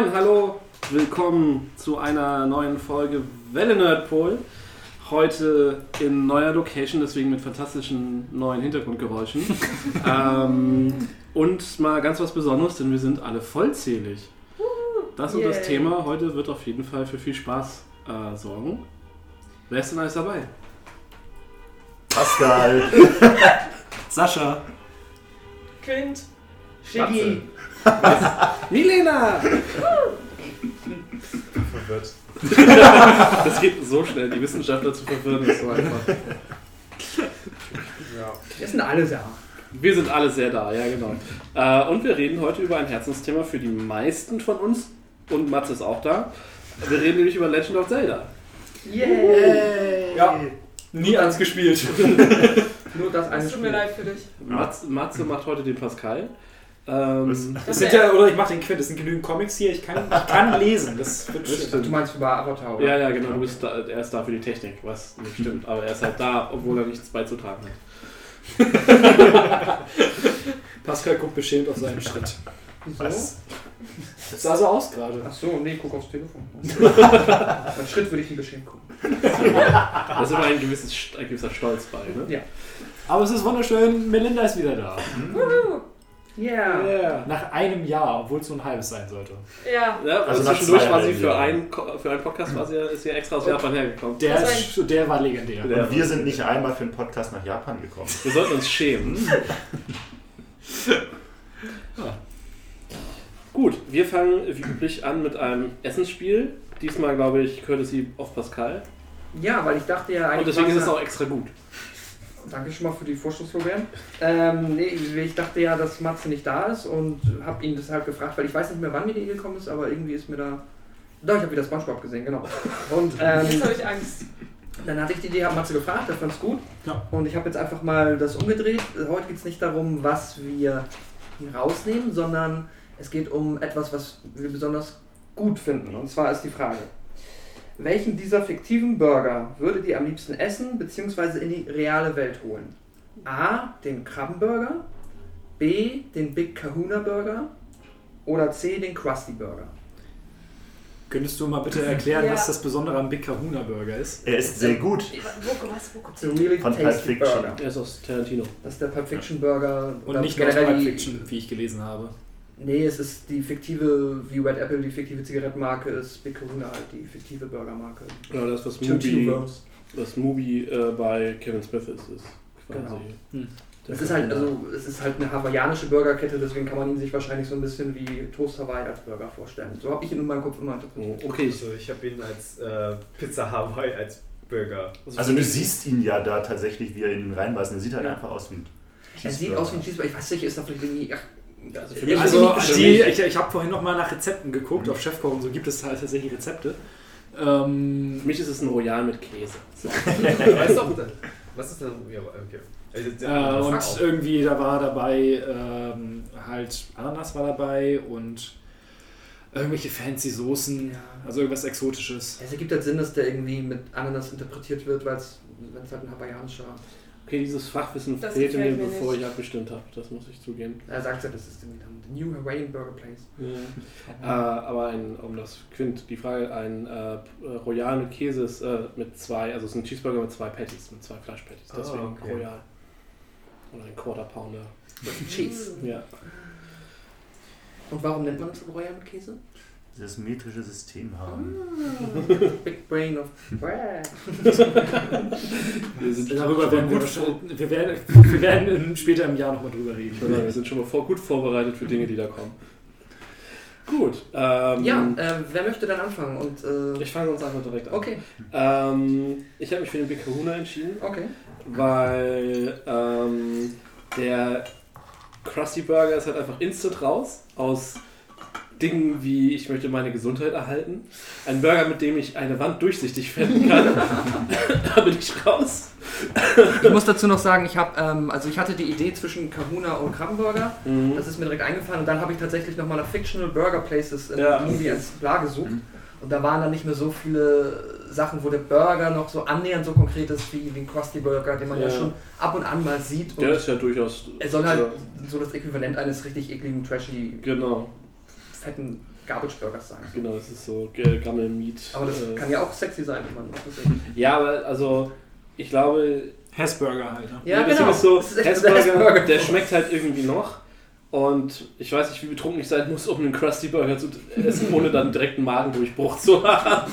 Moin, hallo, willkommen zu einer neuen Folge Welle Nerdpol. Heute in neuer Location, deswegen mit fantastischen neuen Hintergrundgeräuschen. ähm, und mal ganz was Besonderes, denn wir sind alle vollzählig. Das und das Yay. Thema heute wird auf jeden Fall für viel Spaß äh, sorgen. Wer ist denn alles dabei? Pascal. Sascha. Quint. Shiggy. Milena! Verwirrt. Das geht so schnell, die Wissenschaftler zu verwirren ist so einfach. Wir sind alle da. Wir sind alle sehr da, ja genau. Äh, und wir reden heute über ein Herzensthema für die meisten von uns. Und Mats ist auch da. Wir reden nämlich über Legend of Zelda. Yay. Ja. Nie eins gespielt. Nur das eine Es Spiel. leid für dich. Mats, Matze macht heute den Pascal. Ähm, Es sind ja, oder ich mach den Quint, es sind genügend Comics hier, ich kann, ich kann lesen. Das wird Das stimmt. Du meinst über Avatar, oder? ja, ja, genau. Du bist da, er ist da für die Technik, was nicht stimmt. Aber er ist halt da, obwohl er nichts beizutragen hat. Pascal guckt beschämt auf seinen Schritt. Was? Das sah so aus gerade. Ach so, nee, guck aufs Telefon. Beim Schritt würde ich nie beschämt gucken. Da ist immer ein, gewisses, ein gewisser Stolz bei. Ne? Ja. Aber es ist wunderschön, Melinda ist wieder da. Yeah. Yeah. Nach einem Jahr, obwohl es nur ein halbes sein sollte. Ja. Ja, Also also zwischendurch war sie für Ko- für einen Podcast war sie, ist sie extra aus Japan hergekommen. Der, ist, der war legendär. Der- Und wir sind nicht einmal für einen Podcast nach Japan gekommen. Wir sollten uns schämen. Ja. Gut, wir fangen wie üblich an mit einem Essensspiel. Diesmal glaube ich, courtesy of Pascal. Ja, weil ich dachte ja eigentlich. Und deswegen ist es auch extra gut. Danke schon mal für die Vorschusslorbeeren. Ähm, nee, ich dachte ja, dass Matze nicht da ist und habe ihn deshalb gefragt, weil ich weiß nicht mehr, wann mir die Idee gekommen ist, aber irgendwie ist mir da. Doch, ich habe wieder Spongebob gesehen, genau. Und ähm, Jetzt habe ich Angst. Dann hatte ich die Idee, habe Matze gefragt, der fand es gut. Ja. Und ich habe jetzt einfach mal das umgedreht. Heute geht es nicht darum, was wir hier rausnehmen, sondern es geht um etwas, was wir besonders gut finden. Und zwar ist die Frage, welchen dieser fiktiven Burger würdet ihr am liebsten essen bzw. in die reale Welt holen? A, den Krabbenburger, B, den Big Kahuna Burger oder C, den Krusty Burger? Könntest du mal bitte erklären, Ja. was das Besondere am Big Kahuna Burger ist? Er ist sehr gut. Wo, was, wo kommt It's a really Von Pulp Fiction. Burger. Er ist aus Tarantino. Das ist der Pulp Fiction Burger. Und nicht nur Pulp Fiction, wie ich gelesen habe. Nee, es ist die fiktive, wie Red Apple die fiktive Zigarettenmarke ist, Big Kahuna halt die fiktive Burgermarke. Ja, das, was Mubi, was Mubi äh, bei Kevin Smith ist. ist quasi Genau. Hm. Es ist halt, also, es ist halt eine hawaiianische Burgerkette, deswegen kann man ihn sich wahrscheinlich so ein bisschen wie Toast Hawaii als Burger vorstellen. So habe ich ihn in meinem Kopf immer interpretiert. Oh, Okay, Also ich habe ihn als äh, Pizza Hawaii als Burger. Also du siehst ihn ja da tatsächlich, wie er in ihn reinbeißt. Er sieht halt Ja. einfach aus wie ein Er sieht aus wie ein Cheeseburger. Ich weiß nicht, ist da vielleicht irgendwie. Ach, Also für ich mich Also, nicht, die, ich, ich habe vorhin noch mal nach Rezepten geguckt. Auf Chefkoch und so gibt es halt tatsächlich Rezepte. Ähm, Für mich ist es ein Royal mit Käse. weißt du, was ist denn? Ja, okay. Also, Äh, und auch. irgendwie, da war dabei ähm, halt Ananas war dabei und irgendwelche fancy Soßen, Ja. also irgendwas Exotisches. es ergibt halt Sinn, dass der irgendwie mit Ananas interpretiert wird, weil es wenn es halt ein hawaiianischer. Okay, dieses Fachwissen Das fehlte mir, bevor nicht. ich abgestimmt habe. Das muss ich zugeben. Er sagt ja, das ist the New Hawaiian Burger Place. Äh, aber ein, um das Quint, die Frage, ein äh, Royal mit Käse ist äh, mit zwei, also es ist ein Cheeseburger mit zwei Patties, mit zwei Fleischpatties. Ah, Deswegen okay. Royal. Oder ein Quarter Pounder. Cheese. Ja. Und warum nennt man das Royal mit Käse? Das metrische System haben. Big Brain of Bread. Wir sind, Darüber werden wir, wahrscheinlich- wir werden, wir werden in- später im Jahr nochmal drüber reden. Genau, wir sind schon mal vor, gut vorbereitet für Dinge, die da kommen. Gut. Ähm, Ja, äh, wer möchte dann anfangen? Und, äh, ich fange sonst einfach direkt an. okay, Ähm, ich habe mich für den Big Kahuna entschieden, okay. weil ähm, der Krusty Burger ist halt einfach instant raus aus Dingen wie ich möchte meine Gesundheit erhalten. Ein Burger, mit dem ich eine Wand durchsichtig färben kann. da bin ich raus. Ich muss dazu noch sagen, ich habe, ähm, also ich hatte die Idee zwischen Kahuna und Krabbenburger. Mhm. Das ist mir direkt eingefallen und dann habe ich tatsächlich nochmal nach Fictional Burger Places in Ja. Movie als Bla gesucht. Und da waren dann nicht mehr so viele Sachen, wo der Burger noch so annähernd so konkret ist wie den Krusty Burger, den man ja, Ja. schon ab und an mal sieht. Der ist ja durchaus. er soll halt so das Äquivalent eines richtig ekligen, trashy, Genau, fetten Garbage Burgers sein. genau, es ist so Gammel Meat. Aber das äh, kann ja auch sexy sein, wenn man das. Ja, aber also ich glaube, Hessburger halt. Ne? Ja, das genau. ist so, Das ist Hessburger. der schmeckt halt irgendwie noch. Und ich weiß nicht, wie betrunken ich sein muss, um einen Krusty Burger zu essen, ohne dann direkt einen Magendurchbruch zu haben.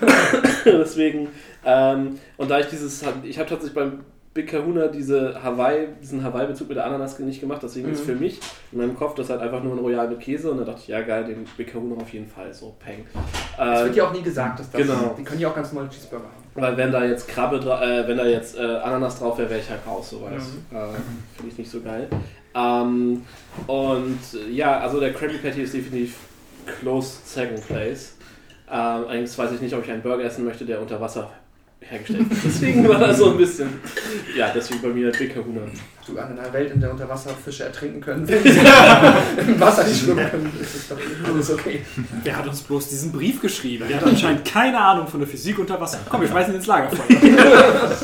Deswegen, ähm, und da ich dieses, ich habe tatsächlich beim Big Kahuna diese Hawaii, diesen Hawaii-Bezug mit der Ananas nicht gemacht, deswegen ist Mhm. für mich in meinem Kopf das halt einfach nur ein Royal mit Käse und da dachte ich, ja geil, den Big Kahuna auf jeden Fall, so peng. Es Äh, wird ja auch nie gesagt, dass das. genau. Die können ja auch ganz normale Cheeseburger haben. weil wenn da jetzt Krabbe, äh, wenn da jetzt äh, Ananas drauf wäre, wäre ich halt raus, so weiß. Mhm. Äh, Finde ich nicht so geil. Ähm, und äh, ja, also der Krabby Patty ist definitiv close second place. Ähm, allerdings weiß ich nicht, ob ich einen Burger essen möchte, der unter Wasser hergestellt wird. Deswegen war das so ein bisschen. Ja, deswegen bei mir der Big Kahuna. Du an einer Welt, in der unter Wasser Fische ertrinken können, wenn sie im Wasser nicht schwimmen können, ist es doch alles okay. Wer hat uns bloß diesen Brief geschrieben? Der hat anscheinend keine Ahnung von der Physik unter Wasser. Komm, wir schmeißen ihn ins Lagerfeuer.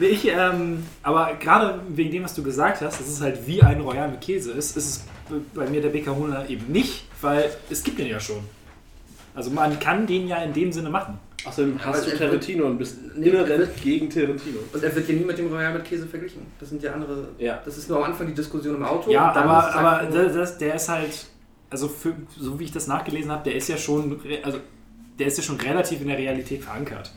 Nee, ich, ähm, aber gerade wegen dem, was du gesagt hast, dass es halt wie ein Royal mit Käse ist, ist es bei mir der Beckerhuna eben nicht, weil es gibt den ja schon. Also man kann den ja in dem Sinne machen. Außerdem Aber hast du Tarantino und bist inhärent gegen Tarantino. Und er wird hier nie mit dem Royal mit Käse verglichen. Das sind ja andere. Ja. Das ist nur am Anfang die Diskussion im Auto. Ja, aber, aber das, das, der ist halt, also für, so wie ich das nachgelesen habe, der ist ja schon, also der ist ja schon relativ in der Realität verankert.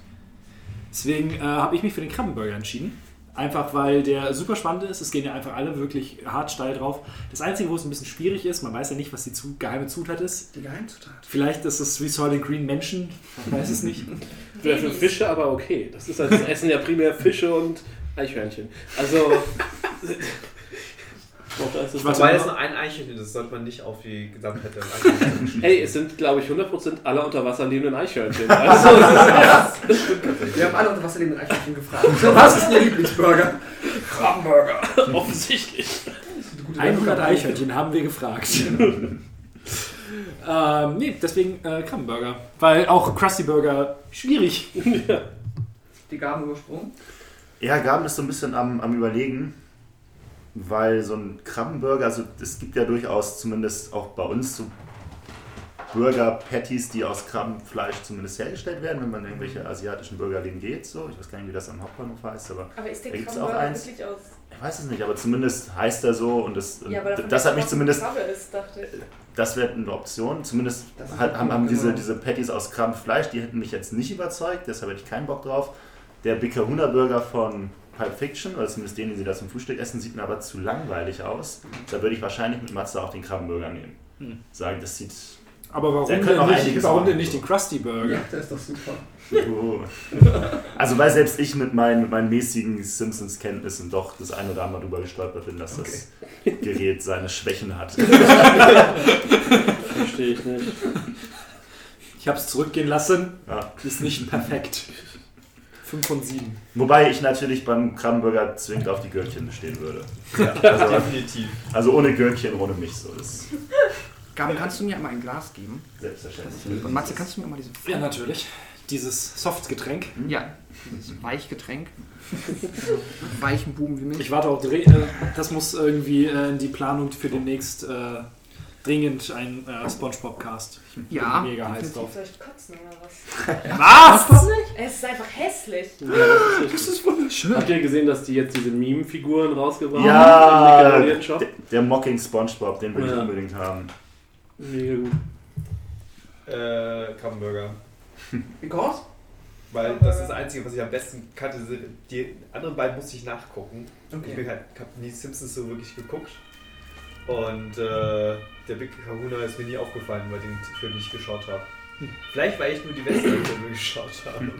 Deswegen äh, habe ich mich für den Krabbenburger entschieden. Einfach weil der super spannend ist. Es gehen ja einfach alle wirklich hart steil drauf. Das Einzige, wo es ein bisschen schwierig ist, man weiß ja nicht, was die zu, geheime Zutat ist. die Geheimzutat. Vielleicht ist es wie Soylent Green Menschen, man weiß es nicht. Wäre für Fische aber okay. Das ist halt, das essen ja primär Fische und Eichhörnchen. Also. ich ist aber- das nur ein Eichhörnchen ist, sollte man nicht auf die Gesamtheit der Eichhörnchen schließen. Ey, es sind, glaube ich, 100% aller unter Wasser lebenden Eichhörnchen. Also, das ist Wir haben alle unter Wasser lebenden Eichhörnchen gefragt. Was ist Ihr Lieblingsburger? Krabbenburger. offensichtlich. 100 Eichhörnchen haben wir gefragt. ähm, nee, deswegen äh, Krabbenburger. Weil auch Krusty Burger schwierig. Die Gaben übersprungen. Ja, Gaben ist so ein bisschen am, am Überlegen, weil so ein Krabbenburger, also es gibt ja durchaus zumindest auch bei uns so Burger-Patties, die aus Krabbenfleisch zumindest hergestellt werden, wenn man in irgendwelche asiatischen Burgerläden geht. So. Ich weiß gar nicht, wie das am Hauptbahnhof heißt, aber Aber ist der Da gibt's auch eins. wirklich aus... ich weiß es nicht, aber zumindest heißt er so und das, Ja, das hat mich zumindest ist, dachte ich. das wäre eine Option. Zumindest auch haben, haben diese, genau. diese Patties aus Krabbenfleisch, die hätten mich jetzt nicht überzeugt, deshalb hätte ich keinen Bock drauf. Der Big Kahuna Burger von Pulp Fiction, oder zumindest den, den sie da zum Frühstück essen, sieht mir aber zu langweilig aus. Da würde ich wahrscheinlich mit Matze auch den Krabbenburger nehmen. Hm. Sagen, das sieht. Aber warum, Der denn nicht, warum machen, denn nicht so. den Krusty Burger? Ja, das ist doch super. Oh. Also, weil selbst ich mit meinen, mit meinen mäßigen Simpsons-Kenntnissen doch das ein oder andere drüber gestolpert bin, dass das Gerät seine Schwächen hat. Verstehe ich nicht. Ich habe es zurückgehen lassen. Ja. Ist nicht perfekt. 5 von 7. Wobei ich natürlich beim Krabbenburger zwingend auf die Gürkchen stehen würde. Ja, Also, definitiv. also ohne Gürkchen, ohne mich so. Ist Gaben, kannst du mir einmal ein Glas geben? selbstverständlich. Und Matze, kannst du mir mal diese Ja, natürlich. Dieses Softgetränk. Ja, dieses Weichgetränk. Weichen Buben wie mich. Ich warte auch, dre- äh, das muss irgendwie äh, in die Planung für demnächst äh, dringend ein äh, Spongebob-Cast. Ich bin Ja, mega heiß drauf. Soll ich kotzen oder was? Was? Es ist einfach hässlich. Das ist wunderschön. Habt ihr gesehen, dass die jetzt diese Meme-Figuren rausgebracht Ja, haben? Nickelodeon-Shop? der, der Mocking Spongebob, den will ich Ja. unbedingt haben. Mega gut. Äh, Krabbenburger. Because? Weil das ist das Einzige, was ich am besten kannte. Die anderen beiden musste ich nachgucken. Ich Okay. bin halt, hab nie Simpsons so wirklich geguckt. Und äh, der Big Kahuna ist mir nie aufgefallen, weil ich den Film nicht geschaut habe. Vielleicht, weil ich nur die Western-Filme geschaut habe. Hm,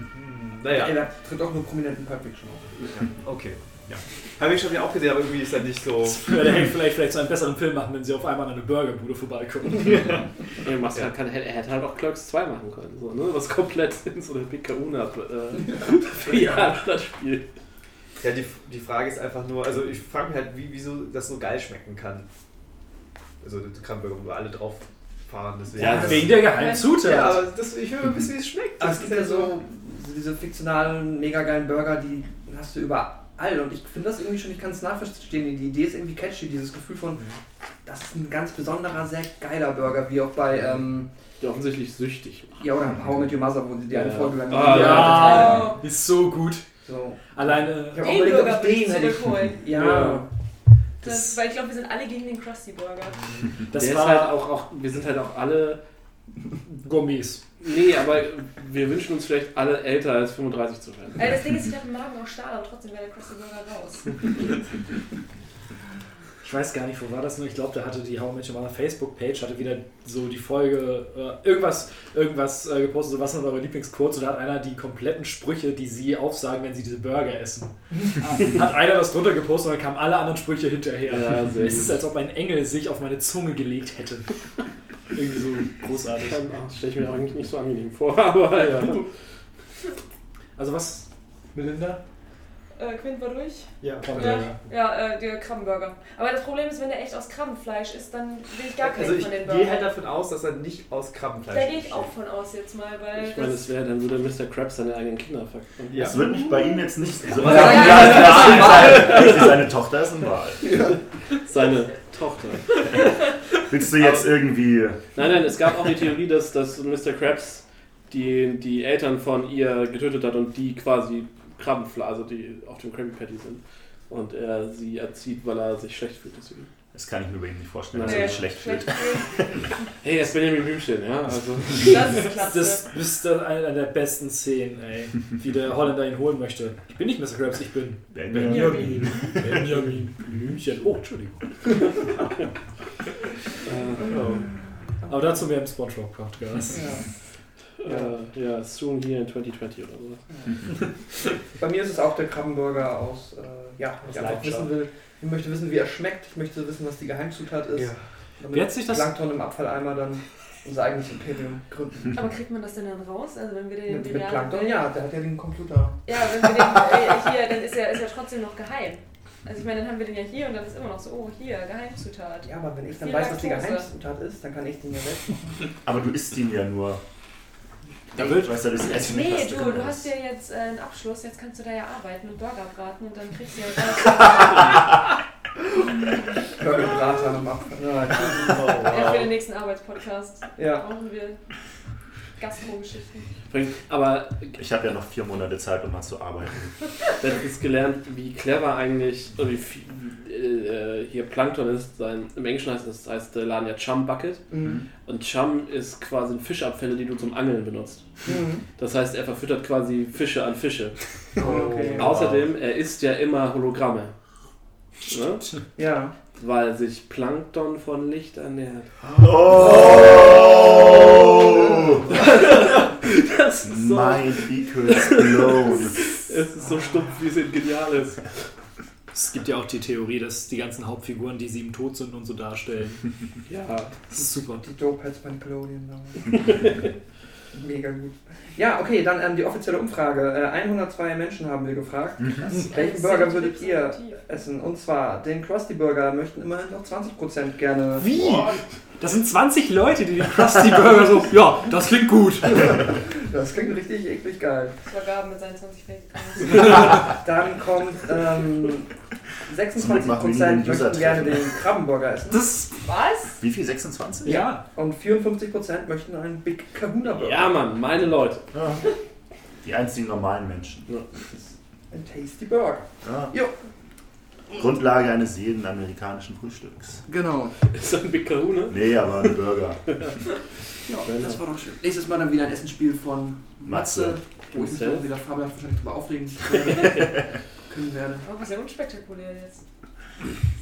Ey, naja, da tritt auch nur prominenten Pulp Fiction auf. okay. Ja. Habe ich schon wieder auch gesehen, aber irgendwie ist er nicht so. Würde Hank vielleicht, vielleicht so einen besseren Film machen, wenn sie auf einmal an eine Burgerbude vorbeikommen. Er, macht halt, kann, er hätte halt auch Clerks 2 machen können, so, ne? was komplett in so einer Big Kahuna äh, Filiale stattspielt. Ja, die, die Frage ist einfach nur, also ich frage mich halt, wie, wieso das so geil schmecken kann. Also das kann wo alle drauf fahren, deswegen. Ja, das- Wegen der geheimen Zutat. ja aber das, ich will mal wissen, wie es schmeckt. Aber es Das gibt ja so, so diese fiktionalen, mega geilen Burger, die hast du überall. Und ich finde das irgendwie schon, ich kann es nachverstehen. Die Idee ist irgendwie catchy, dieses Gefühl von, das ist ein ganz besonderer, sehr geiler Burger, wie auch bei, ähm, Der offensichtlich süchtig macht. ja, oder How Met Your Mother, wo sie die eine. Folge lang Ah, Ja, ist so gut. So. Alleine. Ich hab auch Den überlegt, ob Burger ich den hätte. Ja. Ja. Das, weil ich glaube, wir sind alle gegen den Krusty Burger. Das der war ist halt auch, auch, wir sind halt auch alle, Gourmets. nee, aber wir wünschen uns vielleicht alle älter als 35 zu werden. Äh, das Ding ist, ich habe im Magen auch Stahl, aber trotzdem wäre der Krusty Burger raus. Ich weiß gar nicht, wo war das nur? Ich glaube, da hatte die How Your Mother Facebook-Page, hatte wieder so die Folge, äh, irgendwas, irgendwas äh, gepostet, so was sind eure Lieblingsquotes und da hat einer die kompletten Sprüche, die sie aufsagen, wenn sie diese Burger essen. hat einer das drunter gepostet und dann kamen alle anderen Sprüche hinterher. Ja, es ist, als ob ein Engel sich auf meine Zunge gelegt hätte. Irgendwie so großartig. Das stelle ich mir eigentlich nicht so angenehm vor, aber ja. Also was, Melinda? Äh, Quint war durch? Ja. Ja, ja äh, der Krabbenburger. Aber das Problem ist, wenn der echt aus Krabbenfleisch ist, dann will ich gar keinen Also ich von den gehe halt davon aus, dass er nicht aus Krabbenfleisch Da gehe ich auch von aus jetzt mal, weil Ich meine, das, das wäre dann würde Mr. Krabs seine eigenen Kinder verkaufen. Ja. Das wird mich bei ihm jetzt nicht so. Ja, Ja, ja, ja, seine Tochter ist ein Wahl. Seine Tochter. Willst du jetzt irgendwie. Nein, nein, es gab auch die Theorie, dass, dass Mr. Krabs die, die Eltern von ihr getötet hat und die quasi Krabbenfleisch, also die auf dem Krabby Patty sind. Und er sie erzieht, weil er sich schlecht fühlt deswegen. Das kann ich mir bei ihm nicht vorstellen, dass Nee, er sich schlecht fühlt. Hey, das ist Benjamin Blümchen, ja? Also, das ist klasse. Das ist dann eine der besten Szenen, ey. Wie der Holländer ihn holen möchte. Ich bin nicht Mr. Krabs, ich bin Benjamin. Benjamin Blümchen. Oh, Entschuldigung. äh, Aber dazu mehr im Spongebob-Podcast. äh, ja, soon here in 2020 oder so. Bei mir ist es auch der Krabbenburger aus, äh, ja, Aus ich einfach wissen will, ich möchte wissen, wie er schmeckt, ich möchte wissen, was die Geheimzutat ist. Ja. Damit Wer hat sich das- Plankton im Abfalleimer dann unser eigenes Imperium gründen. Aber kriegt man das denn dann raus? Also wenn wir den Mit, mit Plankton, ja, der hat ja den Computer. Ja, wenn wir den äh, hier, dann ist er, ist er trotzdem noch geheim. Also ich meine, dann haben wir den ja hier und dann ist immer noch so, oh hier, Geheimzutat. Ja, aber wenn ich dann Viel weiß, was die Laktose. Geheimzutat ist, dann kann ich den ja selbst machen. Aber du isst ihn ja nur. Da wird- weißt du, das Essen nicht, Nee, du, du ist. hast ja jetzt äh, einen Abschluss, jetzt kannst du da ja arbeiten und Burger braten und dann kriegst du ja Burgerbrater am Abfall. ja, für den nächsten Arbeitspodcast. Ja. Brauchen wir Gastro-Geschichten. Aber Ich habe ja noch vier Monate Zeit, um mal zu arbeiten. jetzt gelernt, wie clever eigentlich, oder wie viel, äh, hier Plankton ist. Sein, Im Englischen heißt das heißt der Laden ja Chum Bucket. Mhm. Und Chum ist quasi Fischabfälle, die du zum Angeln benutzt. Mhm. Das heißt, er verfüttert quasi Fische an Fische. Okay. Außerdem, er isst ja immer Hologramme. Ne? Ja. Weil sich Plankton von Licht ernährt. Oh! Das ist so, My equals blown. es ist so stumpf, wie es eben genial ist. Es gibt ja auch die Theorie, dass die ganzen Hauptfiguren, die sieben tot sind und so darstellen. Ja, Das ist super. Die Dope-Heads bei Nickelodeon. Mega gut. Ja, okay, dann ähm, die offizielle Umfrage. Äh, 102 Menschen haben wir gefragt. Welchen Burger würdet ihr essen? Und zwar den Krusty Burger möchten immerhin noch 20% gerne. Wie? Das sind 20 Leute, die den Krusty Burger so, ja, das klingt gut. Das klingt richtig eklig geil. Das war Gaben mit seinen 20 Fake-Accounts. Dann kommt ähm, Zum Glück machen wir nie 26% den möchten gerne den Krabbenburger essen. Das, Was? Wie viel? 26? ja. Und 54% möchten einen Big Kahuna Burger. ja Mann, meine Leute. Die einzigen normalen Menschen. Ein Tasty Burger. Ja. Jo. Grundlage eines jeden amerikanischen Frühstücks. Genau. Ist das ein Big Kahuna? Nee, aber ein Burger. Ja, das war doch schön. Nächstes Mal dann wieder ein Essensspiel von Matze, Matze. wo ich mich wieder fabelhaft wahrscheinlich drüber aufregen können werde. Aber sehr unspektakulär jetzt.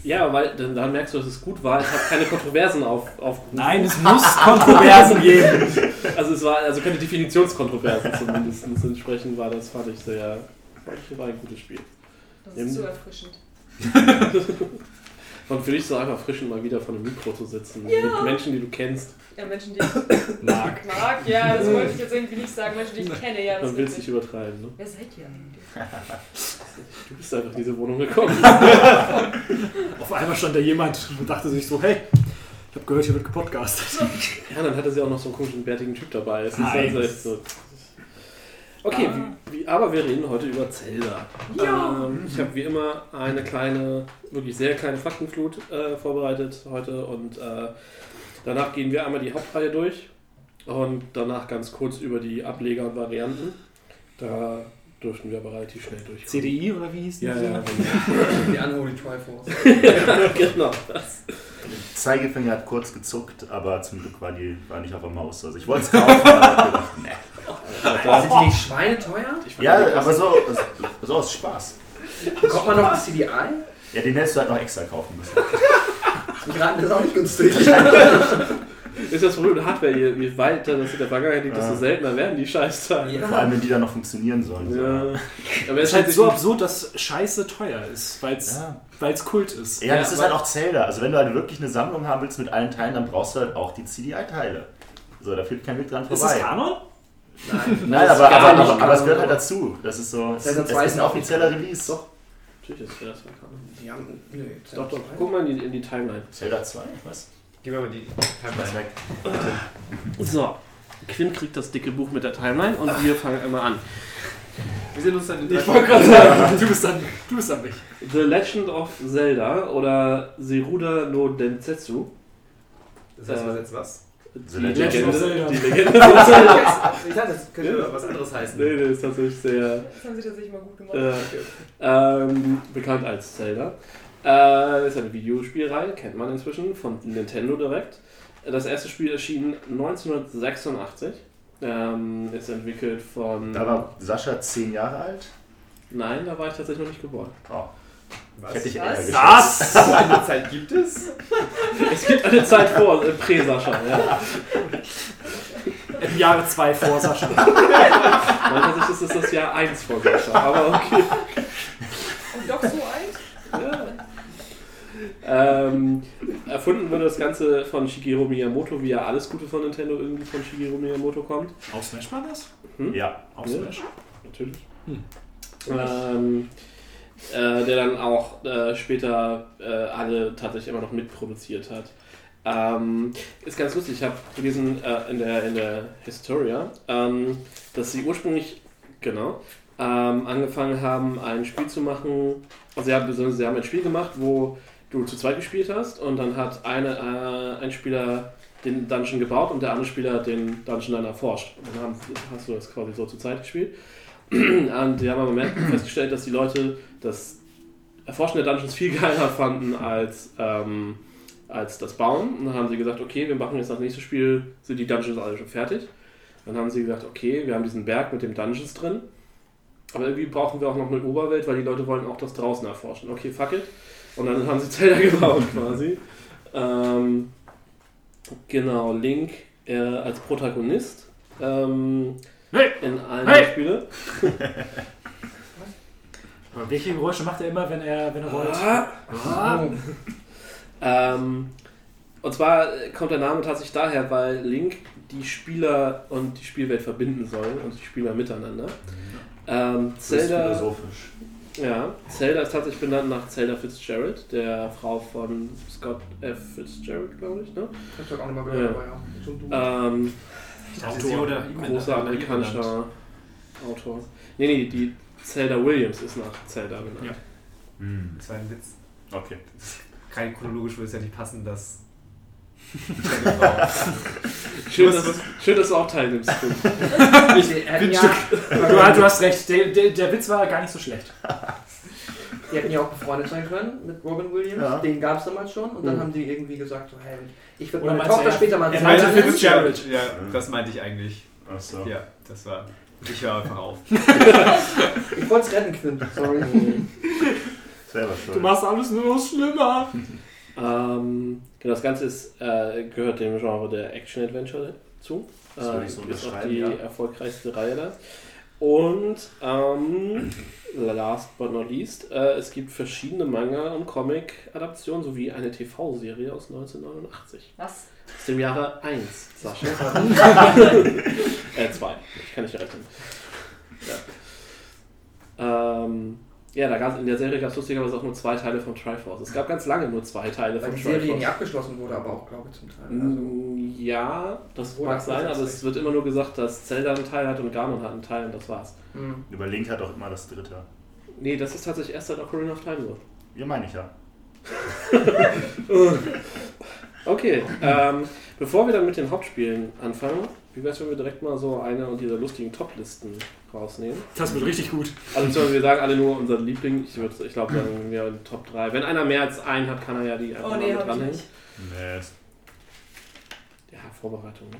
Ja, weil dann, dann merkst du, dass es gut war. Es hat keine Kontroversen auf, aufgerufen. Nein, es muss Kontroversen geben. Also es war also keine Definitionskontroversen zumindest. Entsprechend war das, fand ich sehr, fand ich, war ein gutes Spiel. Das ist so erfrischend. Und für dich ist es einfach erfrischend, mal wieder vor einem Mikro zu sitzen. Ja. Mit Menschen, die du kennst. Ja, Menschen, die ich Mag. mag, ja, das wollte ich jetzt irgendwie nicht sagen. Menschen, die ich kenne, ja, Man will es nicht übertreiben. Ne? Wer seid ihr eigentlich? Du bist einfach in diese Wohnung gekommen. Auf einmal stand da jemand und dachte sich so, hey, ich habe gehört, hier wird gepodcastet. Ja, dann hatte sie auch noch so einen komischen, bärtigen Typ dabei. Es ist Nein. also echt so. Okay, wie, wie, aber wir reden heute über Zelda. Ja. Ähm, ich habe wie immer eine kleine, wirklich sehr kleine Faktenflut äh, vorbereitet heute und äh, danach gehen wir einmal die Hauptreihe durch und danach ganz kurz über die Ableger und Varianten. Da dürften wir aber relativ schnell durch. CDI oder wie hieß die? Ja, ja, Die Unholy Triforce. genau. Das. Der Zeigefinger hat kurz gezuckt, aber zum Glück war die war nicht auf der Maus. Also ich wollte es kaufen, aber gedacht, nee. Sind die nicht schweineteuer? Ich fand die Ja, aber so, so aus Spaß. Bekommt man noch ein CDI? Ja, den hättest du halt noch extra kaufen müssen. Die Raten ist auch nicht günstig. Ist das Problem mit Hardware, je, je weiter das in der Vergangenheit liegt, desto Ja. seltener werden die Scheißteile. Vor allem, wenn die dann noch funktionieren sollen. So. Ja. Aber Es es ist halt hat so absurd, dass Scheiße teuer ist, weil es Ja. Kult ist. Ja, Ja, das ist weil- halt auch Zelda. Also wenn du halt wirklich eine Sammlung haben willst mit allen Teilen, dann brauchst du halt auch die CDI-Teile. So, da führt kein Weg dran Ist das vorbei. Kanon? Nein. Nein, Das aber, aber, nicht aber, aber es gehört Kanon. halt dazu. Das ist so, es, Zelda es 2 ist ein offizieller Release. Doch. Natürlich ist das Kanon. Die haben. Nö, Doch, doch. Guck mal in die, in die Timeline. Zelda 2? Was? Gib mir mal die Timeline. weg? So. Quinn kriegt das dicke Buch mit der Timeline und wir fangen einmal an. Wir sind uns dann in Ich wollte gerade sagen, du bist dann, du bist dann mich. The Legend of Zelda oder Seruda no Densetsu. Das heißt, was jetzt was? The Die Legend of Zelda. die Legende von Zelda. Ich dachte, das könnte was anderes heißen. Nee, nee, ist tatsächlich sehr Das haben sie tatsächlich mal gut gemacht. äh, ähm, bekannt als Zelda. Äh, ist eine Videospielreihe, kennt man inzwischen von Nintendo direkt. Das erste Spiel erschien 1986. Ähm, ist entwickelt von. Da war Sascha 10 Jahre alt. Nein, da war ich tatsächlich noch nicht geboren. Oh, Was? hätte ich eher Was? Was? Eine Zeit gibt es? Es gibt eine Zeit vor, äh, Prä-Sascha, ja. Im Jahre 2 vor Sascha. Weil tatsächlich ist es das Jahr 1 vor Sascha, aber okay. Und doch so. Ähm, erfunden wurde das Ganze von Shigeru Miyamoto, wie ja alles Gute von Nintendo irgendwie von Shigeru Miyamoto kommt. Auf Smash war das? Ja. Auf Ja. Smash? Natürlich. Hm. Ähm, äh, der dann auch äh, später äh, alle tatsächlich immer noch mitproduziert hat. Ähm, ist ganz lustig, ich habe gelesen äh, in, der, in der Historia, ähm, dass sie ursprünglich, genau, ähm, angefangen haben, ein Spiel zu machen. Also sie haben, sie haben ein Spiel gemacht, wo du zu zweit gespielt hast und dann hat eine, äh, ein Spieler den Dungeon gebaut und der andere Spieler den Dungeon dann erforscht. Und dann haben, hast du das quasi so zu zweit gespielt. Und die haben aber festgestellt, dass die Leute das Erforschen der Dungeons viel geiler fanden als, ähm, als das Bauen. Und dann haben sie gesagt, okay, wir machen jetzt das nächste Spiel, sind die Dungeons alle schon fertig. Dann haben sie gesagt, okay, wir haben diesen Berg mit dem Dungeons drin. Aber irgendwie brauchen wir auch noch eine Oberwelt, weil die Leute wollen auch das draußen erforschen. Okay, fuck it. Und dann haben sie Zelda gebaut quasi. Ähm, genau, Link äh, als Protagonist ähm, Hey! in allen Hey! Spielen. Welche Geräusche macht er immer, wenn er, wenn er rollt? Ah. Ah. Ähm, und zwar kommt der Name tatsächlich daher, weil Link die Spieler und die Spielwelt verbinden soll und die Spieler miteinander. Ähm, Das ist Zelda, philosophisch. Ja, Zelda ist tatsächlich benannt nach Zelda Fitzgerald, der Frau von Scott F. Fitzgerald, glaube ich. Ne? Ich hab auch nochmal Ja. gehört, aber ja. So du. Ähm, oder großer amerikanischer Autor. Nee, nee, die Zelda Williams ist nach Zelda benannt. Ja. Hm. Das war ein Witz. Okay. Rein chronologisch würde es ja nicht passen, dass. Schön, dass, schön, dass du auch teilnimmst. Ich hätten ja, Du, du hast recht, der, der, der Witz war gar nicht so schlecht. die hätten ja auch befreundet sein können mit Robin Williams. Ja. Den gab es damals schon. Und dann Mhm. haben die irgendwie gesagt, so, hey, ich würde meine du, Tochter er- später mal er Zelda meinte. Fitzgerald. Ja, das meinte ich eigentlich. Achso. Ja, das war. Ich höre einfach auf. Ich wollte es retten, Quint. Sorry. Selber Du schuld. machst alles nur noch schlimmer. Ähm, genau, das Ganze ist, äh, gehört dem Genre der Action-Adventure zu. Das würde ich so ist auch die ja. erfolgreichste Reihe da. Und ähm, last but not least, äh, es gibt verschiedene Manga- und Comic-Adaptionen sowie eine TV-Serie aus 1989. Was? Aus dem Jahre 1, Sascha. äh, 2. Ich kann nicht rechnen. Ja. Ähm, ja, da gab's, in der Serie gab es lustigerweise auch nur zwei Teile von Triforce. Es gab ganz lange nur zwei Teile Weil von die Serie nie Triforce. abgeschlossen wurde, aber auch, glaube ich, zum Teil. Also, Mm, Ja, das mag sein, aber es wird immer nur gesagt, dass Zelda einen Teil hat und Ganon hat einen Teil und das war's. hm. Über Link hat auch immer das dritte. Nee, das ist tatsächlich erst seit Ocarina of Time so. Ja, meine ich ja. Okay, ähm, bevor wir dann mit den Hauptspielen anfangen, wie wär's, wenn wir direkt mal so eine und dieser lustigen Top-Listen rausnehmen? Das wird richtig gut. Also wir sagen alle nur unseren Liebling. Ich, ich glaube, sagen wir Top 3. Wenn einer mehr als einen hat, kann er ja die einfach Oh mal nee, ich dranhängen. nicht. Nee, Ja, Vorbereitung. Ne?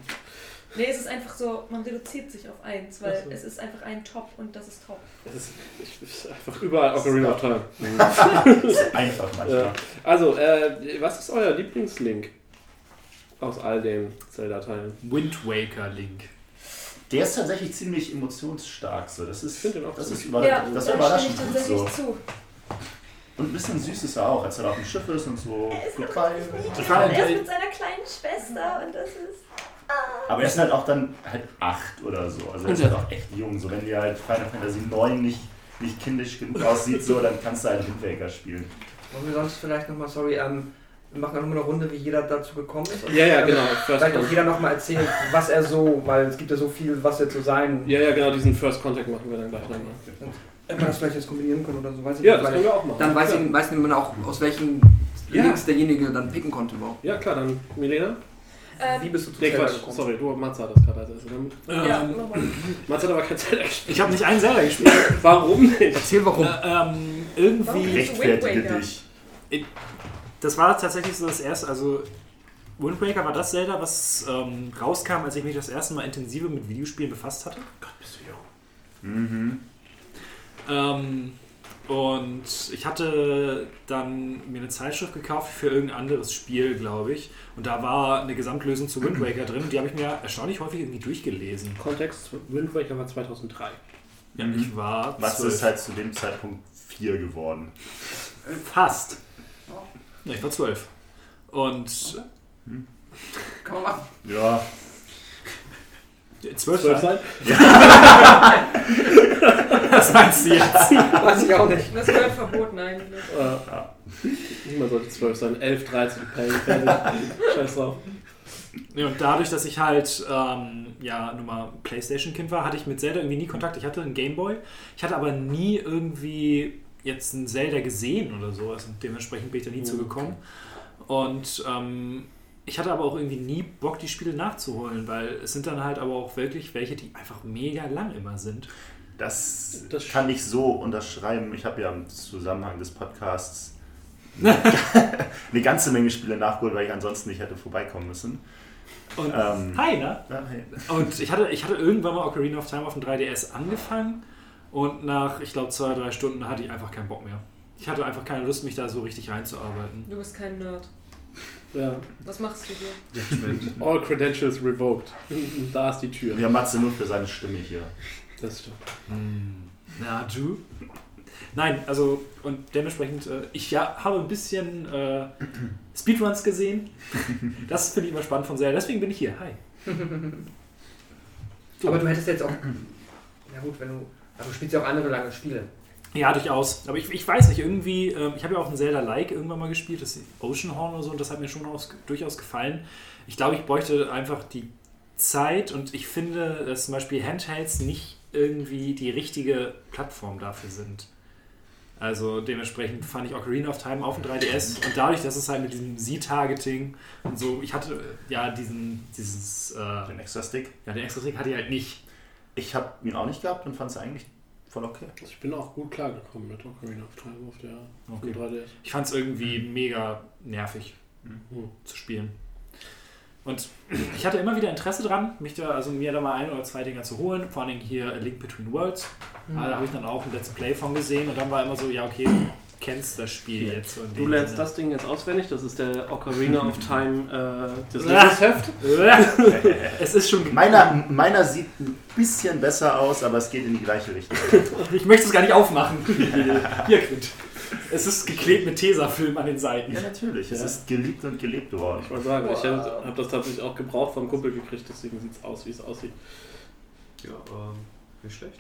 Nee, es ist einfach so, man reduziert sich auf eins, weil so. es ist einfach ein Top und das ist Top. Das ist, ich, ist einfach überall Ocarina of Time. einfach manchmal. Ja. Also, äh, was ist euer Lieblingslink aus all den Zelda-Teilen? Wind Waker Link. Der ist tatsächlich ziemlich emotionsstark. So. Das ist, Ich finde den auch das ist über, ja, das da ist ich überraschend gut tatsächlich so. zu. Und ein bisschen süß ist er auch, als er auf dem Schiff ist und so Goodbye. Ich war Er ist mit seiner kleinen Schwester und das ist. Aber er ist halt auch dann halt acht oder so. Also er ist Und halt auch echt jung. So wenn dir halt Final Fantasy 9 nicht, nicht kindisch genug aussieht, so, dann kannst du halt Wind Waker spielen. Wollen wir sonst vielleicht nochmal, sorry, ähm, wir machen nochmal eine Runde, wie jeder dazu gekommen ist. Ja, ja, genau. First Vielleicht auch jeder nochmal erzählt, was er so, weil es gibt ja so viel, was er zu sein. Ja, ja, genau, diesen First Contact machen wir dann gleich nochmal. Ob wir das vielleicht jetzt kombinieren können oder so, weiß ich Ja, nicht. das weil können wir auch machen. Dann weiß, ja. ich, weiß man auch, aus welchen Ja. Links derjenige dann picken konnte überhaupt. Ja, klar, dann Milena. Wie Ähm, bist du zu Nee, Zelda Quatsch, gekommen? sorry, du, Matze hat das gerade als erstes. Dann- ja, ähm. Matze hat aber kein Zelda gespielt. ich habe nicht einen Zelda gespielt. Warum nicht? Erzähl warum. Äh, ähm, irgendwie. Warum? Rechtfertige dich. Das war tatsächlich so das erste, also Wind Waker war das Zelda, was ähm, rauskam, als ich mich das erste Mal intensiver mit Videospielen befasst hatte. Gott, bist du jung. Mhm. Ähm, und ich hatte dann mir eine Zeitschrift gekauft für irgendein anderes Spiel, glaube ich. Und da war eine Gesamtlösung zu Wind Waker drin. Die habe ich mir erstaunlich häufig irgendwie durchgelesen. Kontext, Wind Waker war 2003. Ja, Mhm. ich war Was ist halt zu dem Zeitpunkt 4 geworden? fast. Ja, ich war zwölf. Und Kann man machen. Ja, zwölf, Zwölf sein? sein? Was meinst du jetzt? Weiß ich auch nicht. Das gehört verboten eigentlich. Äh, niemand sollte zwölf sein. 11, 13, Peng, fertig. Scheiß drauf. Ja, und dadurch, dass ich halt ähm, ja nun mal Playstation-Kind war, hatte ich mit Zelda irgendwie nie Kontakt. Ich hatte einen Gameboy. Ich hatte aber nie irgendwie jetzt einen Zelda gesehen oder so. Also dementsprechend bin ich da nie Mhm. zugekommen. Und ähm, ich hatte aber auch irgendwie nie Bock, die Spiele nachzuholen, weil es sind dann halt aber auch wirklich welche, die einfach mega lang immer sind. das, Das- kann ich so unterschreiben. Ich habe ja im Zusammenhang des Podcasts eine ganze Menge Spiele nachgeholt, weil ich ansonsten nicht hätte vorbeikommen müssen. Und Ähm, Hi, ne? ja, hey. Und ich hatte, ich hatte irgendwann mal Ocarina of Time auf dem 3DS angefangen und nach, ich glaube, zwei, drei Stunden hatte ich einfach keinen Bock mehr. Ich hatte einfach keine Lust, mich da so richtig reinzuarbeiten. Du bist kein Nerd. Ja. Was machst du hier? All credentials revoked. Da ist die Tür. Wir haben Matze nur für seine Stimme hier. Das stimmt. Na, du? Nein, also, und dementsprechend, äh, ich ja, habe ein bisschen äh, Speedruns gesehen. Das finde ich immer spannend von Zelda. Deswegen bin ich hier. Hi. Aber du hättest jetzt auch. Ja gut, wenn du. Aber du spielst ja auch andere lange Spiele. Ja, durchaus. Aber ich, ich weiß nicht, irgendwie, ähm, ich habe ja auch ein Zelda-like irgendwann mal gespielt, das ist Oceanhorn oder so, und das hat mir schon aus, durchaus gefallen. Ich glaube, ich bräuchte einfach die Zeit und ich finde, dass zum Beispiel Handhelds nicht irgendwie die richtige Plattform dafür sind. Also dementsprechend fand ich Ocarina of Time auf dem 3DS und dadurch, dass es halt mit diesem Z-Targeting und so, ich hatte äh, ja diesen, dieses, äh, Den extra Stick. ja, den extra Stick hatte ich halt nicht. Ich habe ihn auch nicht gehabt und fand es eigentlich voll okay. Ich bin auch gut klargekommen mit Ocarina of Time auf der Okay. 3DS. Ich fand es irgendwie mega nervig Mhm. zu spielen. Und ich hatte immer wieder Interesse dran, mich da, also mir da mal ein oder zwei Dinger zu holen. Vor allem hier A Link Between Worlds. Mhm. Da habe ich dann auch ein Let's Play von gesehen und dann war immer so, ja okay, kennst das Spiel jetzt. Du lernst das Ding jetzt auswendig, das ist der Ocarina of Time äh, Ah. Lebensheft. es ist schon. Meiner, meiner sieht ein bisschen besser aus, aber es geht in die gleiche Richtung. Ich möchte es gar nicht aufmachen. Hier, Quint. Es ist geklebt mit Tesafilm an den Seiten. Ja, natürlich. Es Ja. ist geliebt und gelebt worden. Ich wollte sagen, ich Wow. habe hab das tatsächlich auch gebraucht vom Kumpel gekriegt, deswegen sieht es aus, wie es aussieht. Ja, ähm, nicht schlecht.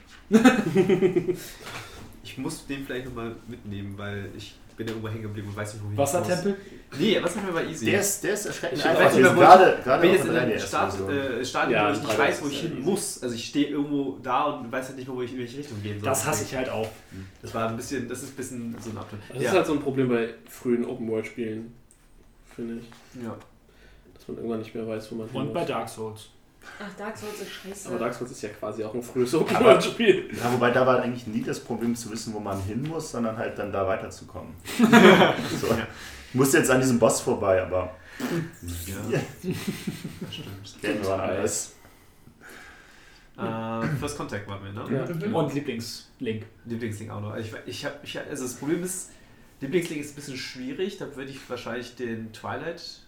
Ich muss den vielleicht nochmal mitnehmen, weil ich bin ja irgendwo hängen geblieben und weiß nicht, wohin ich Wassertempel? muss. Nee, Wassertempel war easy. Der ist, der ist erschreckend Ich weiß nicht mehr, gewesen, wo ich- gerade gerade bin auf jetzt in der einem 3DS Start, Version. äh, Stadion, Ja, wo ich nicht weiß, wo ich hin easy. muss. Also ich stehe irgendwo da und weiß halt nicht mehr, wo ich, in welche Richtung gehen soll. Das hasse ich halt auch. Das war ein bisschen, das ist ein bisschen so ein Abschnitt. Das ja. ist halt so ein Problem bei frühen Open-World-Spielen, finde ich. ja. Dass man irgendwann nicht mehr weiß, wo man hin Und bei muss. Dark Souls. Ach, Dark Souls ist scheiße. Aber Dark Souls ist ja quasi auch ein frühes Open-World-Spiel. Ja, wobei da war eigentlich nie das Problem zu wissen, wo man hin muss, sondern halt dann da weiterzukommen. so. Ich musste jetzt an diesem Boss vorbei, aber ja. Game war alles. Äh, First Contact waren wir, ne? Ja. Und Lieblingslink. Lieblingsding auch noch. Ich, ich hab, ich, also das Problem ist, Lieblingsding ist ein bisschen schwierig. Da würde ich wahrscheinlich den Twilight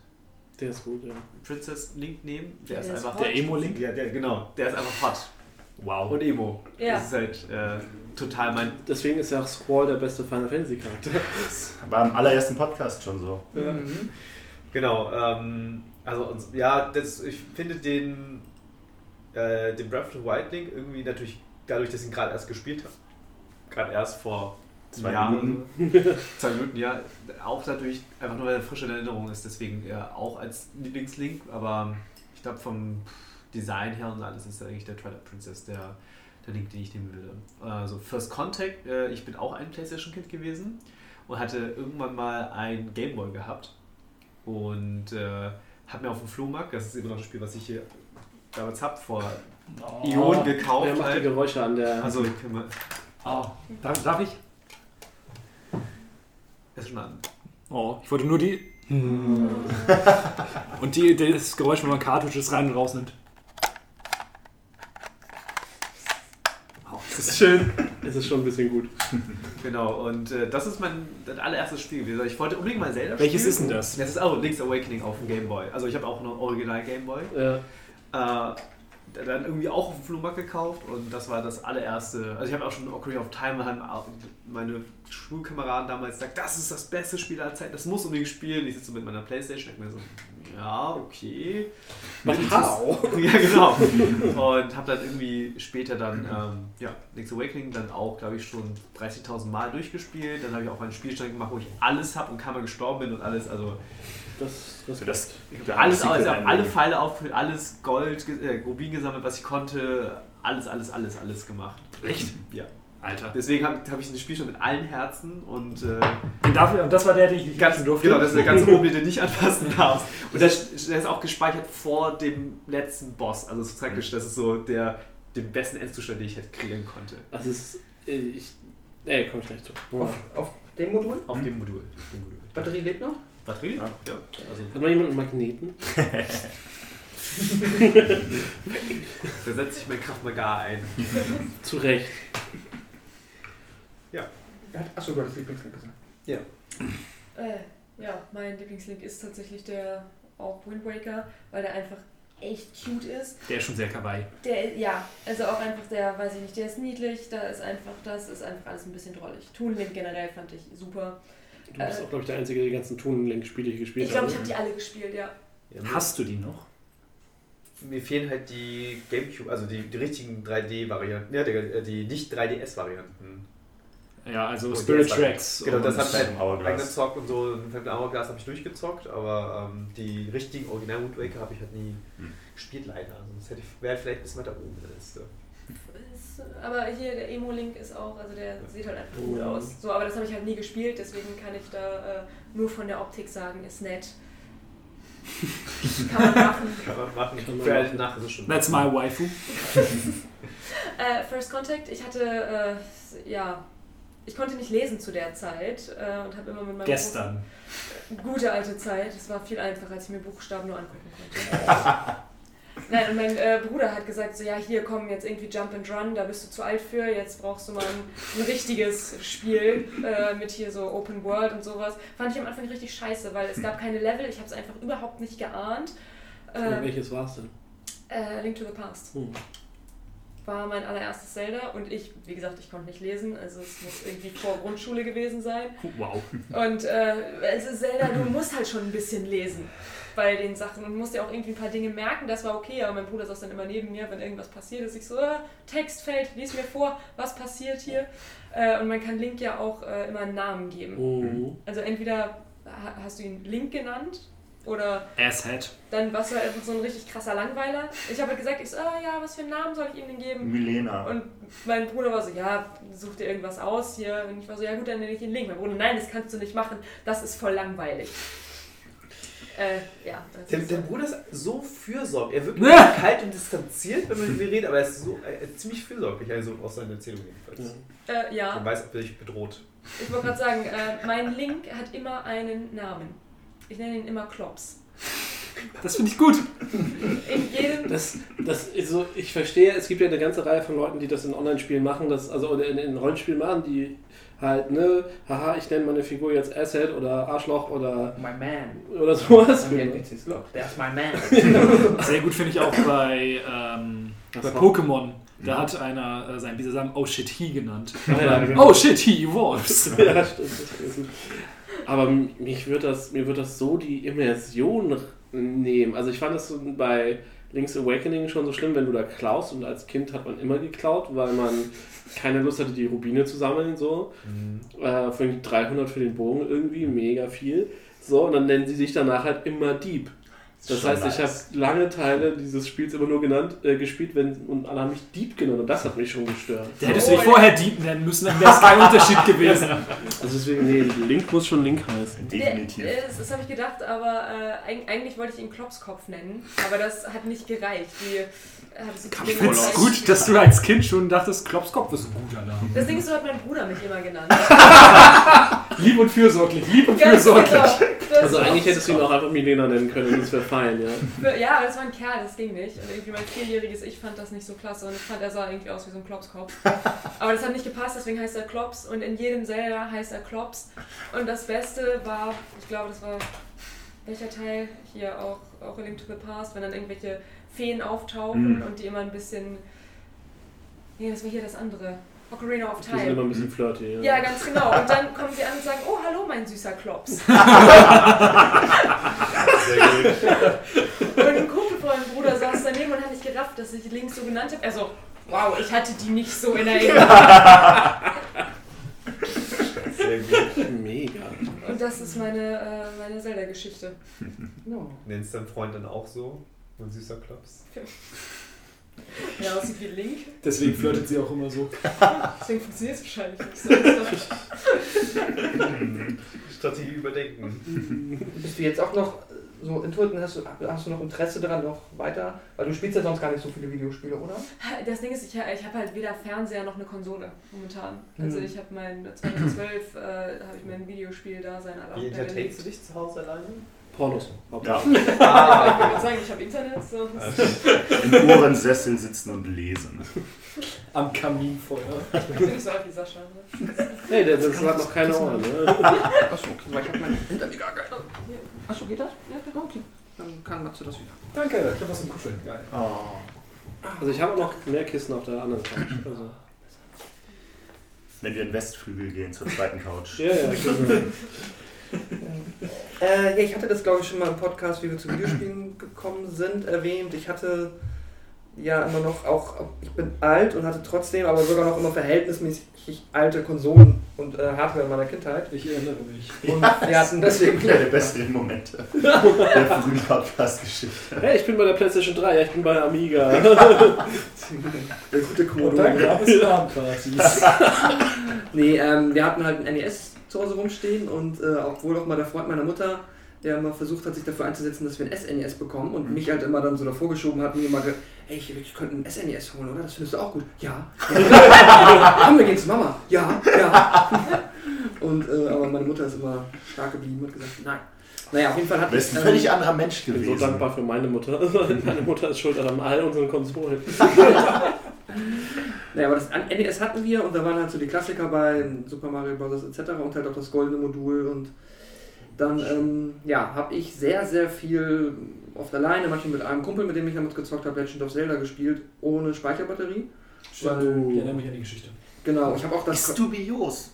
Der ist gut, ja. Princess Link nehmen. Der, Der ist ist einfach hot. Der Emo-Link? Ja, der, genau. Der ist einfach hot. Wow. Und Emo. Ja. Das ist halt äh, total mein. Deswegen ist ja auch Squall der beste Final Fantasy-Charakter. War im allerersten Podcast schon so. Mhm. Genau. Ähm, also ja, das, ich finde den, äh, den Breath of the Wild Link irgendwie natürlich dadurch, dass ich ihn gerade erst gespielt habe. Gerade erst vor Zwei Jahren. Minuten. Zwei Minuten, ja. Auch dadurch, einfach nur weil er frisch in Erinnerung ist, deswegen ja, auch als Lieblingslink, aber ich glaube vom Design her und alles ist eigentlich der Twilight Princess der, der Link, den ich nehmen würde. Also First Contact, äh, ich bin auch ein Playstation-Kind gewesen und hatte irgendwann mal ein Gameboy gehabt und äh, habe mir auf dem Flohmarkt, das ist immer noch ein Spiel, was ich hier damals habe, vor Ionen gekauft. Wer macht die. Geräusche an der... Also, können wir, Oh. Darf, darf ich? Ist schon an. Oh, ich wollte nur die. Und die, das Geräusch, wenn man Cartridges rein und rausnimmt. Oh, das ist schön. Es ist schon ein bisschen gut. Genau, und äh, das ist mein das allererstes Spiel gewesen. Ich wollte unbedingt mal Zelda Welches spielen. ist denn das? Das ist auch Link's Awakening auf dem Game Boy. Also ich habe auch noch Original Game Boy. Äh, Äh, dann irgendwie auch auf dem Flohmarkt gekauft und das war das allererste. Also ich habe auch schon Ocarina of Time, haben meine Schulkameraden damals gesagt, das ist das beste Spiel aller Zeiten, das muss unbedingt spielen. Ich sitze mit meiner Playstation und mir so, ja, okay. Wow. ja, genau. Und habe dann irgendwie später dann, ähm, ja, Link's Awakening dann auch, glaube ich, schon 30.000 Mal durchgespielt. Dann habe ich auch einen Spielstand gemacht, wo ich alles habe und kaum gestorben bin und alles. Also das, das, Für das, alles, also alle Pfeile aufgefüllt, alles Gold, äh, Rubin gesammelt, was ich konnte. Alles, alles, alles, alles gemacht. Echt? Ja. Alter. Deswegen habe hab ich das Spiel schon mit allen Herzen und äh, Und, dafür, und das war der, den ich nicht ganz, durfte. genau, das ist der ganze Oben, den du nicht anfassen darfst. Und das, der ist auch gespeichert vor dem letzten Boss. Also es ist praktisch, das ist so der den besten Endzustand, den ich hätte kreieren konnte. das ist... äh, Ich, ey, komm ich gleich zu. Auf, auf dem Modul? Auf dem Modul. Auf dem Modul. Batterie lebt noch? Batterie? Ja. ja. Also, Hat noch jemand einen Magneten? da setze ich mein Kraft Maga ein. Zu Recht. Achso, du hattest Lieblingslied gesagt. Äh, ja, mein Lieblingslink ist tatsächlich der auch Wind Waker, weil der einfach echt cute ist. Der ist schon sehr kawaii. Der, ja, also auch einfach der, weiß ich nicht, der ist niedlich, da ist einfach, das ist einfach alles ein bisschen drollig. Toon Link generell fand ich super. Du bist Äh, auch, glaube ich, der Einzige, der die ganzen Toon-Link-Spiele hier gespielt Ich glaube, hat. ich habe die alle gespielt, ja. Ja, Hast du die noch? Mir fehlen halt die Gamecube, also die, die richtigen 3D-Varianten, ja, die, äh, die nicht 3DS-Varianten. Ja, also Oh, Spirit Tracks. Genau, das und- hat halt eingezockt und so. Phantom Hourglass habe ich durchgezockt, aber ähm, die richtigen Original Wood Waker habe ich halt nie Hm. gespielt, leider. Also das hätte ich, wäre vielleicht ein bisschen weiter oben in der Liste. Aber hier der Emo-Link ist auch, also der sieht halt einfach gut Ja. aus. So, aber das habe ich halt nie gespielt, deswegen kann ich da äh, nur von der Optik sagen, ist nett. Kann man machen. Kann man machen. Kann man machen. nach ist schon. That's my waifu. Äh, First Contact, ich hatte, äh, ja, ich konnte nicht lesen zu der Zeit äh, und habe immer mit meinem Gestern. Buch- Gute alte Zeit, es war viel einfacher, als ich mir Buchstaben nur angucken konnte. Nein, und mein äh, Bruder hat gesagt, so ja, hier komm, jetzt irgendwie Jump and Run, da bist du zu alt für, jetzt brauchst du mal ein, ein richtiges Spiel äh, mit hier so Open World und sowas. Fand ich am Anfang richtig scheiße, weil es gab keine Level, ich habe es einfach überhaupt nicht geahnt. Und Äh, welches war es denn? äh, Link to the Past Hm. War mein allererstes Zelda und ich, wie gesagt, ich konnte nicht lesen, also es muss irgendwie vor Grundschule gewesen sein. Wow. Und äh, also Zelda, du musst halt schon ein bisschen lesen bei den Sachen und musst dir auch irgendwie ein paar Dinge merken, das war okay, aber mein Bruder saß dann immer neben mir, wenn irgendwas passiert ist, ich so, äh, Textfeld, lies mir vor, was passiert hier. Äh, und man kann Link ja auch äh, immer einen Namen geben. Mhm. Also entweder ha- hast du ihn Link genannt oder Asshead. dann warst du halt einfach so ein richtig krasser Langweiler. Ich habe halt gesagt, ich so, ah, ja, was für einen Namen soll ich ihm denn geben? Milena. Und mein Bruder war so, ja, such dir irgendwas aus hier. Und ich war so, ja gut, dann nenne ich ihn Link. Mein Bruder, nein, das kannst du nicht machen. Das ist voll langweilig. Äh, ja. das Der, ist der. Bruder ist so fürsorglich. Er wirkt Ne? kalt und distanziert, wenn man mit mir redet, aber er ist, so, er ist ziemlich fürsorglich, also aus seiner Erzählung jedenfalls. Äh, ja, Man weiß, ob er sich bedroht. ich wollte gerade sagen, äh, mein Link hat immer einen Namen. Ich nenne ihn immer Klops. Das finde ich gut. In jedem. Das, das ist so, ich verstehe, es gibt ja eine ganze Reihe von Leuten, die das in Online-Spielen machen, das, also oder in, in Rollenspielen machen, die halt, ne, haha, ich nenne meine Figur jetzt Asset oder Arschloch oder, My man. oder sowas. There's my man. Sehr gut finde ich auch bei, ähm, bei Pokémon. Da hat einer äh, seinen Bisasam Oh shit, he genannt. Ah, ja, genau. Oh shit, he evolves. ja, stimmt. das ist- Aber mich wird das, mir wird das so die Immersion nehmen. Also ich fand das so bei Link's Awakening schon so schlimm, wenn du da klaust und als Kind hat man immer geklaut, weil man keine Lust hatte, die Rubine zu sammeln, so. Äh, für die 300 für den Bogen irgendwie, mega viel. So, und dann nennen sie sich danach halt immer Dieb. Das heißt, ich habe nice. lange Teile dieses Spiels immer nur genannt, äh, gespielt, wenn, und alle haben mich Dieb genannt und das hat mich schon gestört. Da hättest du dich vorher Deep nennen müssen, dann wäre es kein Unterschied gewesen. Also deswegen, nee, Link muss schon Link heißen. Definitiv. Der, das das habe ich gedacht, aber äh, eig- eigentlich wollte ich ihn Klopskopf nennen. Aber das hat nicht gereicht. Die, äh, ich zu Ich finde es gut, dass du als Kind schon dachtest, Klopskopf ist ein guter Name. Das Ding ist, so hat mein Bruder mich immer genannt. Lieb und fürsorglich, lieb und Ganz fürsorglich. genau. Also eigentlich hättest du ihn auch einfach Milena nennen können und das wäre fein, ja. Ja, aber das war ein Kerl, das ging nicht. Und irgendwie mein vierjähriges Ich fand das nicht so klasse und ich fand, er sah irgendwie aus wie so ein Klopskopf. Aber das hat nicht gepasst, deswegen heißt er Klops und in jedem Zelda heißt er Klops. Und das Beste war, ich glaube, das war welcher Teil? Hier auch, auch in Link to the Past, wenn dann irgendwelche Feen auftauchen Mhm. und die immer ein bisschen. Nee, das war hier das andere. Ocarina of Die sind immer Time. ein bisschen flirty, ja. Ja, ganz genau. Und dann kommen sie an und sagen, oh, hallo, mein süßer Klops. Sehr gut. Und ein Kumpel von meinem Bruder saß daneben und hat nicht gerafft, dass ich Links so genannt habe. Also, wow, ich hatte die nicht so in Erinnerung. Sehr gut. Mega. Und das ist meine, äh, meine Zelda-Geschichte. No. Nennst deinen Freund dann auch so? Mein süßer Klops? Ja, aussieht wie Link. Deswegen flirtet sie auch immer so. Deswegen funktioniert es wahrscheinlich nicht so. Strategie überdenken. Bist du jetzt auch noch so intuitiv, hast du, hast du noch Interesse daran, noch weiter? Weil du spielst ja sonst gar nicht so viele Videospiele, oder? Das Ding ist, ich, ich habe halt weder Fernseher noch eine Konsole momentan. Also Mhm. ich habe mein 2012 äh, habe ich mein Videospiel-Dasein alle Wie auf der entertainst du dich zu Hause alleine? Pornos. Ja, Ich wollte gerade sagen, ich habe Internet. So. im Ohrensessel sitzen und lesen. Am Kaminfeuer. Ich bin nicht so alt wie Sascha. Ne? Hey, der, das hat noch keine Ohren, ne? Achso, okay, weil ich hab meine hinter mir gar keine. Achso, geht das? Ja, okay. Dann kann Matze das wieder. Danke, ich hab was zum Kuscheln. Geil. Oh. Also ich habe noch mehr Kisten auf der anderen Couch. Also. Wenn wir in den Westflügel gehen zur zweiten Couch. Ja, ja, genau. Äh, ja, ich hatte das glaube ich schon mal im Podcast, wie wir zu Videospielen gekommen sind, erwähnt. Ich hatte ja immer noch auch, ich bin alt und hatte trotzdem aber sogar noch immer verhältnismäßig alte Konsolen und äh, Hardware in meiner Kindheit. Ich erinnere mich. Und wir hatten deswegen Ja, der beste Momente der frühen Podcast-Geschichte. Hey, ich bin bei der PlayStation 3, ja, ich bin bei Amiga. der gute Komodo. dann gab es Abendpartys. Nee, ähm, wir hatten halt ein NES zu Hause rumstehen und äh, obwohl auch mal der Freund meiner Mutter, der mal versucht hat, sich dafür einzusetzen, dass wir ein SNES bekommen und mich halt immer dann so davor geschoben hat und mir immer gesagt, hey, ich, ich könnte ein SNES holen, oder? Das findest du auch gut? Ja. ja. Komm, wir gehen zu Mama. Ja, ja. Und, äh, aber meine Mutter ist immer stark geblieben und gesagt, nein. Naja, auf jeden Fall hat Du bist ein völlig anderer Mensch Ich bin gewesen. so dankbar für meine Mutter. meine Mutter ist schuld an all unseren Konsolen. Naja, aber das an- NES hatten wir und da waren halt so die Klassiker bei Super Mario Bros. etc. und halt auch das goldene Modul und dann ähm, ja, habe ich sehr, sehr viel oft alleine, manchmal mit einem Kumpel, mit dem ich damals gezockt habe, Legend of Zelda gespielt, ohne Speicherbatterie. Stimmt, Weil- ich erinnere mich an die Geschichte. Genau, ich habe auch das... Ist dubios.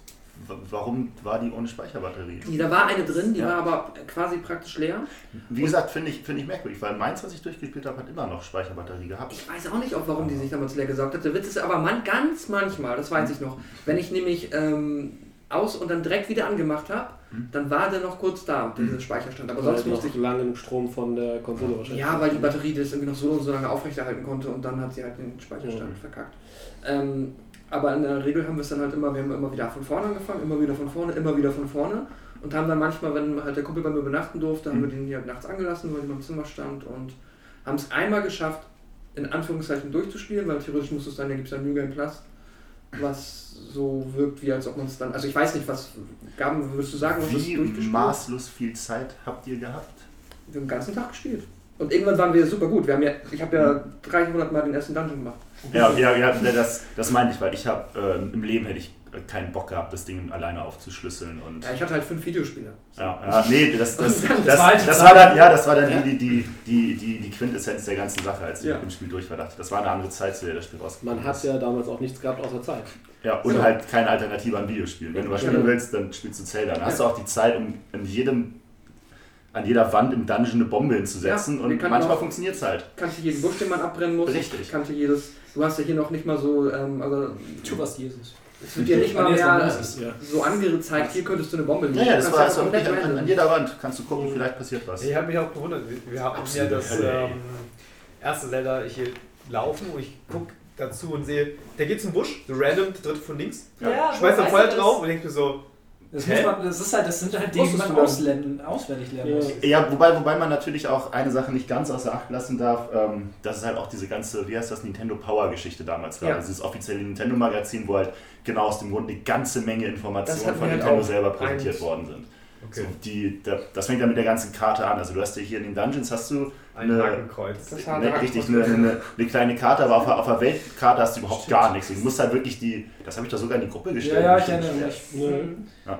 Warum war die ohne Speicherbatterie? Nee, Da war eine drin, die Ja. war aber quasi praktisch leer. Wie gesagt, finde ich, finde ich merkwürdig, weil meins, was ich durchgespielt habe, hat immer noch Speicherbatterie gehabt. Ich weiß auch nicht, auch warum die sich damals leer gesaugt hat. Der Witz ist aber man, ganz manchmal, das weiß ich noch, wenn ich nämlich ähm, aus und dann direkt wieder angemacht habe, Hm. dann war der noch kurz da, dieser Speicherstand. Aber sonst musste ich. langen Strom von der Konsole wahrscheinlich. Ja, weil die Batterie das irgendwie noch so und so lange aufrechterhalten konnte und dann hat sie halt den Speicherstand Mhm. verkackt. Ähm, aber in der Regel haben wir es dann halt immer, wir haben immer wieder von vorne angefangen, immer wieder von vorne, immer wieder von vorne und haben dann manchmal, wenn halt der Kumpel bei mir übernachten durfte, haben Mhm. wir den hier nachts angelassen, weil er im Zimmer stand und haben es einmal geschafft, in Anführungszeichen durchzuspielen, weil theoretisch muss es dann, da gibt es ja New Game Plus, was so wirkt, wie als ob man es dann, also ich weiß nicht, was, Gaben, würdest du sagen, was Wie durchgespielt? maßlos viel Zeit habt ihr gehabt? Wir haben den ganzen Tag gespielt. Und irgendwann waren wir super gut. Wir haben ja, ich habe ja 300 Mal den ersten Dungeon gemacht. Ja, ja, ja das, das meinte ich, weil ich habe ähm, im Leben hätte ich äh, keinen Bock gehabt, das Ding alleine aufzuschlüsseln und Ja, ich hatte halt fünf Videospiele. Ja, ja, nee, das, das, das, Das das, war dann, ja, das war dann die, die, die, die, die Quintessenz der ganzen Sache, als ich Ja. mit dem Spiel durch war. dachte, Das war eine andere Zeit, zu der das Spiel rausgekommen Man hat ja damals auch nichts gehabt außer Zeit. Ja, und Genau. halt keine Alternative an Videospielen. Wenn du was Ja. spielen willst, dann spielst du Zelda. Dann hast du auch die Zeit, um in jedem, an jeder Wand im Dungeon eine Bombe hinzusetzen Ja, und manchmal funktioniert es halt. Kannte jeden Busch, den man abbrennen muss. Richtig. Kannte jedes. Du hast ja hier noch nicht mal so, ähm, also Du warst Jesus. es wird dir nicht mal mehr Moses. Ja. so angezeigt, hier könntest du eine Bombe liegen. Ja, ja, Du das kannst war, das war wirklich komplett an, an jeder Wand. Kannst du gucken, vielleicht passiert was. Ich habe mich auch gewundert. Wir haben Absolute ja das ähm, erste Zelda hier laufen und ich gucke dazu und sehe, der geht zum Busch, so random, der dritte von links, Ja. schmeißt dann Feuer drauf und denke mir so, Das, Hä? muss man, das, ist halt, das sind halt Dinge, die man auslernen, auswendig lernen Ja. muss. Ja, wobei, wobei man natürlich auch eine Sache nicht ganz außer Acht lassen darf, ähm, das ist halt auch diese ganze, wie heißt das, Nintendo Power Geschichte damals gab. Ja. Dieses offizielle Nintendo-Magazin, wo halt genau aus dem Grund eine ganze Menge Informationen von halt Nintendo auch. selber präsentiert worden sind. okay, So, die, da, das fängt dann mit der ganzen Karte an. Also du hast ja hier in den Dungeons hast du ein eine, Hakenkreuz. Das ne, Hakenkreuz. richtig eine, eine, eine kleine Karte, aber auf, der- auf der Weltkarte hast du überhaupt gar nichts. Du musst halt wirklich die, das habe ich da sogar in die Gruppe Ja, gestellt. ja, ich bestimmt. erinnere mich. Ja.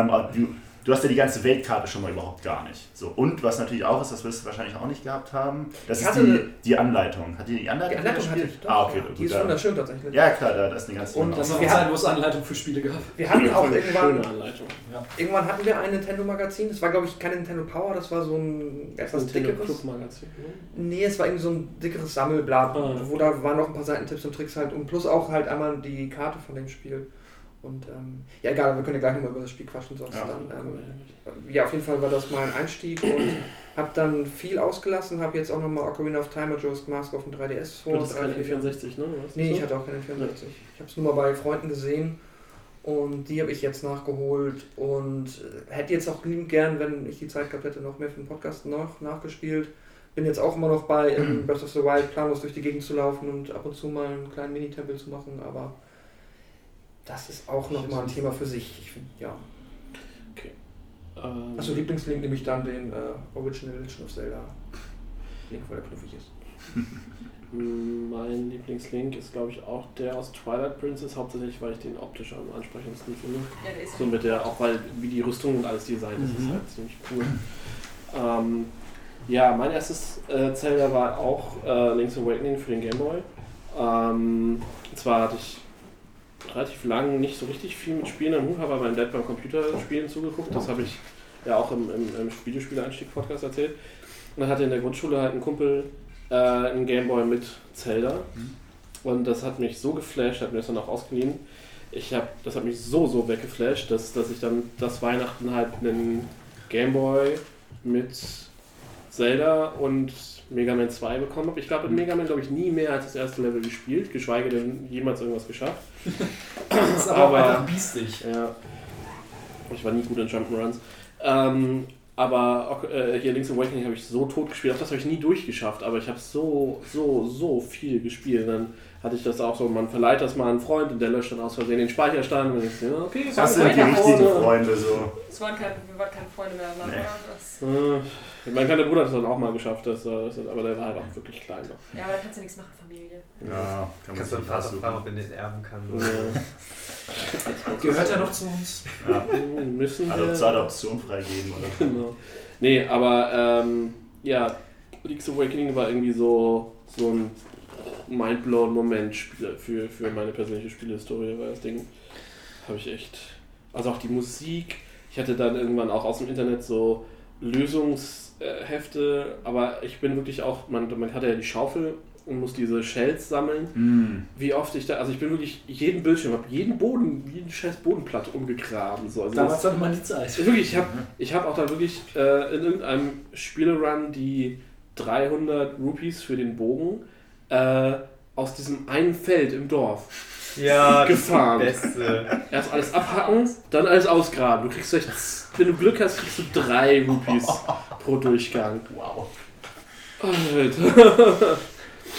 Ähm, du, du hast ja die ganze Weltkarte schon mal überhaupt gar nicht. So, und was natürlich auch ist, das wirst du wahrscheinlich auch nicht gehabt haben, das Ich ist hatte die, eine- die Anleitung. Hat die die Die Anleitung, Anleitung hatte gespielt? ich doch. Ah, okay, ja. gut. Die ist ja. wunderschön tatsächlich. Ja, klar, da, da ist eine ganze Und Das war Wir eine es Anleitung für Spiele gab. Wir hatten auch Schöne irgendwann, Anleitung. irgendwann hatten wir ein Nintendo-Magazin. Das war, glaube ich, kein Nintendo Power, das war so ein etwas Nintendo dickeres. Club-Magazin. Ne? Nee, es war irgendwie so ein dickeres Sammelblatt, Ah. wo da waren noch ein paar Seitentipps und Tricks halt und plus auch halt einmal die Karte von dem Spiel. Und ähm, ja, egal, wir können ja gleich nochmal über das Spiel quatschen, sonst Ja. dann. Ähm, ja, auf jeden Fall war das mein Einstieg und habe dann viel ausgelassen, habe jetzt auch nochmal Ocarina of Time und Joe's Mask auf dem 3DS vor. Du hattest keine vier Jahren. 64, ne? War's Nee, so? ich hatte auch keine 64. Ich habe es nur mal bei Freunden gesehen und die habe ich jetzt nachgeholt und äh, hätte jetzt auch liebend gern, wenn ich die Zeit gehabt hätte, noch mehr für den Podcast noch nachgespielt. Bin jetzt auch immer noch bei in Breath of the Wild planlos durch die Gegend zu laufen und ab und zu mal einen kleinen Minitempel zu machen, aber das ist auch nochmal ein Thema für sich. Ich find, ja. Ähm, Achso, Lieblingslink nehme ich dann den äh, Original Legend of Zelda. Link, weil der knuffig ist. Mein Lieblingslink ist, glaube ich, auch der aus Twilight Princess, hauptsächlich, weil ich den optisch am ansprechendsten finde. Ja, der ist So mit der, auch weil wie die Rüstung und alles designt ist, ist Mhm. halt ziemlich cool. Ähm, ja, mein erstes äh, Zelda war auch äh, Link's Awakening für den Game Boy. Ähm, und zwar hatte ich relativ lang nicht so richtig viel mit Spielen am Hut, habe aber meinem Dad beim Computerspielen zugeguckt. Das habe ich ja auch im, im, im Videospieleinstieg-Podcast erzählt. Und dann hatte in der Grundschule halt ein Kumpel äh, einen Gameboy mit Zelda. Und das hat mich so geflasht, hat mir das dann auch ausgeliehen. Ich hab, das hat mich so, so weggeflasht, dass, dass ich dann das Weihnachten halt einen Gameboy mit Zelda und Mega Man 2 bekommen habe. Ich glaube, in Mega Man glaube ich nie mehr als das erste Level gespielt, geschweige denn jemals irgendwas geschafft. Das ist aber, Aber- einfach biestig. Ja. Ich war nie gut in Jump'n'Runs. Ähm, Aber äh, hier Link's Awakening habe ich so tot gespielt. Auch das habe ich nie durchgeschafft, aber ich habe so, so, so viel gespielt. Dann hatte ich das auch so, man verleiht das mal an einen Freund und der löscht dann aus Versehen den Speicherstand. Und ich ja, okay, Das sind die weiter richtigen. Freunde so. Es waren keine, wir waren keine Freunde mehr. Ne? Nee. Das, Äh, Mein kleiner Bruder hat es dann auch mal geschafft, das, das, aber der war halt auch wirklich klein noch. ja, aber da kannst du nichts machen, Familie. Ja, kann man Kannst du nicht Vater fragen, ob er den erben kann. Ja. Gehört er noch zu uns? Ja. Müssen wir. Also zur Adoption freigeben oder. Genau. Nee, aber ähm, ja, Link's Awakening war irgendwie so, so ein mindblown Moment für, für meine persönliche Spielhistorie, weil das Ding habe ich echt. Also auch die Musik. Ich hatte dann irgendwann auch aus dem Internet so Lösungshefte, aber ich bin wirklich auch, man, man hatte ja die Schaufel und muss diese Shells sammeln. Mm. Wie oft ich da, also ich bin wirklich jeden Bildschirm, habe jeden Boden, jeden scheiß Bodenplatte umgegraben. So. Also Damals das, hatte man die Zeit. wirklich, ich habe ich hab auch da wirklich äh, in irgendeinem Spiele-Run die 300 Rupees für den Bogen äh, aus diesem einen Feld im Dorf. Ja, das ist Gefahren. das Beste. Erst alles abhacken, dann alles ausgraben. Du kriegst echt, wenn du Glück hast, kriegst du drei Rupees pro Durchgang. Wow. Alter.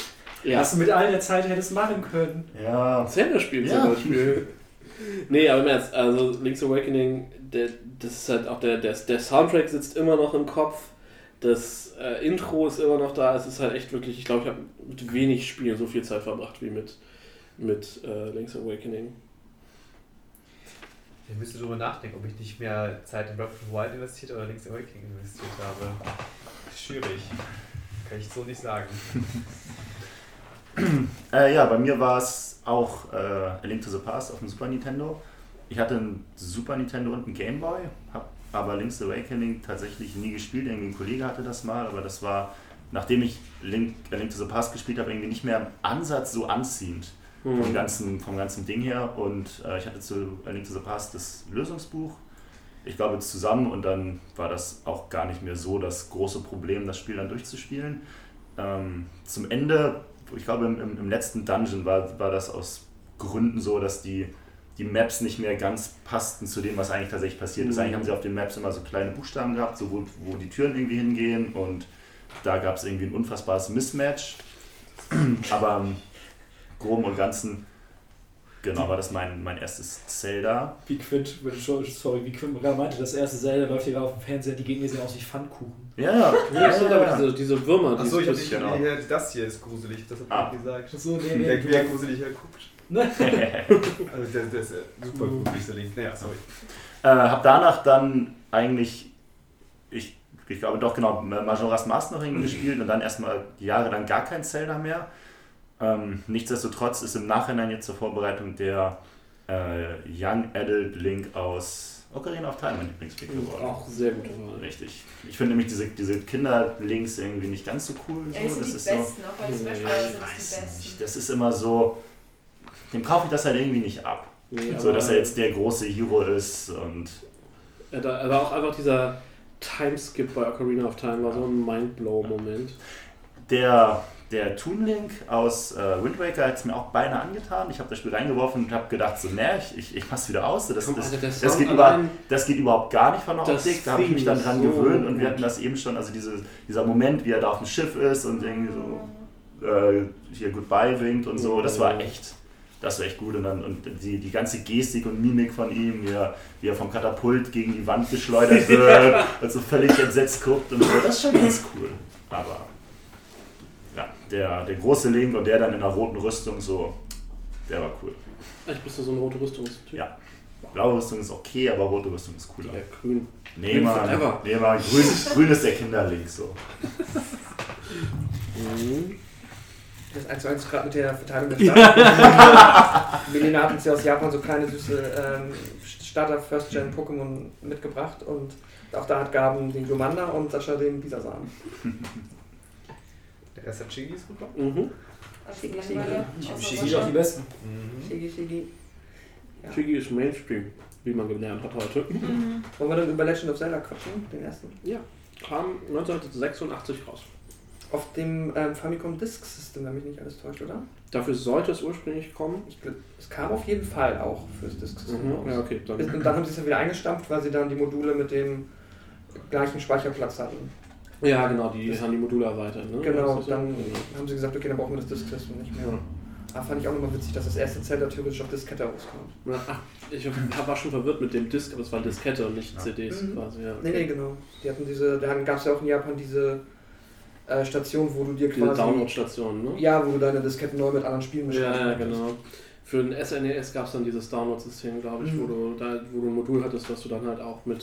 ja. Was du mit all der Zeit hättest machen können. Ja. Zelda-Spiel Ja. zum Beispiel. Nee, aber im Ernst, also Link's Awakening, der, das ist halt auch der, der, der Soundtrack sitzt immer noch im Kopf. Das äh, Intro ist immer noch da. Es ist halt echt wirklich, ich glaube, ich habe mit wenig Spielen so viel Zeit verbracht wie mit, mit äh, Link's Awakening. Ich müsste darüber nachdenken, ob ich nicht mehr Zeit in Breath of the Wild investiert oder Link's Awakening investiert habe. Schwierig. Kann ich so nicht sagen. Äh, ja, bei mir war es auch äh, A Link to the Past auf dem Super Nintendo. Ich hatte ein Super Nintendo und ein Game Boy, habe aber Link's Awakening tatsächlich nie gespielt. Irgendwie ein Kollege hatte das mal, aber das war, nachdem ich Link, A Link to the Past gespielt habe, irgendwie nicht mehr im Ansatz so anziehend vom, Hm. ganzen, vom ganzen Ding her. Und äh, ich hatte zu A Link to the Past das Lösungsbuch. Ich glaube zusammen und dann war das auch gar nicht mehr so das große Problem, das Spiel dann durchzuspielen. Ähm, zum Ende, ich glaube im, im, letzten Dungeon war, war das aus Gründen so, dass die, die Maps nicht mehr ganz passten zu dem, was eigentlich tatsächlich passiert ist. Mhm. Eigentlich haben sie auf den Maps immer so kleine Buchstaben gehabt, so wo, wo die Türen irgendwie hingehen und da gab es irgendwie ein unfassbares Mismatch. Aber im Groben und Ganzen, genau, war das mein, mein erstes Zelda. Wie Quint, sorry, wie Quint gerade meinte, das erste Zelda läuft hier gerade auf dem Fernseher, die Gegner sehen aus wie Pfannkuchen. Ja, ja, Ja, ja, diese, diese Würmer, die Achso, ich hab nicht, genau. ja, das hier ist gruselig, das hat Ah. er gesagt. So, nee, Der, nee, wer gruseliger guckt. Also der, der ist äh, super gruselig, der Link. Naja, sorry. Äh, hab danach dann eigentlich, ich, ich glaube doch genau, Majora's Mask noch irgendwie gespielt und dann erstmal jahrelang gar kein Zelda mehr. Ähm, nichtsdestotrotz ist im Nachhinein jetzt zur Vorbereitung der äh, Young Adult Link aus Ocarina of Time mein Lieblingsspiel geworden. Auch sehr gute Wahl. Richtig. Ich finde nämlich diese, diese Kinder-Links irgendwie nicht ganz so cool. Ja, So. Das die ist so, besten, auch bei Smash Bros. ich sind die nicht. besten. Das ist immer so, dem kaufe ich das halt irgendwie nicht ab. Nee, So, dass er jetzt der große Hero ist und aber auch einfach dieser Timeskip bei Ocarina of Time war so ein Mindblow-Moment. Der, der Toon Link aus äh, Wind Waker hat es mir auch beinahe angetan. Ich habe das Spiel reingeworfen und habe gedacht, so, ne, ich, ich, ich mach's wieder aus. Das, Komm, das, der das, geht über, das geht überhaupt gar nicht von der Optik. Da habe ich mich dann dran so gewöhnt und wir hatten das eben schon, also diese, dieser Moment, wie er da auf dem Schiff ist und irgendwie so äh, hier Goodbye winkt und so, das war echt. Das war echt gut und dann und die, die ganze Gestik und Mimik von ihm, wie er, wie er vom Katapult gegen die Wand geschleudert wird und so völlig entsetzt guckt und so, das ist schon ganz cool. Aber der, der große Link und der dann in einer roten Rüstung, so, der war cool. Eigentlich bist du so ein rote Rüstungstyp. Ja. Blaue Rüstung ist okay, aber rote Rüstung ist cooler. Ja, grün. Nee, Grün Mann, nee, Mann grün, grün ist der Kinderlink, so. Mhm. Das 1 zu 1 gerade mit der Verteilung der Starter. Melina hat uns ja aus Japan so kleine süße ähm, Starter First Gen Pokémon mitgebracht und auch da hat Gaben den Glomanda und Sascha den Bisasam. Der erste Chigi ist gut. Mhm. Also Langeweile. Außer Shigi doch die besten. Mhm. Shigi, Shigi. Ja. Shiggy ist Mainstream, wie man gelernt hat heute. Mhm. Wollen wir dann über Legend of Zelda quatschen, den ersten? Ja, kam 1986 raus. Auf dem ähm, Famicom Disk System, wenn mich nicht alles täuscht, oder? Dafür sollte es ursprünglich kommen. Ich, glaub, es kam auf jeden Fall auch fürs Disk System Mhm. raus. Ja, okay. Dann, Und dann haben sie es ja wieder eingestampft, weil sie dann die Module mit dem gleichen Speicherplatz hatten. Ja, genau, die haben die Module erweitert. Ne? Genau, Das so. dann haben sie gesagt, okay, dann brauchen wir das Disk-System nicht mehr. Aber fand ich auch nochmal witzig, dass das erste Zelda theoretisch auf Diskette rauskam. Ja, ach, ich war schon verwirrt mit dem Disk, aber es war Diskette und nicht CDs Mhm. quasi. Ja. Nee, nee, genau. Die hatten diese, da gab es ja auch in Japan diese äh, Station, wo du dir Diese quasi. Download-Stationen, ne? Ja, wo du deine Disketten neu mit anderen Spielen mischen Ja, ja, genau. Für den SNES gab es dann dieses Download-System, glaube ich, Mhm. wo, du, da, wo du ein Modul hattest, was du dann halt auch mit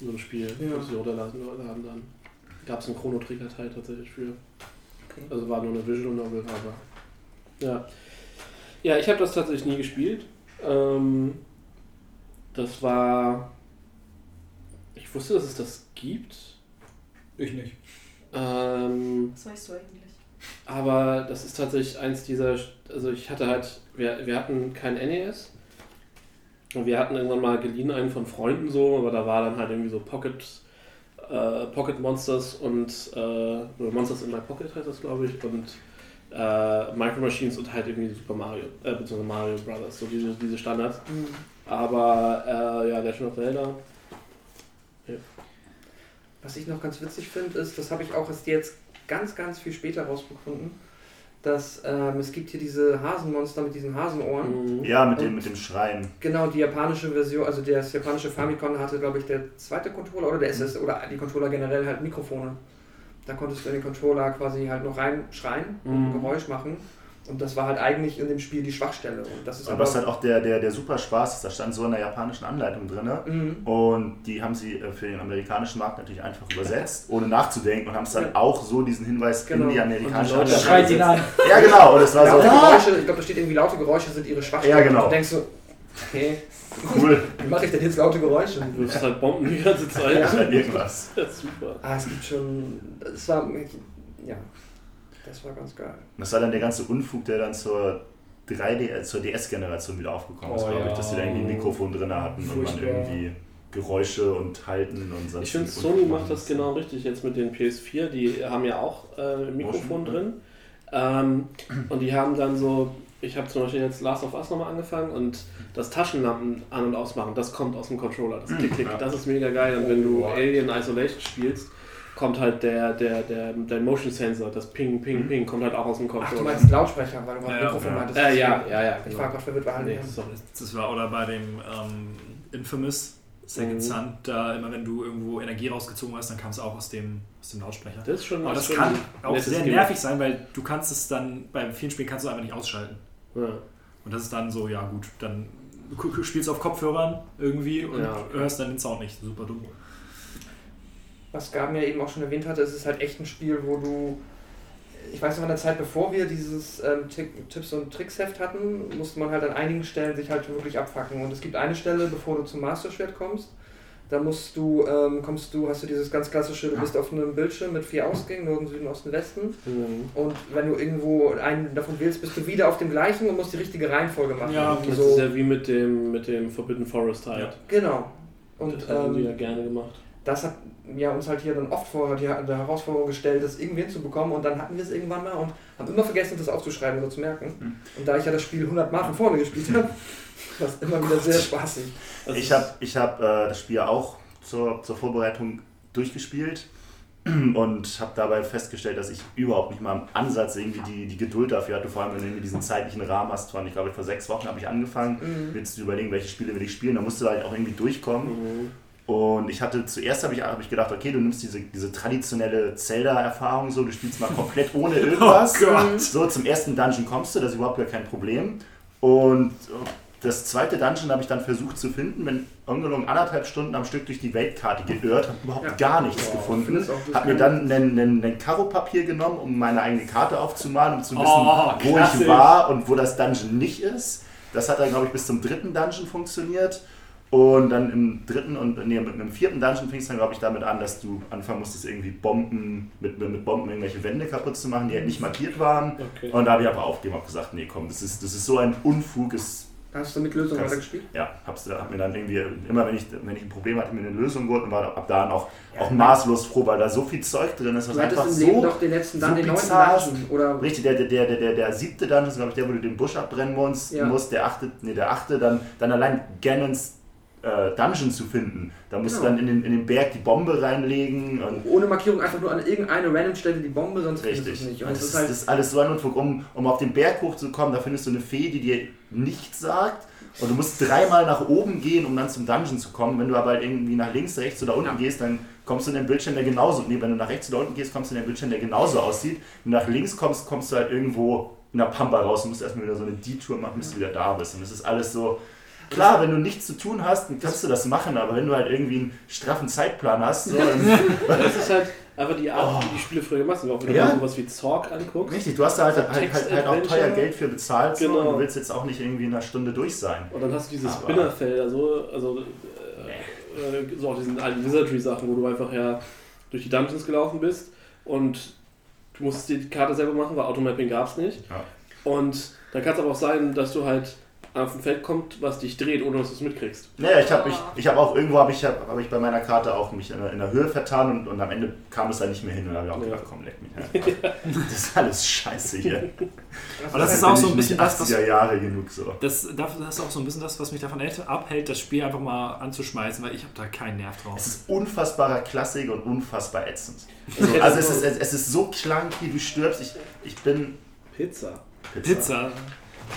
so einem Spiel Ja. ja. runterladen laden dann. Gab es einen Chrono Trigger-Teil tatsächlich für. Okay. Also war nur eine Visual Novel, aber. Ja. Ja, ich habe das tatsächlich nie gespielt. Ähm, das war. Ich wusste, dass es das gibt. Ich nicht. Ähm, Was weißt du eigentlich? aber das ist tatsächlich eins dieser, also ich hatte halt, wir, wir hatten kein NES. Und wir hatten irgendwann mal geliehen einen von Freunden so, aber da war dann halt irgendwie so Pocket, äh, Pocket Monsters und äh, Monsters in My Pocket heißt das glaube ich und äh, Micro Machines und halt irgendwie Super Mario, äh, beziehungsweise Mario Brothers, so diese, diese Standards. Mhm. Aber äh, ja, Legend of Zelda, Was ich noch ganz witzig finde, ist, das habe ich auch erst jetzt ganz, ganz viel später rausgefunden, dass ähm, es gibt hier diese Hasenmonster mit diesen Hasenohren. mhm. Ja, mit dem, mit dem Schreien. Genau, die japanische Version, also das japanische Famicom hatte, glaube ich, der zweite Controller oder der SS oder die Controller generell halt Mikrofone. Da konntest du in den Controller quasi halt noch reinschreien und ein Mhm. Geräusch machen. Und das war halt eigentlich in dem Spiel die Schwachstelle. Und das ist Aber was halt auch der, der, der super Spaß ist, da stand so in der japanischen Anleitung drin. Mhm. Und die haben sie äh, für den amerikanischen Markt natürlich einfach übersetzt, ohne nachzudenken und haben es dann Ja. auch so diesen Hinweis Genau. in die amerikanische Anleitung Schreit ihn an. Ja, genau. Und es war so, Laute ah, Geräusche, ich glaube, da steht irgendwie, laute Geräusche sind ihre Schwachstelle. Ja, genau. Und du denkst so, okay, cool. wie mache ich denn jetzt laute Geräusche? Du wirfst halt Bomben die ganze Zeit. Ja. Irgendwas. Das ist super. Ah, es gibt schon, es war, ja, das war ganz geil. Das war dann der ganze Unfug, der dann zur 3D, äh, zur DS-Generation wieder aufgekommen ist, Oh, glaube ich, ja. dass sie da irgendwie ein Mikrofon drin hatten und man Furchtbar. irgendwie Geräusche und Halten und sonst Ich finde, Sony macht das genau richtig jetzt mit den PS4. Die haben ja auch äh, ein Mikrofon Motion, drin. Ähm, und die haben dann so, ich habe zum Beispiel jetzt Last of Us nochmal angefangen und das Taschenlampen an- und ausmachen, das kommt aus dem Controller. Das Klick-Klick, Ja. das ist mega geil. Und wenn du. Alien Isolation spielst, kommt halt der, der, der, der Motion Sensor, das Ping, Ping, Ping, kommt halt auch aus dem Ach, Controller. du meinst Lautsprecher, weil du gerade Ja, Mikrofon ja. meintest. Äh, ja, ja, ja. Ich Genau. war gerade verwirrt, weil Nee. Das war oder bei dem ähm, Infamous Second Mhm. Son, da immer wenn du irgendwo Energie rausgezogen hast, dann kam es auch aus dem, aus dem Lautsprecher. Das ist schon Aber das schon kann auch sehr Gimmick. nervig sein, weil du kannst es dann, bei vielen Spielen kannst du einfach nicht ausschalten. Ja. Und das ist dann so, ja gut, dann du du spielst auf Kopfhörern irgendwie und Ja. hörst dann den Sound nicht. Super dumm. Was Gaben ja eben auch schon erwähnt hatte, es ist halt echt ein Spiel, wo du. Ich weiß noch, in der Zeit, bevor wir dieses ähm, Tipps- und Tricksheft hatten, musste man halt an einigen Stellen sich halt wirklich abfacken. Und es gibt eine Stelle, bevor du zum Master-Schwert kommst, da musst du, ähm, kommst du, hast du dieses ganz klassische, du bist auf einem Bildschirm mit vier Ausgängen, Norden, Süden, Osten, Westen. Mhm. Und wenn du irgendwo einen davon wählst, bist du wieder auf dem gleichen und musst die richtige Reihenfolge machen. Ja, Das so. ist ja wie mit dem, mit dem Forbidden Forest halt. Ja. Genau. Und das haben die ja ähm, gerne gemacht. Das hat ja, uns halt hier dann oft vor die, die Herausforderung gestellt, das irgendwie hinzubekommen und dann hatten wir es irgendwann mal und haben immer vergessen, das aufzuschreiben oder zu merken. Hm. Und da ich ja das Spiel 100 Mal von vorne gespielt habe, war es immer wieder sehr spaßig. Das Ich habe ich hab, äh, das Spiel auch zur, zur Vorbereitung durchgespielt und habe dabei festgestellt, dass ich überhaupt nicht mal im Ansatz irgendwie die, die Geduld dafür hatte, vor allem wenn du irgendwie diesen zeitlichen Rahmen hast. Von, ich glaube, vor sechs Wochen habe ich angefangen, Mhm. willst du überlegen, welche Spiele will ich spielen, da musst du halt auch irgendwie durchkommen. Mhm. Und ich hatte zuerst habe ich, hab ich gedacht, okay, du nimmst diese, diese traditionelle Zelda-Erfahrung so, du spielst mal komplett ohne irgendwas. Oh Gott. So, zum ersten Dungeon kommst du, das ist überhaupt gar kein Problem. Und das zweite Dungeon habe ich dann versucht zu finden, bin ungelogen anderthalb Stunden am Stück durch die Weltkarte geirrt, habe überhaupt Ja. gar nichts Boah, gefunden. Habe mir dann ein, Karo-Papier genommen, um meine eigene Karte aufzumalen, um zu wissen, Oh, wo ich war und wo das Dungeon nicht ist. Das hat dann, glaube ich, bis zum dritten Dungeon funktioniert. Und dann im dritten und nee, mit dem vierten Dungeon fing es dann, glaube ich, damit an, dass du anfangen musstest, irgendwie Bomben, mit, mit Bomben irgendwelche Wände kaputt zu machen, die halt nicht markiert waren. Okay. Und da habe ich einfach aufgegeben und gesagt, nee, komm, das ist, das ist so ein Unfug. Es, Hast du mit Lösung Kannst- weitergespielt? ja, hab's, hab mir dann irgendwie, immer wenn ich, wenn ich ein Problem hatte, mir eine Lösung geholt und war ab da dann auch, auch maßlos froh, weil da so viel Zeug drin ist, was Du einfach im Leben so doch den letzten so dann den neunten. Dungeon oder Richtig, der, der, der, der, der, der siebte Dungeon ist, glaube ich, der, wo du den Busch abbrennen musst, Ja. musst der achte, nee, der achte, dann, dann allein Ganons äh, Dungeon zu finden. Da musst Genau. du dann in den, in den Berg die Bombe reinlegen Ohne Markierung einfach nur an irgendeine random Stelle die Bombe, sonst findest du Richtig. es nicht. Und das, ist ist halt, das ist alles so ein Unfug. Um, um auf den Berg hochzukommen, da findest du eine Fee, die dir nichts sagt. Und du musst dreimal nach oben gehen, um dann zum Dungeon zu kommen. Wenn du aber halt irgendwie nach links, rechts oder unten Ja. gehst, dann kommst du in den Bildschirm, der genauso. Nee, wenn du nach rechts oder unten gehst, kommst du in den Bildschirm, der genauso aussieht. Wenn du nach links kommst, kommst du halt irgendwo in der Pampa raus und musst erstmal wieder so eine Detour machen, bis du wieder da bist. Und das ist alles so. Klar, wenn du nichts zu tun hast, dann kannst du das machen, aber wenn du halt irgendwie einen straffen Zeitplan hast, so, dann Das ist halt einfach die Art, wie die Spiele früher gemacht sind. Auch wenn du Ja. sowas wie Zorg anguckst. Richtig, du hast da halt, So halt, halt, halt auch teuer Geld für bezahlt so, Genau. und du willst jetzt auch nicht irgendwie in einer Stunde durch sein. Und dann hast du diese Aber- Spinnerfelder, so, also äh, äh, so auch diesen alten Wizardry-Sachen, wo du einfach ja durch die Dungeons gelaufen bist und du musstest die Karte selber machen, weil Automapping gab es nicht. Ja. Und dann kann es aber auch sein, dass du halt auf ein Feld kommt, was dich dreht, ohne dass du es mitkriegst. Naja, ich habe ich, ich hab auch irgendwo habe ich, hab, hab ich bei meiner Karte auch mich in der, in der Höhe vertan und, und am Ende kam es da nicht mehr hin und da habe ich auch Ja. gedacht, komm, leck mich einfach. Das ist alles scheiße hier. Aber das Da ist auch so ein bisschen das, was 80er Jahre genug so. Das, das ist auch so ein bisschen das, was mich davon abhält, das Spiel einfach mal anzuschmeißen, weil ich habe da keinen Nerv drauf. Es ist unfassbarer Klassik und unfassbar ätzend. So, also es ist, es ist so clunky, du stirbst. Ich, ich bin Pizza. Pizza.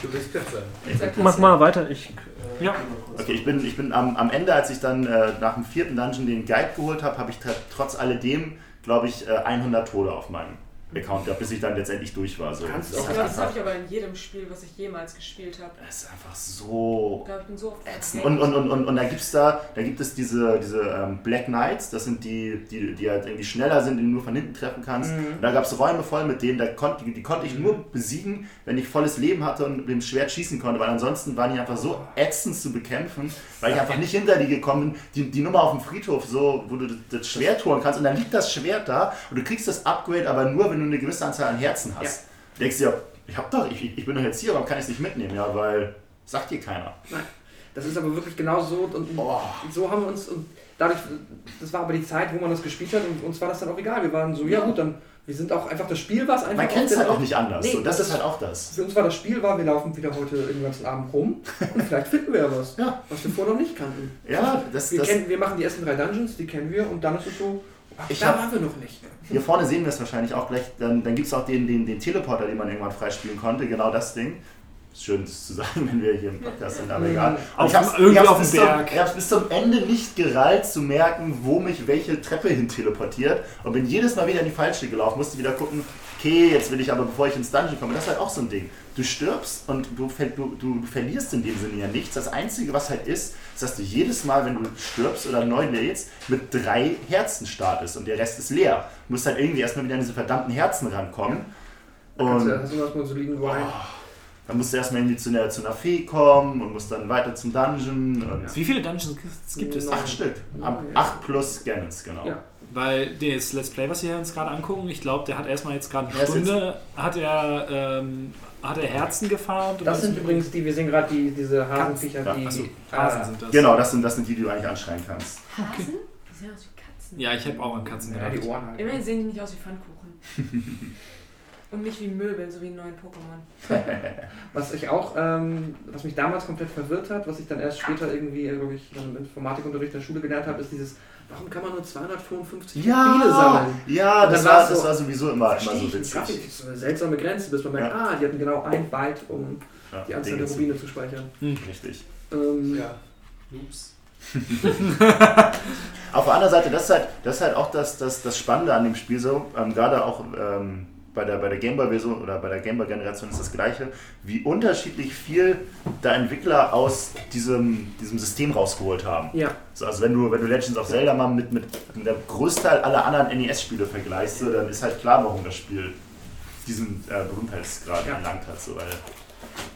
Du bist Pizza. Mach mal weiter, ich. Ja. Okay, ich bin, ich bin am, am Ende, als ich dann äh, nach dem vierten Dungeon den Guide geholt habe, habe ich trotz alledem, glaube ich, äh, 100 Tode auf meinem Account gehabt, bis ich dann letztendlich durch war. So. Kannst das, das habe ich aber in jedem Spiel, was ich jemals gespielt habe. das ist einfach so Ich glaube, ich bin so oft ätzend. Und, und, und, und, und da gibt's da, da gibt es diese, diese ähm, Black Knights, das sind die, die, die halt irgendwie schneller sind, die du nur von hinten treffen kannst. Mhm. Und da gab es Räume voll mit denen, da konnt, die, die konnte ich nur besiegen, wenn ich volles Leben hatte und mit dem Schwert schießen konnte, weil ansonsten waren die einfach so ätzend zu bekämpfen, weil ich einfach nicht hinter die gekommen bin. Die, die Nummer auf dem Friedhof, so, wo du das, das Schwert holen kannst und dann liegt das Schwert da und du kriegst das Upgrade aber nur, wenn du eine gewisse Anzahl an Herzen hast. Du denkst dir, ich hab doch, ich, ich bin doch jetzt hier, warum kann ich es nicht mitnehmen? Ja, weil sagt dir keiner. Nein. Das ist aber wirklich genau so und Oh. so haben wir uns und dadurch, das war aber die Zeit, wo man das gespielt hat und uns war das dann auch egal. Wir waren so, ja, gut, dann, wir sind auch einfach, das Spiel war es einfach. Man kennt es halt auch nicht anders. Nee, so, das das ist halt auch das. Für uns war das Spiel, war, wir laufen wieder heute den ganzen Abend rum und vielleicht finden wir ja was, Ja. was wir vorher noch nicht kannten. Ja, das, Wir, das, kennen, wir machen die ersten drei Dungeons, die kennen wir und dann ist es so, Ich da hab- waren wir noch nicht. hier vorne sehen wir es wahrscheinlich auch gleich. Dann, dann gibt es auch den, den, den Teleporter, den man irgendwann freispielen konnte. Genau das Ding. Ist schön das zu sagen, wenn wir hier im Podcast sind, aber egal. Und ich hab's- dem- irgendwie ich hab's auf dem bis zum- Berg. Ich habe es bis zum Ende nicht gereilt zu merken, wo mich welche Treppe hin teleportiert. Und bin jedes Mal wieder in die falsche gelaufen. Musste wieder gucken, okay, jetzt will ich aber, bevor ich ins Dungeon komme. Das ist halt auch so ein Ding. Du stirbst und du, du, du verlierst in dem Sinne ja nichts. Das Einzige, was halt ist, ist, dass du jedes Mal, wenn du stirbst oder neu lädst, mit drei Herzen startest und der Rest ist leer. Du musst halt irgendwie erstmal wieder an diese verdammten Herzen rankommen. Kannst Und hast du mit soliden Wein? Dann musst du erstmal irgendwie zu einer, zu einer Fee kommen und musst dann weiter zum Dungeon. Und Wie viele Dungeons gibt es? Acht Stück. Ab Ja. acht plus Gammons, genau. Ja. Weil das Let's Play, was wir uns gerade angucken, ich glaube, der hat erstmal jetzt gerade eine Stunde, hat er, ähm, hat er Herzen gefarmt. Das sind übrigens die, wir sehen gerade die, diese Hasenviecher, Ja, die. Achso, ah, Hasen sind das. Genau, das sind, das sind die, die du eigentlich anschreien kannst. Hasen? Die sehen aus wie Katzen. Ja, ich habe auch an Katzen ja, die gedacht. Ohren halt. Immerhin sehen die nicht aus wie Pfannkuchen. Und nicht wie Möbel, so wie in neuen Pokémon. Was ich auch, ähm, was mich damals komplett verwirrt hat, was ich dann erst später irgendwie, glaube ich, im Informatikunterricht in der Schule gelernt habe, ist dieses, warum kann man nur 255 Spiele sammeln? ja, das war, war's das so- war sowieso immer, immer so witzig. Grafik ist so eine seltsame Grenze, bis man merkt, Ja. ah, die hatten genau ein Byte, um Ja, die Anzahl der Rubine zu speichern. Richtig. Ähm, Ja. Ups. Auf der anderen Seite, das ist halt, das ist halt auch das, das, das Spannende an dem Spiel so, ähm, gerade auch ähm, bei der, bei der Gameboy-Version oder bei der Gameboy-Generation ist das gleiche, wie unterschiedlich viel da Entwickler aus diesem, diesem System rausgeholt haben. Ja, So, also wenn du, wenn du Legends of Zelda mal mit, mit der Großteil aller anderen NES-Spiele vergleichst, so, dann ist halt klar, warum das Spiel diesen äh, Berühmtheitsgrad Ja. erlangt hat. So, weil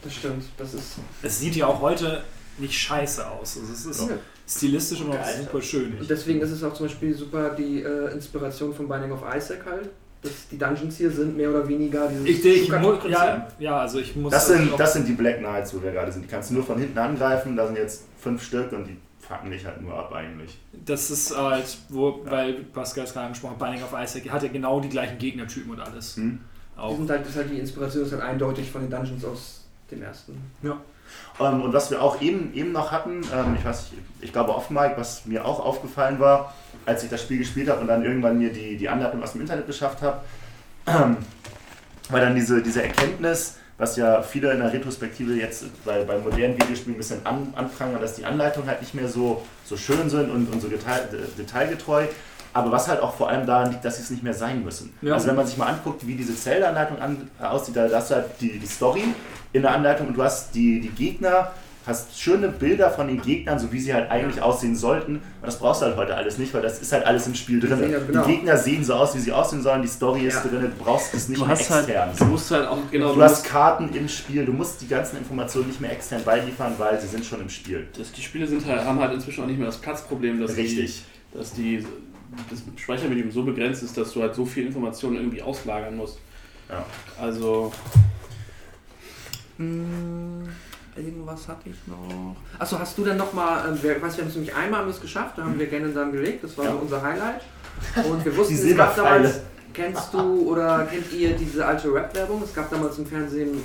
das stimmt. Das ist. Es sieht ja auch heute nicht scheiße aus. Also es ist Ja. stilistisch und auch Geil. super schön. Und deswegen ist es auch zum Beispiel super die äh, Inspiration von Binding of Isaac halt. Das, die Dungeons hier sind mehr oder weniger dieses Ich, ich, Schuhkarton-Prinzip. mu- ja, ja, also ich muss. das, sind, das sind die Black Knights, wo wir gerade sind. Die kannst du nur von hinten angreifen, da sind jetzt fünf Stück und die fucken dich halt nur ab eigentlich. Das ist halt, wo, weil Pascal es gerade angesprochen hat, Binding of Isaac hat ja genau die gleichen Gegnertypen und alles. Hm? Die Auch. sind halt, das ist halt die Inspiration ist halt eindeutig von den Dungeons aus dem ersten. Ähm, und was wir auch eben, eben noch hatten, ähm, ich weiß nicht, ich glaube off Mike, was mir auch aufgefallen war, als ich das Spiel gespielt habe und dann irgendwann mir die, die Anleitung aus dem Internet beschafft habe, ähm, war dann diese, diese Erkenntnis, was ja viele in der Retrospektive jetzt bei, bei modernen Videospielen ein bisschen an, anprangern, dass die Anleitungen halt nicht mehr so, so schön sind und, und so detail, detailgetreu. Aber was halt auch vor allem daran liegt, dass sie es nicht mehr sein müssen. Ja. Also wenn man sich mal anguckt, wie diese Zelda-Anleitung an, aussieht, da hast du halt die, die Story in der Anleitung und du hast die, die Gegner, hast schöne Bilder von den Gegnern, so wie sie halt eigentlich aussehen sollten. Und das brauchst du halt heute alles nicht, weil das ist halt alles im Spiel drin. ja genau. Die Gegner sehen so aus, wie sie aussehen sollen, die Story ist Ja. drin, du brauchst es nicht Du mehr halt, extern. du musst halt auch, genau, Du hast Karten im Spiel, du musst die ganzen Informationen nicht mehr extern beiliefern, weil sie sind schon im Spiel. das, die Spiele sind halt, haben halt inzwischen auch nicht mehr das Platzproblem, dass Richtig. Die, dass die das Speichermedium so begrenzt ist, dass du halt so viel Informationen irgendwie auslagern musst. Ja. Also, Hm, irgendwas hatte ich noch. Achso, hast du denn nochmal, ähm, wir, weiß, wir haben es nämlich einmal haben geschafft, da haben wir gerne dann gelegt, das war Ja. so unser Highlight. Und wir wussten, es gab damals, kennst du oder kennt ihr diese alte Rap-Werbung? Es gab damals im Fernsehen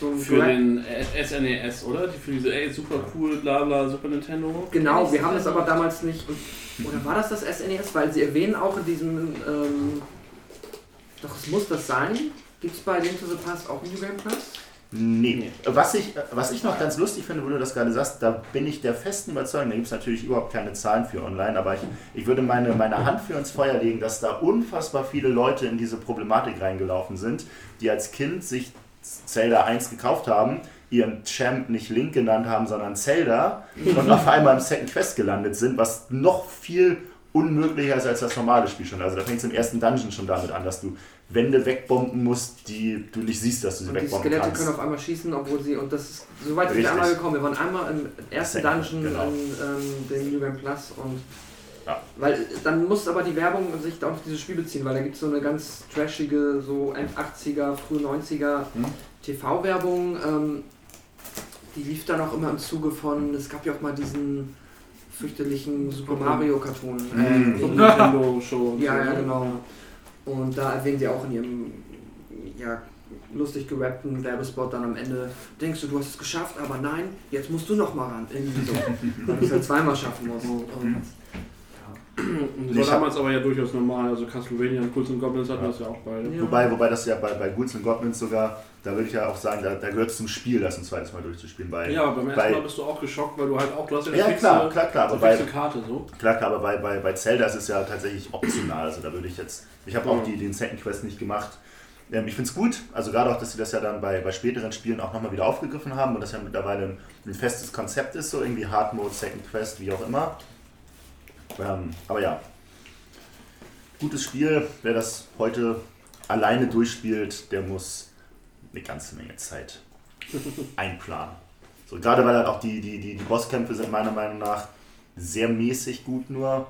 so ein für Rap- den SNES, oder? Die für diese, ey, super cool, bla bla, Super Nintendo. Genau, wir haben es aber damals nicht. Und, oder war das das SNES? Weil sie erwähnen auch in diesem. Ähm, doch, es muss das sein. Gibt es bei Link to the Past auch New Game Plus? Nee. Was ich, was ich noch ganz lustig finde, wo du das gerade sagst, da bin ich der festen Überzeugung, da gibt es natürlich überhaupt keine Zahlen für online, aber ich, ich würde meine, meine Hand für ins Feuer legen, dass da unfassbar viele Leute in diese Problematik reingelaufen sind, die als Kind sich Zelda 1 gekauft haben, ihren Champ nicht Link genannt haben, sondern Zelda und auf einmal im Second Quest gelandet sind, was noch viel unmöglicher ist als das normale Spiel schon. Also da fängt es im ersten Dungeon schon damit an, dass du Wände wegbomben musst, die du nicht siehst, dass du sie Und die wegbomben Skelette kannst. können auf einmal schießen, obwohl sie. Und das ist. So weit sind wir einmal gekommen. Wir waren einmal im ersten Dungeon genau. in ähm, dem New Game Plus und. Ja. Weil äh, dann muss aber die Werbung sich da auf dieses Spiel beziehen, weil da gibt es so eine ganz trashige, so End 80er, früh 90er Hm? TV-Werbung. Ähm, die lief dann auch immer im Zuge von. Es gab ja auch mal diesen fürchterlichen Super Mario Cartoon. Mhm. Äh, Nintendo Show. und ja, so, ja, ne? genau. Und da erwähnen sie auch in ihrem ja, lustig gerappten Werbespot dann am Ende, denkst du, du hast es geschafft, aber nein, jetzt musst du noch mal ran. Irgendwie so. Weil du es halt zweimal schaffen musst. Und, Und Das war damals aber ja durchaus normal. Also Castlevania und Ghouls Goblins hatten Ja. das ja auch beide. Ja. Wobei, wobei das ja bei, bei Ghouls Goblins sogar, da würde ich ja auch sagen, da, da gehört es zum Spiel, das ein zweites Mal durchzuspielen. Bei, Ja, beim ersten bei, Mal bist du auch geschockt, weil du halt auch, du hast ja eine Ja, fixe, klar, klar, klar, aber bei- Karte so. Klar, klar, aber bei, bei, bei Zelda ist es ja tatsächlich optional. Also da würde ich jetzt. Ich habe auch Ja. die, den Second Quest nicht gemacht. Ähm, ich finde es gut, also gerade auch, dass sie das ja dann bei, bei späteren Spielen auch nochmal wieder aufgegriffen haben und das ja mittlerweile ein, ein festes Konzept ist, so irgendwie Hard Mode, Second Quest, wie auch immer. Ähm, aber ja, gutes Spiel. Wer das heute alleine durchspielt, der muss eine ganze Menge Zeit einplanen. So, gerade weil halt auch die, die, die, die Bosskämpfe sind meiner Meinung nach sehr mäßig gut nur.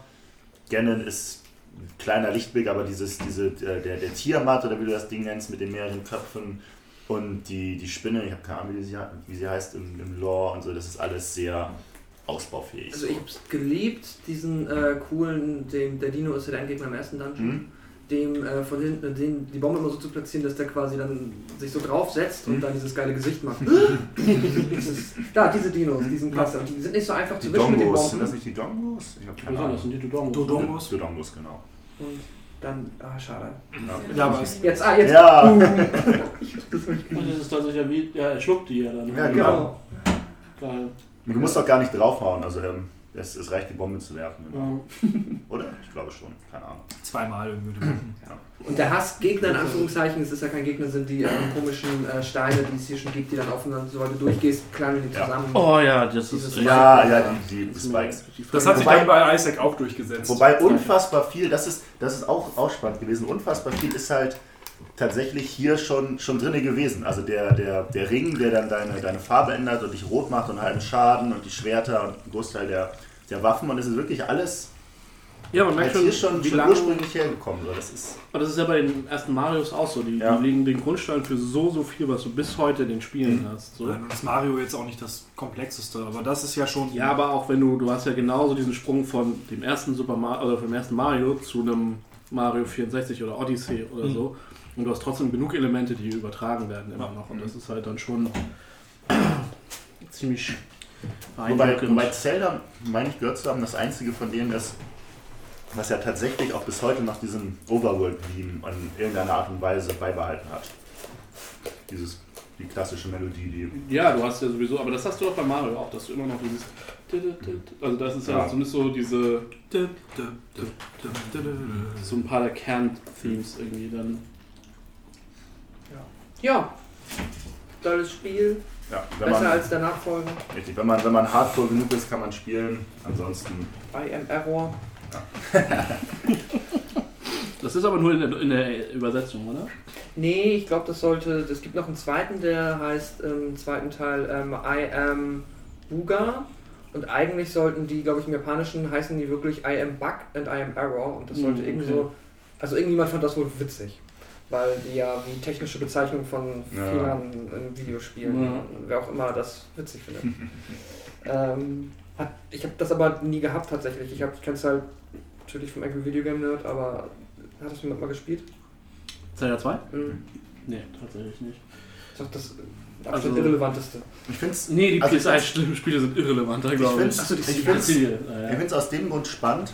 Ganon ist ein kleiner Lichtblick, aber dieses, diese, äh, der, der Tiamat oder wie du das Ding nennst, mit den mehreren Köpfen und die, die Spinne, ich habe keine Ahnung, wie sie, wie sie heißt im, im Lore und so, das ist alles sehr ausbaufähig. also ich hab's geliebt, diesen äh, coolen, dem, der Dino ist ja der Endgegner im ersten Dungeon. Mhm. Dem äh, von hinten den, die Bombe immer so zu platzieren, dass der quasi dann sich so draufsetzt und Mhm. dann dieses geile Gesicht macht. das ist, da, diese Dinos, die sind klasse. Und die sind nicht so einfach die zu wischen mit den Dongos, sind das Bomben. nicht die Dongos? Ich habe keine Besonders Ahnung. sind die Dodongos. Dodongos? Die Dongos, genau. Und dann, ah, schade. Ja, aber es, Jetzt, ah, jetzt. Ja. Und das ist tatsächlich ja wie, ja, er schluckt die ja dann. Ja, Genau. Geil. Du musst doch gar nicht draufhauen, also ähm, es, es reicht, die Bombe zu werfen. Ja. Oder? Ich glaube schon, keine Ahnung. zweimal irgendwie. Und der Hassgegner, in Anführungszeichen, es ist ja kein Gegner, sind die ähm, komischen äh, Steine, die es hier schon gibt, die dann aufeinander, sobald du durchgehst, klagen die Ja. zusammen. Oh ja, das Dieses ist. Ja, ja, die, die Spikes. Das hat sich Wobei- dann bei Isaac auch durchgesetzt. Wobei unfassbar viel, das ist, das ist auch, auch spannend gewesen, unfassbar viel ist halt tatsächlich hier schon, schon drin gewesen. Also der, der, der Ring, der dann deine, deine Farbe ändert und dich rot macht und halben Schaden und die Schwerter und ein Großteil der, der Waffen und es ist wirklich alles Ja, man merkt halt schon, hier schon, wie schon lange. ursprünglich hergekommen. So. Das ist, Aber das ist ja bei den ersten Marios auch so. Die, Ja. die legen den Grundstein für so, so viel, was du bis heute in den Spielen Mhm. hast. So. Und das Mario jetzt auch nicht das komplexeste, aber das ist ja schon. Ja, aber auch wenn du, du hast ja genauso diesen Sprung von dem ersten Super Mario oder vom ersten Mario zu einem Mario 64 oder Odyssey oder Mhm. so. Und du hast trotzdem genug Elemente, die übertragen werden immer noch. Und das ist halt dann schon ziemlich Wobei, wobei Zelda, meine ich gehört zu haben, das einzige von denen ist, was ja tatsächlich auch bis heute noch diesen Overworld-Beam in irgendeiner Art und Weise beibehalten hat. Dieses, die klassische Melodie, die. Ja, du hast ja sowieso, aber das hast du auch bei Mario auch, dass du immer noch dieses. Also das ist ja, Ja. zumindest so diese. so ein paar der Kern-Themes irgendwie dann. Ja. Tolles Spiel. Ja, wenn Besser man, als der Nachfolger. richtig, wenn man, wenn man hardcore genug ist, kann man spielen. Ansonsten. I am Error. Das ist aber nur in der, in der Übersetzung, oder? Nee, ich glaube, das sollte. Es gibt noch einen zweiten, der heißt im zweiten Teil ähm, I am Buga. Und eigentlich sollten die, glaube ich, im Japanischen heißen die wirklich I am Bug and I am Error. Und das sollte irgendwie okay. so. Also irgendjemand fand das wohl witzig. Weil die ja wie technische Bezeichnung von Ja. Fehlern in Videospielen, Ja. wer auch immer das witzig findet. ähm, hat, ich habe das aber nie gehabt tatsächlich. Ich, hab- ich kenne es halt natürlich vom Angry Video Game Nerd, aber hat das jemand mal gespielt? Zelda 2? Mhm. Nee, tatsächlich nicht. Das ist doch das Also- absolut irrelevanteste. Ich finde es Nee, die Also ich PS1-Spiele sind irrelevanter, glaube ich. find's- ich. Ich finde es aus dem Grund spannend,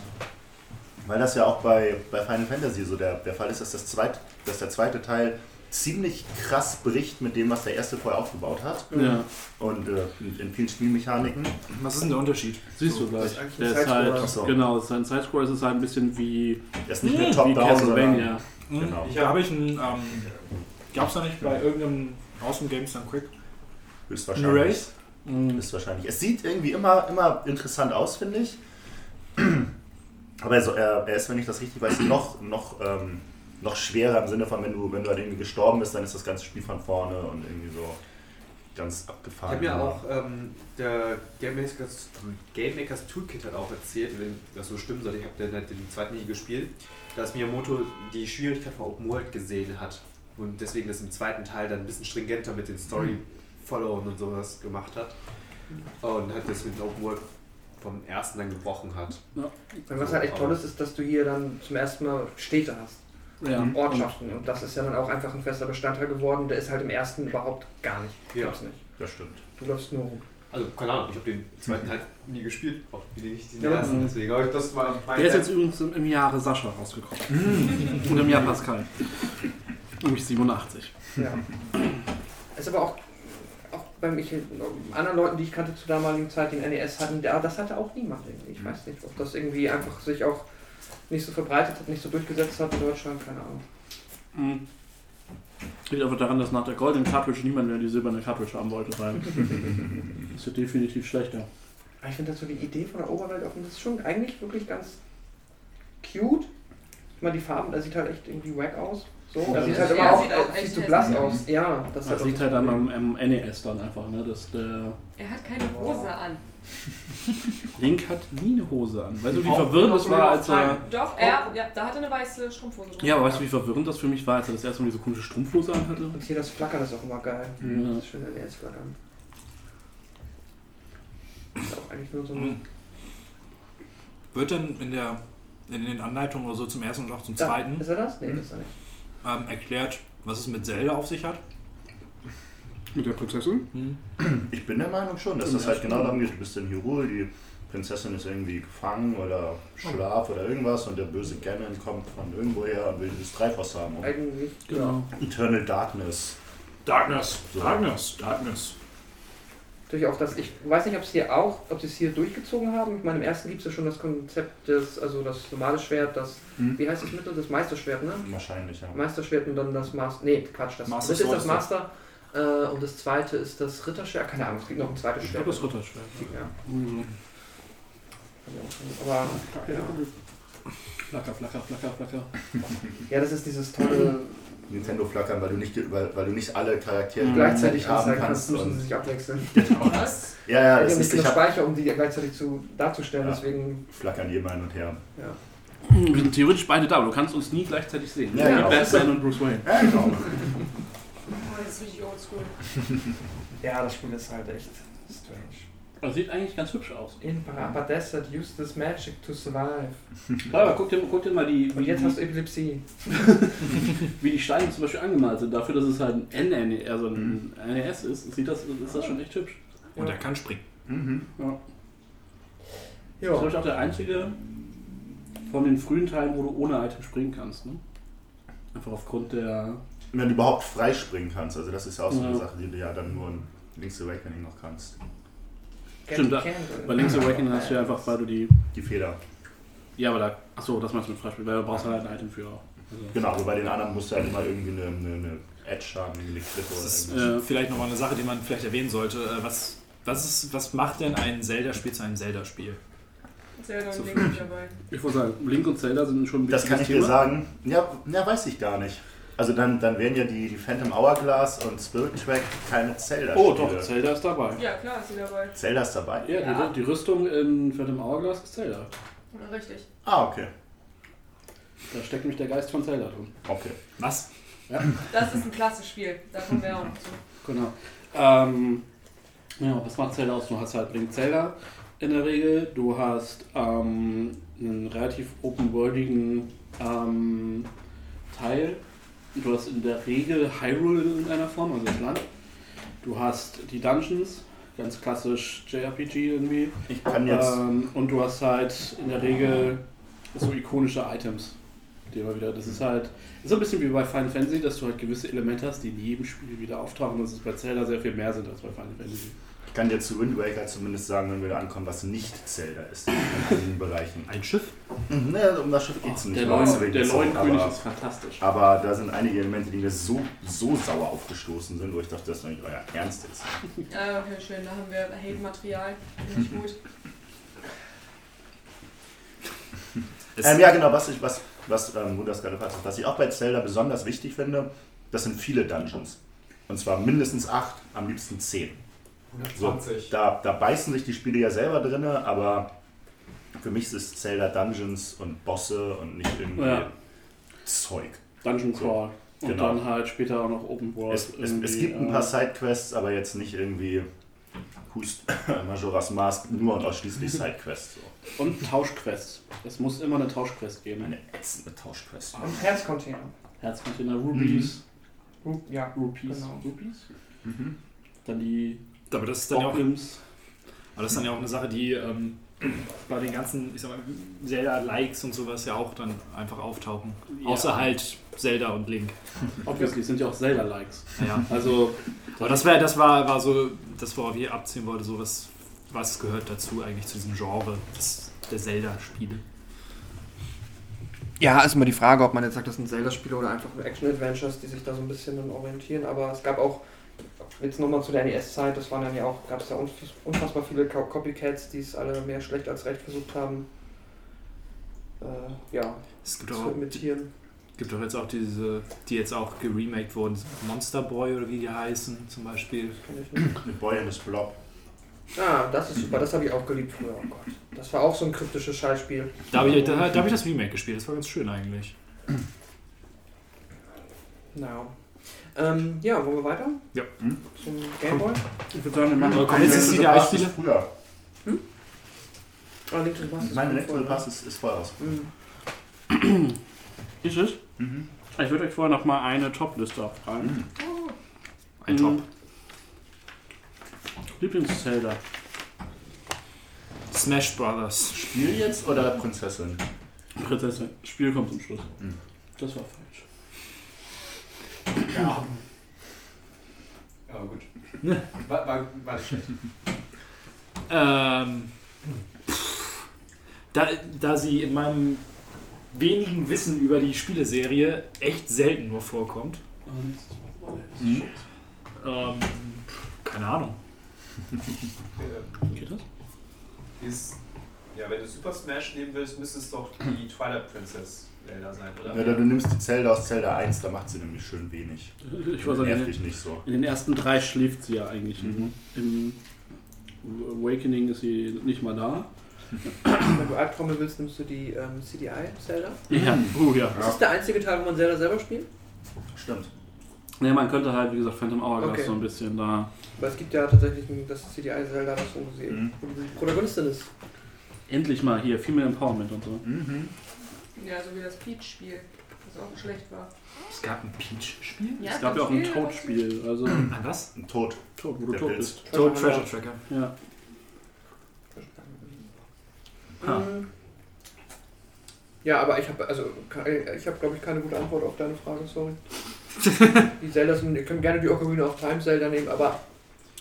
weil das ja auch bei, bei Final Fantasy so der, der Fall ist, dass, das zweit, dass der zweite Teil ziemlich krass bricht mit dem, was der erste vorher aufgebaut hat. Ja, Und äh, in, vielen Spielmechaniken. Was ist denn der Unterschied? siehst du das gleich. Der ist halt, so. genau, es ist ein Sidescroller, es ist halt ein bisschen wie, Der ist nicht mehr Top-Down, Castlevania. Mhm. Genau. Ich habe ich einen. Ähm, Gab es da nicht bei irgendeinem Awesome Games dann Quick? Höchstwahrscheinlich. Eine Race? Höchstwahrscheinlich. Es sieht irgendwie immer, immer interessant aus, finde ich. Aber er, so- er, er ist, wenn ich das richtig weiß, noch, noch, ähm, noch schwerer im Sinne von, wenn du, wenn du halt irgendwie gestorben bist, dann ist das ganze Spiel von vorne und irgendwie so ganz Ich abgefahren. habe mir auch ähm, der Game Makers, Game Makers Toolkit hat auch erzählt, wenn das so stimmen sollte, ich habe den, halt den zweiten nie gespielt, dass Miyamoto die Schwierigkeit von Open World gesehen hat und deswegen das im zweiten Teil dann ein bisschen stringenter mit den Story-Followern und sowas gemacht hat und hat das mit Open World vom ersten dann gebrochen hat. Und was halt echt toll ist, ist, dass du hier dann zum ersten Mal Städte hast, Ja. Ortschaften. Und das ist ja dann auch einfach ein fester Bestandteil geworden. Der ist halt im ersten überhaupt gar nicht. Ja. Gibt's nicht. Das stimmt. Du läufst nur rum. Also keine Ahnung, ich habe den zweiten Teil nie gespielt, auch wie nicht den Ja. ersten, deswegen aber das war mein Der ist jetzt übrigens im, im Jahre Sascha rausgekommen. Und im Jahr Pascal. Nämlich 87. Ja. Ist aber auch, bei mich, anderen Leuten, die ich kannte zu damaligen Zeit, die NES hatten, das hatte auch niemand irgendwie. Ich weiß nicht, ob das irgendwie einfach sich auch nicht so verbreitet hat, nicht so durchgesetzt hat in Deutschland, keine Ahnung. Mhm. Liegt einfach daran, dass nach der goldenen Cartridge niemand mehr die silberne Cartridge haben wollte, weil das wird definitiv schlechter. Ich finde das so die Idee von der Oberwelt offen, das ist schon eigentlich wirklich ganz cute. Ich meine, die Farben, der sieht halt echt irgendwie wack aus. So, er sieht das- halt immer auch, so hässlich blass aus. aus. Ja, das, Das liegt halt am, am, NES dann einfach, ne? dass der Er hat keine Hose an. Link hat nie eine Hose an. Weißt du, wie verwirrend das war, als er... Doch, er, ja, da hat er eine weiße Strumpfhose drin. Ja, aber weißt du, wie verwirrend das für mich war, als er das erste Mal diese komische Strumpfhose anhatte? Und hier das Flackern ist auch immer geil. Ja. Das schöne NES-Flackern. Das ist auch eigentlich nur so ein. Mhm. Wird denn in, der, in den Anleitungen oder so zum ersten und auch zum Da, zweiten Ist er das? Nee, das ist er nicht. Ähm, erklärt, was es mit Zelda auf sich hat? Mit der Prinzessin? Hm. Ich bin der Meinung schon, dass das halt genau darum geht. Du bist in Hyrule, die Prinzessin ist irgendwie gefangen oder Schlaf oder irgendwas und der böse Ganon kommt von irgendwoher und will dieses Triforce haben. Eigentlich. Genau. Eternal Darkness. Darkness, So. Darkness, Darkness. Natürlich auch das. Ich weiß nicht, ob es hier auch, ob sie es hier durchgezogen haben. Ich meine, im ersten gibt es ja schon das Konzept des, also das normale Schwert, das, Hm. wie heißt das Mittel? Das Meisterschwert, ne? Wahrscheinlich, ja. Meisterschwert und dann das Master. Nee, Quatsch, das Master das ist das. Master. Äh, und das zweite ist das Ritterschwert. Keine Ahnung, es gibt noch ein zweites Ich Schwert. glaube, das Ritterschwert. Ja, Mhm. aber ja. Flacker, flacker, flacker, flacker. ja, das ist dieses tolle. Nintendo flackern, weil du nicht, weil, weil du nicht alle Charaktere Mhm. gleichzeitig haben kannst. kannst, müssen sie Und, sich abwechseln. Was? ja, ja, Ja, das ist, nicht ich hab, Speicher, um die gleichzeitig zu, darzustellen, Ja. deswegen. flackern die immer hin und her. Ja. Wir sind theoretisch beide da, aber du kannst uns nie gleichzeitig sehen. Ja, Wie genau. Batman und Bruce Wayne. Ja, genau. Oh, das ist richtig oldschool. Ja, das Spiel ist halt echt strange. Das sieht eigentlich ganz hübsch aus. In Parappa used this magic to survive. Aber guck dir, guck dir mal die, Und wie, jetzt die, hast du Epilepsie. wie die Steine zum Beispiel angemalt sind. Dafür, dass es halt ein NN, also ein NES ist, sieht das, ist das schon echt hübsch. Und er kann springen. Mhm. Das ist, glaube Ja. ich, auch der einzige von den frühen Teilen, wo du ohne Item springen kannst. Ne? Einfach aufgrund der. Wenn du überhaupt frei springen kannst, also das ist ja auch so eine Ja. Sache, die du ja dann nur in Link's Awakening noch kannst. Stimmt, da- Bei Link's Awakening hast du ja einfach, weil du die. Die Feder. Ja, aber da. Achso, das meinst du mit Freispiel, weil du brauchst halt ein Item für. Also, Genau, aber bei den anderen musst du halt immer irgendwie eine, eine, eine Edge haben, eine Klippe oder ist irgendwas. Äh, vielleicht nochmal eine Sache, die man vielleicht erwähnen sollte. Äh, Was, was, ist, was macht denn ein Zelda-Spiel zu einem Zelda-Spiel? Zelda So und Link dabei. Ich würde sagen, Link und Zelda sind schon ein Das kann ich wichtiges dir sagen. Ja, ja, weiß ich gar nicht. Also dann, dann wären ja die, die Phantom Hourglass und Spirit Track keine zelda Oh, doch, Zelda ist dabei. Ja, klar, ist sie dabei. Zelda ist dabei? Ja, Ja. Die, die Rüstung in Phantom Hourglass ist Zelda. Ja, Richtig. Ah, okay. Da steckt nämlich der Geist von Zelda drin. Okay. Was? Das ist ein klasse Spiel. Da kommen wir auch noch zu. Genau. Ähm, ja, was macht Zelda aus? Du hast halt Link Zelda in der Regel. Du hast ähm, einen relativ open-worldigen ähm, Teil. Du hast in der Regel Hyrule in irgendeiner Form, also das Land. Du hast die Dungeons, ganz klassisch JRPG irgendwie. Ich kann jetzt. Ähm, und du hast halt in der Regel so ikonische Items. Die immer wieder, das ist halt ist so ein bisschen wie bei Final Fantasy, dass du halt gewisse Elemente hast, die in jedem Spiel wieder auftauchen. Das ist bei Zelda sehr viel mehr sind als bei Final Fantasy. Ich kann dir zu Wind Waker zumindest sagen, wenn wir da ankommen, was nicht Zelda ist in einigen Bereichen. Ein Schiff? Mhm, ja, um das Schiff geht es nicht. der deswegen der ist neue auch, König aber, ist fantastisch. aber da sind einige Elemente, die mir so, so sauer aufgestoßen sind, wo ich dachte, das ist doch nicht euer Ernst jetzt. Ah, okay, schön. Da haben wir Hate-Material. Finde ich gut. Es- Ähm, ja, genau, was ich, was, was ähm, wo das gerade passt, was ich auch bei Zelda besonders wichtig finde, das sind viele Dungeons. Und zwar mindestens acht, am liebsten zehn. 120. Da, da beißen sich die Spiele ja selber drin, aber für mich ist Zelda Dungeons und Bosse und nicht irgendwie Ja. Zeug. Dungeon So, Crawl. Und genau. dann halt später auch noch Open World. Es, es, es gibt ein äh, paar Sidequests, aber jetzt nicht irgendwie Hust Majora's Mask nur und ausschließlich Sidequests. So. Und Tauschquests. Es muss immer eine Tauschquest geben. Eine ätzende Tauschquest. Und Herzcontainer. Herzcontainer, Rubies. Ru- Ja. Rupees. Genau. Rupees? Mhm. Dann die Aber das ist dann ja auch, aber das ist dann ja auch eine Sache, die ähm, bei den ganzen, ich sag mal, Zelda-Likes und sowas ja auch dann einfach auftauchen. Ja. Außer halt Zelda und Link. Obviously sind ja auch Zelda-Likes. Ja. Also, Aber das, wär, das war, war so, das worauf ich abziehen wollte, so was, was gehört dazu eigentlich zu diesem Genre des, der Zelda-Spiele. Ja, ist immer die Frage, ob man jetzt sagt, das sind Zelda-Spiele oder einfach Action-Adventures, die sich da so ein bisschen dann orientieren. Aber es gab auch, jetzt nochmal zu der NES-Zeit, das waren dann ja auch, gab es ja unfass- unfassbar viele Co- Copycats, die es alle mehr schlecht als recht versucht haben, äh, ja, Es gibt zu auch, imitieren. gibt auch jetzt auch diese, die jetzt auch geremaked wurden, Monster Boy oder wie die heißen zum Beispiel. Kenn ich nicht. Mit Boy and his Blob. Ah, das ist super, das habe ich auch geliebt früher. Oh Gott. Das war auch so ein kryptisches Scheißspiel. Da habe ich, da, da hab ich das Remake gespielt, das war ganz schön eigentlich. Naja. Ähm, ja, wollen wir weiter? Ja. Hm? Zum Gameboy? ich würde sagen, wir machen Aber komm, jetzt ist die Pass Spiele. ist früher. Ah, Link to the Past ist Mein vorher, Pass ist, ist voll aus. Mhm. Ist es? Mhm. Ich würde euch vorher noch mal eine Top-Liste abfragen. Mhm. Ein Top. Mhm. Lieblings-Zelda. Smash Brothers. Spiel jetzt oder Prinzessin? Prinzessin. Spiel kommt zum Schluss. Mhm. Das war falsch. Ja. Aber gut. War, war, war nicht schlecht. Ähm, da, da sie in meinem wenigen Wissen über die Spieleserie echt selten nur vorkommt. Mhm. Ähm, keine Ahnung. Geht das? Ist, ja, wenn du Super Smash nehmen willst, müsste es doch die Twilight Princess Zelda sein, oder? Ja, du nimmst die Zelda aus Zelda 1, da macht sie nämlich schön wenig. Ich weiß Nervt nicht. dich nicht so. In den ersten drei schläft sie ja eigentlich. Mhm. Im Awakening ist sie nicht mal da. Wenn du Albträume willst, nimmst du die ähm, CDI Zelda. Ja, oh ja. Das ist der einzige Teil, wo man Zelda selber spielt. Stimmt. Ne, man könnte halt, wie gesagt, Phantom Hourglass Okay. so ein bisschen da. Aber es gibt ja tatsächlich ein- das CDI Zelda, das wo sie Mhm. wo die Protagonistin ist. Endlich mal hier, Female Empowerment und so. Mhm. Ja, so wie das Peach-Spiel. das auch schlecht war. Es gab ein Peach-Spiel? Ja, es gab ja auch ein Spiel, Toad-Spiel, also An was? Ein Tod. Toad, wo du Der tot Pilz. bist. Toad Treasure Tracker. Ja. Ha. Mhm. Ja, aber ich habe also ich habe glaube ich keine gute Antwort auf deine Frage, sorry. die Zelda sind, ihr könnt gerne die Ocarina of Time Zelda nehmen, aber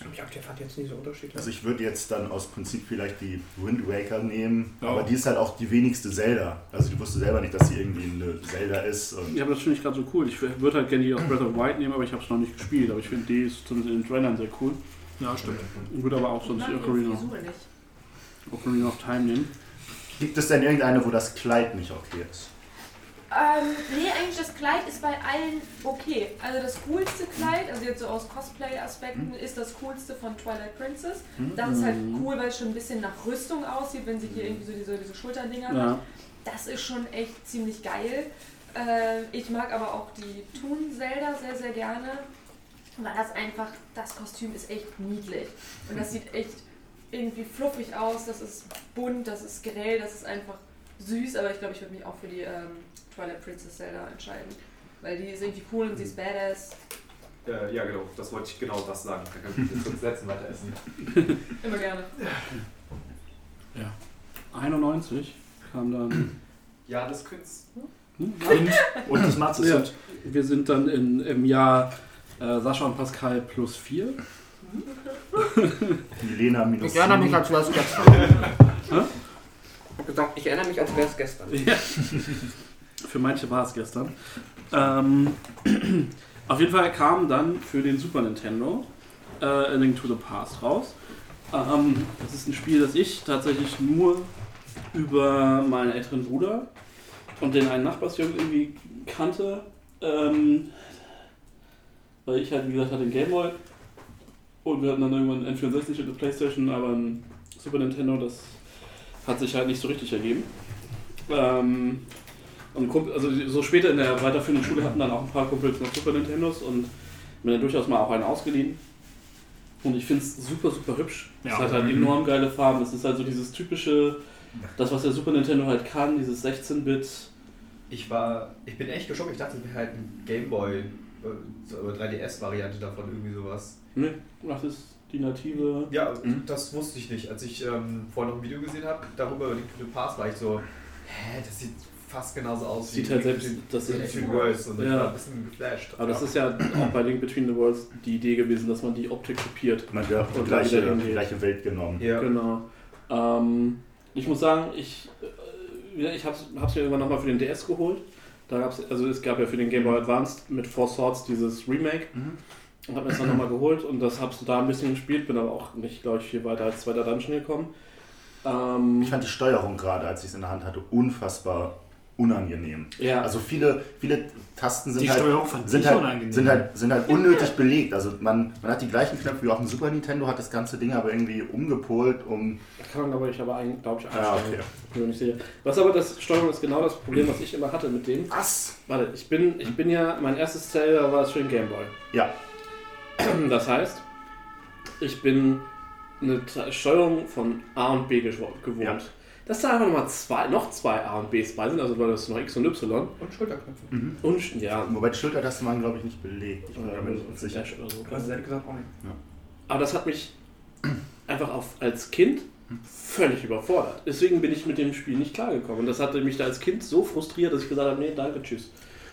ich glaube, der fand jetzt nicht so unterschiedlich. Also ich würde jetzt dann aus Prinzip vielleicht die Wind Waker nehmen, Oh. aber die ist halt auch die wenigste Zelda. Also ich wusste selber nicht, dass sie irgendwie eine Zelda ist. Und Ja, aber das finde ich gerade so cool. Ich würde halt gerne die aus Breath of Wild nehmen, aber ich habe es noch nicht gespielt. Aber ich finde die ist zumindest in den Trailern sehr cool. Ja, stimmt. Ich würde aber auch sonst die Ocarina. Ocarina of Time nehmen. gibt es denn irgendeine, wo das Kleid nicht okay ist? Ähm, nee, eigentlich das Kleid ist bei allen okay. Also das coolste Kleid, also jetzt so aus Cosplay-Aspekten, ist das coolste von Twilight Princess. Das ist halt cool, weil es schon ein bisschen nach Rüstung aussieht, wenn sie hier irgendwie so diese, diese Schulterdinger hat. Ja. Das ist schon echt ziemlich geil. Äh, ich mag aber auch die Toon Zelda sehr, sehr gerne, weil das einfach, das Kostüm ist echt niedlich. Und das sieht echt irgendwie fluffig aus, das ist bunt, das ist grell, das ist einfach süß, aber ich glaube, ich würde mich auch für die ähm, Twilight Princess Zelda entscheiden. Weil die ist irgendwie cool und sie ist badass. Äh, ja, genau, das wollte ich genau das sagen. Kann ich jetzt fünf Sätzen weiter essen. Immer gerne. 91 kam dann. Ja, das Künst. Hm? Und, und das Matze Ja. sind. Wir sind dann in, im Jahr äh, Sascha und Pascal plus 4. Milena minus Ich erinnere mich, als wäre es gestern. Ich habe gesagt, ich erinnere mich, als wäre es gestern. Ja. Für manche war es gestern. Ähm, auf jeden Fall kam dann für den Super Nintendo äh, A Link to the Past raus. Ähm, das ist ein Spiel, das ich tatsächlich nur über meinen älteren Bruder und den einen Nachbarsjungen irgendwie kannte. Ähm, weil ich halt, wie gesagt, hatte den Gameboy und wir hatten dann irgendwann ein N64 und eine Playstation, aber ein Super Nintendo, das hat sich halt nicht so richtig ergeben. Ähm, und Kumpel, also so später in der weiterführenden Schule hatten dann auch ein paar Kumpels noch Super Nintendos und mir dann durchaus mal auch einen ausgeliehen. Und ich finde es super, super hübsch. Es Ja. hat halt Mhm. enorm geile Farben. Es ist halt so dieses typische, das was der Super Nintendo halt kann, dieses 16-Bit. Ich war, ich bin echt geschockt. Ich dachte, es wäre halt ein Gameboy, äh, so eine 3DS-Variante davon, irgendwie sowas. Ne, das ist die native. Ja, Mhm. das wusste ich nicht. Als ich ähm, vorhin noch ein Video gesehen habe, darüber to the Past, war ich so, hä, das sieht fast genauso aus Sieht wie halt selbst- das to the Worlds. Und ich Ja. war ein bisschen geflasht. Aber das ist ja auch bei Link Between the Worlds die Idee gewesen, dass man die Optik kopiert. Man hat ja auch die Und gleiche, die gleiche Welt genommen. ja. Genau. Ähm, ich muss sagen, ich, äh, ich habe es mir irgendwann nochmal für den DS geholt. Da gab's, also es gab ja für den Game Boy Advanced mit Four Swords dieses Remake. Mhm. Und habe mir das dann nochmal geholt und das habe da ein bisschen gespielt, bin aber auch nicht, glaube ich, viel weiter als zweiter Dungeon gekommen. Ähm, Ich fand die Steuerung gerade, als ich es in der Hand hatte, unfassbar unangenehm. ja, Also viele, viele Tasten sind Die halt, sind halt, unangenehm. sind halt, sind halt unnötig belegt. Also man, man hat die gleichen Knöpfe wie auf dem Super Nintendo, hat das ganze Ding aber irgendwie umgepolt, um... kann man glaube ich aber, ein- glaub ich, Ja, einstellen. okay. Mir nicht sicher. Was aber das Steuerung ist genau das Problem, was ich immer hatte mit dem. Was? Warte, ich bin, ich bin ja, mein erstes Zelda war es für den Game Boy. Ja, Das heißt, ich bin eine Steuerung von A und B gewo- gewohnt. Ja. Dass da einfach nochmal zwei, noch zwei A und Bs bei sind, also weil das noch X und Y. Und Schulterknöpfe. Und ja, wobei die Schultertasten waren, glaube ich, nicht belegt. Ich bin mir nicht sicher. So. Hast ehrlich gesagt auch nicht. Aber das hat mich einfach auf, als Kind völlig überfordert. Deswegen bin ich mit dem Spiel nicht klargekommen. Und das hatte mich da als Kind so frustriert, dass ich gesagt habe, nee, danke, tschüss.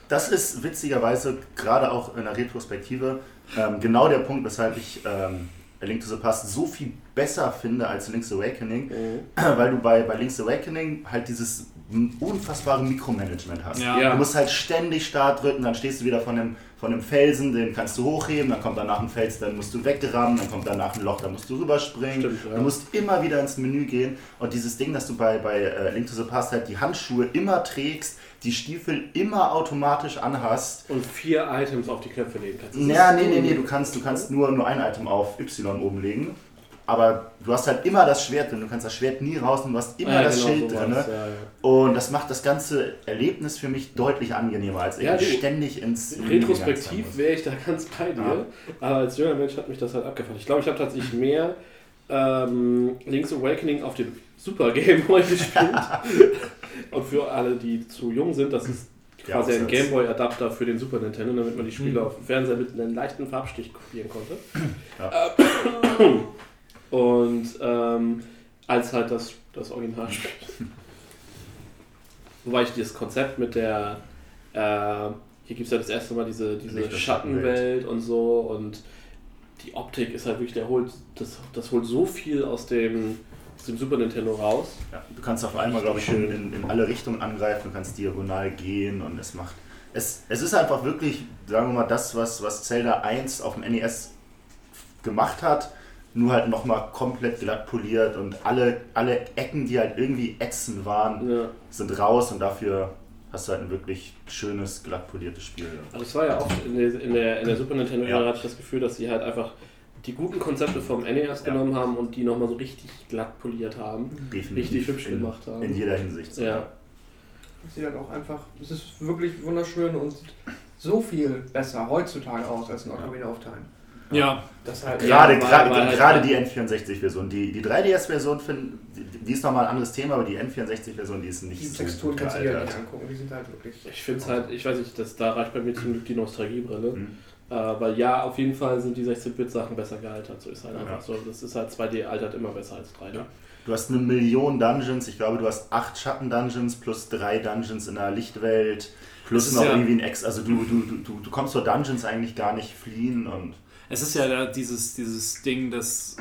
Das ist witzigerweise gerade auch in der Retrospektive ähm, genau der Punkt, weshalb ich ähm, A Link to the Past so viel besser finde als Link's Awakening, weil du bei, bei Link's Awakening halt dieses unfassbare Mikromanagement hast. Ja. Ja. Du musst halt ständig Start drücken, dann stehst du wieder von dem, von dem Felsen, den kannst du hochheben, dann kommt danach ein Fels, dann musst du wegrammen, dann kommt danach ein Loch, dann musst du rüberspringen. Stimmt, ja. Du musst immer wieder ins Menü gehen und dieses Ding, dass du bei, bei äh, Link to the Past halt die Handschuhe immer trägst, die Stiefel immer automatisch anhast. Und vier Items auf die Knöpfe legen kannst. Das Ja, ist nee, nee, nee, du kannst, du kannst nur, nur ein Item auf Y oben legen. Aber du hast halt immer das Schwert drin, du kannst das Schwert nie rausnehmen, du hast immer Ja, das genau, Schild so drin. Ne? ja, ja. Und das macht das ganze Erlebnis für mich deutlich angenehmer, als irgendwie ständig ins Retrospektiv wäre ich da ganz bei dir, aber als junger Mensch hat mich das halt abgefahren. Ich glaube, ich habe tatsächlich mehr ähm, Link's Awakening auf dem Super Game Boy gespielt. Und für alle, die zu jung sind, das ist quasi ein Aufsatz. Gameboy-Adapter für den Super Nintendo, damit man die Spiele Mhm. auf dem Fernseher mit einem leichten Farbstich kopieren konnte. Ja. Äh, Und ähm, als halt das, das Originalspiel. Wobei ich dieses Konzept mit der, äh, hier gibt es ja das erste Mal diese, diese Schattenwelt und so und die Optik ist halt wirklich, der holt, das, das holt so viel aus dem, dem Super Nintendo raus. Ja, du kannst auf einmal, glaube ich, in, in, in alle Richtungen angreifen, du kannst diagonal gehen und es macht. Es, es ist einfach wirklich, sagen wir mal, das, was, was Zelda 1 auf dem NES gemacht hat, nur halt nochmal komplett glatt poliert und alle, alle Ecken, die halt irgendwie ätzend waren, Ja. sind raus und dafür hast du halt ein wirklich schönes, glatt poliertes Spiel. Also es war ja oft in der, in der, in der Super Nintendo-Ära, Ja. hatte ich das Gefühl, dass sie halt einfach die guten Konzepte vom NES Ja. genommen haben und die nochmal so richtig glatt poliert haben. Definitiv Richtig hübsch in, gemacht haben. In jeder Hinsicht. so. Ja. Das sieht halt auch einfach, es ist wirklich wunderschön und sieht so viel besser heutzutage aus als in Ocarina of Time. Ja, Das halt Gerade, Ja, weil- gerade, weil halt- gerade die N64-Version. Die, die 3DS-Version, find- die, die ist nochmal ein anderes Thema, aber die N64-Version, die ist nicht die so Texturen kannst du dir halt nicht angucken, die sind halt wirklich. Ich finde es halt, ich weiß nicht, das, da reicht bei mir zum Glück die Nostalgiebrille. Mhm. Weil ja, auf jeden Fall sind die 16-Bit-Sachen besser gealtert. So ist halt Ja. einfach so. Das ist halt 2D altert immer besser als 3D. Ja. Du hast eine Million Dungeons, ich glaube, du hast acht Schatten-Dungeons plus drei Dungeons in der Lichtwelt, plus noch ja- irgendwie ein Ex. Also du, du, du, du, du kommst vor Dungeons eigentlich gar nicht fliehen und es ist ja dieses, dieses Ding, dass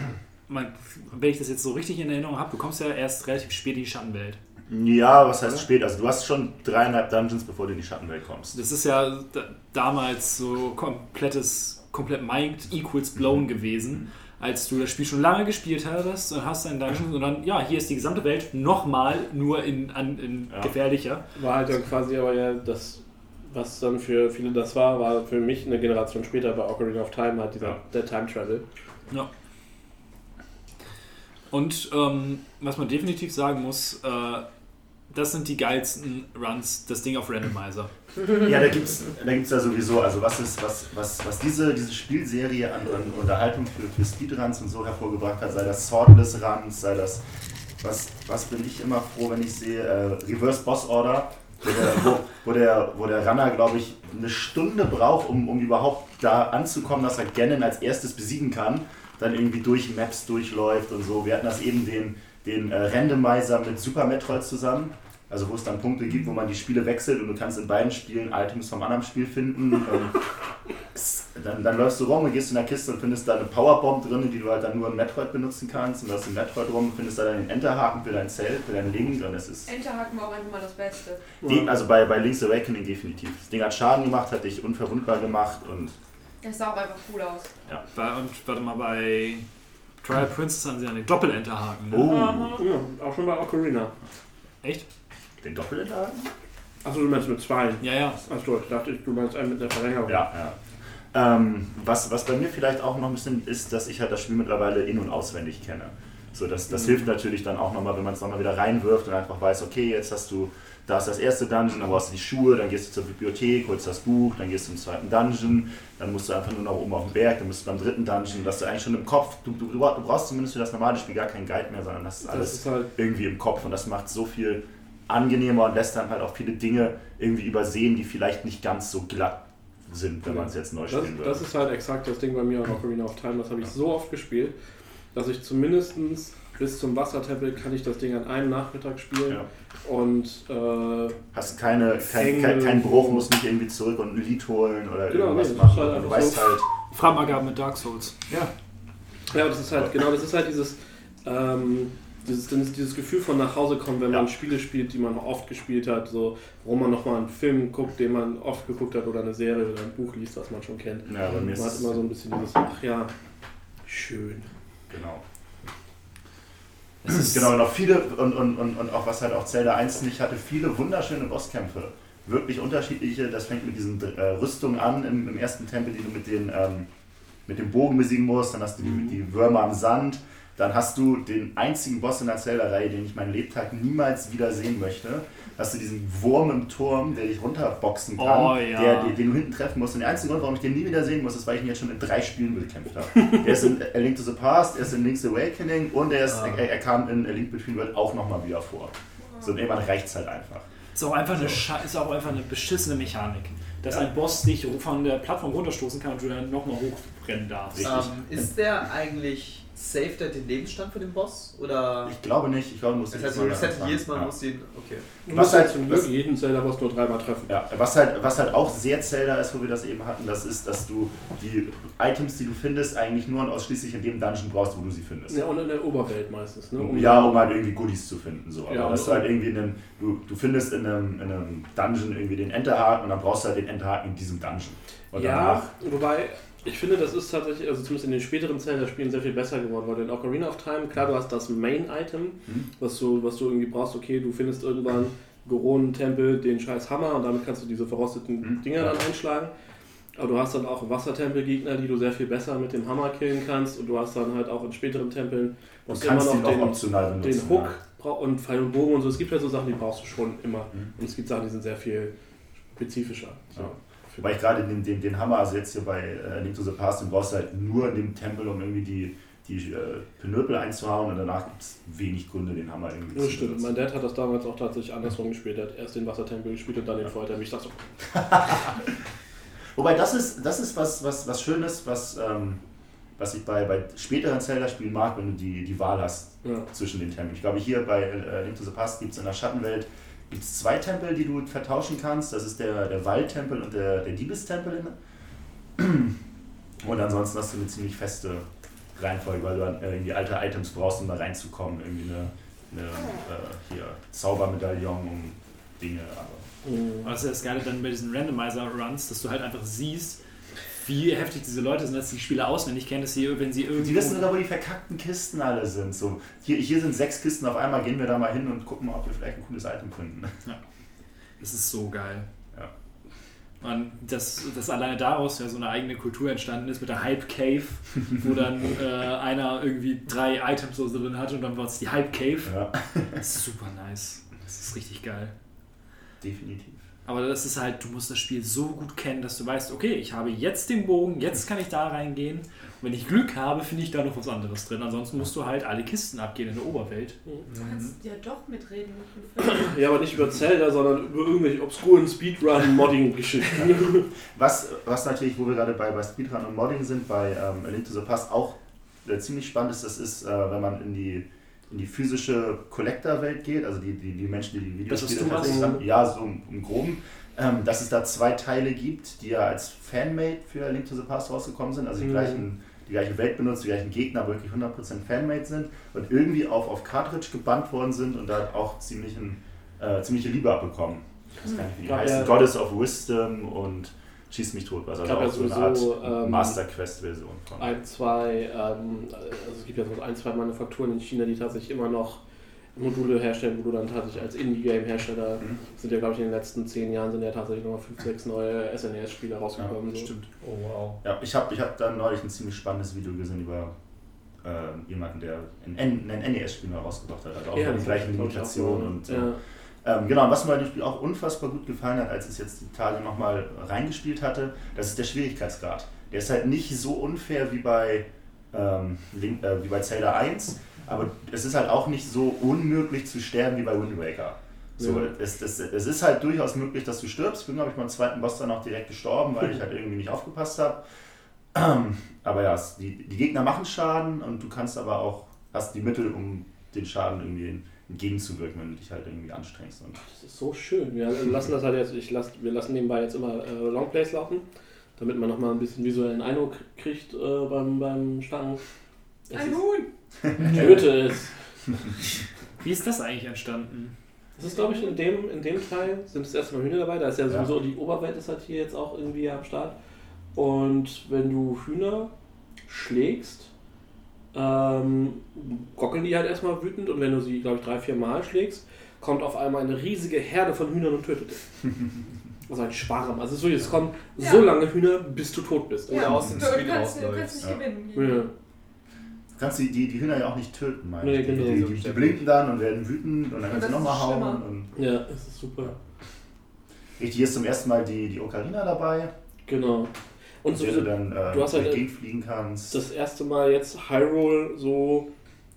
man, wenn ich das jetzt so richtig in Erinnerung habe, du kommst ja erst relativ spät in die Schattenwelt. Ja, was heißt Oder? spät? Also du hast schon dreieinhalb Dungeons, bevor du in die Schattenwelt kommst. Das ist ja da, damals so komplettes, komplett mind equals blown gewesen, als du das Spiel schon lange gespielt hattest und hast deinen Dungeon und dann, ja, hier ist die gesamte Welt nochmal nur in, an, in Ja. gefährlicher. War halt dann quasi aber ja das, was dann für viele das war, war für mich eine Generation später bei Ocarina of Time halt dieser Ja. der Time Travel. Ja. Und ähm, was man definitiv sagen muss, äh, das sind die geilsten Runs, das Ding auf Randomizer. Ja, da gibt's, da gibt's ja sowieso, also was ist, was, was, was diese, diese Spielserie an, an Unterhaltung für, für Speedruns und so hervorgebracht hat, sei das Swordless Runs, sei das, was, was bin ich immer froh, wenn ich sehe, äh, Reverse Boss Order, wo der, wo, wo der, wo der Runner, glaube ich, eine Stunde braucht, um, um überhaupt da anzukommen, dass er Ganon als erstes besiegen kann, dann irgendwie durch Maps durchläuft und so. Wir hatten das eben den, den äh, Randomizer mit Super Metroid zusammen. Also wo es dann Punkte gibt, wo man die Spiele wechselt und du kannst in beiden Spielen Items vom anderen Spiel finden. Ähm, dann, dann läufst du rum und gehst in der Kiste und findest da eine Powerbomb drin, die du halt dann nur in Metroid benutzen kannst. Und läufst in Metroid rum und findest da dann den Enterhaken für dein Zelt, für dein Link. Und es ist. Enterhaken war auch einfach mal das Beste. Die, also bei, bei Link's Awakening definitiv. Das Ding hat Schaden gemacht, hat dich unverwundbar gemacht und Das sah auch einfach cool aus. Bei, und warte mal, bei Trial Princess haben sie einen Doppelenterhaken. Ne? oh, Ja, auch schon bei Ocarina. Echt? Den Doppelenterhaken? Achso, du meinst mit zwei. Ja, ja. Achso, ich dachte, du meinst einen mit der Verlängerung. Ja, ja. Ähm, was, was bei mir vielleicht auch noch ein bisschen ist, dass ich halt das Spiel mittlerweile in- und auswendig kenne. So, das, das hilft natürlich dann auch nochmal, wenn man es nochmal wieder reinwirft und einfach weiß, okay, jetzt hast du, da ist das erste Dungeon, dann brauchst du die Schuhe, dann gehst du zur Bibliothek, holst das Buch, dann gehst du zum zweiten Dungeon, dann musst du einfach nur noch oben auf den Berg, dann bist du beim dritten Dungeon, dass du eigentlich schon im Kopf, du, du, du brauchst zumindest für das normale Spiel gar keinen Guide mehr, sondern das ist Das alles ist halt irgendwie im Kopf und das macht so viel angenehmer und lässt dann halt auch viele Dinge irgendwie übersehen, die vielleicht nicht ganz so glatt sind, wenn man es jetzt neu Das, spielen würde. das ist halt exakt das Ding bei mir an Ocarina of Time. Das habe ich so oft gespielt, dass ich zumindest bis zum Wassertempel kann ich das Ding an einem Nachmittag spielen. Ja. Und äh, Hast keine, kein, kein, kein Bruch, musst nicht irgendwie zurück und ein Lied holen oder Genau, irgendwas nee, machen. halt du weißt so. halt, Framagaben mit Dark Souls. ja, ja, das ist halt, genau, das ist halt dieses, ähm, dieses, dieses dieses Gefühl von nach Hause kommen, wenn Ja. man Spiele spielt, die man oft gespielt hat, so, wo man nochmal einen Film guckt, den man oft geguckt hat oder eine Serie oder ein Buch liest, was man schon kennt. ja, bei mir ist Man hat es, immer so ein bisschen dieses, ach ja, schön. genau. Es ist, Genau, und auch viele, und, und, und, und auch was halt auch Zelda 1 nicht hatte, viele wunderschöne Bosskämpfe. Wirklich unterschiedliche, das fängt mit diesen äh, Rüstungen an im, im ersten Tempel, die du mit, den, ähm, mit dem Bogen besiegen musst, dann hast du die, die Würmer am Sand, dann hast du den einzigen Boss in der Zelda-Reihe, den ich meinen Lebtag niemals wieder sehen möchte. Hast du diesen Wurm im Turm, der dich runterboxen kann, Oh, ja. der, den, den du hinten treffen musst. Und der einzige Grund, warum ich den nie wieder sehen muss, ist, weil ich ihn jetzt schon in drei Spielen bekämpft habe. er ist in A Link to the Past, er ist in Link's Awakening und er, ist, Ah. er, er kam in A Link Between World auch nochmal wieder vor. So, und irgendwann reicht es halt einfach. Ist auch einfach eine, ist auch einfach eine beschissene Mechanik. Dass ein Boss dich von der Plattform runterstoßen kann und du dann nochmal hochrennen darfst. Ähm, ist der eigentlich safe der den Lebensstand für den Boss? Oder. Ich glaube nicht, ich glaube, du musst Das heißt, du resettet jedes Mal, ja. musst du ihn. Okay. Du Was musst halt- halt zum Glück jeden Zelda-Boss nur dreimal treffen. Ja, was halt, was halt auch sehr Zelda ist, wo wir das eben hatten, das ist, dass du die Items, die du findest, eigentlich nur und ausschließlich in dem Dungeon brauchst, wo du sie findest. Ja, und in der Oberwelt meistens. Ne? Ja, um halt irgendwie Goodies zu finden. So. Aber Ja, dass und- du halt irgendwie in einem, du, du findest in einem, in einem Dungeon irgendwie den Enterhaken und dann brauchst du halt den Enterhaken in diesem Dungeon. Und Ja, wobei ich finde, das ist tatsächlich, also zumindest in den späteren Zelda-Spielen sehr viel besser geworden, weil in Ocarina of Time, klar, du hast das Main-Item, Mhm. was, du, was du irgendwie brauchst, okay, du findest irgendwann Goron-Tempel, den scheiß Hammer und damit kannst du diese verrosteten Mhm. Dinger dann einschlagen. Aber du hast dann auch Wassertempel-Gegner, die du sehr viel besser mit dem Hammer killen kannst und du hast dann halt auch in späteren Tempeln ihn immer noch den, benutzen. den Hook brau- und Pfeil und Bogen und so. Es gibt halt so Sachen, die brauchst du schon immer. Mhm. Und es gibt Sachen, die sind sehr viel spezifischer. So. Ja. Wobei ich gerade den, den, den Hammer, also jetzt hier bei äh, Link to the Past, den brauchst du halt nur in dem Tempel, um irgendwie die, die äh, Penöpel einzuhauen und danach gibt es wenig Gründe, den Hammer irgendwie zu stimmt. benutzen. Mein Dad hat das damals auch tatsächlich andersrum gespielt. Er hat erst den Wassertempel gespielt und dann den Feuertempel. Ich dachte so, Wobei das ist, das ist was, was, was Schönes, was, ähm, was ich bei, bei späteren Zelda-Spielen mag, wenn du die, die Wahl hast ja. zwischen den Tempeln. Ich glaube, hier bei äh, Link to the Past gibt es in der Schattenwelt gibt's zwei Tempel, die du vertauschen kannst. Das ist der, der Waldtempel und der, der Diebestempel. Und ansonsten hast du eine ziemlich feste Reihenfolge, weil du dann äh, irgendwie alte Items brauchst, um da reinzukommen. Irgendwie eine, eine äh, hier, Zaubermedaillon und Dinge. Aber. Was ist das Geile dann bei diesen Randomizer-Runs, dass du halt einfach siehst, wie heftig diese Leute sind, dass die Spieler auswendig kennen, dass sie, wenn sie irgendwie. Die wissen sogar, wo die verkackten Kisten alle sind. So, hier, hier sind sechs Kisten auf einmal, gehen wir da mal hin und gucken, ob wir vielleicht ein cooles Item finden. Das ist so geil. Ja. Und dass, dass alleine daraus ja so eine eigene Kultur entstanden ist mit der Hype Cave, wo dann äh, einer irgendwie drei Items so drin hat und dann war es die Hype Cave. Ja, Das ist super nice. Das ist richtig geil. definitiv. Aber das ist halt, du musst das Spiel so gut kennen, dass du weißt, okay, ich habe jetzt den Bogen, jetzt kann ich da reingehen. Und wenn ich Glück habe, finde ich da noch was anderes drin. Ansonsten musst du halt alle Kisten abgehen in der Oberwelt. Du kannst ja doch mitreden mit dem Film. ja, aber nicht über Zelda, sondern über irgendwelche obskuren Speedrun-Modding-Geschichten. Was, was natürlich, wo wir gerade bei, bei Speedrun und Modding sind, bei ähm, Link to the Past auch äh, ziemlich spannend ist, das ist, äh, wenn man in die, in die physische Collector-Welt geht, also die, die, die Menschen, die die Das, Videospiele du machst? tatsächlich haben, ja, so im, im Groben, ähm, dass es da zwei Teile gibt, die ja als Fanmade für Link to the Past rausgekommen sind, also die, Mhm. gleichen, die gleiche Welt benutzen, die gleichen Gegner, aber wirklich 100% Fanmade sind und irgendwie auf, auf Cartridge gebannt worden sind und da auch ziemlichen, äh, ziemliche Liebe abbekommen. Ich weiß gar nicht, wie die Gab heißen. ja- Goddess of Wisdom und Schieß mich tot, was also ja auch so eine Art ähm, Master Quest-Version von. ein, zwei, ähm, also es gibt ja so ein, zwei Manufakturen in China, die tatsächlich immer noch Module herstellen, wo du dann tatsächlich als Indie-Game-Hersteller Mhm. sind ja, glaube ich, in den letzten zehn Jahren sind ja tatsächlich nochmal fünf, sechs neue SNES-Spiele rausgekommen. so. Oh wow. Ja, ich habe ich hab dann neulich ein ziemlich spannendes Video gesehen über äh, jemanden, der ein, ein NES-Spiel mal rausgebracht hat. Also auch Ja, den gleichen Limitationen und so. Ähm, genau, was mir bei dem Spiel auch unfassbar gut gefallen hat, als ich es jetzt die Tage nochmal reingespielt hatte, das ist der Schwierigkeitsgrad. Der ist halt nicht so unfair wie bei, ähm, Link, äh, wie bei Zelda 1, aber es ist halt auch nicht so unmöglich zu sterben wie bei Wind Waker. So, Ja. es, es, es ist halt durchaus möglich, dass du stirbst. Ich bin, glaube ich, beim zweiten Boss dann auch direkt gestorben, weil ich halt irgendwie nicht aufgepasst habe. Aber ja, es, die, die Gegner machen Schaden und du kannst aber auch, hast die Mittel, um den Schaden irgendwie entgegenzuwirken, wenn du dich halt irgendwie anstrengst. Und Das ist so schön. Wir lassen das halt jetzt, ich lass, wir lassen nebenbei jetzt immer äh, Longplays laufen, damit man nochmal ein bisschen visuellen Eindruck kriegt äh, beim, beim Stangen. Es Ein ist- Huhn! Töte es. Wie ist das eigentlich entstanden? Das ist, glaube ich, in dem, in dem Teil sind das erste Mal Hühner dabei. Da ist ja Ja. sowieso die Oberwelt ist halt hier jetzt auch irgendwie am Start. Und wenn du Hühner schlägst, ähm, gockeln die halt erstmal wütend und wenn du sie, glaube ich, drei, vier Mal schlägst, kommt auf einmal eine riesige Herde von Hühnern und tötet dich. Also ein Schwarm. Also wirklich, es kommen Ja. so lange Hühner, bis du tot bist. Oder aus dem Spiel kannst, du rausläufst. kannst nicht Ja. gewinnen. Ja. du kannst die, die, die Hühner ja auch nicht töten, meine Nee, ich. genau, die, so die, die, blinken dann und werden wütend und dann kannst du das nochmal hauen. Ja, es ist super. richtig, hier ist zum ersten Mal die, die Ocarina dabei, Genau. Und der sowieso du dann äh, du hast halt- entgegenfliegen kannst. das erste Mal jetzt Hyrule so,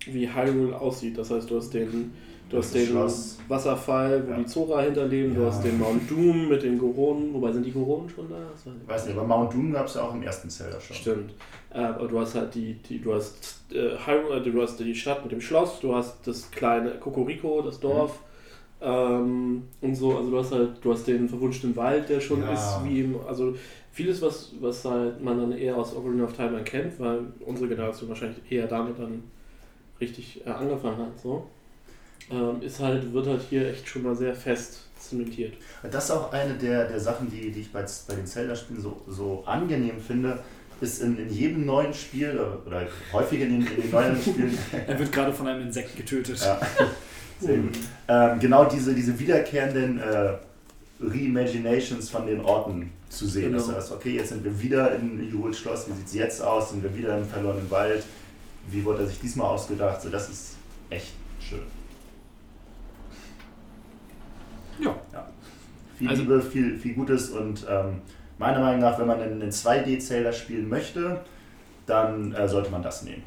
wie Hyrule aussieht. Das heißt, du hast den Du hast den Schloss. Wasserfall, wo Ja. die Zora hinterleben. Du Ja. hast den Mount Doom mit den Goronen. Wobei sind die Goronen schon da? Weiß ich Ich weiß nicht, aber Mount Doom gab es ja auch im ersten Zelda schon. Stimmt. Äh, aber du hast halt die, die du hast äh, Hyrule, du hast die Stadt mit dem Schloss, du hast das kleine Kokoriko, das Dorf. Ähm, und so, also du hast halt, du hast den verwunschenen Wald, der schon Ja. ist wie im, also vieles, was, was halt man dann eher aus Ocarina of Time dann kennt, weil unsere Generation wahrscheinlich eher damit dann richtig äh, angefangen hat, so. Ähm, ist halt, wird halt hier echt schon mal sehr fest zementiert. Das ist auch eine der, der Sachen, die, die ich bei, bei den Zelda-Spielen so, so angenehm finde, ist in, in jedem neuen Spiel, oder, oder häufig in den, in den neuen Spielen, Er wird gerade von einem Insekt getötet. Ja. Sehr gut. Ähm, genau diese, diese wiederkehrenden äh, Reimaginations von den Orten zu sehen. Genau. Das heißt, okay, jetzt sind wir wieder in Juhuls Schloss, wie sieht es jetzt aus? Sind wir wieder im verlorenen Wald? Wie wurde er sich diesmal ausgedacht? So, das ist echt schön. Ja. Viel Also- Liebe, viel, viel Gutes und ähm, meiner Meinung nach, wenn man einen, einen 2D-Zelda spielen möchte, dann äh, sollte man das nehmen.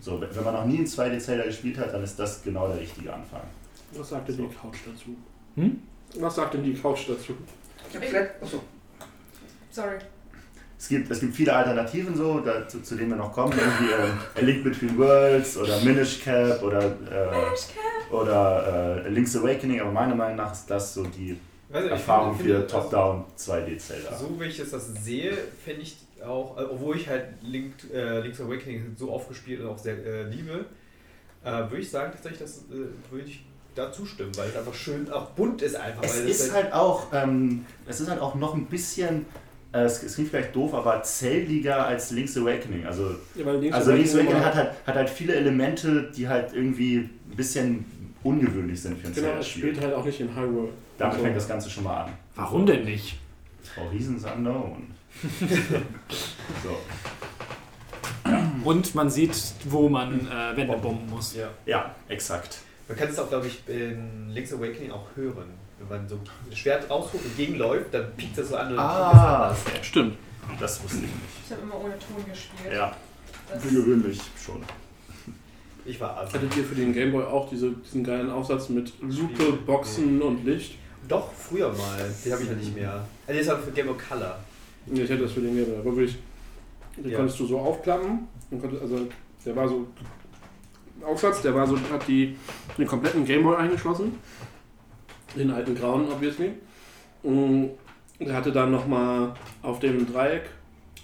So, wenn man noch nie einen 2D-Zelda gespielt hat, dann ist das genau der richtige Anfang. Was sagt denn die Couch dazu? Hm? Was sagt denn die Couch dazu? Ich hab vielleicht. Achso. Sorry. Es gibt, es gibt viele Alternativen so, da, zu, denen wir noch kommen. Irgendwie ähm, A Link Between Worlds oder Minish Cap oder, äh, oder äh, Link's Awakening, aber meiner Meinung nach ist das so die ich Erfahrung finde- für finde, Top-Down 2D-Zelda. Also, so wie ich jetzt das sehe, fände ich auch, äh, obwohl ich halt Link, äh, Link's Awakening so oft gespielt und auch sehr äh, liebe, äh, würde ich sagen, tatsächlich, das äh, würde ich da zustimmen, weil es einfach schön, auch bunt ist einfach. Es ist halt auch, ähm, es ist halt auch noch ein bisschen, äh, es, es klingt vielleicht doof, aber zelliger als Link's Awakening. Also Ja, weil Link's Also Link's Awakening Awakening immer- hat halt, hat halt viele Elemente, die halt irgendwie ein bisschen ungewöhnlich sind für ein Genau, es spielt halt auch nicht in Hyrule. Damit So. fängt das Ganze schon mal an. Warum denn nicht? Horizons Unknown. so. Und man sieht, wo man äh, Wände bomben muss. ja. Ja, exakt. Man kann es auch, glaube ich, in Link's Awakening auch hören. Wenn man so ein Schwert rausholt und gegenläuft, dann piekt das so an und Ah. das anders. Stimmt. Das wusste ich nicht. Ich habe immer ohne Ton gespielt. Ja, Das, für gewöhnlich schon. Ich war also. Hattet ihr für den Gameboy auch diese, diesen geilen Aufsatz mit Lupe, Boxen und Licht? Doch, früher mal. Den habe ich ja nicht mehr. Also, das war für Game of Color. Nee, ich hätte das für den Gameboy. Aber wirklich, den Ja. konntest du so aufklappen. Und konntest, also, der war so. Aufsatz, der war so, hat die, den kompletten Gameboy eingeschlossen. Den alten grauen, obviously. Und der hatte dann nochmal auf dem Dreieck,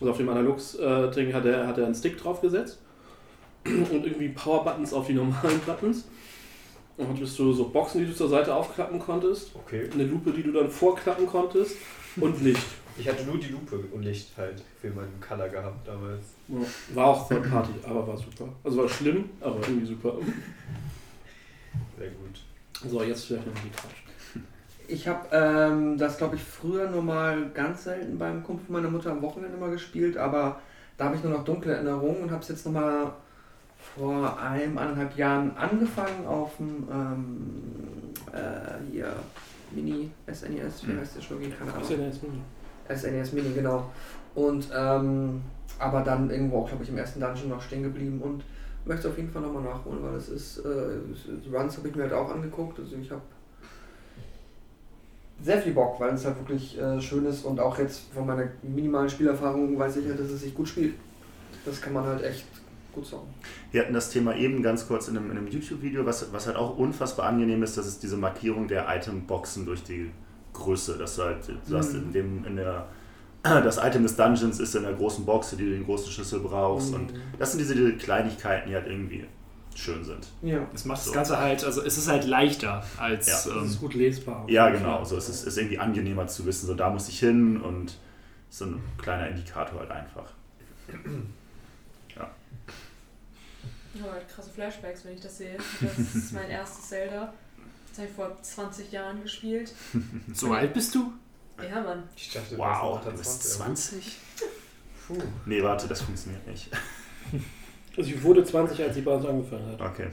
also auf dem Analog-Ding, hat er, hat er einen Stick draufgesetzt. Und irgendwie Power-Buttons auf die normalen Buttons. Und hattest du so Boxen, die du zur Seite aufklappen konntest. Okay. Eine Lupe, die du dann vorklappen konntest. Und Licht. Ich hatte nur die Lupe und Licht halt für meinen Color gehabt damals. Ja, war auch Third Party, aber war super. Also war schlimm, aber irgendwie super. Sehr gut. So, jetzt vielleicht noch die Couch. Ich habe ähm, das, glaube ich, früher nur mal ganz selten beim Kumpel meiner Mutter am Wochenende mal gespielt, aber da habe ich nur noch dunkle Erinnerungen und habe es jetzt nochmal vor einem, anderthalb Jahren angefangen auf dem ähm, äh, hier Mini SNES, wie Hm. heißt der Schlucki? Keine Ahnung. jetzt Mini? SNES Mini, genau. Und ähm, aber dann irgendwo auch, glaube ich, im ersten Dungeon noch stehen geblieben und möchte es auf jeden Fall nochmal nachholen, weil es ist, äh, Runs habe ich mir halt auch angeguckt, also ich habe sehr viel Bock, weil es halt wirklich äh, schön ist und auch jetzt von meiner minimalen Spielerfahrung weiß ich halt, dass es sich gut spielt. Das kann man halt echt gut sagen. Wir hatten das Thema eben ganz kurz in einem, in einem YouTube-Video, was, was halt auch unfassbar angenehm ist, das ist diese Markierung der Item-Boxen durch die Größe. Das halt, du hast in dem, in der, das Item des Dungeons ist in der großen Box, die du den großen Schlüssel brauchst. Und das sind diese, diese Kleinigkeiten, die halt irgendwie schön sind. Ja. Das macht So. das Ganze halt, also es ist halt leichter als. Ja. Ähm, ist gut lesbar. Ja, genau. So, es ist, ist irgendwie angenehmer zu wissen, so da muss ich hin und so ein kleiner Indikator halt einfach. Habe halt krasse Flashbacks, wenn ich das sehe. Das ist mein erstes Zelda. Das habe ich vor 20 Jahren gespielt. so alt bist du? Ja, Mann. Ich dachte, Wow, du bist bist 20? Puh. Nee, warte, das funktioniert nicht. Also ich wurde 20, als ich bei uns angefangen hat. Okay.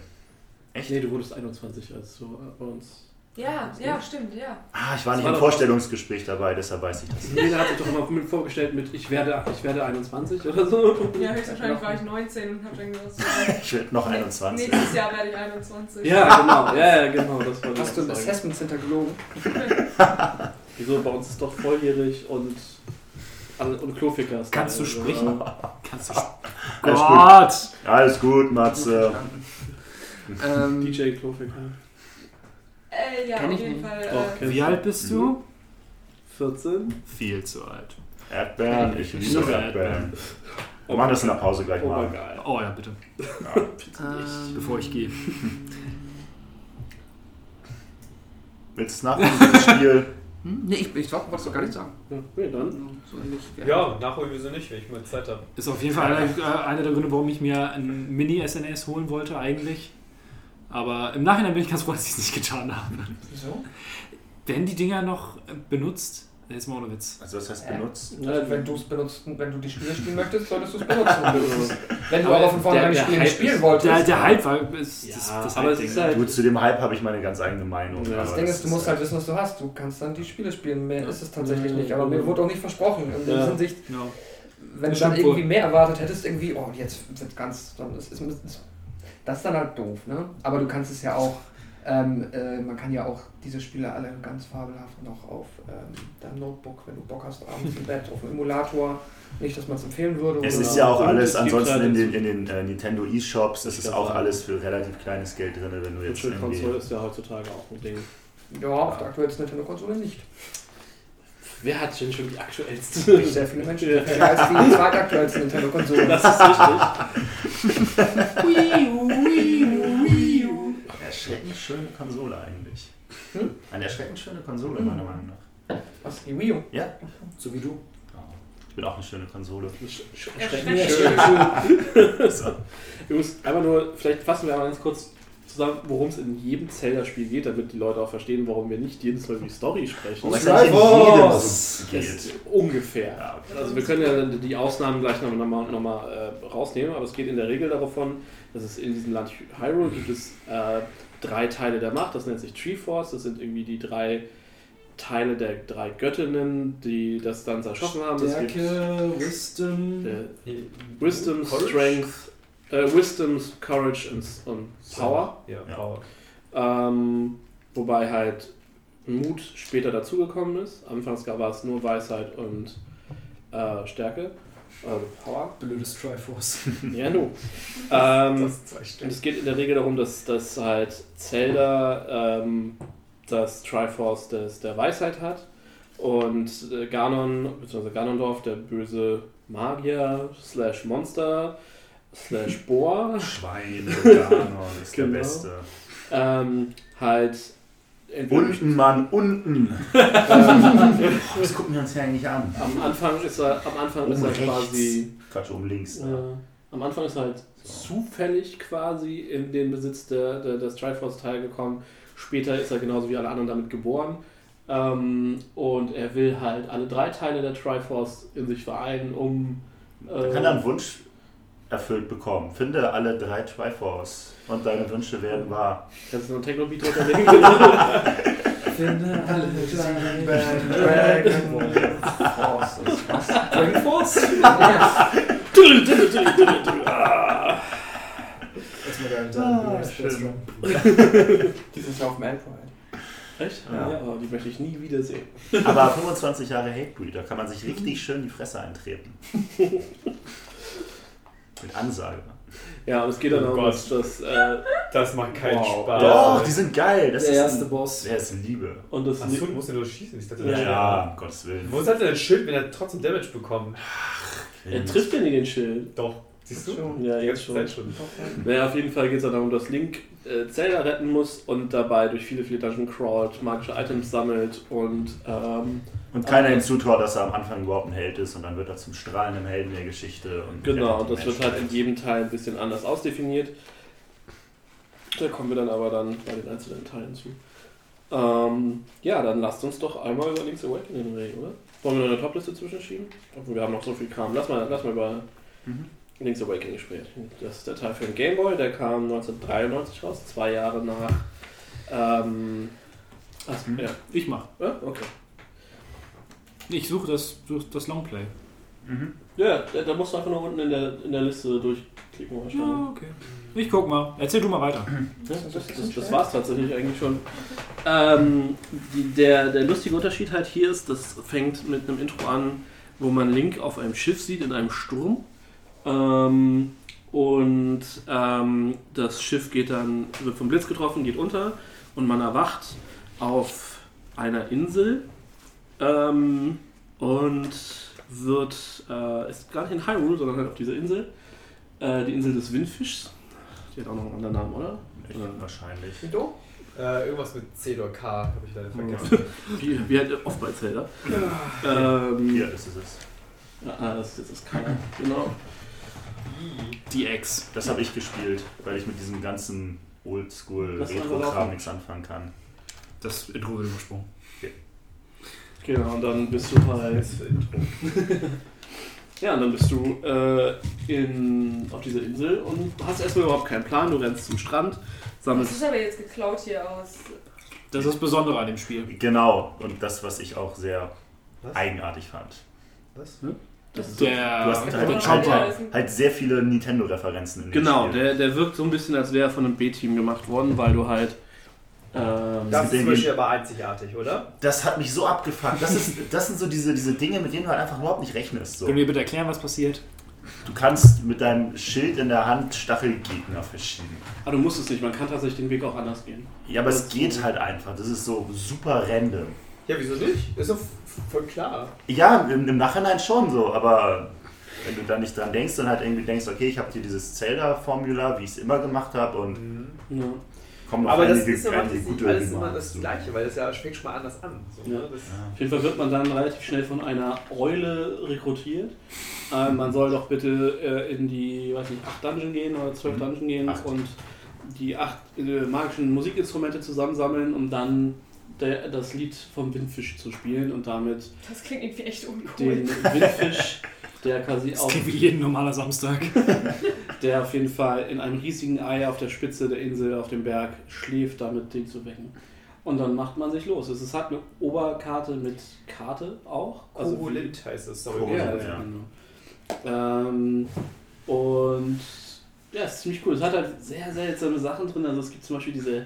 Echt? Nee, du wurdest 21, als du bei uns Ja, ja, stimmt, ja. Ah, ich war nicht war im Vorstellungsgespräch dabei, deshalb weiß ich das. Jeder hat sich doch immer mit vorgestellt mit ich werde, ich werde 21 oder so. Ja, höchstwahrscheinlich war ich 19 und hab dann gesagt, Ich werde noch 21. nächstes Jahr werde ich 21. Ja, genau. Ja, ja, genau. Das war Hast du ein Aussage. Assessment Center gelogen? Wieso? Bei uns ist doch volljährig und, und Kloficker. ist Kannst du sprechen? Kannst du sprechen? Alles gut. Gott! Alles gut, Matze. Ähm, DJ Kloficker. Äh, ja, Kenn auf ich jeden nicht. Fall. Äh, Wie alt bist du? 14? Viel zu alt. Erdbeeren, ich liebe Nur Erdbeeren. Wir machen das in der Pause gleich Oh, mal. geil. Oh ja, bitte. ähm, Bevor ich gehe. Willst du nach dem Spiel? Hm? Nee, ich, ich wollte es doch gar nicht sagen. Ja, nee, dann. So nicht. Ja, nachholen wir sie nicht, wenn ich mal Zeit habe. Ist auf jeden Fall einer, äh, einer der Gründe, warum ich mir ein Mini-SNS holen wollte eigentlich. Aber im Nachhinein bin ich ganz froh, dass ich es nicht getan habe. Wieso? Werden die Dinger noch äh, benutzt? Jetzt mal ohne Witz. Also das heißt Äh. benutzt. Also, wenn du es benutzt, wenn du die Spiele spielen möchtest, solltest du es benutzen. wenn du Aber aber von vornherein die Spiele spielen ist- wolltest. Der, der Hype war ist Ja, das, das aber ist halt- Gut, zu dem Hype habe ich meine ganz eigene Meinung. Ja, Das Ding ist, du musst halt wissen, was du hast. Du kannst dann die Spiele spielen. Mehr ist es tatsächlich nicht. Aber mir wurde auch nicht versprochen. In der. Hinsicht, Ja. wenn Das du dann irgendwie mehr erwartet hättest, irgendwie, oh, jetzt wird ganz, dann ist, ist, ist das ist dann halt doof, ne? Aber du kannst es ja auch, ähm, äh, man kann ja auch diese Spiele alle ganz fabelhaft noch auf ähm, deinem Notebook, wenn du Bock hast, abends im Bett, auf dem Emulator. Nicht, dass man es empfehlen würde. Es oder- ist ja auch alles es ansonsten in den, in den äh, Nintendo E-Shops, das ist Ja, auch ja. alles für relativ kleines Geld drin, wenn du jetzt Virtual irgendwie... ist ja heutzutage auch ein Ding. Ja, auf der aktuellsten Nintendo-Konsole nicht. Wer hat denn schon die aktuellste? Nicht sehr viele Menschen. Mehr als die zweitaktuellste Nintendo-Konsole. Das ist richtig. Erschreckend schöne Konsole eigentlich. Hm? Eine erschreckend schöne Konsole, meiner Meinung nach. Was? Die Wii U? Ja, So wie du. ich bin auch eine schöne Konsole. Erschreckend Erschreckend schön. So. Jungs, einfach nur, vielleicht fassen wir mal ganz kurz zusammen, worum es in jedem Zelda-Spiel geht, damit die Leute auch verstehen, warum wir nicht jedes Mal über die Story sprechen. Wobei es in jedem geht. ist ungefähr. Ja, okay. Also wir können ja die Ausnahmen gleich nochmal noch mal, noch mal, äh, rausnehmen, aber es geht in der Regel davon, dass es in diesem Land Hyrule gibt es äh, drei Teile der Macht, das nennt sich Treeforce, das sind irgendwie die drei Teile der drei Göttinnen, die das dann erschaffen haben. Es gibt, Stärke, Wisdom. äh, Wisdom, Strength, äh, Wisdom, Courage und, und Power. Ja, Ja. Power. Ähm, wobei halt Mut später dazugekommen ist. Anfangs war es nur Weisheit und äh, Stärke. Also Power. Blödes Triforce. Ja, nu. ähm, und es geht in der Regel darum, dass, dass halt Zelda ähm, das Triforce des, der Weisheit hat und äh, Ganon, beziehungsweise Ganondorf, der böse Magier slash Monster slash Boar, Schweine, Ganon ist Genau. der Beste. ähm, halt Unten, Mann, unten. ähm, Was gucken wir uns hier eigentlich an? am Anfang ist er, am Anfang ist Oben er rechts. quasi Quatsch, oben links. Äh, Ne? am Anfang ist er halt zufällig quasi in den Besitz der, der, des Triforce-Teil gekommen. Später ist er genauso wie alle anderen damit geboren. Ähm, und er will halt alle drei Teile der Triforce in sich vereinen, um. Man kann einen Wunsch erfüllt bekommen. Finde alle drei Triforce und deine Wünsche werden wahr. Kannst du noch einen Techno-Beat unterlegen? Finde alle Dragon Forces. Was? Dragon Force? Ja. Erstmal deine deine schön. Die sind ja auf dem Android. Echt? Ja. Ja, oh, die möchte ich nie wiedersehen. Aber 25 Jahre Hatebreed, da kann man sich richtig schön die Fresse eintreten. Mit Ansage. Ja, und es geht dann Oh auch um Gott. das, das, äh, Das macht keinen Wow. Spaß. Doch, die sind geil. Das Der ist erste ein, Boss. Der ist Liebe. und das Achso, du musst ja nur schießen. Ich dachte, Ja, Ja, um Gottes Willen. Wo ist halt denn Schild, wenn er trotzdem Damage bekommt? er trifft ja nie den Schild. Doch. Siehst du? Schon. Ja, jetzt schon. Schon. Naja, auf jeden Fall geht es dann darum, dass Link äh, Zelda retten muss und dabei durch viele, viele Dungeon crawlt, magische Items sammelt und ähm, Und keiner ihm zutraut, dass er am Anfang überhaupt ein Held ist und dann wird er zum strahlenden Helden der Geschichte. Und genau, das wird halt in jedem Teil ein bisschen anders ausdefiniert. Da kommen wir dann aber dann bei den einzelnen Teilen zu. Ähm, ja, dann lasst uns doch einmal über Link's Awakening reden, oder? Wollen wir noch eine Topliste zwischenschieben? Obwohl wir haben noch so viel Kram. Lass mal, lass mal über Mhm. Link's Awakening sprechen. Das ist der Teil für den Game Boy, der kam 1993 raus, zwei Jahre nach ähm, Also, ja. Ich mach. ja, okay. Ich suche das, such das Longplay. Mhm. Ja, da da musst du einfach nur unten in der, in der Liste durchklicken. Ja, okay. Ich guck mal. Erzähl du mal weiter. Ja, das, das, das war es tatsächlich eigentlich schon. Ähm, die, der, der lustige Unterschied halt hier ist, das fängt mit einem Intro an, wo man Link auf einem Schiff sieht in einem Sturm. Ähm, und ähm, das Schiff geht dann, wird vom Blitz getroffen, geht unter und man erwacht auf einer Insel ähm, und wird, äh, ist gar nicht in Hyrule, sondern halt auf dieser Insel. Äh, die Insel des Windfischs. Die hat auch noch einen anderen Namen, oder? Ich, Oder- wahrscheinlich. Wieso? Äh, irgendwas mit C oder K habe ich leider vergessen. Wie, wie halt oft bei Zelda. Ähm, Hier ist es. Ah, das ist das keiner. Genau. Die Ex. Das habe ich gespielt, weil ich mit diesem ganzen Oldschool Lass mal Retro-Kram laufen. nichts anfangen kann. Das Intro wird übersprungen. Genau, und dann bist du halt. ja, und dann bist du äh, in, auf dieser Insel und hast erstmal überhaupt keinen Plan. Du rennst zum Strand, Das sammelst. ist aber jetzt geklaut hier aus. Das ist das Besondere an dem Spiel. Genau, und das, was ich auch sehr Was? eigenartig fand. Was? Das ist Der, Du hast das halt, halt, halt, halt sehr viele Nintendo-Referenzen in dem genau, Spiel. der, der wirkt so ein bisschen, als wäre er von einem B-Team gemacht worden, weil du halt. Ähm, Das ist zum Beispiel aber einzigartig, oder? Das hat mich so abgefuckt. Das, ist, das sind so diese, diese Dinge, mit denen du halt einfach überhaupt nicht rechnest. So. Können wir bitte erklären, was passiert? Du kannst mit deinem Schild in der Hand Stachelgegner verschieben. aber du musst es nicht, man kann tatsächlich den Weg auch anders gehen. Ja, aber es geht halt einfach. Das ist so super random. Ja, wieso nicht? Ist doch voll klar. Ja, im, im Nachhinein schon so, aber wenn du da nicht dran denkst und halt irgendwie denkst, okay, ich habe hier dieses Zelda-Formular, wie ich es immer gemacht habe und Ja. Kommen noch Aber das einige, ist ja einige nicht gute alles immer das. Gleiche, weil das ja fängt schon mal anders an. So, Ja. ne? das, Auf jeden Fall wird man dann relativ schnell von einer Eule rekrutiert. Äh, man soll doch bitte äh, in die, weiß nicht, acht Dungeon gehen oder zwölf Mhm. Dungeon gehen Acht. und die acht äh, magischen Musikinstrumente zusammensammeln, um dann der, das Lied vom Windfisch zu spielen und damit Das klingt irgendwie echt uncool. den Windfisch, der quasi Das auf, klingt wie jeden normaler Samstag. der auf jeden Fall in einem riesigen Ei auf der Spitze der Insel auf dem Berg schläft, damit den zu wecken. Und dann macht man sich los. Es ist halt eine Oberkarte mit Karte auch. Also wie- Korolint heißt. Korolint, Ja, ja. ja. Genau. Ähm, und ja, es ist ziemlich cool. Es hat halt sehr seltsame Sachen drin. Also es gibt zum Beispiel diese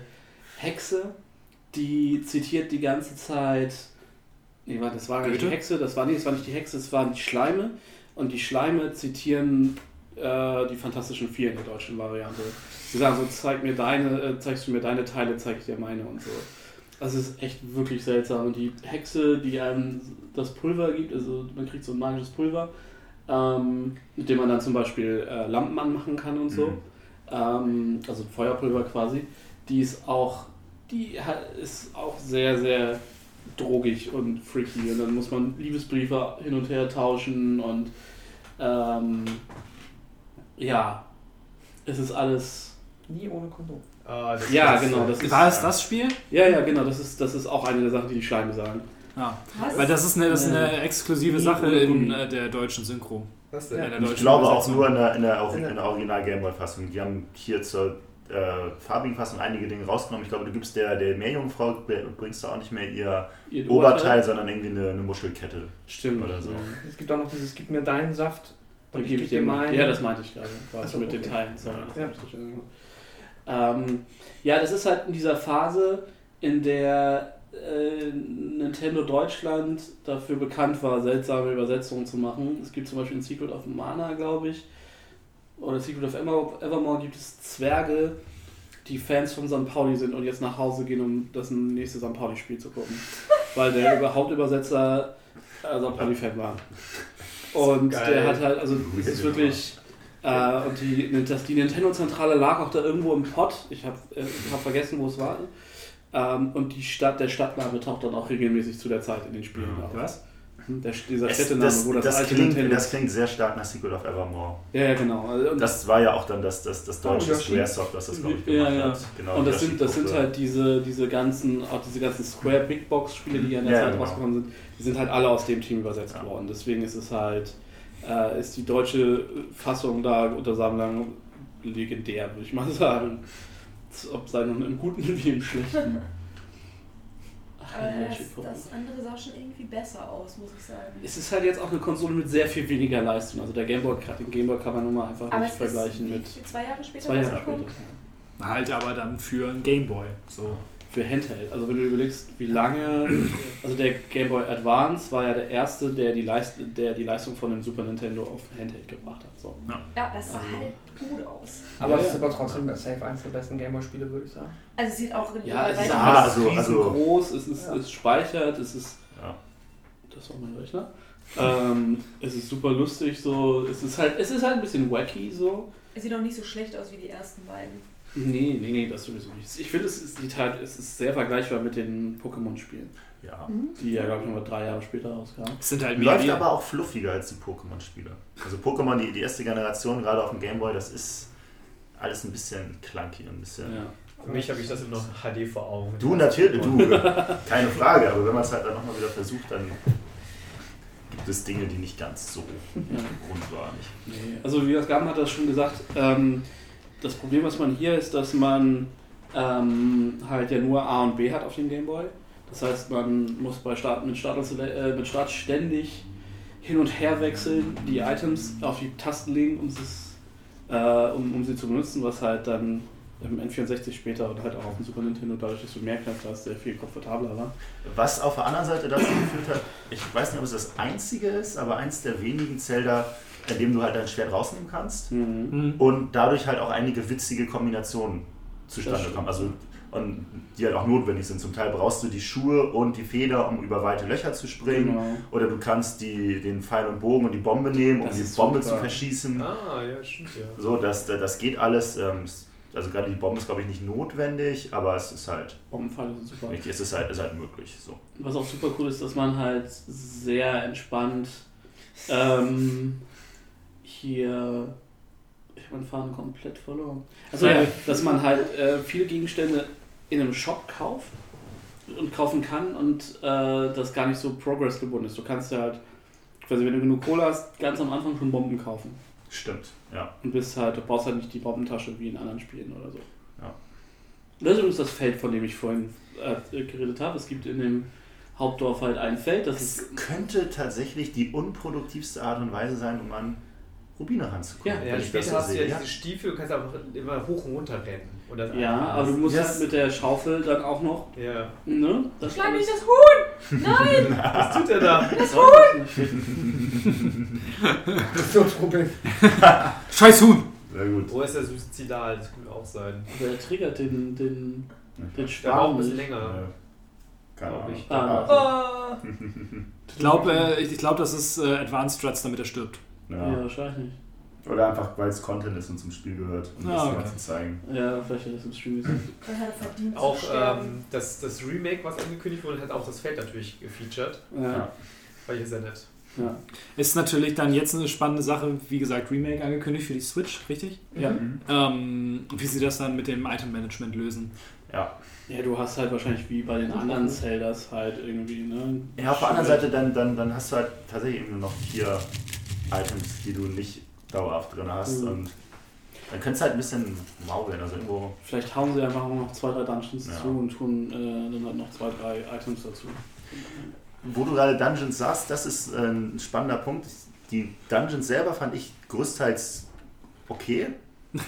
Hexe, die zitiert die ganze Zeit. Nee, warte, das war gar nicht die? Hexe, das war, nee, das war nicht die Hexe, das waren die Schleime. Und die Schleime zitieren äh, die Fantastischen Vier in der deutschen Variante. Sie sagen so, zeig mir deine, äh, zeigst du mir deine Teile, zeig ich dir meine und so. Also es ist echt wirklich seltsam. Und die Hexe, die einem das Pulver gibt, also man kriegt so ein magisches Pulver, ähm, mit dem man dann zum Beispiel äh, Lampen anmachen kann und so. Mhm. Ähm, also Feuerpulver quasi. Die ist auch, die ist auch sehr, sehr drogig und freaky. Und dann muss man Liebesbriefe hin und her tauschen und ähm, ja, es ist alles. Nie ohne Kondom. Ah, Ja, genau. Das ist, War es das Spiel? Ja, ja, genau. Das ist, das ist auch eine der Sachen, die die Schleime sagen. Ja. Was? Weil das ist eine, das ist eine exklusive Nie Sache in äh, der deutschen Synchro. Was denn? der Und ich deutschen glaube auch nur in der, in der, in der Original Gameboy-Fassung. Die haben hier zur äh, farbigen Fassung einige Dinge rausgenommen. Ich glaube, du gibst der, der Meerjungfrau, bringst du auch nicht mehr ihr Ihr Oberteil, sondern irgendwie eine, eine Muschelkette. Stimmt. oder so. Ja. Es gibt auch noch dieses, gib mir deinen Saft Dann gebe ich dir mal. Ja, das meinte ich gerade. Quasi so, mit okay. den Teilen. Das Ja. verstanden. Ähm, ja, das ist halt in dieser Phase, in der äh, Nintendo Deutschland dafür bekannt war, seltsame Übersetzungen zu machen. Es gibt zum Beispiel in Secret of Mana, glaube ich, oder Secret of Ever- Evermore gibt es Zwerge, die Fans von St. Pauli sind und jetzt nach Hause gehen, um das nächste St. Pauli-Spiel zu gucken. Weil der Über- Hauptübersetzer äh, St. Pauli-Fan war. Und der hat halt, also es ist wirklich. Äh, und die, das, die Nintendo-Zentrale lag auch da irgendwo im Pott. Ich habe äh, ich hab vergessen, wo es war. Ähm, und die Stadt, der Stadtname taucht dann auch regelmäßig zu der Zeit in den Spielen auf. Was? Hm, Der, dieser Es, Städtename, das, wo das, das, alte klingt, Nintendo. das klingt sehr stark nach Secret of Evermore. ja, ja, genau. Also, Und, Das war ja auch dann das, das, das deutsche. Squaresoft, das das, glaube ich, Ja, gemacht ja. hat. Genau, und das sind, das sind halt diese, diese ganzen, auch diese ganzen Square Big Box Spiele, die ja in der Ja, Zeit genau. rausgekommen sind, die sind halt alle aus dem Team übersetzt Ja. worden. Deswegen ist es halt, äh, ist die deutsche Fassung da unter Sammlern legendär, würde ich mal sagen. Ob sei nun im Guten wie im Schlechten. Hervorragend. Das andere sah schon irgendwie besser aus, muss ich sagen. Es ist halt jetzt auch eine Konsole mit sehr viel weniger Leistung. Also der Gameboy, den Gameboy kann man nun mal einfach Aber nicht es vergleichen mit zwei Jahre später zwei Jahre später. Halt aber dann für ein Gameboy. So. Für Handheld. Also wenn du überlegst, wie lange, also der Game Boy Advance war ja der erste, der die, Leist der die Leistung von dem Super Nintendo auf Handheld gebracht hat. So. Ja, das sah Also- halt gut aus. Aber Ja, es ja. ist aber trotzdem safe eins der besten Gameboy-Spiele, würde ich sagen. Also es sieht auch Ja, es ist alles also- also- riesengroß, es ist Ja. es speichert, es ist. Ja. Das war mein Rechner. Ähm, es ist super lustig, so. Es ist halt, es ist halt ein bisschen wacky so. Es sieht auch nicht so schlecht aus wie die ersten beiden. Nee, nee, nee, das sowieso nicht. Ich finde, es ist, halt, es ist sehr vergleichbar mit den Pokémon-Spielen, Ja. die ja, glaube ich, nochmal drei Jahre später rauskamen. Es sind halt Läuft aber auch fluffiger als die Pokémon-Spiele. Also Pokémon, die, die erste Generation, gerade auf dem Gameboy, das ist alles ein bisschen clunky, ein bisschen. Ja. Für mich habe ich das immer noch HD vor Augen. Du natürlich, du, keine Frage, aber wenn man es halt dann nochmal wieder versucht, dann gibt es Dinge, die nicht ganz so Ja. rund waren. Ich, Nee, also wie das Gaben hat das schon gesagt, ähm, das Problem, was man hier ist, dass man ähm, halt ja nur A und B hat auf dem Gameboy. Das heißt, man muss bei Start, mit, Start Sele äh, mit Start ständig hin und her wechseln, die Items auf die Tasten legen, um, äh, um, um sie zu benutzen, was halt dann im N64 später und halt auch auf dem Super Nintendo, dadurch, dass du mehr Kräfte hast, sehr viel komfortabler war. was auf der anderen Seite dazu geführt hat, ich weiß nicht, ob es das einzige ist, aber eins der wenigen Zelda, in dem du halt dein Schwert rausnehmen kannst. Mhm. Mhm. und dadurch halt auch einige witzige Kombinationen zustande kommen. Also und die halt auch notwendig sind. Zum Teil brauchst du die Schuhe und die Feder, um über weite Löcher zu springen. Genau. Oder du kannst die, den Pfeil und Bogen und die Bombe nehmen, um Das die ist Bombe super. zu verschießen. Ah, ja, stimmt ja. So, das, das geht alles. ähm, Also gerade die Bombe ist, glaube ich, nicht notwendig, aber es ist halt, Bombenpfeile sind super. es ist halt, ist halt möglich. So. Was auch super cool ist, dass man halt sehr entspannt ähm, hier. Ich habe meinen Faden komplett verloren. Also, Ja. dass man halt äh, viele Gegenstände in einem Shop kauft und kaufen kann und äh, das gar nicht so progress gebunden ist. Du kannst ja halt, quasi wenn du genug Cola hast, ganz am Anfang schon Bomben kaufen. Stimmt, ja. Und bist halt, du brauchst halt nicht die Bombentasche wie in anderen Spielen oder so. Ja. Das ist übrigens das Feld, von dem ich vorhin äh, geredet habe. Es gibt in dem Hauptdorf halt ein Feld, das ist Es könnte tatsächlich die unproduktivste Art und Weise sein, um an Rubine ranzukommen. Ja, Ja, später hast du ja diese Stiefel, du kannst einfach immer hoch und runter rennen. Und Ja, aber du musst Yes. halt mit der Schaufel dann auch noch, Ja. ne? Das Schlag nicht das Huhn! Nein! Was tut er da? das Huhn! Das ist das Problem. Scheiß Huhn! Sehr gut. Wo ist der suizidal? Das könnte auch sein. Der triggert den, den, den Schwarm ein bisschen länger. Ja. Keine Ahnung. ich. Ah, Oh. Ich glaube, äh, ich glaub, das ist äh, Advanced Struts, damit er stirbt. Ja. Ja. wahrscheinlich. Oder einfach, weil es Content ist und zum Spiel gehört, um Ah, das okay. mal zu zeigen. Ja, vielleicht er das im Stream gesehen. Auch ähm, das, das Remake, was angekündigt wurde, hat auch das Feld natürlich gefeatured. Ja. War hier sehr nett. Ja. Ist natürlich dann jetzt eine spannende Sache, wie gesagt, Remake angekündigt für die Switch, richtig? Ja. Mhm. Ähm, wie sie das dann mit dem Item-Management lösen. Ja. ja, du hast halt wahrscheinlich wie bei den anderen Zeldas halt irgendwie, ne? ja, auf der anderen Seite, dann, dann, dann hast du halt tatsächlich eben nur noch vier Items, die du nicht dauerhaft drin hast. Mhm. Und dann könnte es halt ein bisschen mau werden. Also irgendwo. Vielleicht hauen sie einfach noch zwei, drei Dungeons Ja. zu und tun äh, dann halt noch zwei, drei Items dazu. Wo du gerade Dungeons sagst, das ist äh, ein spannender Punkt. Die Dungeons selber fand ich größtenteils okay.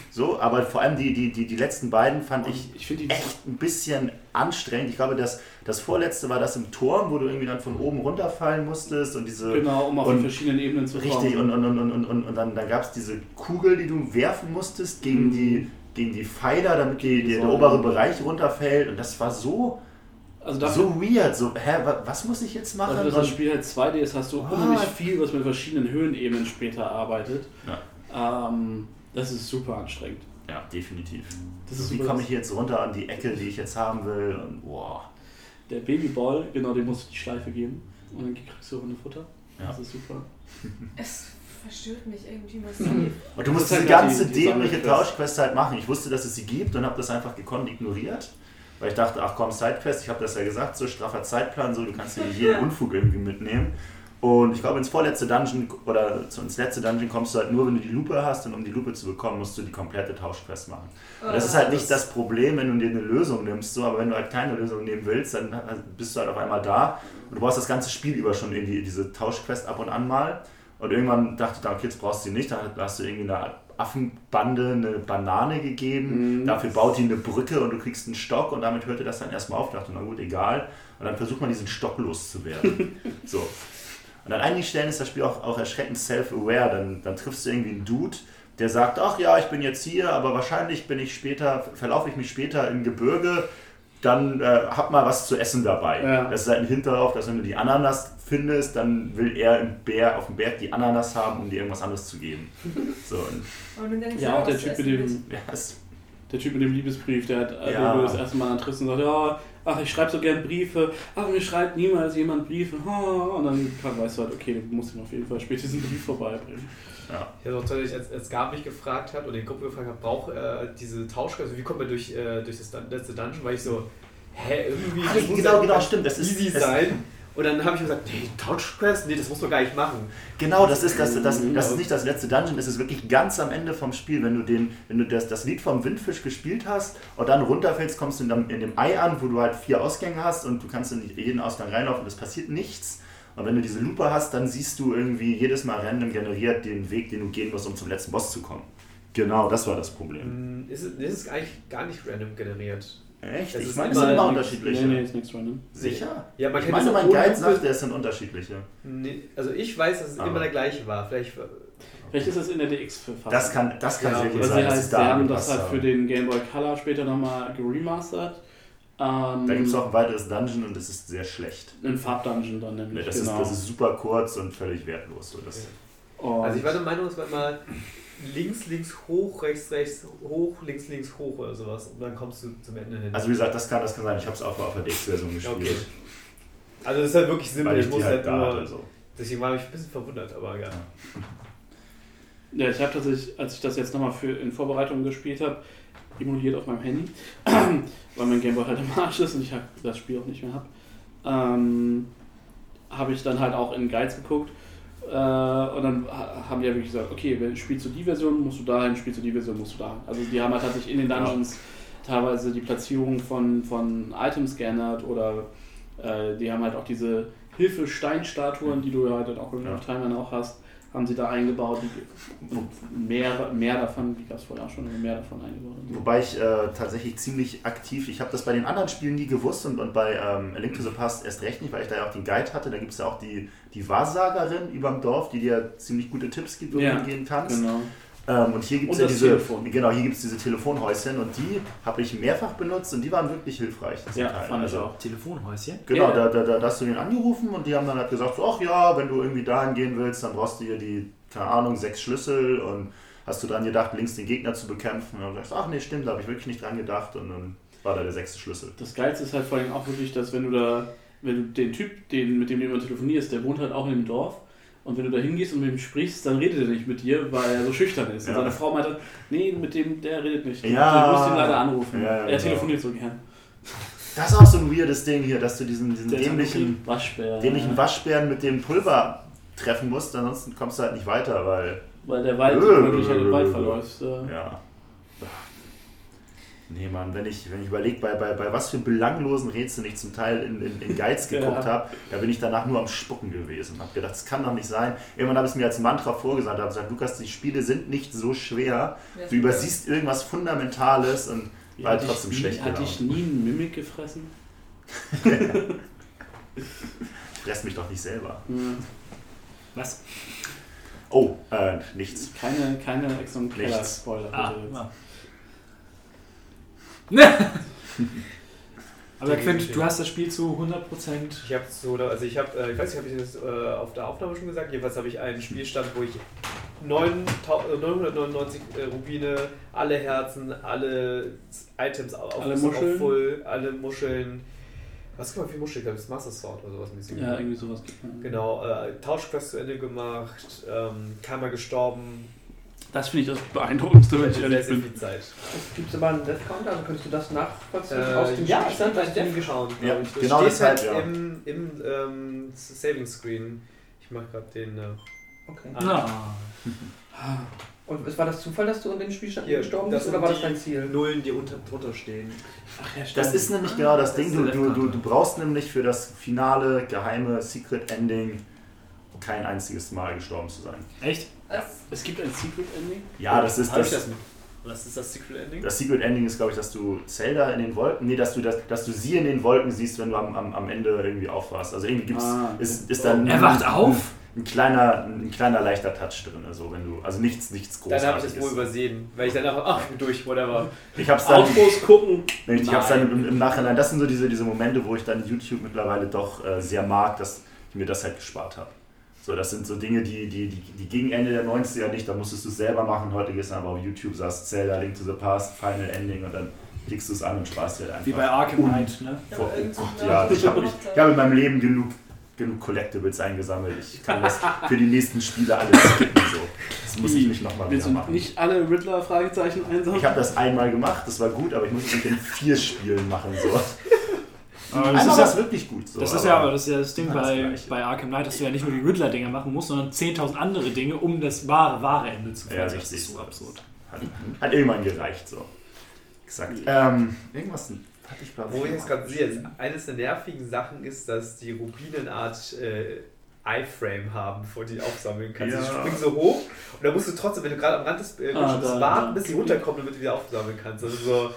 So, aber vor allem die, die, die, die letzten beiden fand ich ich echt ein bisschen anstrengend. Ich glaube, das, das vorletzte war das im Turm, wo du irgendwie dann von oben runterfallen musstest und diese. Genau, um auf und- den verschiedenen Ebenen zu Richtig, kommen. und, und, und, und, und, und dann, dann gab es diese Kugel, die du werfen musstest gegen, Mhm. die, gegen die Pfeiler, damit die, Die der obere Bereich runterfällt. Und das war so, Also dafür, so weird. So, hä, wa- was muss ich jetzt machen? dafür dass das Spiel halt 2D ist, hast du unheimlich viel, was mit verschiedenen Höhenebenen später arbeitet. Ja. Ähm, das ist super anstrengend. ja, definitiv. Das ist Wie komme ich jetzt runter an die Ecke, die ich jetzt haben will? Und boah. Der Babyball, genau, dem musst du die Schleife geben. Und dann kriegst du Hundefutter. Ja. Das ist super. Es verstört mich irgendwie massiv. Und du musst diese halt ganze die- die dämliche. Tauschquest halt machen. Ich wusste, dass es sie gibt und habe das einfach gekonnt ignoriert. Weil ich dachte, ach komm, Sidequest, ich habe das ja gesagt, so straffer Zeitplan, so du kannst dir jeden Unfug irgendwie mitnehmen. Und ich glaube, ins vorletzte Dungeon oder ins letzte Dungeon kommst du halt nur, wenn du die Lupe hast. Und um die Lupe zu bekommen, musst du die komplette Tauschquest machen. Und das ist halt nicht das Problem, wenn du dir eine Lösung nimmst, so, aber wenn du halt keine Lösung nehmen willst, dann bist du halt auf einmal da und du brauchst das ganze Spiel über schon irgendwie diese Tauschquest ab und an mal. Und irgendwann dachte ich dann, okay, jetzt brauchst du die nicht, dann hast du irgendwie eine Affenbande eine Banane gegeben, Mhm. dafür baut die eine Brücke und du kriegst einen Stock und damit hörte das dann erstmal auf. Ich dachte, na gut, egal. Und dann versucht man diesen Stock loszuwerden. so. Und an einigen Stellen ist das Spiel auch, auch erschreckend self-aware. Dann, dann triffst du irgendwie einen Dude, der sagt, ach ja, ich bin jetzt hier, aber wahrscheinlich bin ich später, verlaufe ich mich später im Gebirge, dann äh, hab mal was zu essen dabei. Ja. Das ist halt ein Hint darauf, dass wenn du die Ananas findest, dann will er im Bär, auf dem Berg die Ananas haben, um dir irgendwas anderes zu geben. So, Ja, auch der Typ mit dem, ja, der Typ mit dem Liebesbrief, der hat, äh, Ja. du das erste Mal an triffst und sagt, ja, ach, ich schreibe so gern Briefe, aber mir schreibt niemals jemand Briefe. Und dann kann- weißt du halt, okay, du musst ihm auf jeden Fall später diesen Brief vorbeibringen. ja. Ich habe auch tatsächlich, als, als Gab mich gefragt hat oder die Gruppe gefragt hat, braucht äh, diese Tauschquest, also wie kommt man durch, äh, durch das letzte Dungeon, war ich so, hä, irgendwie. Ach, genau, ja genau, stimmt, das ist- easy das- sein. Und dann habe ich gesagt, nee, Tauschquest? Nee, das muss man gar nicht machen. Genau, das ist, das, das, das ist nicht das letzte Dungeon, es ist wirklich ganz am Ende vom Spiel, wenn du, den, wenn du das, das Lied vom Windfisch gespielt hast und dann runterfällst, kommst du in dem, in dem Ei an, wo du halt vier Ausgänge hast und du kannst in jeden Ausgang reinlaufen und es passiert nichts. Und wenn du diese Lupe hast, dann siehst du irgendwie jedes Mal random generiert den Weg, den du gehen musst, um zum letzten Boss zu kommen. Genau, das war das Problem. Hm, Ist es, ist es eigentlich gar nicht random generiert. Echt? Es Ich ist meine, es sind immer- unterschiedliche. Nee, nee, ist nichts random. Sicher? Ja, man Ich meine, mein Guide sagt, es sind unterschiedliche. Nee, also ich weiß, dass es Aber- immer der gleiche war. Vielleicht. Vielleicht ist das in der DX-Verfassung. Das kann, das kann Ja, sehr gut Weil sein. heißt, es sie haben das halt für den Game Boy Color später nochmal geremastert. Ähm, Da gibt es auch ein weiteres Dungeon und das ist sehr schlecht. einen Farbdungeon dann Nee, nämlich. das, genau. ist, das ist super kurz und völlig wertlos. So, das, Und Also ich war der Meinung, es war immer links, links, hoch, rechts, rechts, hoch, links, links, hoch oder sowas. Und dann kommst du zum Ende hin. also wie gesagt, das kann, das kann sein. Ich habe es auch auf der DX-Version gespielt. Okay. Also das ist halt wirklich simpel. Weil Ich ich muss halt halt da nur. So. Deswegen war ich ein bisschen verwundert, aber ja. Ja, ich habe tatsächlich, als ich das jetzt nochmal für in Vorbereitung gespielt habe, emuliert auf meinem Handy, weil mein Gameboy halt im Arsch ist und ich halt das Spiel auch nicht mehr habe, ähm, habe ich dann halt auch in Guides geguckt und dann ha- haben die ja wirklich gesagt, okay, wenn spielst du die Version, musst du dahin, spielst du die Version, musst du dahin. Also die haben halt tatsächlich in den Ja. Dungeons teilweise die Platzierung von, von Items geändert oder äh, die haben halt auch diese Hilfe-Steinstatuen, die du ja halt auch in Ja. Timeline auch hast, haben sie da eingebaut. Mehr, mehr davon, die gab es vorher auch schon, mehr davon eingebaut. Wobei ich äh, tatsächlich ziemlich aktiv, ich habe das bei den anderen Spielen nie gewusst und, und bei ähm, A Link to the Past erst recht nicht, weil ich da ja auch den Guide hatte. Da gibt es ja auch die, die Wahrsagerin überm Dorf, die dir ziemlich gute Tipps gibt, wo Ja, du hingehen kannst. Genau. Ähm, und hier gibt es ja diese, Telefon. genau, hier gibt's diese Telefonhäuschen und die habe ich mehrfach benutzt und die waren wirklich hilfreich. Ja, Teil. fand ich Also, auch. Telefonhäuschen? Genau, Ja. da, da, da, hast du den angerufen und die haben dann halt gesagt, so, ach ja, wenn du irgendwie dahin gehen willst, dann brauchst du hier die, keine Ahnung, sechs Schlüssel und hast du dran gedacht, links den Gegner zu bekämpfen. Und dann sagst du, ach nee, stimmt, da habe ich wirklich nicht dran gedacht und dann war da der sechste Schlüssel. Das Geilste ist halt vor allem auch wirklich, dass wenn du da, wenn du den Typ, den, mit dem du immer telefonierst, der wohnt halt auch in dem Dorf. Und wenn du da hingehst und mit ihm sprichst, dann redet er nicht mit dir, weil er so schüchtern ist. Und Ja. seine Frau meinte, nee, mit dem, der redet nicht. Ja. Du musst ihn leider anrufen. Ja, er genau. telefoniert so gern. Das ist auch so ein weirdes Ding hier, dass du diesen, diesen dämlichen, Waschbär. dämlichen. Waschbären mit dem Pulver treffen musst, ansonsten kommst du halt nicht weiter, weil, Weil der Wald, Äh, wirklich halt im Wald verläuft. äh. ja. Nee, Mann, wenn ich, wenn ich überlege, bei, bei, bei was für belanglosen Rätseln ich zum Teil in, in, in Guides geguckt Ja. habe, da bin ich danach nur am Spucken gewesen. Hab gedacht, das kann doch nicht sein. Irgendwann habe ich es mir als Mantra vorgesagt, habe gesagt, Lukas, die Spiele sind nicht so schwer. Ja, Du übersiehst irgendwas Fundamentales und war halt trotzdem dich schlecht nie, Hat gelaunt. dich nie ein Mimik gefressen? Ich fress mich doch nicht selber. Was? Oh, äh, nichts. Keine, keine Nichts. Keller-Spoiler. Ah. Aber Quint, du hast das Spiel zu 100%. Ich habe so, also ich habe, äh, ich weiß nicht, habe ich das äh, auf der Aufnahme schon gesagt. Jedenfalls habe ich einen Spielstand, wo ich 9000 äh, 999 äh, Rubine, alle Herzen, alle Items auf, Alle auf Muscheln? Full, alle Muscheln. Was kann man für Muscheln? Ich glaube, das Master Sword oder sowas mäßig. Ja, irgendwie sowas. Genau, äh, Tauschquest zu Ende gemacht, ähm, keiner gestorben. Das finde ich das Beeindruckendste, wenn ich ehrlich bin. Gibt es aber einen Death Counter? Also könntest du das nachvollziehen Äh, aus dem ja, ich Spielstand? habe bei Steam geschaut. Ja. Das genau steht deshalb, halt ja. im, im ähm, Saving Screen. Ich mach gerade den. Äh, Okay. Ah. Und es war das Zufall, dass du in dem Spielstand Hier, gestorben das bist oder sind war das dein Ziel? Nullen, die unter, drunter stehen. Ach ja, Das ist nämlich genau das Ding. ist Du, du, du brauchst nämlich für das finale, geheime Secret Ending kein einziges Mal gestorben zu sein. Echt? Das, Es gibt ein Secret Ending. Ja, das ist ich das. das? Was ist das Secret Ending? Das Secret Ending ist, glaube ich, dass du Zelda in den Wolken, nee, dass du, das, dass du sie in den Wolken siehst, wenn du am, am, am Ende irgendwie aufwachst. Also irgendwie gibt's, Ah. ist, ist dann Er wacht auf? Ein, kleiner, ein kleiner leichter Touch drin. Also, wenn du, also nichts, nichts Dann habe ich das wohl übersehen, weil ich dann einfach, ach, ich bin durch, whatever. Ich hab's dann, Outros gucken. Nee, Ich hab's dann im, im Nachhinein, das sind so diese, diese Momente, wo ich dann YouTube mittlerweile doch äh, sehr mag, dass ich mir das halt gespart habe. So, das sind so Dinge, die, die, die, die gegen Ende der 90er nicht, da musstest du es selber machen. Heute gehst du einfach auf YouTube, sagst Zelda, Link to the Past, Final Ending und dann klickst du es an und sparst dir halt einfach. Wie bei Arkham Knight, ne? Ja, Vor- oh ja, ich habe hab in meinem Leben genug, genug Collectibles eingesammelt. Ich kann das für die nächsten Spiele alles skippen. So. Das muss ich nicht nochmal wieder machen. nicht alle Riddler-Fragezeichen einsammeln? Ich habe das einmal gemacht, das war gut, aber ich muss es mit den vier Spielen machen. So. Aber das Einmal ist ja, wirklich gut. So, das ist ja aber das, ist ja das Ding das bei, bei Arkham Knight, dass du ja nicht nur die Riddler-Dinger machen musst, sondern 10.000 andere Dinge, um das wahre, wahre Ende zu finden. Ja, das ist so absurd. Hat, hat irgendwann gereicht, so. Exakt. Ähm, irgendwas hatte ich glaube Wo ich jetzt gerade sehe, eines der nervigen Sachen ist, dass die Rubinenart äh, iFrame haben, vor die du aufsammeln kannst. Ja. Die springen so hoch und da musst du trotzdem, wenn du gerade am Rand des äh, Ah, warten, bis sie runterkommen, damit du wieder aufsammeln kannst. Also so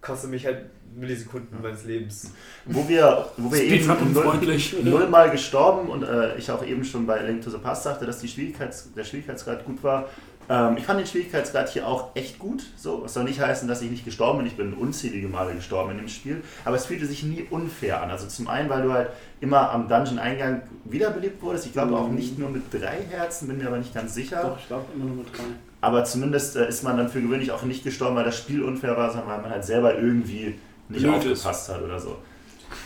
kostet mich halt Millisekunden meines Lebens. Wo wir, wo wir eben null, unfreundlich. nullmal gestorben und äh, ich auch eben schon bei Link to the Past sagte, dass die Schwierigkeits, der Schwierigkeitsgrad gut war. Ähm, ich fand den Schwierigkeitsgrad hier auch echt gut. So, es soll nicht heißen, dass ich nicht gestorben bin. Ich bin unzählige Male gestorben in dem Spiel. Aber es fühlte sich nie unfair an. Also zum einen, weil du halt immer am Dungeon-Eingang wiederbelebt wurdest. Ich glaube auch nicht nur mit drei Herzen, bin mir aber nicht ganz sicher. Doch, ich glaube immer nur mit drei. Aber zumindest äh, ist man dann für gewöhnlich auch nicht gestorben, weil das Spiel unfair war, sondern weil man halt selber irgendwie nicht Blöd ist. aufgepasst hat oder so.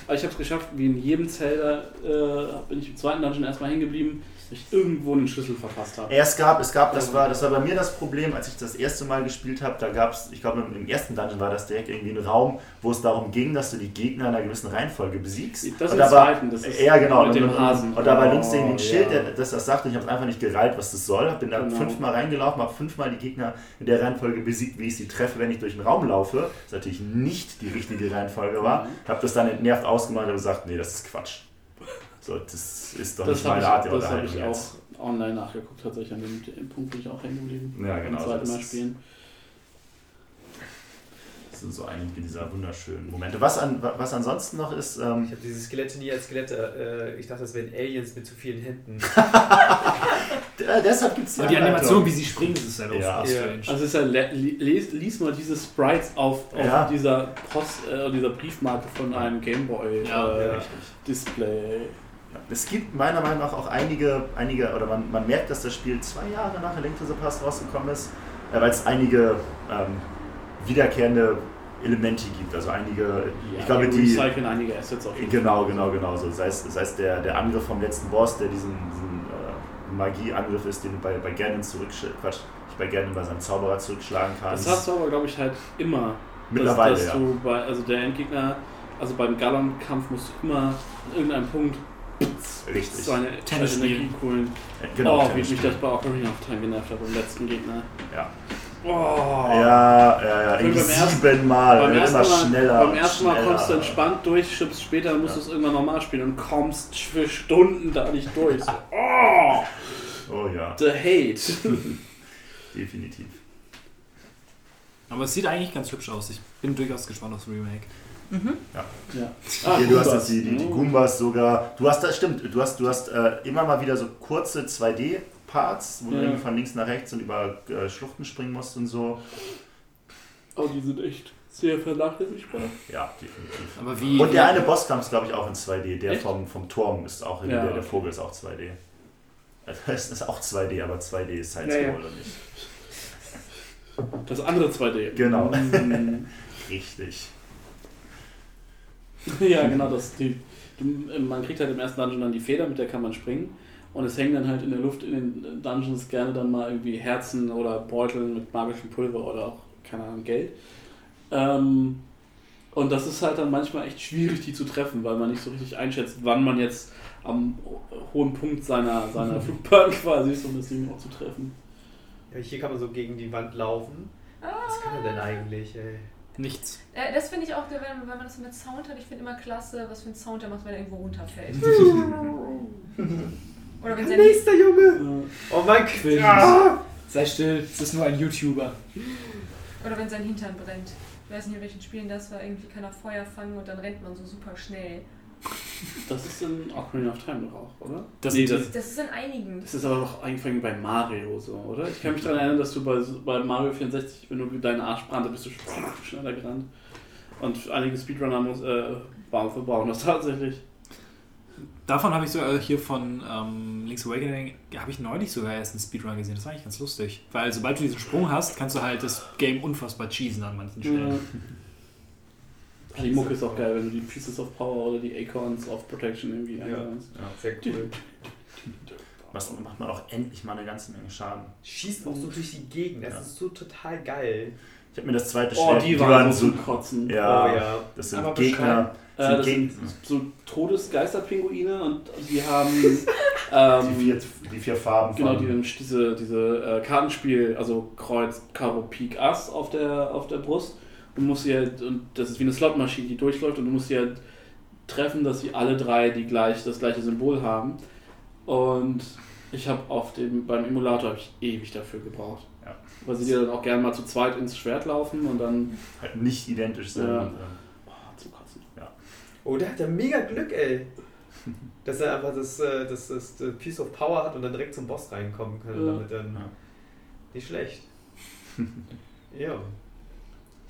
Aber ich habe es geschafft, wie in jedem Zelda äh, bin ich im zweiten Dungeon erstmal hängen geblieben, ich irgendwo einen Schlüssel verpasst habe. Es gab, es gab, das war, das war bei mir das Problem, als ich das erste Mal gespielt habe, da gab es, ich glaube im, ersten Dungeon war das direkt irgendwie ein Raum, wo es darum ging, dass du die Gegner in einer gewissen Reihenfolge besiegst. Das und war, zweiten, das ist ja genau, mit und, dem Hasen. und da war links Oh, irgendwie ein Schild, ja. der, das das sagt, und ich habe es einfach nicht gereilt, was das soll, bin da Genau. fünfmal reingelaufen, habe fünfmal die Gegner in der Reihenfolge besiegt, wie ich sie treffe, wenn ich durch den Raum laufe, was natürlich nicht die richtige Reihenfolge war, Mhm. habe das dann entnervt ausgemacht und gesagt, nee, das ist Quatsch. So, das ist doch Das nicht habe meine ich, Art der das hab Unterhaltung ich jetzt. auch online nachgeguckt, tatsächlich an dem, Punkt bin ich auch hängen geblieben. Ja, genau, Beim zweiten das Mal ist- spielen. Das sind so einige dieser wunderschönen Momente. Was, an, was ansonsten noch ist, ähm, Ich habe diese Skelette nie als Skelette. Äh, ich dachte, das wären Aliens mit zu vielen Händen. deshalb gibt es Und die Animation, wie sie springen, ist halt auch Ja. super Ja. strange. Also es ist ja, le- li- les, lies mal diese Sprites auf, auf Ja. dieser Post, äh, dieser Briefmarke von einem Gameboy Ja, äh, ja. Display. Es gibt meiner Meinung nach auch einige, einige oder man, man merkt, dass das Spiel zwei Jahre nach Link to the Past rausgekommen ist, äh, weil es einige ähm, wiederkehrende Elemente gibt. Also einige, ich glaube, die. recyceln einige Assets auf jeden Genau, genau, genau so. Sei es, sei es der, der Angriff vom letzten Boss, der diesen, diesen äh, Magieangriff ist, den du bei, bei Ganon zurückschlagen Quatsch, nicht bei Ganon, bei seinem Zauberer zurückschlagen kannst. Das hast du aber, glaube ich, halt immer. Mittlerweile, dass, dass ja. du bei, also der Endgegner, also beim Gallon-Kampf musst du immer an irgendeinem Punkt Richtig. seine Tennis seine Energie spielen. coolen. Äh, Genau, oh, wie Tennis mich das bei Ocarina of Time genervt hat beim letzten Gegner. Ja. Oh. Ja, ja, ja. Irgendwie beim ersten- siebenmal. Beim Immer ersten, Mal, schneller. beim ersten Mal schneller. kommst du entspannt durch, schippst später, musst du es irgendwann normal spielen und kommst für Stunden da nicht durch. So, oh, Oh ja, the hate. definitiv. Aber es sieht eigentlich ganz hübsch aus. Ich bin durchaus gespannt aufs Remake. Ja. Ah, Hier, du hast Goombas. jetzt die, die, die Oh. Goombas sogar. Du hast das, stimmt, du hast, du hast äh, immer mal wieder so kurze 2D-Parts, wo du Ja. irgendwie von links nach rechts und über äh, Schluchten springen musst und so. Oh, die sind echt sehr vernachlässigbar. Ja, definitiv. Aber wie. Und der eine Bosskampf ist, glaube ich, auch in 2D. Der Echt? vom, vom Turm ist auch, Ja, der, der okay. Vogel ist auch 2D. Also, Es ist auch 2D, aber 2D ist halt Ja, ja. so oder nicht. Das andere 2D. Genau. Mm. Richtig. ja, genau, das, die, du, man kriegt halt im ersten Dungeon dann die Feder, mit der kann man springen. Und es hängen dann halt in der Luft in den Dungeons gerne dann mal irgendwie Herzen oder Beutel mit magischem Pulver oder auch, keine Ahnung, Geld. Ähm, und das ist halt dann manchmal echt schwierig, die zu treffen, weil man nicht so richtig einschätzt, wann man jetzt am hohen Punkt seiner, seiner Flugbahn quasi ist, um das Ding auch zu treffen. Ja, hier kann man so gegen die Wand laufen. Was kann er denn eigentlich, ey? Nichts. Äh, das finde ich auch, wenn, wenn man das mit Sound hat, ich finde immer klasse, was für ein Sound der macht, wenn er irgendwo runterfällt. Oder wenn sein Nächster Junge! Oh mein Quinn. Gott! Ah! Sei still, es ist nur ein YouTuber. Oder wenn sein Hintern brennt. Ich weiß nicht, in welchen Spielen das war. Irgendwie kann er Feuer fangen und dann rennt man so super schnell. Das ist in Ocarina of Time doch auch, oder? Das nee, das, Das ist in einigen. das ist aber doch angefangen bei Mario so, oder? Ich kann mich daran erinnern, dass du bei, bei Mario 64, wenn du deinen Arsch brannte, bist du schneller gerannt. Und einige Speedrunner muss, äh, verbrauchen das tatsächlich. Davon habe ich sogar hier von ähm, Link's Awakening, habe ich neulich sogar erst einen Speedrun gesehen. Das war eigentlich ganz lustig. Weil sobald du diesen Sprung hast, kannst du halt das Game unfassbar cheesen an manchen Stellen. Ja. Die Mucke ist auch geil, wenn du die Pieces of Power oder die Acorns of Protection irgendwie Ja. einsammelst. Sehr cool. Was macht man auch endlich mal eine ganze Menge Schaden. Schießt auch so durch die Gegend. Das Ja. ist so total geil. Ich habe mir das zweite Oh, Schwert, die waren so zum Kotzen. Ja, Oh ja. das sind Aber Gegner. Äh, sind das Geg- sind so Todesgeisterpinguine und die haben die, ähm, vier, die vier Farben genau die, diese, diese äh, Kartenspiel, also Kreuz, Karo, Pik, Ass auf der, auf der Brust. Du musst sie halt, und das ist wie eine Slotmaschine, die durchläuft und du musst sie halt treffen, dass sie alle drei die gleich, das gleiche Symbol haben. Und ich habe auf dem, beim Emulator habe ich ewig dafür gebraucht. Ja. Weil sie dir dann auch gerne mal zu zweit ins Schwert laufen und dann halt nicht identisch sind. Ja. Und, ähm, oh, zum Kotzen. Oh, der hat ja mega Glück, ey. Dass er einfach das, äh, das, das, das Piece of Power hat und dann direkt zum Boss reinkommen kann. Ja. Damit dann Ja. Nicht schlecht. ja.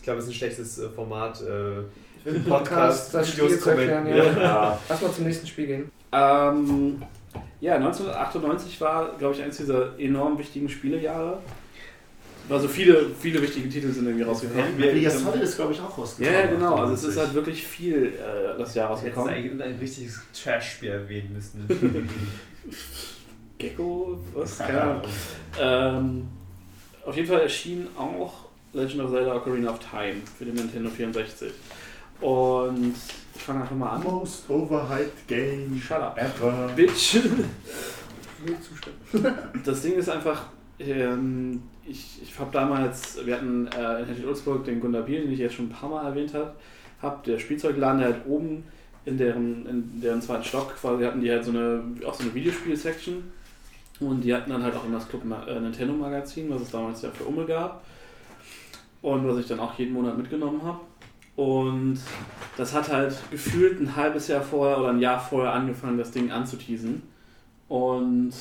Ich glaube, es ist ein schlechtes äh, Format. Äh, Podcast, Podcast das Spiel Videos zu erklären, ja. ja. Lass mal zum nächsten Spiel gehen. Ähm, ja, 1998 war, glaube ich, eines dieser enorm wichtigen Spielejahre. Also viele, viele wichtige Titel sind irgendwie rausgekommen. Metal Gear Solid ist, glaube ich, auch Ja, rausgekommen. ja, genau. Also es ist 98. halt wirklich viel äh, das Jahr rausgekommen. eigentlich ein richtiges Trash-Spiel erwähnen müssen. Gecko, was? Keine Ahnung. Ähm, auf jeden Fall erschien auch Legend of Zelda Ocarina of Time für den Nintendo 64. Und ich fange einfach mal an. Most overhyped game Shut up. ever. Bitch. Das Ding ist einfach, ähm, ich, ich habe damals, wir hatten äh, in Henschel-Ulzburg den Gundar Biel, den ich jetzt schon ein paar Mal erwähnt habe, hab der Spielzeugladen, der halt oben in deren, in deren zweiten Stock quasi hatten die halt so eine, auch so eine Videospiel-Section und die hatten dann halt auch immer das Club äh, Nintendo Magazin, was es damals ja für Umme gab und was ich dann auch jeden Monat mitgenommen habe. Und das hat halt gefühlt ein halbes Jahr vorher oder ein Jahr vorher angefangen, das Ding anzuteasen. Und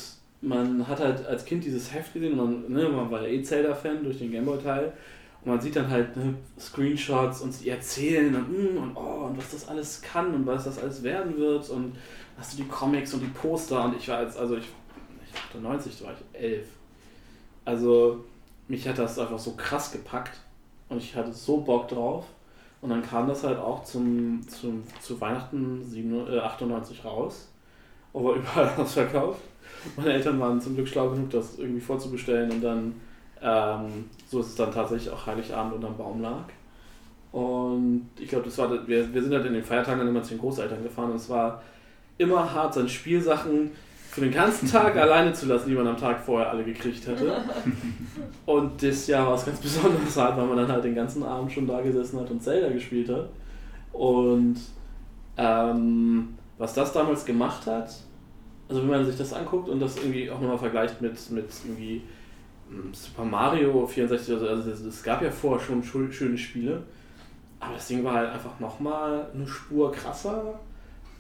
man hat halt als Kind dieses Heft gesehen man, ne, man war ja eh Zelda-Fan durch den Gameboy-Teil. Und man sieht dann halt ne, Screenshots und sie erzählen und, mm, und, oh, und was das alles kann und was das alles werden wird. Und hast du die Comics und die Poster. Und ich war jetzt, also ich, ich 98, da war ich elf. Also mich hat das einfach so krass gepackt und ich hatte so Bock drauf. Und dann kam das halt auch zum, zum, zu Weihnachten 7, äh, 98 raus. War überall ausverkauft. Meine Eltern waren zum Glück schlau genug, das irgendwie vorzubestellen und dann, ähm, so ist es dann tatsächlich auch Heiligabend unterm Baum lag. Und ich glaube, das war, wir, wir sind halt in den Feiertagen dann immer zu den Großeltern gefahren und es war immer hart, seine Spielsachen für den ganzen Tag alleine zu lassen, die man am Tag vorher alle gekriegt hätte. Und das Jahr war es ganz besonders hart, weil man dann halt den ganzen Abend schon da gesessen hat und Zelda gespielt hat. Und ähm, was das damals gemacht hat, also wenn man sich das anguckt und das irgendwie auch nochmal vergleicht mit, mit irgendwie mm, Super Mario 64, also, also es, gab ja vorher schon schöne Spiele, aber das Ding war halt einfach nochmal eine Spur krasser,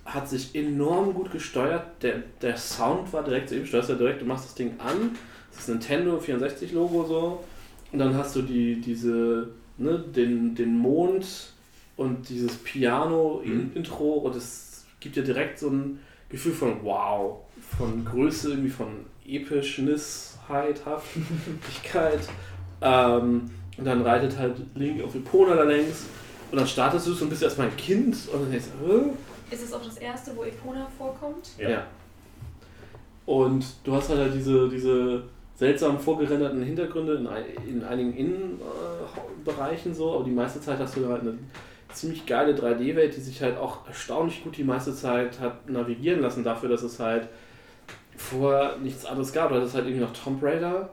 hat sich enorm gut gesteuert, der, der Sound war direkt, eben steuerst ja direkt, du machst das Ding an, das ist Nintendo 64 Logo so, und dann hast du die, diese, ne, den, den Mond und dieses Piano-Intro. Und es gibt dir direkt so ein Gefühl von wow, von Größe, irgendwie von Epischnessheit, Haftigkeit. ähm, und dann reitet halt Link auf Epona da längs. Und dann startest du es und bist erstmal ein Kind. Und dann denkst du, Hä? Ist es auch das erste, wo Epona vorkommt? Ja. Und du hast halt, halt diese, diese seltsam vorgerenderten Hintergründe in, ein- in einigen Innenbereichen so, aber die meiste Zeit hast du halt eine ziemlich geile 3D-Welt, die sich halt auch erstaunlich gut die meiste Zeit hat navigieren lassen dafür, dass es halt davor nichts anderes gab. Du hattest halt irgendwie noch Tomb Raider,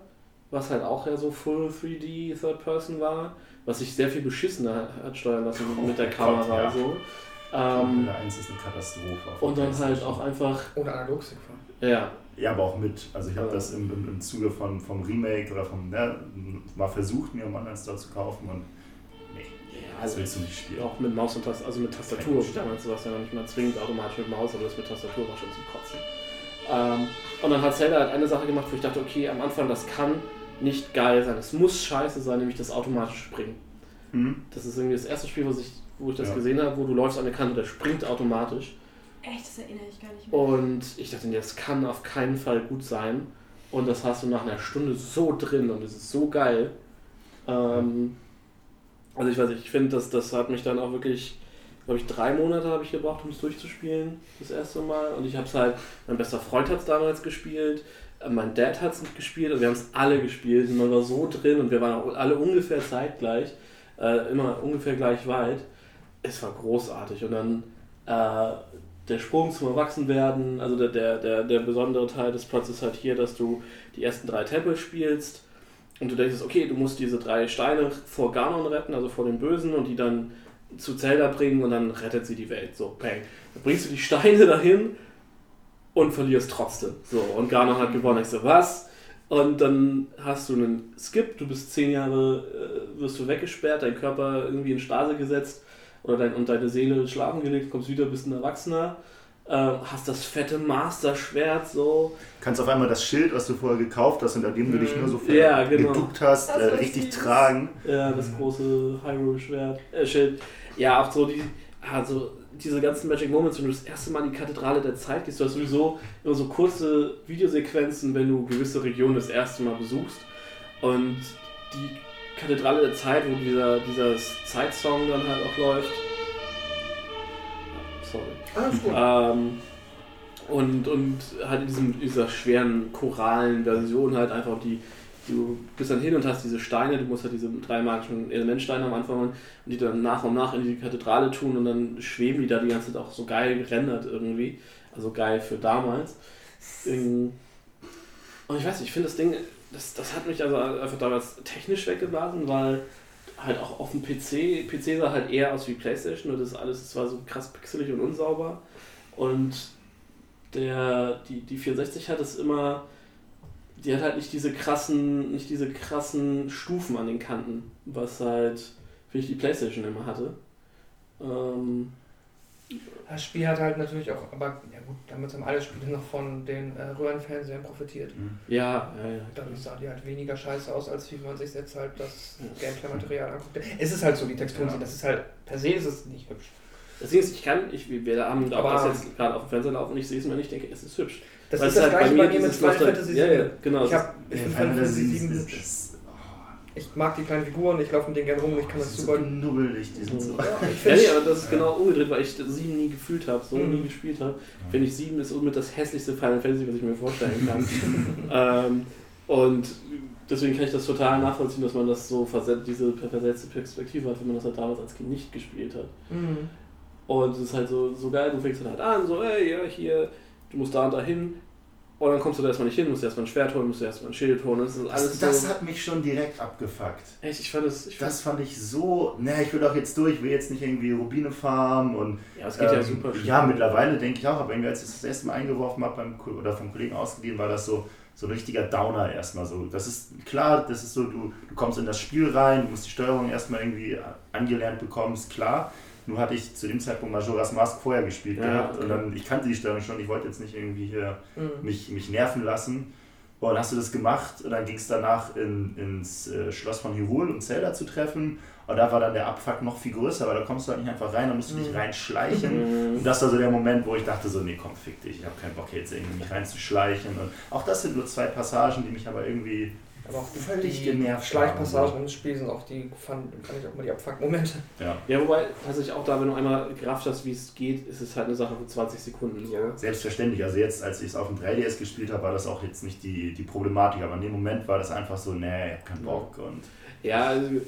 was halt auch ja so Full 3D Third Person war, was sich sehr viel beschissener hat steuern lassen mit der Oh Kamera. Gott, ja. so. Ähm, Ähm, 1 ist eine Katastrophe. und dann halt auch einfach, Ohne Analogstick fahren. ja, Ja, aber auch mit. Also ich habe Ja. das im, im, im Zuge von, vom Remake oder vom, ne, mal versucht, mir im Online-Store zu kaufen und nee, ja das also willst du nicht spielen. auch mit Maus und Tastatur, also mit Tastatur. Damals war es ja noch nicht mal zwingend automatisch mit Maus, aber das mit Tastatur war schon zum Kotzen. Ähm, und dann hat Zelda halt eine Sache gemacht, wo ich dachte, okay, am Anfang, das kann nicht geil sein. Es muss scheiße sein, nämlich das automatische Springen. Hm? Das ist irgendwie das erste Spiel, wo ich, wo ich das Ja. gesehen habe, wo du läufst an der Kante, der springt automatisch. Echt, das erinnere ich gar nicht mehr. Und ich dachte, das kann auf keinen Fall gut sein. Und das hast du nach einer Stunde so drin und es ist so geil. Ähm, also ich weiß nicht, ich finde, das, das hat mich dann auch wirklich, glaube ich, drei Monate habe ich gebraucht, um es durchzuspielen, das erste Mal. Und ich habe es halt, mein bester Freund hat es damals gespielt, äh, mein Dad hat es nicht gespielt, und wir haben es alle gespielt und man war so drin und wir waren auch alle ungefähr zeitgleich, äh, immer ungefähr gleich weit. Es war großartig und dann äh, der Sprung zum Erwachsenwerden, also der, der, der, der besondere Teil des Plots ist halt hier, dass du die ersten drei Tempel spielst und du denkst, okay, du musst diese drei Steine vor Ganon retten, also vor den Bösen und die dann zu Zelda bringen und dann rettet sie die Welt. So, bang. Dann bringst du die Steine dahin und verlierst trotzdem. So, und Ganon hat gewonnen. Ich so, was? Und dann hast du einen Skip, du bist zehn Jahre, äh, wirst du weggesperrt, dein Körper irgendwie in Stase gesetzt oder dein, und deine Seele schlafen gelegt, kommst wieder, bist ein Erwachsener, äh, hast das fette Master-Schwert so. Kannst auf einmal das Schild, was du vorher gekauft hast und an dem du dich nur so Mhm. Ja, genau. geduckt hast, äh, richtig süß. tragen. Ja, das große Hyrule-Schwert, äh, Schild. Ja, auch so die, also diese ganzen Magic Moments, wenn du das erste Mal in die Kathedrale der Zeit gehst, du hast sowieso immer so kurze Videosequenzen, wenn du gewisse Regionen das erste Mal besuchst. Und die Kathedrale der Zeit, wo dieser, dieser Zeitsong dann halt auch läuft. Sorry. Alles gut. Ähm, und, und halt in diesem, dieser schweren choralen Version halt einfach die, du bist dann hin und hast diese Steine, du musst halt diese drei magischen Elementsteine am Anfang und die dann nach und nach in die Kathedrale tun und dann schweben die da die ganze Zeit auch so geil gerendert irgendwie. Also geil für damals. Und ich weiß nicht, ich finde das Ding, das, das hat mich also einfach damals technisch weggeblasen, weil halt auch auf dem PC, PC sah halt eher aus wie Playstation und das alles, das war so krass pixelig und unsauber. Und der, die, die 64 hat es immer, die hat halt nicht diese krassen, nicht diese krassen Stufen an den Kanten, was halt, finde ich, die Playstation immer hatte. Ähm, Das Spiel hat halt natürlich auch, aber ja gut, damit haben alle Spiele noch von den äh, Röhrenfernsehern profitiert. ja, ja, ja. Dadurch sah die halt weniger scheiße aus, als wie man sich jetzt halt das Ja. Gameplay-Material anguckt. Es ist halt so, die Texturen Ja. sind, das ist halt, per se ist es nicht hübsch. Deswegen ist, ich kann, ich, wir haben auch Aber- das jetzt gerade auf dem Fernseher laufen und ich sehe es mir und ich denke, es ist hübsch. Das Weil ist das halt gleiche bei mir mit Final Fantasy Ja, ja, VII. genau. Ich, hab, ich finde Final Fantasy VII ist, hübsch. ist, oh, Ich mag die kleinen Figuren, ich laufe mit denen gerne rum und ich kann das das ist so super. knubbelig, die sind so. Ja, ich Ja, nee, aber das ist genau umgedreht, weil ich sieben nie gefühlt habe, so Mhm. nie gespielt habe. Finde ich sieben ist somit das hässlichste Final Fantasy, was ich mir vorstellen kann. ähm, und deswegen kann ich das total nachvollziehen, dass man das so versetzt, diese versetzte Perspektive hat, wenn man das halt damals als Kind nicht gespielt hat. Mhm. Und es ist halt so, so geil, du fängst dann halt an, so, ey, ja, hier, du musst da und da hin. Und dann kommst du da erstmal nicht hin, musst erstmal ein Schwert holen, musst erstmal ein Schild holen. Das ist alles Das, das so. hat mich schon direkt abgefuckt. Echt, ich fand das. Ich fand, Das fand ich so. Ne, ich will doch jetzt durch, ich will jetzt nicht irgendwie Rubine farmen und. ja, es geht ja ähm, super schnell. Ja, mittlerweile denke ich auch, aber irgendwie als ich das das erste Mal eingeworfen habe beim oder vom Kollegen ausgeliehen, war das so, so ein richtiger Downer erstmal so. Das ist klar, das ist so, du, du kommst in das Spiel rein, du musst die Steuerung erstmal irgendwie angelernt bekommen, ist klar. Nur hatte ich zu dem Zeitpunkt Majora's Mask vorher gespielt Ja, gehabt okay. und dann, ich kannte die Steuerung schon, ich wollte jetzt nicht irgendwie hier Mhm. mich, mich nerven lassen. Und dann hast du das gemacht und dann ging es danach in, ins äh, Schloss von Hyrule, um Zelda zu treffen. Und da war dann der Abfuck noch viel größer, weil da kommst du halt nicht einfach rein, da musst du dich Mhm. reinschleichen. Mhm. Und das war so der Moment, wo ich dachte so, nee, komm, fick dich, ich habe keinen Bock jetzt irgendwie mich reinzuschleichen. Und auch das sind nur zwei Passagen, die mich aber irgendwie... Aber auch die, Völlig die genervt Schleichpassagen im Spiel sind auch die, fand, fand ich auch mal die Abfuck-Momente. Ja. Ja, wobei, tatsächlich auch da, wenn du einmal gerafft hast, wie es geht, ist es halt eine Sache von 20 Sekunden. So. Selbstverständlich, also jetzt, als ich es auf dem 3DS gespielt habe, war das auch jetzt nicht die, die Problematik, aber in dem Moment war das einfach so, nee, ich hab keinen Bock. Und Ja, also, ne,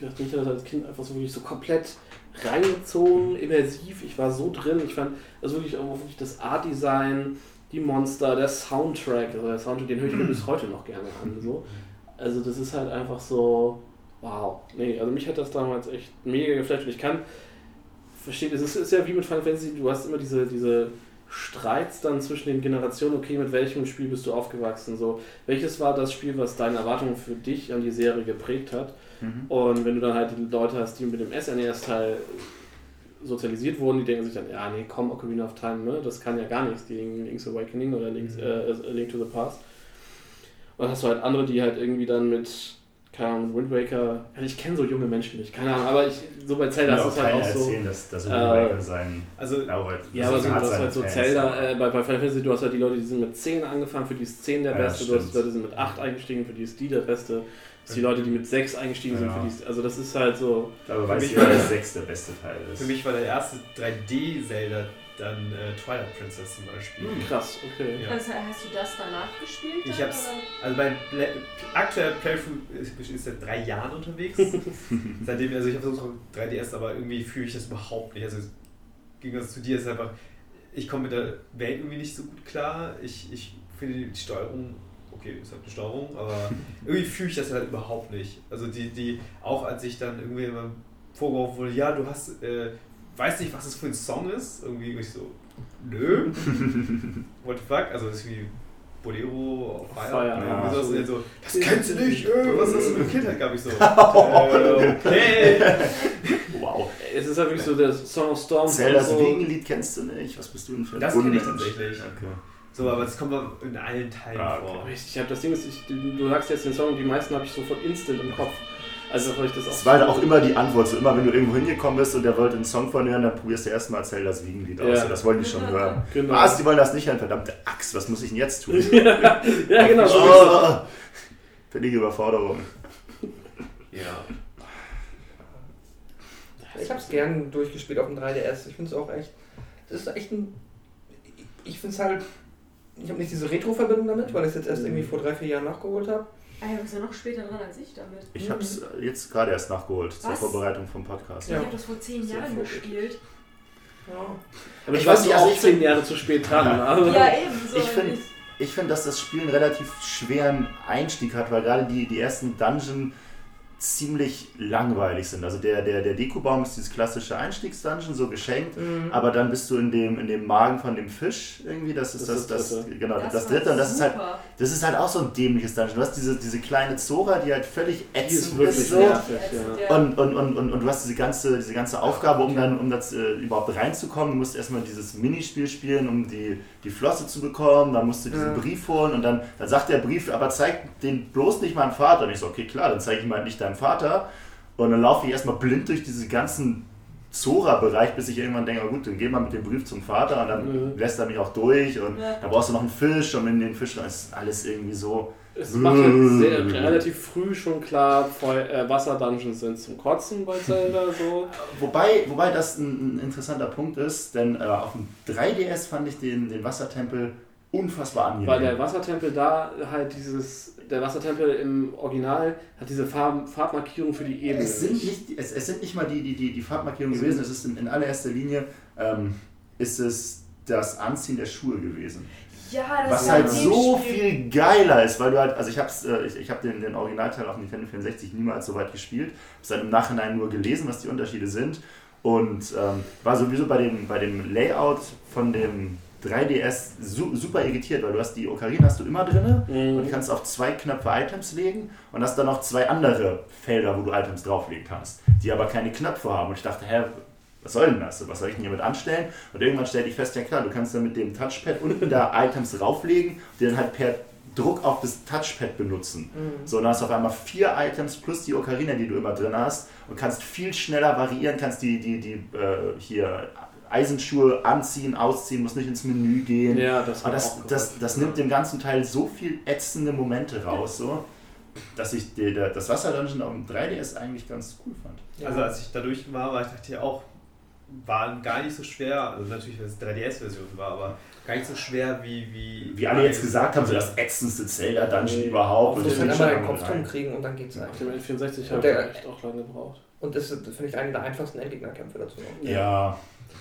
ich dachte, das als Kind einfach so wirklich so komplett reingezogen, immersiv. Ich war so drin. Ich fand, also wirklich auch wirklich das Art-Design die Monster, der Soundtrack, also der Soundtrack, den höre ich mir bis heute noch gerne an. So. Also das ist halt einfach so, wow. Nee, also mich hat das damals echt mega geflasht. Und ich kann verstehen, es ist, ist ja wie mit Final Fantasy, du hast immer diese, diese Streits dann zwischen den Generationen, okay, mit welchem Spiel bist du aufgewachsen? So, welches war das Spiel, was deine Erwartungen für dich an die Serie geprägt hat? Mhm. Und wenn du dann halt die Leute hast, die mit dem SNES-Teil sozialisiert wurden, die denken sich dann, ja, nee, komm, Ocarina of Time, ne? das kann ja gar nichts, die Link's Awakening oder Link's, äh, A Link to the Past. Und dann hast du halt andere, die halt irgendwie dann mit, keine Ahnung, Wind Waker, ich kenne so junge Menschen nicht, keine Ahnung, aber ich, so bei Zelda ist es halt auch so. erzählen, dass, dass äh, Wind Waker sein Also, Dauert. Ja, aber so, du hast halt so Fans, Zelda, äh, bei, bei Final Fantasy, du hast halt die Leute, die sind mit 10 angefangen, für die ist 10 der Ja, beste, du hast stimmt. Leute, die sind mit 8 eingestiegen, für die ist die der beste, die Leute, die mit 6 eingestiegen sind, Ja. für die also das ist halt so, Aber weiß mich ich, war wer das- der sechste beste Teil ist. für mich war der erste 3D-Zelda dann äh, Twilight Princess zum Beispiel. krass, okay. Ja. Also hast du das danach gespielt? Ich dann, hab's, oder? also mein Play, aktueller Playthrough ist, ist seit drei Jahren unterwegs. Seitdem, also ich habe so 3DS, aber irgendwie fühle ich das überhaupt nicht. Also im Gegensatz zu dir ist es einfach, ich komme mit der Welt irgendwie nicht so gut klar. Ich, ich finde die Steuerung, okay, ist halt eine Steuerung, aber irgendwie fühle ich das halt überhaupt nicht. Also die, die, auch als ich dann irgendwie immer vorgeworfen wurde, ja, du hast, äh, weißt nicht, was das für ein Song ist, irgendwie ich so, nö, what the fuck, also das ist wie Bolero auf ja. sowas, und dann so, das kennst du nicht, äh, was ist das für eine Kindheit, gab ich so, äh, okay. Wow. Es ist halt wirklich so der Song of Storms Zeldas so. Wiegenlied kennst du nicht? Was bist du denn für ein Das kenn ich tatsächlich. Okay. So, aber das kommt in allen Teilen Ah, okay. vor. Ich, ich habe das Ding, ist, ich, du, du sagst jetzt den Song, die meisten habe ich sofort instant im Kopf. Also habe ich das auch. Das war halt auch immer die Antwort. So immer, wenn du irgendwo hingekommen bist und der wollte einen Song von hören, dann probierst du erstmal Zeldas Wiegenlied aus. Ja. So, Das wollen die schon hören. Genau. Was? Die wollen das nicht hören? Verdammte Axt, was muss ich denn jetzt tun? ja, genau. So oh, völlige Überforderung. Ja. Ich habe es gern durchgespielt auf dem 3DS. Ich finde es auch echt. Das ist echt ein. Ich finde es halt. Ich habe nicht diese Retro-Verbindung damit, weil ich es jetzt erst irgendwie vor drei, vier Jahren nachgeholt habe. Ah, ja, du bist ja noch später dran als ich damit. Ich habe es jetzt gerade erst nachgeholt zur Was? Vorbereitung vom Podcast. Ich habe das vor zehn Sehr Jahren gespielt. Ja. Aber ich Ich weiß nicht, also auch ich zehn Jahre zu spät dran. Ja. aber- Ja, eben. So Ich finde, ich find, dass das Spiel einen relativ schweren Einstieg hat, weil gerade die, die ersten Dungeon ziemlich langweilig sind. Also der, der, der Dekobaum ist dieses klassische Einstiegsdungeon, so geschenkt, Mhm. aber dann bist du in dem, in dem Magen von dem Fisch irgendwie, das ist Das das, ist das, das Dritte. genau, das, war dritte und das ist halt, das ist halt auch so ein dämliches Dungeon. Du hast diese, diese kleine Zora, die halt völlig ist ätzend wirklich ist, so. nervig, ja. Und, und, und, und, und du hast diese ganze, diese ganze Aufgabe, um dann um das äh, überhaupt reinzukommen. Du musst erstmal dieses Minispiel spielen, um die, die Flosse zu bekommen. Dann musst du diesen Ja. Brief holen und dann, dann sagt der Brief, aber zeig den bloß nicht meinem Vater. Und ich so, okay, klar, dann zeige ich ihm halt nicht deinem Vater. Und dann laufe ich erstmal blind durch diesen ganzen Zora-Bereich, bis ich irgendwann denke, oh gut, dann geh mal mit dem Brief zum Vater und dann Mhm. lässt er mich auch durch. Und Ja. da brauchst du noch einen Fisch und in den Fisch ist alles irgendwie so. Es macht halt sehr, relativ früh schon klar, äh, Wasserdungeons sind zum Kotzen bei Zelda. So. Wobei, wobei das ein, ein interessanter Punkt ist, denn äh, auf dem 3DS fand ich den, den Wassertempel unfassbar angenehm. Weil der Wassertempel da halt dieses, der Wassertempel im Original hat diese Farb, Farbmarkierung für die Ebene. es, sind nicht, es, es sind nicht mal die, die, die, die Farbmarkierungen gewesen, es ist in, in allererster Linie ähm, ist es das Anziehen der Schuhe gewesen. Ja, das Was ist halt so viel geiler ist, weil du halt, also ich hab's, äh, ich, ich habe den, den Originalteil auf Nintendo 64 niemals so weit gespielt, hab's dann im Nachhinein nur gelesen, was die Unterschiede sind. Und ähm, war sowieso bei dem, bei dem Layout von dem 3DS su super irritiert, weil du hast die Ocarina hast du immer drin Mhm. und kannst auf zwei Knöpfe Items legen und hast dann noch zwei andere Felder, wo du Items drauflegen kannst, die aber keine Knöpfe haben. Und ich dachte, hä, was soll denn das? Was soll ich denn hiermit anstellen? Und irgendwann stellte ich fest, ja klar, du kannst dann mit dem Touchpad unten da Items rauflegen, die dann halt per Druck auf das Touchpad benutzen. Mhm. So, dann hast du auf einmal vier Items plus die Ocarina, die du immer drin hast und kannst viel schneller variieren, kannst die, die, die äh, hier Eisenschuhe anziehen, ausziehen, musst nicht ins Menü gehen. Ja, das Aber war das, auch das, das nimmt dem ganzen Teil so viel ätzende Momente raus, so, dass ich die, der- das Wasserdungeon auf dem 3DS eigentlich ganz cool fand. Ja. Also als ich da durch war, war ich dachte ja auch, waren gar nicht so schwer, also natürlich, weil es 3DS-Version war, aber gar nicht so schwer wie... Wie, Wie alle jetzt gesagt haben, so das ätzendste Zelda-Dungeon Nee. überhaupt. Du Und musst halt einmal den Kopf drum kriegen und dann geht's eigentlich. dem N64 Und habe der- ich echt auch lange gebraucht. Und das ist, finde ich, einer der einfachsten Endgegnerkämpfe dazu. Ja,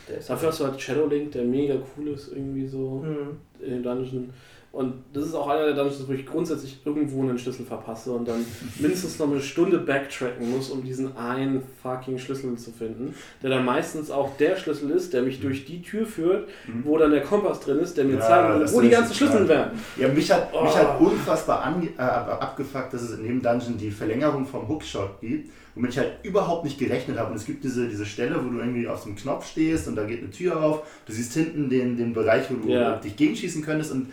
Der ist Dafür hast du halt Shadow Link, der mega cool ist, irgendwie so Mhm. in dem Dungeon. Und das ist auch einer der Dungeons, wo ich grundsätzlich irgendwo einen Schlüssel verpasse und dann mindestens noch eine Stunde backtracken muss, um diesen einen fucking Schlüssel zu finden. Der dann meistens auch der Schlüssel ist, der mich durch die Tür führt, wo dann der Kompass drin ist, der mir Ja, zeigt, wo die ganzen Schlüssel wären. Ja, mich hat, mich Oh. hat unfassbar ange, äh, ab- abgefuckt, dass es in dem Dungeon die Verlängerung vom Hookshot gibt, womit ich halt überhaupt nicht gerechnet habe. Und es gibt diese, diese Stelle, wo du irgendwie auf so einem Knopf stehst und da geht eine Tür auf, du siehst hinten den, den Bereich, wo du Ja. dich gegenschießen könntest und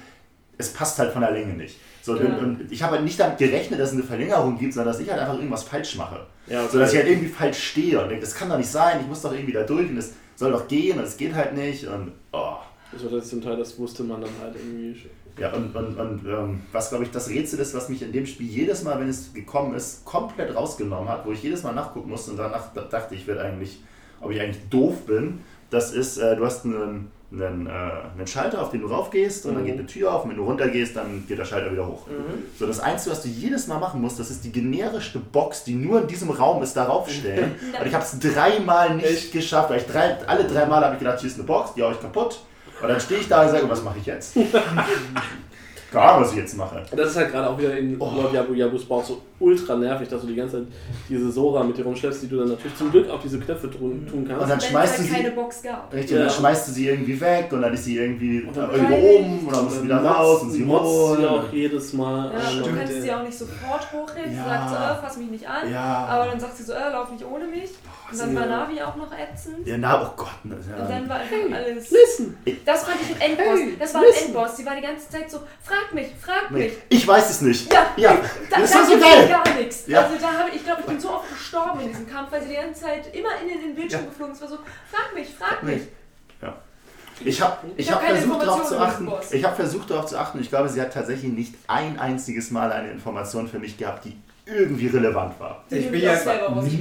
es passt halt von der Länge nicht. So, Ja. und, ich habe halt nicht damit gerechnet, dass es eine Verlängerung gibt, sondern dass ich halt einfach irgendwas falsch mache. Ja, So dass ich halt irgendwie falsch stehe und denke, das kann doch nicht sein, ich muss doch irgendwie da durch und es soll doch gehen und es geht halt nicht und oh. Das war zum Teil, das wusste man dann halt irgendwie. schon. Ja, und, und, und ähm, was, glaube ich, das Rätsel ist, was mich in dem Spiel jedes Mal, wenn es gekommen ist, komplett rausgenommen hat, wo ich jedes Mal nachgucken musste und danach da- dachte ich, werde eigentlich, ob ich eigentlich doof bin, das ist, äh, du hast einen, einen, äh, einen Schalter, auf den du raufgehst und dann Mhm. geht eine Tür auf und wenn du runtergehst, dann geht der Schalter wieder hoch. Mhm. So, das Einzige, was du jedes Mal machen musst, das ist die generischste Box, die nur in diesem Raum ist, darauf stellen. Und ich habe es dreimal nicht geschafft, weil ich drei, alle drei Mal habe ich gedacht, hier ist eine Box, die hau ich kaputt. Und dann stehe ich da und sage, was mache ich jetzt? Ahnung, was ich jetzt mache. Das ist halt gerade auch wieder in Oh. Lord Yabu Yabus Bauch so ultra nervig, dass du die ganze Zeit diese Sora mit dir rumschleppst, die du dann natürlich zum Glück auf diese Knöpfe tun, tun kannst. Und dann schmeißt es du sie. keine Box gab. Richtig, Ja. und dann schmeißt du sie irgendwie weg und dann ist sie irgendwie Und irgendwo oben und dann musst du wieder raus und sie motzt sie auch holen. jedes Mal. Ja, du kannst sie auch nicht sofort hochheben. Ja. Sie sagt so, äh, fass mich nicht an. Ja. Aber dann sagt sie so, äh, lauf nicht ohne mich. Und dann war. Navi auch noch ätzend. Ja, na, oh Gott. Na, Und ja. dann war einfach alles. Listen! Das fand ich ein Endboss. Das war ein. Endboss. Sie war die ganze Zeit so, frag mich, frag Nee, mich. ich weiß es nicht. Ja, Ja, da, das da war so geil. gar nichts. Ja. Also da habe ich, ich glaube, ich bin so oft gestorben in diesem Kampf, weil sie die ganze Zeit immer in den, in den Bildschirm Ja. geflogen ist. War so, frag mich, frag mich. Ja. Ich habe ich Ich hab hab versucht darauf zu achten. Ich habe versucht darauf zu achten. Ich glaube, sie hat tatsächlich nicht ein einziges Mal eine Information für mich gehabt, die irgendwie relevant war. Ich du bin ja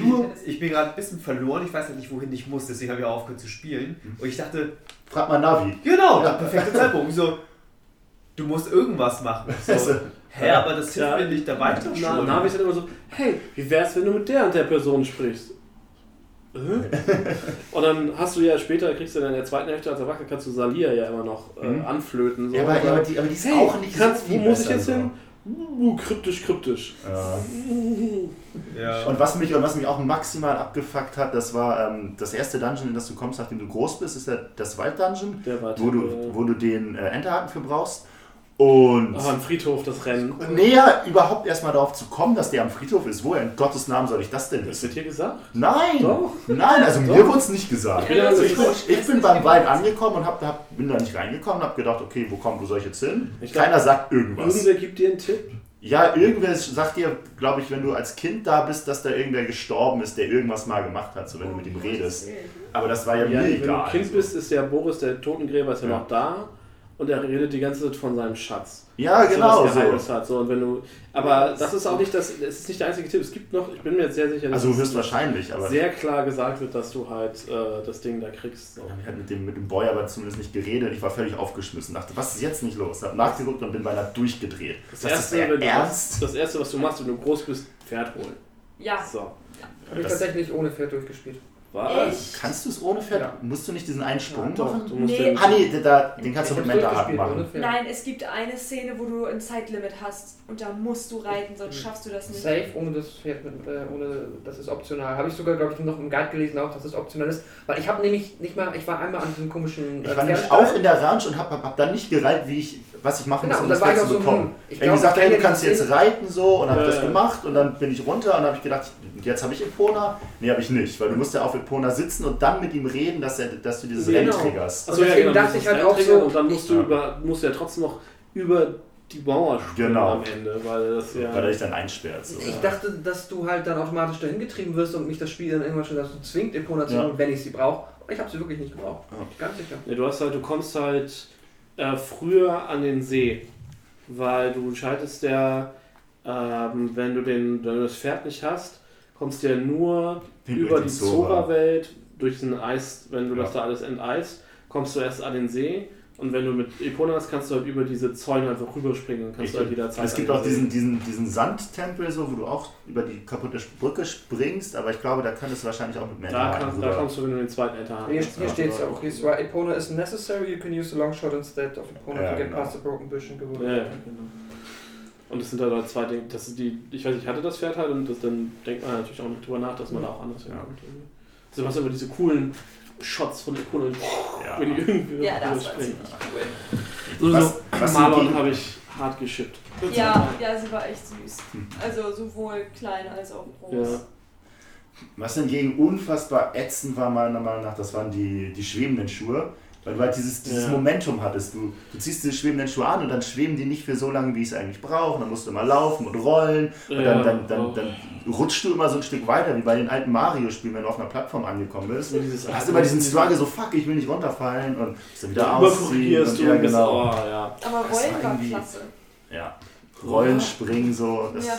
nur, ich bin gerade ein bisschen verloren, ich weiß halt nicht, wohin ich muss, deswegen habe ich auch aufgehört zu spielen. Und ich dachte, Frag mal Navi. genau, Ja. perfekter Zeitpunkt. So, du musst irgendwas machen. Also, So, hä, aber das hilft Ja. mir nicht, da war ich doch Na, schon. Navi ist halt immer so, hey, wie wär's, wenn du mit der und der Person sprichst? Und dann hast du ja später, kriegst du dann in der zweiten Hälfte als Erwachsener, kannst du Salia ja immer noch äh, Mhm. anflöten. So, ja, aber, aber, die, aber die ist hey, auch nicht kannst, so wo muss ich jetzt so. hin? Uh, kryptisch, kryptisch. Ja. Ja. Und was, mich, und was mich auch maximal abgefuckt hat, das war ähm, das erste Dungeon, in das du kommst, nachdem du groß bist, ist der, das Wald-Dungeon, wo du, äh, wo du den äh, Enterhaken für brauchst. Und Ah, am Friedhof das Rennen. näher überhaupt erstmal darauf zu kommen, dass der am Friedhof ist. Woher in Gottes Namen soll ich das denn Das wissen? wird hier gesagt. Nein! Doch. Nein, also mir wurde es nicht gesagt. Ja, Also das ich, bin, ich bin beim Wald angekommen und hab, hab, bin da nicht reingekommen und habe gedacht, okay, wo komm, wo soll ich jetzt hin? Ich glaub, Keiner sagt irgendwas. Irgendwer gibt dir einen Tipp. Ja, irgendwer sagt dir, glaube ich, wenn du als Kind da bist, dass da irgendwer gestorben ist, der irgendwas mal gemacht hat, so wenn du mit ihm redest. Aber das war ja, Ja, mir wenn du egal. Kind bist, ist der Boris, der Totengräber, ist ja, Ja. noch da. Und er redet die ganze Zeit von seinem Schatz. Ja, genau so. was so. Geheimnis hat. So, und wenn du, aber das ist auch nicht das, es ist nicht der einzige Tipp. Es gibt noch, ich bin mir jetzt sehr sicher, dass Also es höchstwahrscheinlich, aber sehr klar gesagt wird, dass du halt äh, das Ding da kriegst. So. ich hatte mit dem, mit dem Boy aber zumindest nicht geredet. Ich war völlig aufgeschmissen. Dachte, was ist jetzt nicht los? Hab nachgeguckt und bin beinahe durchgedreht. Das, Was erste, ist das ernst? das erste, was du machst, wenn du groß bist, Pferd holen. Ja. So. Habe ich Das- tatsächlich ohne Pferd durchgespielt. Was? Kannst du es ohne Pferd? Ja. Musst du nicht diesen einen Sprung Doch, machen? du musst Nee. den, Ah nee, da, den kannst du Ich mit Mentorhaken durchgespielt ohne machen. Nein, es gibt eine Szene, wo du ein Zeitlimit hast und da musst du reiten, sonst schaffst du das nicht. Safe, ohne das Pferd, mit, äh, ohne, das ist optional. Habe ich sogar, glaube ich, noch im Guide gelesen, auch, dass es optional ist. Weil ich habe nämlich nicht mal, ich war einmal an diesem komischen äh, Ich war nämlich auch in der Ranch und hab, hab, hab dann nicht gereiht, wie ich, was ich machen Genau, muss, um und das da war Pferd ich zu auch so, bekommen. ich glaub, habe gesagt, hey, du ja kannst jetzt reiten so und habe Ja, das ja. gemacht und dann bin ich runter und habe ich gedacht, jetzt habe ich Epona. Nee, habe ich nicht, weil du musst ja auf Epona sitzen und dann mit ihm reden, dass, er, dass du dieses Genau. Rennen triggerst. Achso, Und deswegen du dachte ich halt auch so- Und dann musst du, Ja. über, musst du ja trotzdem noch über die Mauer springen Genau. am Ende, weil das ja. Weil er dich dann einsperrt. So. Ich dachte, dass du halt dann automatisch dahin getrieben wirst und mich das Spiel dann irgendwann schon dazu zwingt, Epona zu Ja. holen, wenn ich sie brauche. Aber ich habe sie wirklich nicht gebraucht. Ja. Ganz sicher. Ja, du hast halt, du kommst halt äh, früher an den See, weil du schaltest ja, ähm, wenn du den, wenn du das Pferd nicht hast, kommst du ja nur über durch die die Zora. Zora-Welt, durch den Eis, wenn du Ja. das da alles enteist, kommst du erst an den See Und wenn du mit Epona hast, kannst du halt über diese Zäune einfach rüberspringen und kannst du halt jederzeit. Es gibt auch diesen, diesen, diesen Sandtempel, so, wo du auch über die kaputte Brücke springst, aber ich glaube, da könntest du wahrscheinlich auch mit mehr Da, kannst, da kommst du, wenn du den zweiten hast. Hier, hier steht es auch. Right, Epona is necessary, you can use the long shot instead of Epona Ja, to get genau. past the broken bush and go. Ja, ja, genau. Und es sind halt zwei Dinge, das sind die, ich weiß nicht, ich hatte das Pferd halt und das, dann denkt man natürlich auch nicht drüber nach, dass man da auch anders hinkommt. irgendwie. Also was aber diese coolen Shots von Epona, Ja. wenn die irgendwie Ja, das ziemlich cool. So, Was- so Marlon habe ich hart geschippt. Ja, ja, sie war echt süß. Hm. Also sowohl klein als auch groß. Ja. Was hingegen unfassbar ätzend war, meiner Meinung nach, das waren die, die schwebenden Schuhe. Weil du halt dieses, dieses Ja. Momentum hattest. Du, du ziehst diese schwebenden Schuhe an und dann schweben die nicht für so lange, wie ich es eigentlich brauche. Und dann musst du immer laufen und rollen. Und Ja, dann, dann, dann, dann rutschst du immer so ein Stück weiter, wie bei den alten Mario-Spielen, wenn du auf einer Plattform angekommen bist. So dieses Du hast immer diesen Struggle, so fuck, ich will nicht runterfallen und bist dann wieder Da ausziehen. Und, du ja, genau. oh, ja. Aber Rollen war klasse. Ja. Rollen, springen, so. Das, Ja.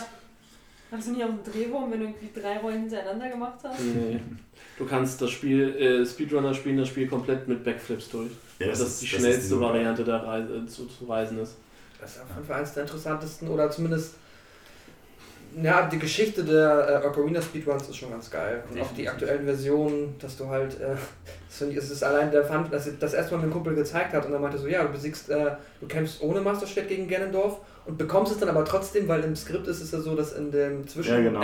Hast du nicht auch einen Drehwurm, wenn du irgendwie drei Rollen hintereinander gemacht hast? Nee. Du kannst das Spiel, äh, Speedrunner spielen das Spiel komplett mit Backflips durch. Ja, das, ist die das schnellste super. Variante der Reise, zu, zu reisen ist. Das ist auf jeden Fall eines der interessantesten oder zumindest. Ja, die Geschichte der äh, Ocarina Speedruns ist schon ganz geil. Und auch die aktuellen Versionen, dass du halt. Äh, das ich, es ist allein der Fun, dass das erstmal mir ein Kumpel gezeigt hat und er meinte so: Ja, du besiegst, äh, du kämpfst ohne Master Schwert gegen Ganondorf und bekommst es dann aber trotzdem, weil im Skript ist es ja so, dass in dem zwischen Ja, genau.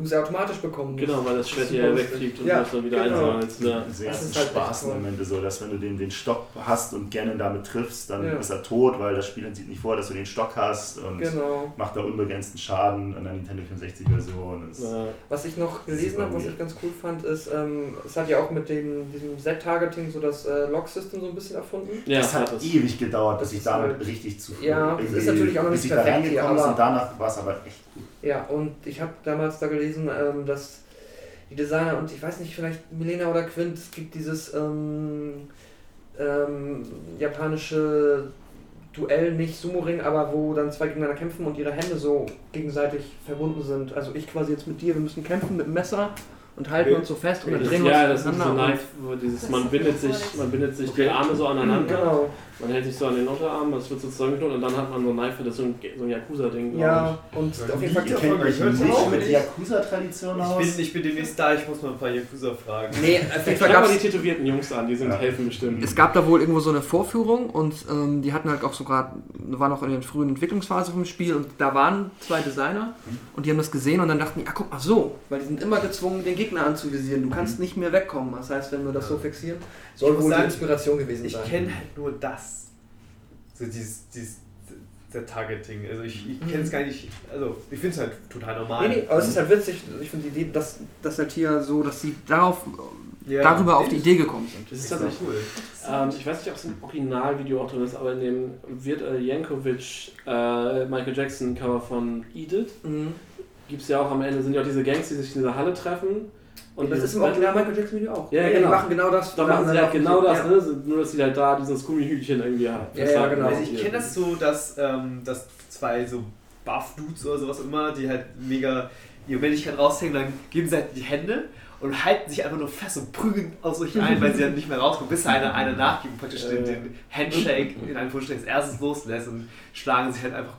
Du es automatisch bekommen musst. Genau, weil das Schwert hier wegfliegt und Ja, du das dann wieder genau. einsammelst. Ja. Das ganzen ist halt Spaßmomente so, dass wenn du den, den Stock hast und Ganon damit triffst, dann Ja. ist er tot, weil das Spiel sieht nicht vor, dass du den Stock hast und Genau. macht da unbegrenzten Schaden an der Nintendo 64-Version. Ja. Was ich noch gelesen habe, was ich ganz cool fand, ist, ähm, es hat ja auch mit dem, diesem Z-Targeting so das äh, Log-System so ein bisschen erfunden. Ja, das hat das. ewig gedauert, bis Das ich damit halt- richtig zu Ja, das ist natürlich auch noch bis nicht ich da perfekt reingekommen ist aber- und danach war es aber echt gut. Ja, und ich habe damals da gelesen, ähm, dass die Designer und ich weiß nicht, vielleicht Milena oder Quint, es gibt dieses ähm, ähm, japanische Duell, nicht Sumo-Ring, aber wo dann zwei gegeneinander kämpfen und ihre Hände so gegenseitig verbunden sind. Also ich quasi jetzt mit dir, wir müssen kämpfen mit dem Messer und halten uns so fest und dann drehen ja, wir das uns ist so. Knife, wo dieses, Das man ist bindet sich, man bindet sich Okay. die Arme so aneinander, genau. Man hält sich so an den Unterarm, das wird so zusammengeknotet und dann hat man so ein Knife, das ist so ein, so ein Yakuza-Ding. Ja, und auf jeden Fall Ihr kennt euch nicht auch mit nicht. Yakuza-Tradition Ich aus? bin, ich bin demnächst da, ich muss mal ein paar Yakuza fragen. Nee, auf ich. jeden Fall gab's die tätowierten Jungs an, die sind Ja. helfen bestimmt. Es gab da wohl irgendwo so eine Vorführung und ähm, die hatten halt auch sogar, war noch in der frühen Entwicklungsphase vom Spiel und da waren zwei Designer und die haben das gesehen und dann dachten die, ah guck mal so, weil die sind immer gezwungen, den Gegner anzuvisieren. Du kannst nicht mehr wegkommen. Das heißt, wenn wir das so fixieren, soll Ich wohl die Inspiration gewesen Ich sein. kenne halt nur das. So dieses, dieses der Targeting. Also ich, ich kenne es gar nicht. Also ich finde es halt total normal. Nee, nee, aber es ist halt witzig, ich finde die Idee, dass das halt hier so, dass sie darauf, Ja, darüber auf die Idee gekommen sind. Das ist tatsächlich cool. Ähm, ich weiß nicht, ob es im Originalvideo auch drin ist, aber in dem Wirt Jankovic äh, Michael Jackson Cover von Edith Mhm. gibt es ja auch am Ende, sind ja auch diese Gangs, die sich in dieser Halle treffen. Und das ist im Original Michael Jackson Video auch. Ja, Die genau. machen genau das. Da machen sie halt genau das, ja. ne? nur dass sie halt da dieses Gummihütchen irgendwie haben. Ja, ja, genau. Also ich kenne das so, dass, ähm, dass zwei so Buff-Dudes oder sowas immer, die halt mega ihre Männlichkeit raushängen, dann geben sie halt die Hände und halten sich einfach nur fest und prügeln aus sich ein, weil sie dann nicht mehr rauskommen, bis einer, einer nachgibt und praktisch den, den Handshake in einem als erstes loslässt und schlagen sich halt einfach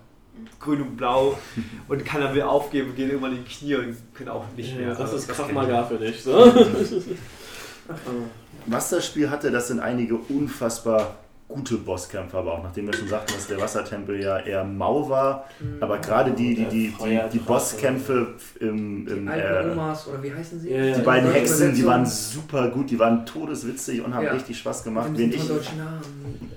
grün und blau und kann dann wieder aufgeben und gehen irgendwann in die Knie und können auch nicht mehr. Ja, das Also ist kenn ich. Maga für dich. So. Was das Spiel hatte, das sind einige unfassbar gute Bosskämpfe, aber auch nachdem wir schon sagten, dass der Wassertempel ja eher mau war, aber gerade die, die, die, die, die. Bosskämpfe im, Die im alten äh, Omas, oder wie heißen sie? Ja, ja, die beiden Ja, Hexen, die waren super gut, die waren todeswitzig und haben Ja. richtig Spaß gemacht. Wen ich, tollen deutschen Namen.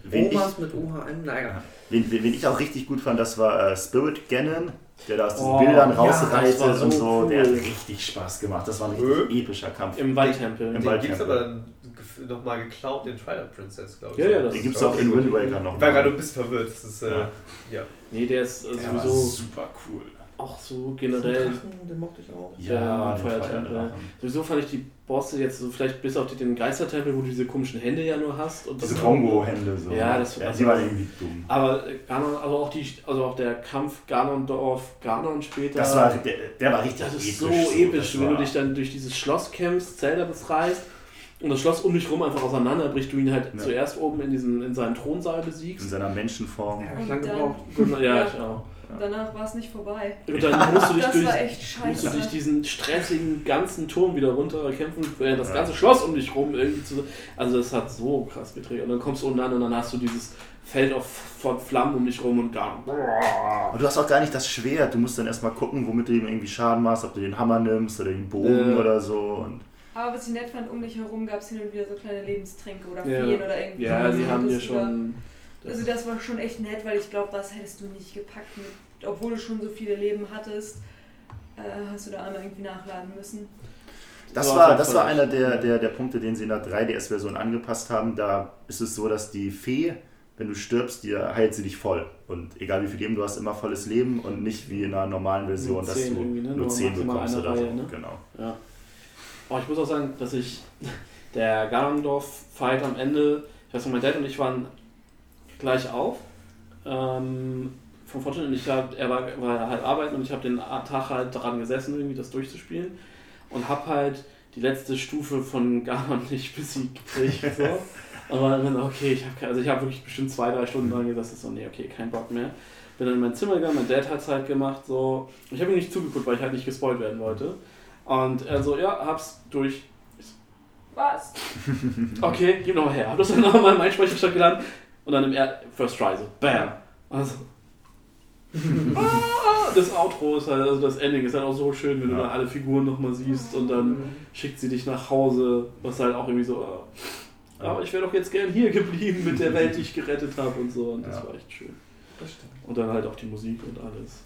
wen ich- Omas mit OHM, naja. wen, wen wen ich auch richtig gut fand, das war äh, Spirit Ganon, der da aus diesen Oh, Bildern ja, rausreitet so und so. Der hat cool. richtig Spaß gemacht. Das war ein richtig epischer Kampf. Im Waldtempel. Im Den Nochmal geklaut, den Twilight Princess, glaube ich. Ja, ja, das Den gibt es auch in Wind Waker noch. Ich war gerade ein bisschen verwirrt. Das ist, äh, Ja. ja. Nee, der ist äh, Der war sowieso super cool. auch so generell. Drachen, den mochte ich auch. Ja, den Feuertempel. Sowieso fand ich die Bosse jetzt so, vielleicht bis auf den Geistertempel, wo du diese komischen Hände ja nur hast. Und Diese Kongo-Hände so. Ja, das- ja, die waren irgendwie dumm. Aber äh, Ganon, also auch die, also auch der Kampf Ganondorf, Ganon später. Das war, der, der war richtig das ist episch. so episch, Das wenn du war- dich dann durch dieses Schloss kämpfst, Zelda befreist und das Schloss um dich rum einfach auseinanderbricht, du ihn halt Ja. zuerst oben in, diesem, in seinem Thronsaal In besiegst. seiner Menschenform. Ja, ich Und lange dann- gebraucht. Ja, ich auch. Danach war es nicht vorbei. Und dann musst du dich Das durch, war echt musst du scheiße. durch diesen stressigen ganzen Turm wieder runterkämpfen, während das Ja. ganze Schloss um dich rum irgendwie zu. Also das hat so krass gedreht. Und dann kommst du unten an und dann hast du dieses Feld auf, von Flammen um dich rum und gar. Und du hast auch gar nicht das Schwert. Du musst dann erstmal gucken, womit du ihm irgendwie Schaden machst, ob du den Hammer nimmst oder den Bogen Äh. oder so. Und Aber was ich nett fand, um dich herum gab es hin und wieder so kleine Lebenstränke oder Ja. Feen oder irgendwie. Ja, die haben dir schon. Also das war schon echt nett, weil ich glaube, das hättest du nicht gepackt, mit, obwohl du schon so viele Leben hattest, äh, hast du da einmal irgendwie nachladen müssen. das So, war, das war einer der, der, der Punkte, den sie in der 3DS-Version angepasst haben. Da ist es so, dass die Fee, wenn du stirbst, die heilt sie dich voll. Und egal wie viel Leben du hast, immer volles Leben und nicht wie in einer normalen Version, dass 10 du ne? nur Nur 10 maximal bekommst oder so. Reihe, ne? Genau. Ja. Aber ich muss auch sagen, dass ich der Ganondorf-Fight am Ende, ich weiß noch, mein Dad und ich waren gleich auf. Ähm, vom Fortune und ich hab, er war, war halt arbeiten und ich habe den Tag halt daran gesessen, irgendwie das durchzuspielen und habe halt die letzte Stufe von Ganon nicht besiegt gekriegt. So. Aber dann, okay, ich habe also ich habe wirklich bestimmt zwei, drei Stunden dran gesessen, so, nee, okay, kein Bock mehr. Bin dann in mein Zimmer gegangen, mein Dad hat es halt gemacht, so. Ich habe ihm nicht zugeguckt, weil ich halt nicht gespoilt werden wollte. Und er so, ja, hab's durch. Was? Okay, gib nochmal her. Hab das dann nochmal in meinen Speicherstand geladen und dann im er First Try so, bam. Also. ah, das Outro ist halt, also das Ending ist halt auch so schön, wenn du Ja. dann alle Figuren nochmal siehst und dann schickt sie dich nach Hause, was halt auch irgendwie so, ah, aber ich wäre doch jetzt gern hier geblieben mit der Welt, die ich gerettet habe und so. Und das Ja. war echt schön. Das stimmt. Und dann halt auch die Musik und alles.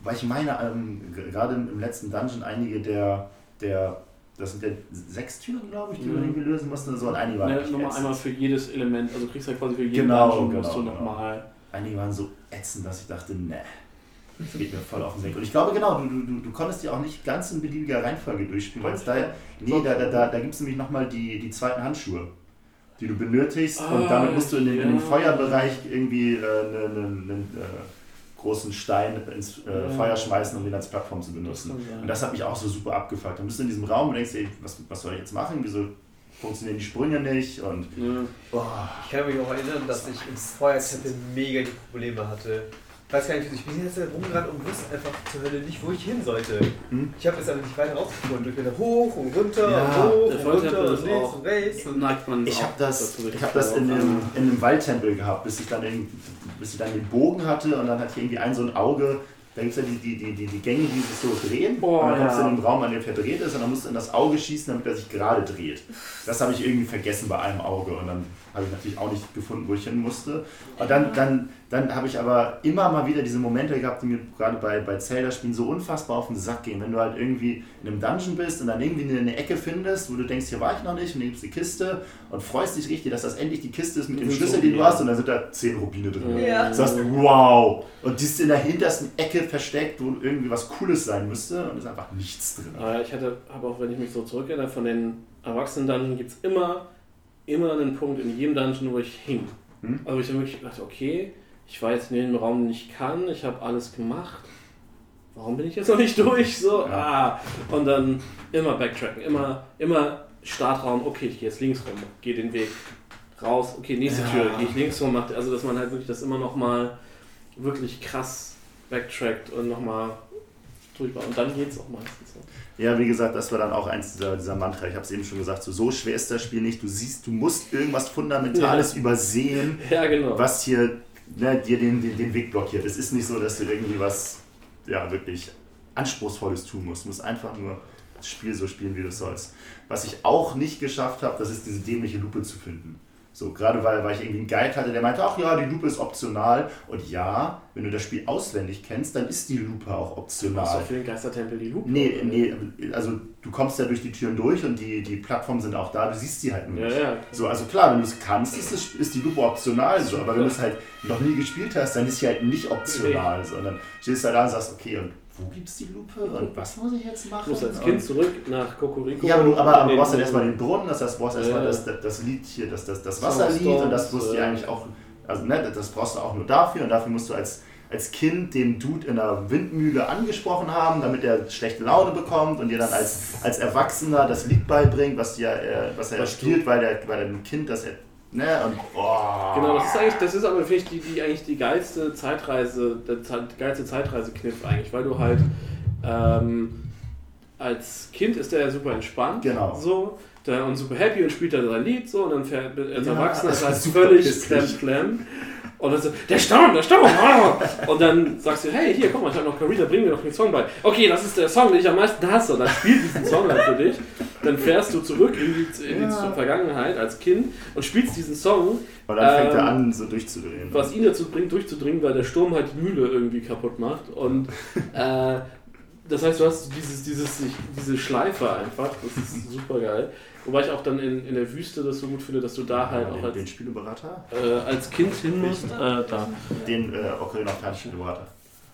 Weil ich meine, ähm, gerade im letzten Dungeon einige der, der das sind ja sechs Türen, glaube ich, die du Mhm. irgendwie lösen musst. und So, und einige waren Ne, echt nochmal einmal für jedes Element, also du kriegst halt quasi für jeden Genau, Dungeon genau, musst du genau. nochmal. Einige waren so ätzend, dass ich dachte, ne, das geht mir voll auf den Senkel. Und ich glaube, genau, du, du, du, du konntest die auch nicht ganz in beliebiger Reihenfolge durchspielen, weil es da, nee, da, da, da, da gibt es nämlich nochmal die, die zweiten Handschuhe, die du benötigst und Ah, damit musst du in den, in den ja. Feuerbereich irgendwie äh, einen, einen, einen äh, großen Stein ins äh. Feuer schmeißen, um den als Plattform zu Das benutzen. Und das hat mich auch so super abgefuckt. Dann bist du in diesem Raum und denkst dir, was, was soll ich jetzt machen? Wieso funktionieren die Sprünge nicht? Und Ja. boah, Ich kann mich auch erinnern, dass ich im Feuertempel mega die Probleme hatte. Ich weiß gar nicht, ich bin jetzt rumgerannt und wusste einfach zur Hölle nicht, wo ich hin sollte. Hm? Ich habe es aber nicht weiter rausgefunden. Ich bin da hoch und runter Ja, und hoch und runter und links und rechts. Und neigt man Ich habe das, ich hab das in einem, in einem Waldtempel gehabt, bis ich dann irgendwie, bis ich dann den Bogen hatte und dann hatte ich irgendwie ein so ein Auge. Da gibt es ja die, die, die, die, die Gänge, die sich so drehen. Boah, und dann kommst du ja. in den Raum, an dem verdreht ist, und dann musst du in das Auge schießen, damit er sich gerade dreht. Das habe ich irgendwie vergessen bei einem Auge. Und dann habe ich natürlich auch nicht gefunden, wo ich hin musste. Und dann, dann, dann habe ich aber immer mal wieder diese Momente gehabt, die mir gerade bei, bei Zelda-Spielen so unfassbar auf den Sack gehen. Wenn du halt irgendwie in einem Dungeon bist und dann irgendwie eine Ecke findest, wo du denkst, hier war ich noch nicht, und dann gibst die Kiste und freust dich richtig, dass das endlich die Kiste ist mit dem Schlüssel, den du hast, und dann sind da 10 Rubine drin. Ja. Du sagst, wow! Und die ist in der hintersten Ecke versteckt, wo irgendwie was Cooles sein müsste, und ist einfach nichts drin. Aber ich hatte, habe auch, wenn ich mich so zurückerinnere, von den Erwachsenen Dungeon gibt es immer, immer einen Punkt in jedem Dungeon, wo ich hing. Hm? Also ich dann wirklich dachte, okay, ich war jetzt in dem Raum nicht kann, ich habe alles gemacht. Warum bin ich jetzt noch nicht durch? So, ah. Und dann immer backtracken, immer, immer Startraum, okay, ich gehe jetzt links rum, gehe den Weg raus, okay, nächste Ja. Tür, gehe ich links rum, macht, also dass man halt wirklich das immer noch mal wirklich krass backtrackt und nochmal drüber. Und dann geht es auch meistens so. Ja, wie gesagt, das war dann auch eins dieser, dieser Mantra. Ich habe es eben schon gesagt, so, so schwer ist das Spiel nicht. Du siehst, du musst irgendwas Fundamentales übersehen, Ja, genau. was hier ne, dir den, den, den Weg blockiert. Es ist nicht so, dass du irgendwie was ja, wirklich Anspruchsvolles tun musst. Du musst einfach nur das Spiel so spielen, wie du es sollst. Was ich auch nicht geschafft habe, das ist diese dämliche Lupe zu finden. So, gerade weil, weil ich irgendwie einen Guide hatte, der meinte, ach ja, die Lupe ist optional. Und ja, wenn du das Spiel auswendig kennst, dann ist die Lupe auch Hast du optional. für den Geistertempel die Lupe? Nee, oder? nee, also du kommst ja durch die Türen durch und die, die Plattformen sind auch da, du siehst sie halt nur Ja, nicht. ja. So, also klar, wenn du es kannst, ist, es, ist die Lupe optional, so, aber wenn du es halt noch nie gespielt hast, dann ist sie halt nicht optional. So, und dann stehst du halt da und sagst, okay, und wo gibt's die Lupe und was muss ich jetzt machen? Du musst als Kind zurück nach Kokoriko. ja, aber du, aber, du den- brauchst dann erstmal den Brunnen, das heißt, du brauchst erstmal Ja. das, das, das Lied hier, das, das, das Wasserlied und das musst du äh. eigentlich auch, also ne, das brauchst du auch nur dafür und dafür musst du als, als Kind den Dude in einer Windmühle angesprochen haben, damit er schlechte Laune bekommt und dir dann als, als Erwachsener das Lied beibringt, was, dir, äh, was er Was spielt, weil, der, weil dem Kind das. Ne, und, oh. Genau, das ist eigentlich, das ist aber finde ich die, die eigentlich die geilste Zeitreise, der Ze- geilste Zeitreisekniff eigentlich, weil du halt ähm, als Kind ist der ja super entspannt, Genau. so, der, und super happy und spielt dann sein Lied so und dann fährt, als Ja, Erwachsener ist das er halt völlig pissig. Und dann so, der Sturm, der Sturm! ah! Und dann sagst du, hey, hier, guck mal, ich habe noch Carina, bring mir noch den Song bei. Okay, das ist der Song, den ich am meisten hasse. Und dann spielt diesen Song halt für dich. Dann fährst du zurück in die, in die Ja. Vergangenheit als Kind und spielst diesen Song Und dann fängt er Ähm, an, so durchzudrehen. was ihn dazu bringt, durchzudringen, weil der Sturm halt die Mühle irgendwie kaputt macht. Und äh, das heißt, du hast dieses, dieses, diese Schleife einfach. Das ist super geil. Wobei ich auch dann in, in der Wüste das so gut finde, dass du da halt auch den, als, den Spieleberater? äh, als Kind hin musst. Äh, da. Den äh, Ocarina of Time Spieleberater.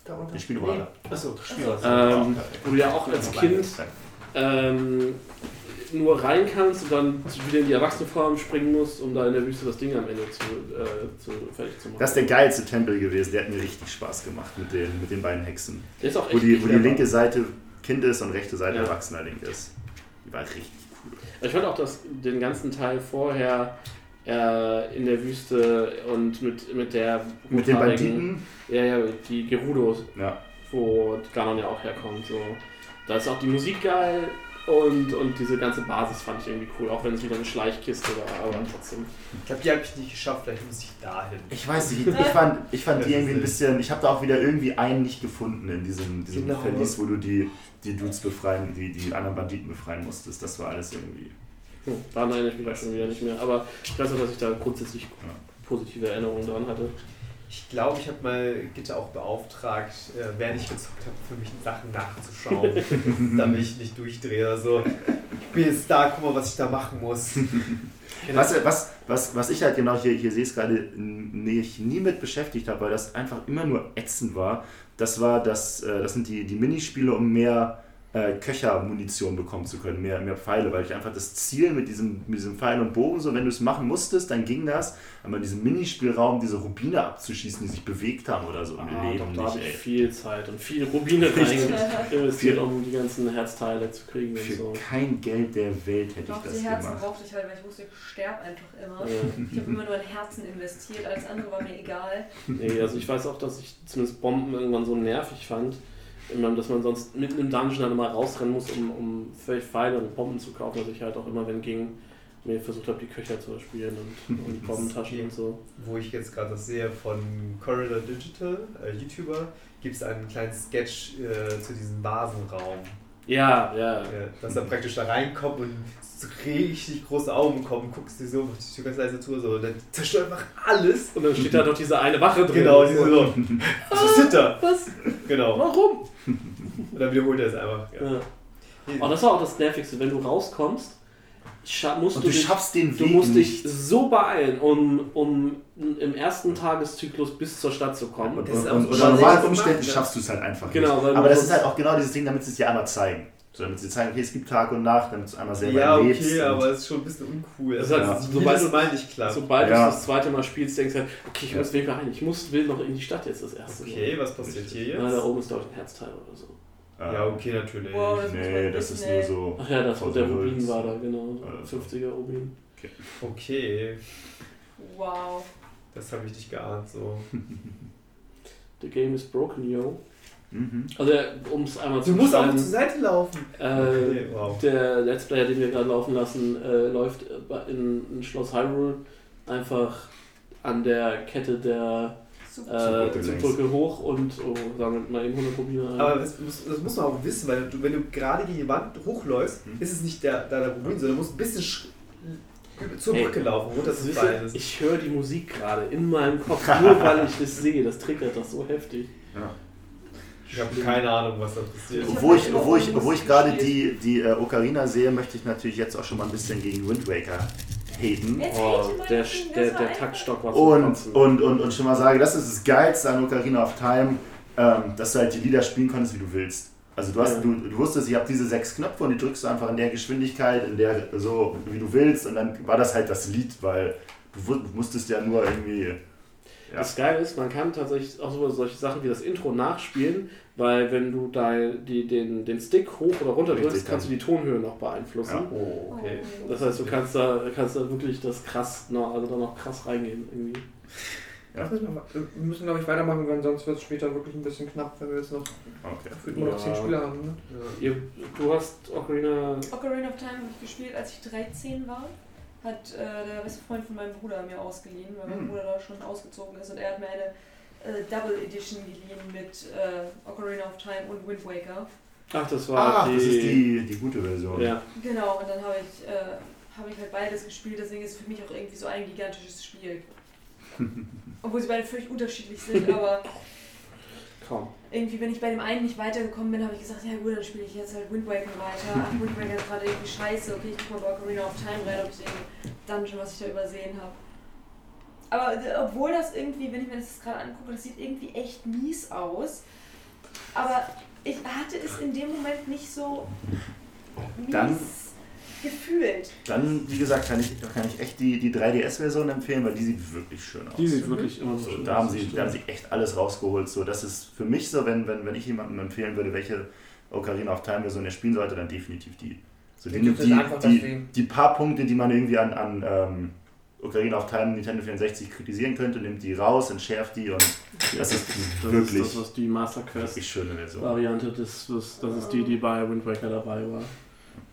Da unten. Den Spieleberater. Achso, Spiel was. Ähm, wo du ja auch als Kind ähm, nur rein kannst und dann wieder in die Erwachsenenform springen musst, um da in der Wüste das Ding am Ende zu, äh, zu fertig zu machen. Das ist der geilste Tempel gewesen, der hat mir richtig Spaß gemacht mit den, mit den beiden Hexen. Der ist auch Wo echt die, wo die linke Seite Kind ist und rechte Seite Ja. erwachsener Link ist. Die war richtig. Ich fand auch, dass den ganzen Teil vorher äh, in der Wüste und mit, mit der Mit den Banditen, Ja, ja, die Gerudos, ja. wo Ganon ja auch herkommt. So. Da ist auch die Musik geil und, und diese ganze Basis fand ich irgendwie cool, auch wenn es wieder eine Schleichkiste war, aber trotzdem. Ich glaube, die habe ich nicht geschafft, vielleicht muss ich dahin. Ich weiß nicht, ich fand, ich fand Das die irgendwie ein bisschen, ich habe da auch wieder irgendwie einen nicht gefunden in diesem, diesem Genau. Verlies, wo du die, die Dudes befreien, die, die anderen Banditen befreien musstest. Das war alles irgendwie. Hm, daran erinnere ich mich auch schon wieder nicht mehr, aber ich weiß auch, dass ich da grundsätzlich positive Erinnerungen dran hatte. Ich glaube, ich habe mal Gitter auch beauftragt, äh, während ich gezockt habe, für mich Sachen nachzuschauen, damit ich nicht durchdrehe. Also, ich bin jetzt da, guck mal, was ich da machen muss. Was, was, was, was ich halt genau hier, hier sehe es gerade, mich nie mit beschäftigt habe, weil das einfach immer nur ätzend war, das war das, äh, das sind die, die Minispiele, um mehr äh, Köchermunition bekommen zu können, mehr, mehr Pfeile, weil ich einfach das Ziel mit diesem, mit diesem Pfeil und Bogen, so wenn du es machen musstest, dann ging das, aber in diesem Minispielraum diese Rubine abzuschießen, die sich bewegt haben oder so im Ah, Leben doch, da habe nicht, ich ey. viel Zeit und viel Rubine investiert, um die ganzen Herzteile zu kriegen und Für so. kein Geld der Welt hätte ich Doch, das die Herzen gemacht. brauchte ich halt, weil ich wusste, ich sterbe einfach immer. Ja. Ich habe immer nur in Herzen investiert, alles andere war mir egal. Nee, also ich weiß auch, dass ich zumindest Bomben irgendwann so nervig fand, dass man sonst mitten im Dungeon dann immer rausrennen muss, um, um völlig Pfeile und Bomben zu kaufen, dass ich halt auch immer, wenn ging, mir versucht habe, die Köcher zu erspielen und, und Bombentaschen und so. Wo ich jetzt gerade das sehe von Corridor Digital, äh, YouTuber, gibt es einen kleinen Sketch äh, zu diesem Vasenraum. Ja, ja. Ja, dass er praktisch da reinkommt und so richtig große Augen bekommt, guckst du so, macht die Tür ganz leise zu, so, und dann zerstört einfach alles. Und dann steht da doch diese eine Wache drin. Genau, diese so. Was passiert da? Was? Genau. Warum? Und dann wiederholt er es einfach. Ja. Ja. Oh, das war auch das Nervigste, wenn du rauskommst, musst Und du, du dich, schaffst den du Weg musst nicht. dich so beeilen, um, um im ersten Tageszyklus bis zur Stadt zu kommen. Und, Das ist und, auch und so unter normalen du Umständen machen schaffst du es halt einfach Genau, nicht. du Aber das ist halt auch genau dieses Ding, damit sie es dir einmal zeigen. So, damit sie zeigen, okay, es gibt Tag und Nacht, damit du es einmal selber Ja, erlebst. okay, und- aber es ist schon ein bisschen uncool. Das Also, heißt, das sobald du- Mal nicht klappt. Sobald Ja. du das zweite Mal spielst, denkst du halt, okay, ich Ja. muss weg rein, ich muss, will noch in die Stadt jetzt das erste Okay, was passiert hier jetzt? Mal. Na, da oben ist glaube ich ein Herzteil oder so. äh, Ja, okay, natürlich. Wow, das Nee, das ist nur so. Ach ja, das der Rubin war da, genau. Äh, 50er Rubin. Okay, Wow. das habe ich nicht geahnt. So. The game is broken, yo. Mhm. Also, um es einmal Du zu musst auch beschreiben, zur Seite laufen. äh, Okay, wow. Der Let's Player, den wir gerade laufen lassen, äh, läuft in, in Schloss Hyrule einfach an der Kette der äh, Zugbrücke hoch und oh, sagen wir mal eben 100 Rubine ein. Aber das muss, das muss man auch wissen, weil du, wenn du gerade gegen die Wand hochläufst, Hm. ist es nicht der, der, der Rubin, sondern du musst ein bisschen sch- zur Brücke laufen, runter Das ist ich höre die Musik gerade in meinem Kopf, nur weil ich das sehe. Das triggert das so heftig. Ja. Ich habe keine Ahnung, was da passiert. Obwohl ich, obwohl ich, obwohl ich gerade die, die äh, Ocarina sehe, möchte ich natürlich jetzt auch schon mal ein bisschen gegen Wind Waker haten. Oh, der, der, der Taktstock war Und, und, und, und schon mal sage, das ist das Geilste an Ocarina of Time, ähm, dass du halt die Lieder spielen konntest, wie du willst. Also du, hast, Ja. du, du wusstest, ich habe diese sechs Knöpfe und die drückst du einfach in der Geschwindigkeit, in der so wie du willst und dann war das halt das Lied, weil du musstest ja nur irgendwie Ja. Das Geile ist, man kann tatsächlich auch so solche Sachen wie das Intro nachspielen, weil wenn du da die, den, den Stick hoch oder runter drückst, kannst du die Tonhöhe noch beeinflussen. Ja. Oh, okay. Das heißt, du kannst da, kannst da wirklich das krass, noch, also da noch krass reingehen irgendwie. Ja. Müssen wir, müssen, glaube ich, weitermachen, weil sonst wird es später wirklich ein bisschen knapp, wenn wir jetzt noch Okay. nur noch Ja. 10 Spieler haben. Ne? Ihr, du hast Ocarina. Ocarina of Time habe ich gespielt, als ich 13 war. Hat äh, der beste Freund von meinem Bruder mir ausgeliehen, weil mein Hm. Bruder da schon ausgezogen ist und er hat mir eine äh, Double Edition geliehen mit äh, Ocarina of Time und Wind Waker. Ach, das war Ah, die. das ist die, die gute Version. Ja. Genau, und dann habe ich, äh, habe ich halt beides gespielt, deswegen ist es für mich auch irgendwie so ein gigantisches Spiel. Obwohl sie beide völlig unterschiedlich sind, aber Kaum. irgendwie, wenn ich bei dem einen nicht weitergekommen bin, habe ich gesagt, ja gut, dann spiele ich jetzt halt Wind Waker weiter. Ach, Wind Waker ist gerade irgendwie scheiße. Okay, ich gucke mal bei Ocarina of Time rein, ob ich den Dungeon, was ich da übersehen habe. Aber äh, obwohl das irgendwie, wenn ich mir das gerade angucke, das sieht irgendwie echt mies aus. Aber ich hatte es in dem Moment nicht so mies Dann- gefühlt. Dann, wie gesagt, kann ich, kann ich echt die, die 3DS-Version empfehlen, weil die sieht wirklich schön aus. Die sieht wirklich immer so So, schön da, haben aus, sie, da haben sie echt alles rausgeholt. So, das ist für mich so, wenn, wenn, wenn ich jemandem empfehlen würde, welche Ocarina of Time Version er spielen sollte, dann definitiv die. So, die, die, die- die paar Punkte, die man irgendwie an, an ähm, Ocarina of Time Nintendo 64 kritisieren könnte, nimmt die raus, entschärft die und das ist Das wirklich, ist das, was die Master Quest schöne Version. Variante, das, das, das ist die, die bei Wind Waker dabei war.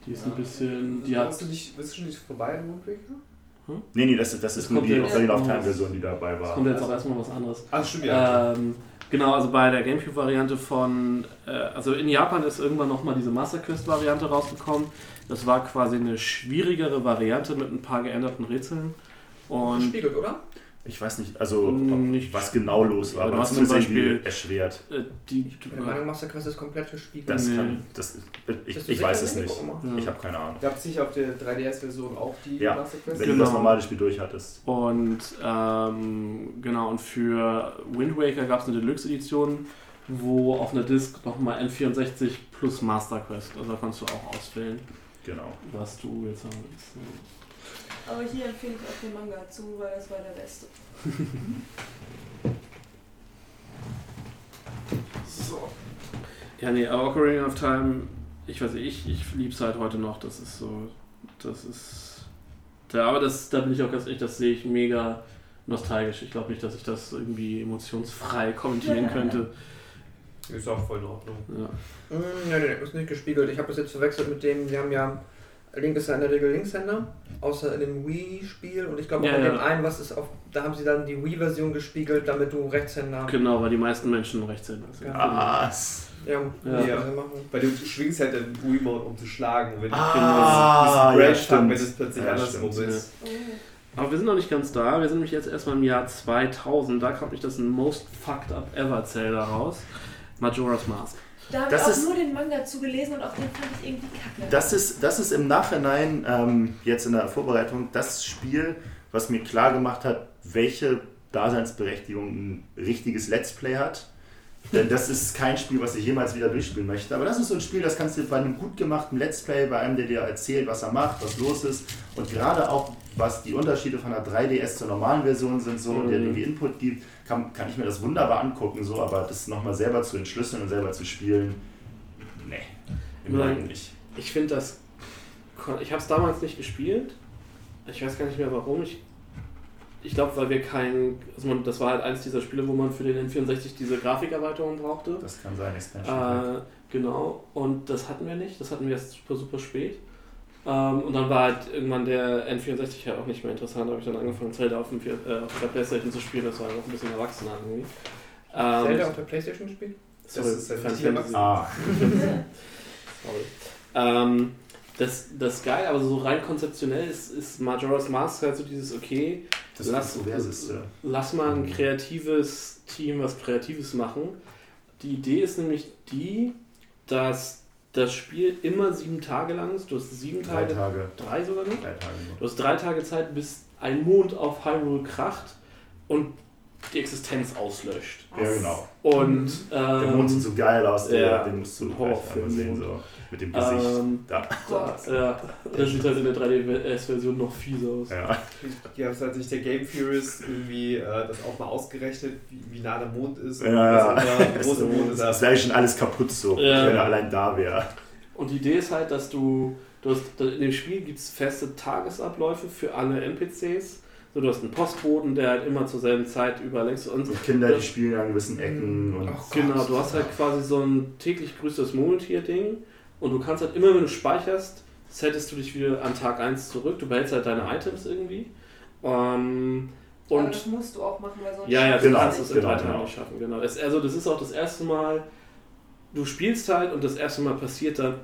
Die ist ein bisschen, die hat, Hast du nicht, bist du schon nicht vorbei an Wind Waker? Nee, nee, das, das Das ist nur die Ocarina of Time Version, die dabei es war. kommt jetzt auch erstmal was anderes. Ach, stimmt, ja. Ähm, genau, also bei der Gamecube-Variante von, äh, also in Japan ist irgendwann nochmal diese Master Quest-Variante rausgekommen. Das war quasi eine schwierigere Variante mit ein paar geänderten Rätseln. Und Gespiegelt, oder? Ich weiß nicht, also ob, Nicht- was genau los war, du aber hast zum Beispiel- erschwert. äh, die, bin der Meinung, Master Quest ist komplett gespiegelt. Das kann, das, ich, du ich weiß es nicht. ja. Ich habe keine Ahnung. Gab es nicht auf der 3DS-Version auch die Ja, Master Quest? Wenn Genau. du das normale Spiel durch hattest. Und ähm, genau, und für Wind Waker gab es eine Deluxe-Edition, wo auf einer Disc nochmal N64 plus Master Quest. Also da kannst du auch auswählen, Genau. was du jetzt haben willst. Aber hier empfehle ich auch den Manga zu, weil das war der beste. So. Ja, nee, aber Ocarina of Time, ich weiß nicht, ich, ich liebe es halt heute noch. Das ist so, das ist. Da, aber das, da bin ich auch ganz ehrlich, das sehe ich mega nostalgisch. Ich glaube nicht, dass ich das irgendwie emotionsfrei kommentieren könnte. Ist auch voll in Ordnung. Ja. Mm, nee, nee, nee, ist nicht gespiegelt. Ich habe das jetzt verwechselt mit dem, wir haben ja, Link ist ja in der Regel Linkshänder, außer in dem Wii-Spiel und ich glaube auch Ja, in ja. dem einen, was ist auf, da haben sie dann die Wii-Version gespiegelt, damit du Rechtshänder... Genau, weil die meisten Menschen Rechtshänder sind. Ja. Was? Ja, Ja. ja. Weil du schwingst halt den Wii-Mode, um zu schlagen. Wenn Ah, du ja, Brain stimmt. wenn es plötzlich Ja, andersrum stimmt. ist. Aber wir sind noch nicht ganz da. Wir sind nämlich jetzt erstmal im Jahr 2000. Da kommt nicht das Most Fucked Up Ever Zelda raus. Majora's Mask. Da habe ich Das auch ist- nur den Manga zugelesen und auch den fand ich irgendwie kacke. Das ist, das ist im Nachhinein, ähm, jetzt in der Vorbereitung, das Spiel, was mir klar gemacht hat, welche Daseinsberechtigung ein richtiges Let's Play hat. Denn das ist kein Spiel, was ich jemals wieder durchspielen möchte. Aber das ist so ein Spiel, das kannst du bei einem gut gemachten Let's Play, bei einem, der dir erzählt, was er macht, was los ist. Und gerade auch, was die Unterschiede von der 3DS zur normalen Version sind, so, und der Mhm. irgendwie Input gibt, kann, kann ich mir das wunderbar angucken. So, aber das nochmal selber zu entschlüsseln und selber zu spielen, nee, im. Leben nicht. Ich finde das. Ich habe es damals nicht gespielt. Ich weiß gar nicht mehr warum. Ich, ich glaube, weil wir kein. Also man, das war halt eins dieser Spiele, wo man für den N64 diese Grafikerweiterung brauchte. Das kann sein, Expansion. Äh, genau. Und das hatten wir nicht. Das hatten wir erst super, super spät. Ähm, und dann war halt irgendwann der N64 halt auch nicht mehr interessant. Da habe ich dann angefangen, Zelda auf, dem, äh, auf der Playstation zu spielen. Das war auch ein bisschen erwachsener irgendwie. Ähm, Zelda auf der Playstation gespielt? sorry, Das ist Final Fantasy. Ah, Sorry. Ähm, das, das geil, aber so rein konzeptionell ist, ist Majora's Mask halt so dieses, okay, das Lass- Kontroverseste. lass mal ein kreatives Team was Kreatives machen. Die Idee ist nämlich die, dass das Spiel immer sieben Tage lang ist. Du hast sieben Drei Tage, Tage. drei sogar noch. Drei Tage. Du hast drei Tage Zeit, bis ein Mond auf Hyrule kracht und die Existenz auslöscht. Ja, genau. Und Der ähm, Mond sieht so geil aus, der, ja, den musst du gleich Horrorfilm. einmal sehen, so. Mit dem Gesicht. Ähm, da. da, ja, das sieht halt in der 3DS-Version noch fies aus. Ja. Hier hat sich der Game Theorist irgendwie äh, das auch mal ausgerechnet, wie, wie nah der Mond ist. Ja, ja. Der große Mond ist. Das wäre schon alles kaputt so, Ja. wenn er allein da wäre. Und die Idee ist halt, dass du, du hast, in dem Spiel gibt es feste Tagesabläufe für alle NPCs. So, du hast einen Postboten, der halt immer zur selben Zeit über längst und Und Kinder, die spielen an gewissen Ecken und Genau, du hast halt quasi so ein täglich grüßtes Murmeltier-Ding und du kannst halt immer, wenn du speicherst, settest du dich wieder an Tag 1 zurück, du behältst halt deine Items irgendwie. Ähm, Aber und das musst du auch machen, weil sonst ja, ja, du Genau, kannst es in genau, drei Tagen genau. nicht schaffen, genau. Es, also das ist auch das erste Mal, du spielst halt und das erste Mal passiert dann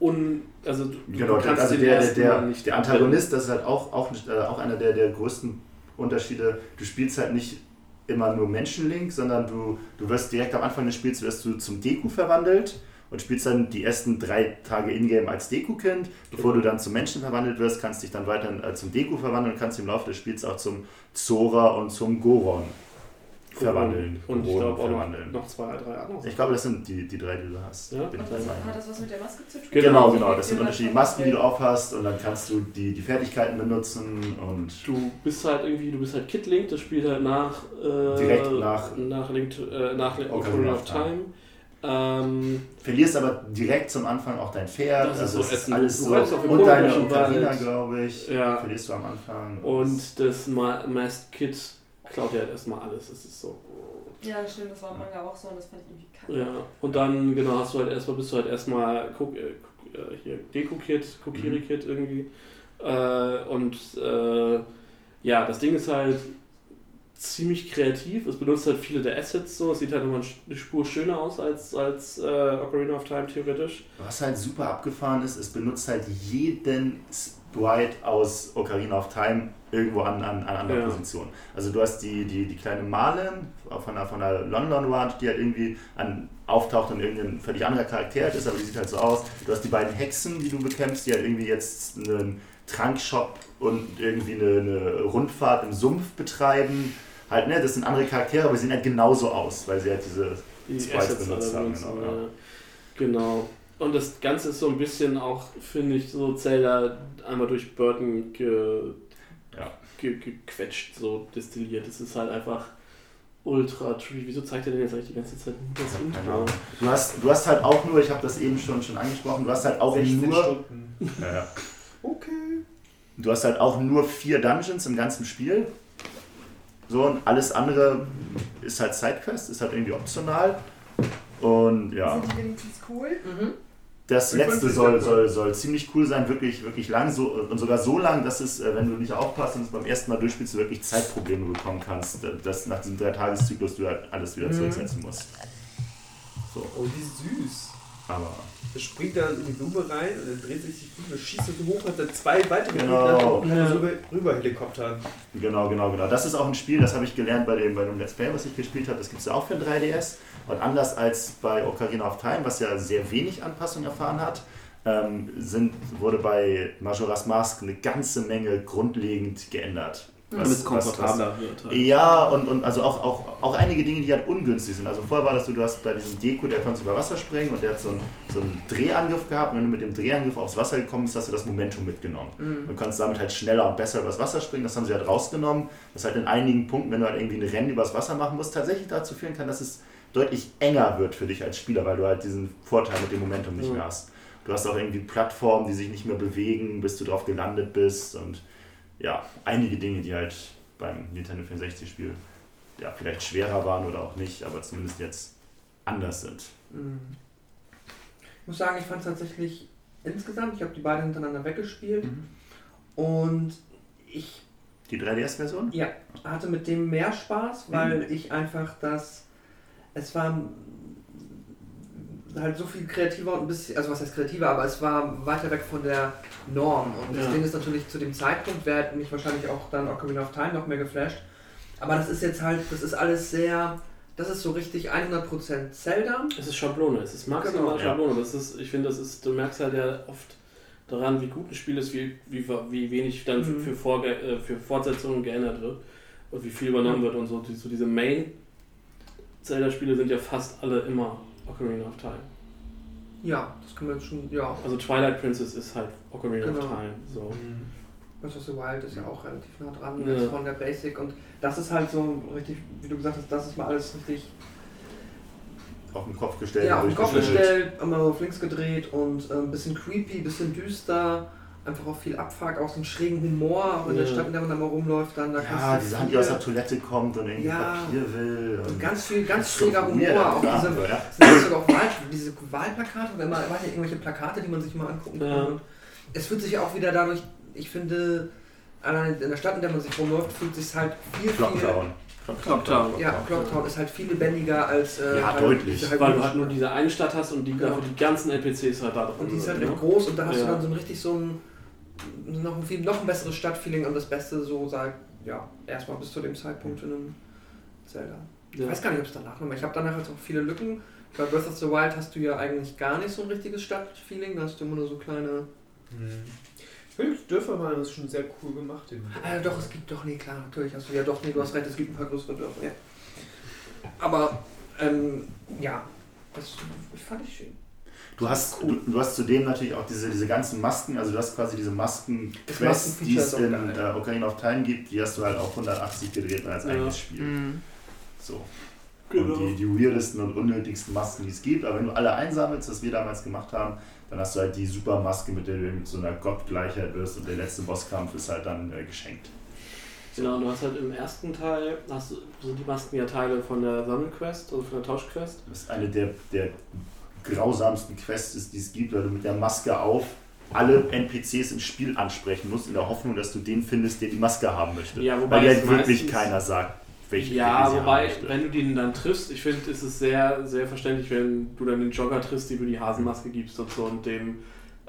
un, also du, Genau, du kannst also den der, der, ersten der, Mal nicht der Antagonist, das ist halt auch, auch, äh, auch einer der, der größten Unterschiede. Du spielst halt nicht immer nur Menschenlink, sondern du, du wirst direkt am Anfang des Spiels wirst du zum Deku verwandelt und spielst dann die ersten drei Tage Ingame als Deku-Kind. Bevor du dann zum Menschen verwandelt wirst, kannst dich dann weiter äh, zum Deku verwandeln und kannst im Laufe des Spiels auch zum Zora und zum Goron verwandeln. Und ich glaube auch noch, verwandeln. noch zwei, drei andere. Ich glaube, das sind die, die drei, die du hast. Ja? Bin der das, hat das was mit der Maske zu tun? Genau, genau. Das sind unterschiedliche Masken, die du aufhast und dann kannst du die, die Fertigkeiten benutzen und Du bist halt irgendwie, du bist halt Kid Link, das spielt halt nach äh, Direkt nach- nach Link to, äh, nach Ocarina Ocarina of of Time. Ähm, verlierst aber direkt zum Anfang auch dein Pferd. Das ist also so es ist ätzend. alles Du so. reitest auf dem Und deine. Ocarina, glaube ich, Ja. verlierst du am Anfang. und das Ma Masked Kid klaut ja halt erstmal alles. Das ist so. Ja, das stimmt, das war im Manga auch so und das fand ich irgendwie kacke. Ja. Und dann, genau, hast du halt erstmal, bist du halt erstmal Cook- äh, äh, hier Deko-Kid, Kokiri-Kid irgendwie. Äh, und äh, ja, das Ding ist halt ziemlich kreativ. Es benutzt halt viele der Assets so. Es sieht halt nochmal eine Spur schöner aus als, als äh, Ocarina of Time theoretisch. Was halt super abgefahren ist, es benutzt halt jeden Sprite aus Ocarina of Time irgendwo an, an, an anderer Ja. Position. Also du hast die, die, die kleine Marlin von der, von der London Ranch, die halt irgendwie an, auftaucht und irgendein völlig anderer Charakter ist, aber die sieht halt so aus. Du hast die beiden Hexen, die du bekämpfst, die halt irgendwie jetzt einen Trankshop und irgendwie eine, eine Rundfahrt im Sumpf betreiben. Halt, ne, das sind andere Charaktere, aber sie sehen halt genauso aus, weil sie halt diese Die Sprites benutzt haben. Genau, ja. Genau. Und das Ganze ist so ein bisschen auch, finde ich, so Zelda einmal durch Burton ge, gequetscht, so destilliert. Es ist halt einfach ultra tree. Wieso zeigt er denn jetzt eigentlich die ganze Zeit nur das Intro? Du hast, du hast halt auch nur, ich habe das eben schon, schon angesprochen, du hast halt auch 16 nur. Stunden. Ja. Okay. Du hast halt auch nur vier Dungeons im ganzen Spiel. So, und alles andere ist halt Sidequest, ist halt irgendwie optional. Und ja, Sind die wenigstens cool? Mhm. Das Ich letzte soll, soll, soll ziemlich cool sein, wirklich, wirklich lang. So, und sogar so lang, dass es, äh, wenn du nicht aufpasst und es beim ersten Mal durchspielst, du wirklich Zeitprobleme bekommen kannst, äh, dass nach diesem Dreitageszyklus du halt alles wieder Mhm. zurücksetzen musst. So, Oh, wie süß. aber. Er springt dann in die Blume rein und dann dreht sich die Blume, schießt so hoch, hat dann zwei weitere Genau. und kann rüber, rüber helikoptern. Genau, genau, genau. Das ist auch ein Spiel, das habe ich gelernt bei dem, bei dem Let's Play, was ich gespielt habe. Das gibt es ja auch für den 3DS. Und anders als bei Ocarina of Time, was ja sehr wenig Anpassung erfahren hat, ähm, sind, wurde bei Majora's Mask eine ganze Menge grundlegend geändert. Damit es komfortabler wird. Halt. Ja, und, und also auch, auch, auch einige Dinge, die halt ungünstig sind. Also vorher war das so, du hast bei diesem Deko, der konnte über Wasser springen und der hat so einen, so einen Drehangriff gehabt. Und wenn du mit dem Drehangriff aufs Wasser gekommen bist, hast du das Momentum mitgenommen. Mhm. und kannst damit halt schneller und besser übers Wasser springen. Das haben sie halt rausgenommen. Was halt in einigen Punkten, wenn du halt irgendwie ein Rennen übers Wasser machen musst, tatsächlich dazu führen kann, dass es deutlich enger wird für dich als Spieler, weil du halt diesen Vorteil mit dem Momentum nicht Ja. mehr hast. Du hast auch irgendwie Plattformen, die sich nicht mehr bewegen, bis du drauf gelandet bist und ja, einige Dinge, die halt beim Nintendo 64-Spiel ja, vielleicht schwerer waren oder auch nicht, aber zumindest jetzt anders sind. Mhm. Ich muss sagen, ich fand es tatsächlich insgesamt, ich habe die beiden hintereinander weggespielt und ich Die 3DS-Version? ja, hatte mit dem mehr Spaß, weil ich einfach das, es war halt so viel kreativer und ein bisschen, also was heißt kreativer, aber es war weiter weg von der Norm und das Ja. Ding ist natürlich zu dem Zeitpunkt, wer hätte mich wahrscheinlich auch dann Ocarina of Time noch mehr geflasht, aber das ist jetzt halt, das ist alles sehr, das ist so richtig 100% Zelda. Es ist Schablone, es ist maximal Genau. Schablone. Das ist, ich finde, das ist, du merkst halt ja oft daran, wie gut ein Spiel ist, wie, wie, wie wenig dann für, Mhm. für, Vorge äh, für Fortsetzungen geändert wird. und wie viel übernommen wird und so. Die, so diese Main-Zelda-Spiele sind ja fast alle immer Ocarina of Time. Ja, das können wir jetzt schon, ja. Also Twilight Princess ist halt Ocarina Genau. of Time. So. Breath of the Wild ist ja auch relativ nah dran Ja. ist von der Basic und das ist halt so richtig, wie du gesagt hast, das ist mal alles richtig Auf den Kopf gestellt. ja, auf den Kopf gestellt, einmal auf links gedreht und äh, ein bisschen creepy, ein bisschen düster, einfach auch viel Abfuck, auch so einen schrägen Humor, auch in der Ja. Stadt, in der man da mal rumläuft, dann da Ja, kannst du die Sachen, die viel- aus der Toilette kommt und irgendwie Ja. Papier will. und ganz viel, ganz schräger Humor, auch ja, diese, ja. sind sogar auch Wahl, diese Wahlplakate oder immer, immer irgendwelche Plakate, die man sich mal angucken kann. Ja. Und es fühlt sich auch wieder dadurch, ich finde, allein in der Stadt, in der man sich rumläuft, fühlt sich halt viel, viel Clocktown. Clocktown. Ja, Clocktown ist halt viel lebendiger als. Äh, Ja, halt deutlich. diese halt Weil du halt nur diese eine Stadt hast und die, Ja. dafür die ganzen NPCs halt da drin und die ist halt sind, echt ne? groß und da hast Ja. du dann so ein richtig so ein. Noch ein, viel, noch ein besseres Stadtfeeling und das Beste so sagt, ja, erstmal bis zu dem Zeitpunkt in einem Zelda. Ich Ja. weiß gar nicht, ob es danach nochmal. Ich habe danach jetzt auch viele Lücken. Bei Breath of the Wild hast du ja eigentlich gar nicht so ein richtiges Stadtfeeling, da hast du immer nur so kleine. Ich finde, die Dörfer waren das schon sehr cool gemacht. Ah, doch, es gibt doch, nee, klar, natürlich hast du ja doch, nee, du hast recht, es gibt ein paar größere Dörfer, ja. Aber, ähm, ja, das fand ich schön. Du hast, du, du hast zudem natürlich auch diese, diese ganzen Masken, also du hast quasi diese Masken-Quests, die es in äh, Ocarina of Time gibt, die hast du halt auch 180 gedreht als Ja. eigenes Spiel. Mhm. So. Genau. Und die, die weirdesten und unnötigsten Masken, die es gibt. Aber wenn du alle einsammelst, was wir damals gemacht haben, dann hast du halt die Supermaske, mit der du mit so einer Gottgleichheit wirst und der letzte Bosskampf ist halt dann äh, geschenkt. Genau, und du hast halt im ersten Teil, hast, du- sind die Masken ja Teile von der Sammelquest, also von der Tauschquest. Das ist eine der, der grausamsten Quests, die es gibt, weil du mit der Maske auf alle NPCs im Spiel ansprechen musst, in der Hoffnung, dass du den findest, der die Maske haben möchte. Ja, wobei weil halt wirklich keiner sagt, welche Ja, wobei, wenn du den dann triffst, ich finde, ist es sehr, sehr verständlich, wenn du dann den Jogger triffst, dem du die Hasenmaske gibst und so und dem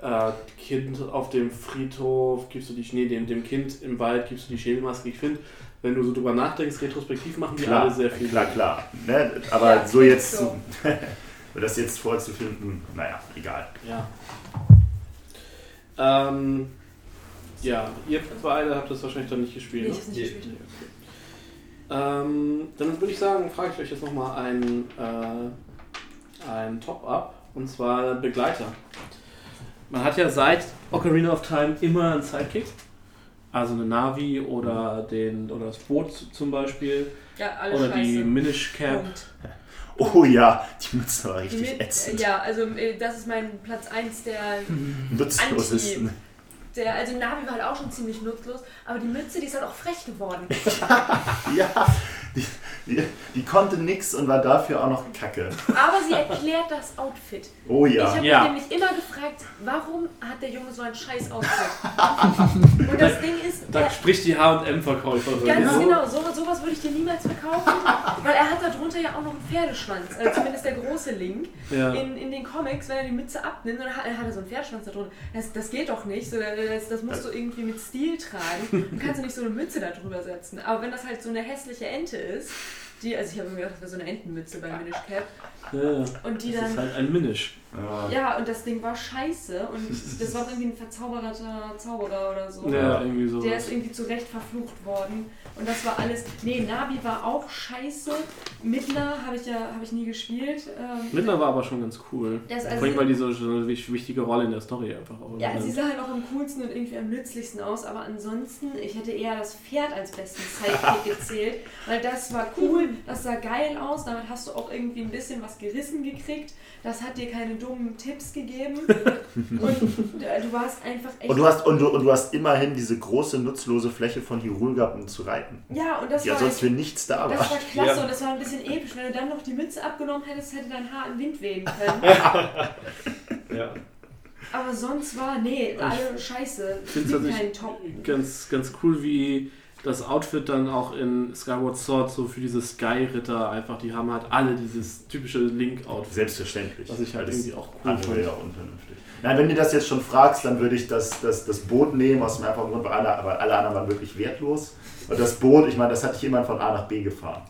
äh, Kind auf dem Friedhof gibst du die Schnee, dem, dem Kind im Wald gibst du die Schneemaske. Ich finde, wenn du so drüber nachdenkst, retrospektiv machen die Klar, alle sehr viel. klar, klar. Ne? Aber Ja, so jetzt, so. das jetzt vorzufinden, naja, egal. Ja. Ähm, ja, ihr beide habt das wahrscheinlich dann nicht gespielt. Nee, ne? ich hab's nicht gespielt. Ähm, dann würde ich sagen, frage ich euch jetzt nochmal ein, äh, ein Top-Up und zwar Begleiter. Man hat ja seit Ocarina of Time immer einen Sidekick. Also eine Navi oder, den, oder das Boot zum Beispiel. Ja, alle Oder die scheiße. Minish Cap. Punkt. Oh ja, die Mütze war richtig mit, ätzend. ja, also äh, das ist mein Platz 1 der, Nutzlos ist. Anti- der. Also Navi war halt auch schon ziemlich nutzlos, aber die Mütze, die ist halt auch frech geworden. Ja, die, die, die konnte nix und war dafür auch noch kacke. Aber sie erklärt das Outfit. Oh Ich ja. habe Ja. mich nämlich immer gefragt, warum hat der Junge so ein scheiß Outfit? Und das Ding ist, Da er, spricht die H&M-Verkäuferin. Ganz ne? genau, so, sowas würde ich dir niemals verkaufen, weil er hat darunter ja auch noch einen Pferdeschwanz, also zumindest der große Link. Ja. In, in den Comics, wenn er die Mütze abnimmt, dann hat, hat er so einen Pferdeschwanz darunter. Das, das geht doch nicht, so, das, das musst du irgendwie mit Stil tragen. Du kannst du nicht so eine Mütze da drüber setzen. Aber wenn das halt so eine hässliche Ente ist, die, also ich habe mir gedacht, das wäre so eine Entenmütze bei Minish Cap, Ja, und die das ist dann halt ein Minish. Ja. ja, und das Ding war scheiße und das war irgendwie ein verzauberter Zauberer oder so. Ja, irgendwie so. Der ist irgendwie zurecht verflucht worden. Und das war alles. Nee, Navi war auch scheiße. Midna habe ich ja habe ich nie gespielt. Ähm, Midna war aber schon ganz cool. Der ist Vor also- allem, weil die so, so eine wich- wichtige Rolle in der Story einfach auch ja, sie sah halt auch am coolsten und irgendwie am nützlichsten aus, aber ansonsten, ich hätte eher das Pferd als besten Sidekick gezählt, weil das war cool, das sah geil aus, damit hast du auch irgendwie ein bisschen was gerissen gekriegt, das hat dir keine dummen Tipps gegeben und du warst einfach echt... Und du, hast, und, du, und du hast immerhin diese große nutzlose Fläche von Hyrule gehabt, um zu reiten. ja, und das Die ja war sonst für nichts da Das war. war klasse Ja. und das war ein bisschen episch. Wenn du dann noch die Mütze abgenommen hättest, hätte dein Haar im Wind wehen können. Ja. Aber sonst war, nee, alle scheiße. Ich finde es ganz, ganz cool, wie das Outfit dann auch in Skyward Sword so für diese Sky-Ritter einfach, die haben halt alle dieses typische Link-Outfit. Selbstverständlich. Was ich halt Weil das irgendwie auch cool fand. auch unvernünftig. Nein, wenn du das jetzt schon fragst, dann würde ich das, das, das Boot nehmen, aus dem einfachen Grund, weil alle, aber alle anderen waren wirklich wertlos. Und das Boot, ich meine, das hat jemand von A nach B gefahren.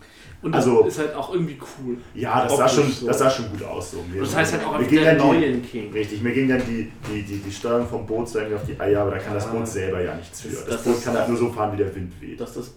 Und das Also- ist halt auch irgendwie cool. Ja, das sah, schon, so. das sah schon gut aus. So. Mir- Und das heißt halt auch einfach der die- neuen King. Richtig, mir ging dann die, die, die, die Steuerung vom Boot so irgendwie auf die Eier, aber da kann das Ah. Boot selber ja nichts für. Das- Das, das Boot kann halt nur so fahren, wie der Wind weht. Dass das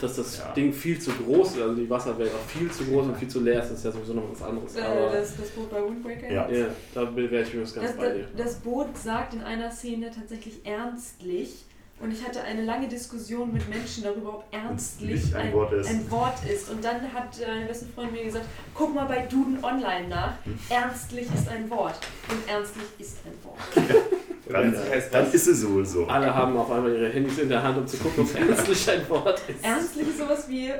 dass das Ja. Ding viel zu groß ist, also die Wasserwelt auch viel zu groß und viel zu leer ist, das ist ja sowieso noch was anderes. Äh, Aber das, das Boot bei Windbreaker. Ja. ja, da wäre ich übrigens ganz Das, bei dir. das Boot sagt in einer Szene tatsächlich ernstlich. Und ich hatte eine lange Diskussion mit Menschen darüber, ob ernstlich Nicht ein Wort ist. ein Wort ist. Und dann hat äh, ein bester Freund mir gesagt, guck mal bei Duden Online nach. Hm. Ernstlich ist ein Wort. Und ernstlich ist ein Wort. Dann, dann ist es wohl so. Alle haben auf einmal ihre Handys in der Hand, um zu gucken, ob ernstlich ein Wort ist. Ernstlich ist sowas wie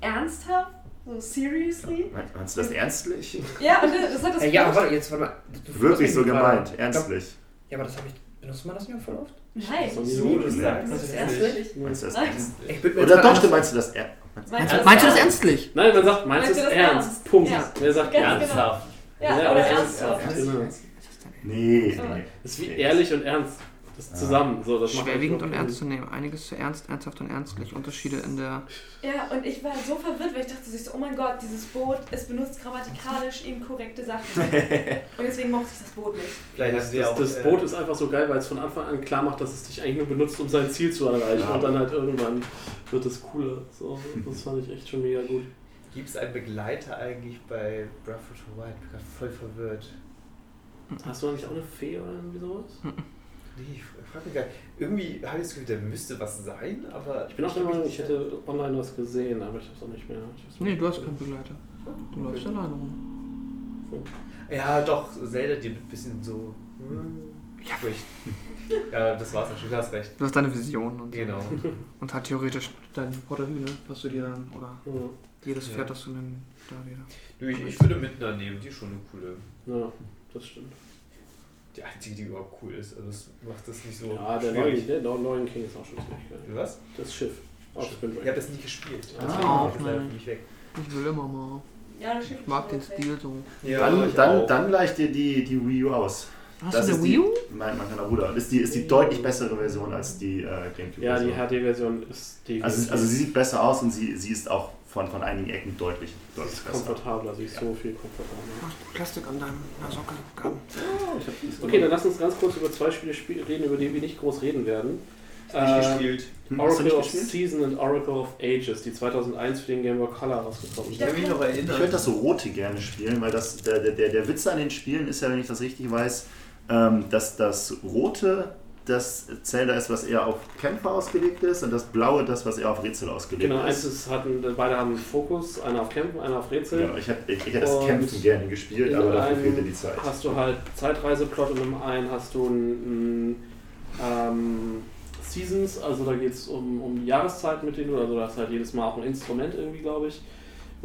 ernsthaft. So seriously. Meinst du das ernstlich? Ja, und das hat das Äh, ja, Boot- warte, jetzt warte mal. Wirklich so gemeint, ernstlich. Ja, aber das habe ich. Benutzt man das nicht voll oft? Nein, So, So, das Nee. sagst das du ist ernstlich. Meinst du das Nein. ernst? Ich bin mir Oder doch, du meinst du das ernst? Meinst du das Meinst du das ernst? ernstlich? Nein, man sagt, meinst du Meinst das du das ernst? ernst? Punkt. Ja. Wer sagt Ganz ernst? Ernsthaft. Ja, Ja, oder aber das ist ernsthaft. Genau. Nee, nee. Das ist wie ehrlich und ernst. Das ist zusammen. So, das macht Schwerwiegend und ernst zu nehmen. Einiges zu ernst, ernsthaft und ernstlich. Unterschiede in der. Ja, und ich war so verwirrt, weil ich dachte so, oh mein Gott, dieses Boot, es benutzt grammatikalisch inkorrekte Sachen. und deswegen mochte ich das Boot nicht. Vielleicht Das, ja das, auch. das äh, Boot ist einfach so geil, weil es von Anfang an klar macht, dass es dich eigentlich nur benutzt, um sein Ziel zu erreichen. Ja. Und dann halt irgendwann wird es cooler. So, das fand ich echt schon mega gut. Gibt es einen Begleiter eigentlich bei Breath of the Wild? Ich bin gerade voll verwirrt. Hast du eigentlich auch eine Fee oder irgendwie sowas? Nee, ich frage mich gar nicht. Irgendwie habe ich das Gefühl, da müsste was sein, aber. Ich bin auch der Meinung, ich hätte online was gesehen, aber ich hab's auch nicht mehr. Nee, du hast keinen Begleiter. Du läufst alleine rum. Ja, doch, Zelda, die ein bisschen so. hm, Ja. Ja, das war's dann schon, du hast recht. Du hast deine Vision und, Genau. und halt theoretisch dein Porterhühne, was du dir dann. Oder Ja, jedes Ja. Pferd, das du dann da wieder. Du, ich, ich würde Midna nehmen, die ist schon eine coole. ja, das stimmt. Die einzige, die überhaupt cool ist. Also das macht das nicht so. Ja, der schwierig. neue, der neue King ist auch schon ziemlich geil. Was? Das Schiff. Auf Ich habe das nie gespielt. Ah, auch das leider nicht. für mich weg. Ich will immer mal. Ja, das Schiff Ich mag den. Stil so. Dann, ich dann, auch. dann gleich dir die, die Wii U aus. Hast Das du ist eine die- Wii U? Mein, mein kleiner Bruder. Das ist die, ist die deutlich bessere Version als die äh, GameCube. Ja, die Version. HD-Version ist die. Also, also sie sieht besser aus und sie, sie ist auch von, von einigen Ecken deutlich, deutlich ist besser. komfortabler, sie ist so viel komfortabler. Du hast Plastik an deiner Socke. Gaben. Okay, dann lass uns ganz kurz über zwei Spiele spiel reden, über die wir nicht groß reden werden. Nicht Äh, gespielt. Hm, Oracle nicht of gespielt? Season und Oracle of Ages, die 2001 für den Game Boy Color rausgekommen Ich sind. kann mich noch erinnern. Ich würde das so rote gerne spielen, weil das, der, der, der Witz an den Spielen ist ja, wenn ich das richtig weiß, ähm, dass das rote das Zelda ist, was eher auf Kämpfe ausgelegt ist und das blaue das, was eher auf Rätsel ausgelegt Genau, ist. ist, hatten, beide haben Fokus, einer auf Kämpfen, einer auf Rätsel. Ja, ich, hätte, ich, ich hätte das Kämpfen gerne gespielt, aber dafür fehlte die Zeit. Hast du halt Zeitreiseplot und im einen hast du ein, ein ähm, Seasons, also da geht es um, um Jahreszeiten, mit denen du, also da ist halt jedes Mal auch ein Instrument irgendwie, glaube ich,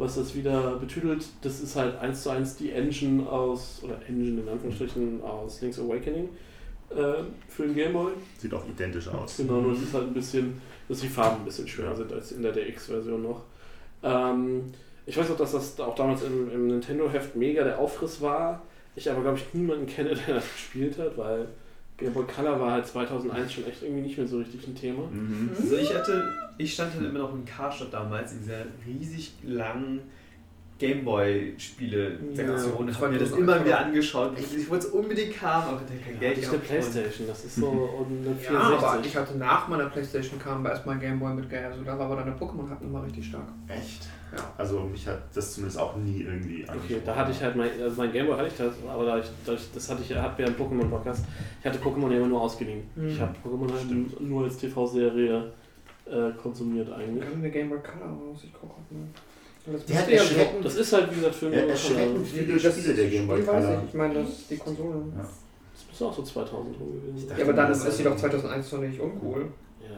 was das wieder betüdelt. Das ist halt eins zu eins die Engine aus, oder Engine in Anführungsstrichen aus Link's Awakening äh, für den Gameboy. Sieht auch identisch aus. Genau, nur es ist halt ein bisschen, dass die Farben ein bisschen schöner sind als in der DX-Version noch. Ähm, ich weiß auch, dass das auch damals im, im Nintendo-Heft mega der Aufriss war. Ich aber, glaube ich, niemanden kenne, der das gespielt hat, weil Game Boy Color war halt 2001 schon echt irgendwie nicht mehr so richtig ein Thema. Mhm. Also ich hatte, ich stand halt immer noch in Karstadt damals in dieser riesig langen Gameboy-Spiele-Sektion Ja, und habe mir das 2001 immer wieder angeschaut. Ich, ich wollte es unbedingt haben, aber ich hatte kein Ja, Geld gehabt. Und- Playstation, das ist so und eine Ja, aber 64. ich hatte nach meiner Playstation kam erstmal ein Gameboy mit Game. Also da war aber dann der Pokémon-Hack nochmal richtig stark. Echt? Ja. Also mich hat das zumindest auch nie irgendwie Okay, da hatte ich halt mein, also mein Gameboy hatte ich das, aber da ich, da ich, das hatte ich, hat mir ein Pokémon-Podcast. Ich hatte Pokémon ja immer nur ausgeliehen. Mhm. Ich habe Pokémon halt nur als TV-Serie äh, konsumiert eigentlich. können wir Gameboy Color raus. Ich gucke mal. Das Der hat müsste ja erschreckend- Das ist halt, wie gesagt, für Ja, einen erschreckend Das viele das Spiele der Game Boy Spiel weiß Color. ich. Ich meine, das die Konsole. Ja. ist auch so 2000 rum gewesen. dachte, Ja, aber dann das ist, ist sie doch 2001 doch nicht uncool. Ja,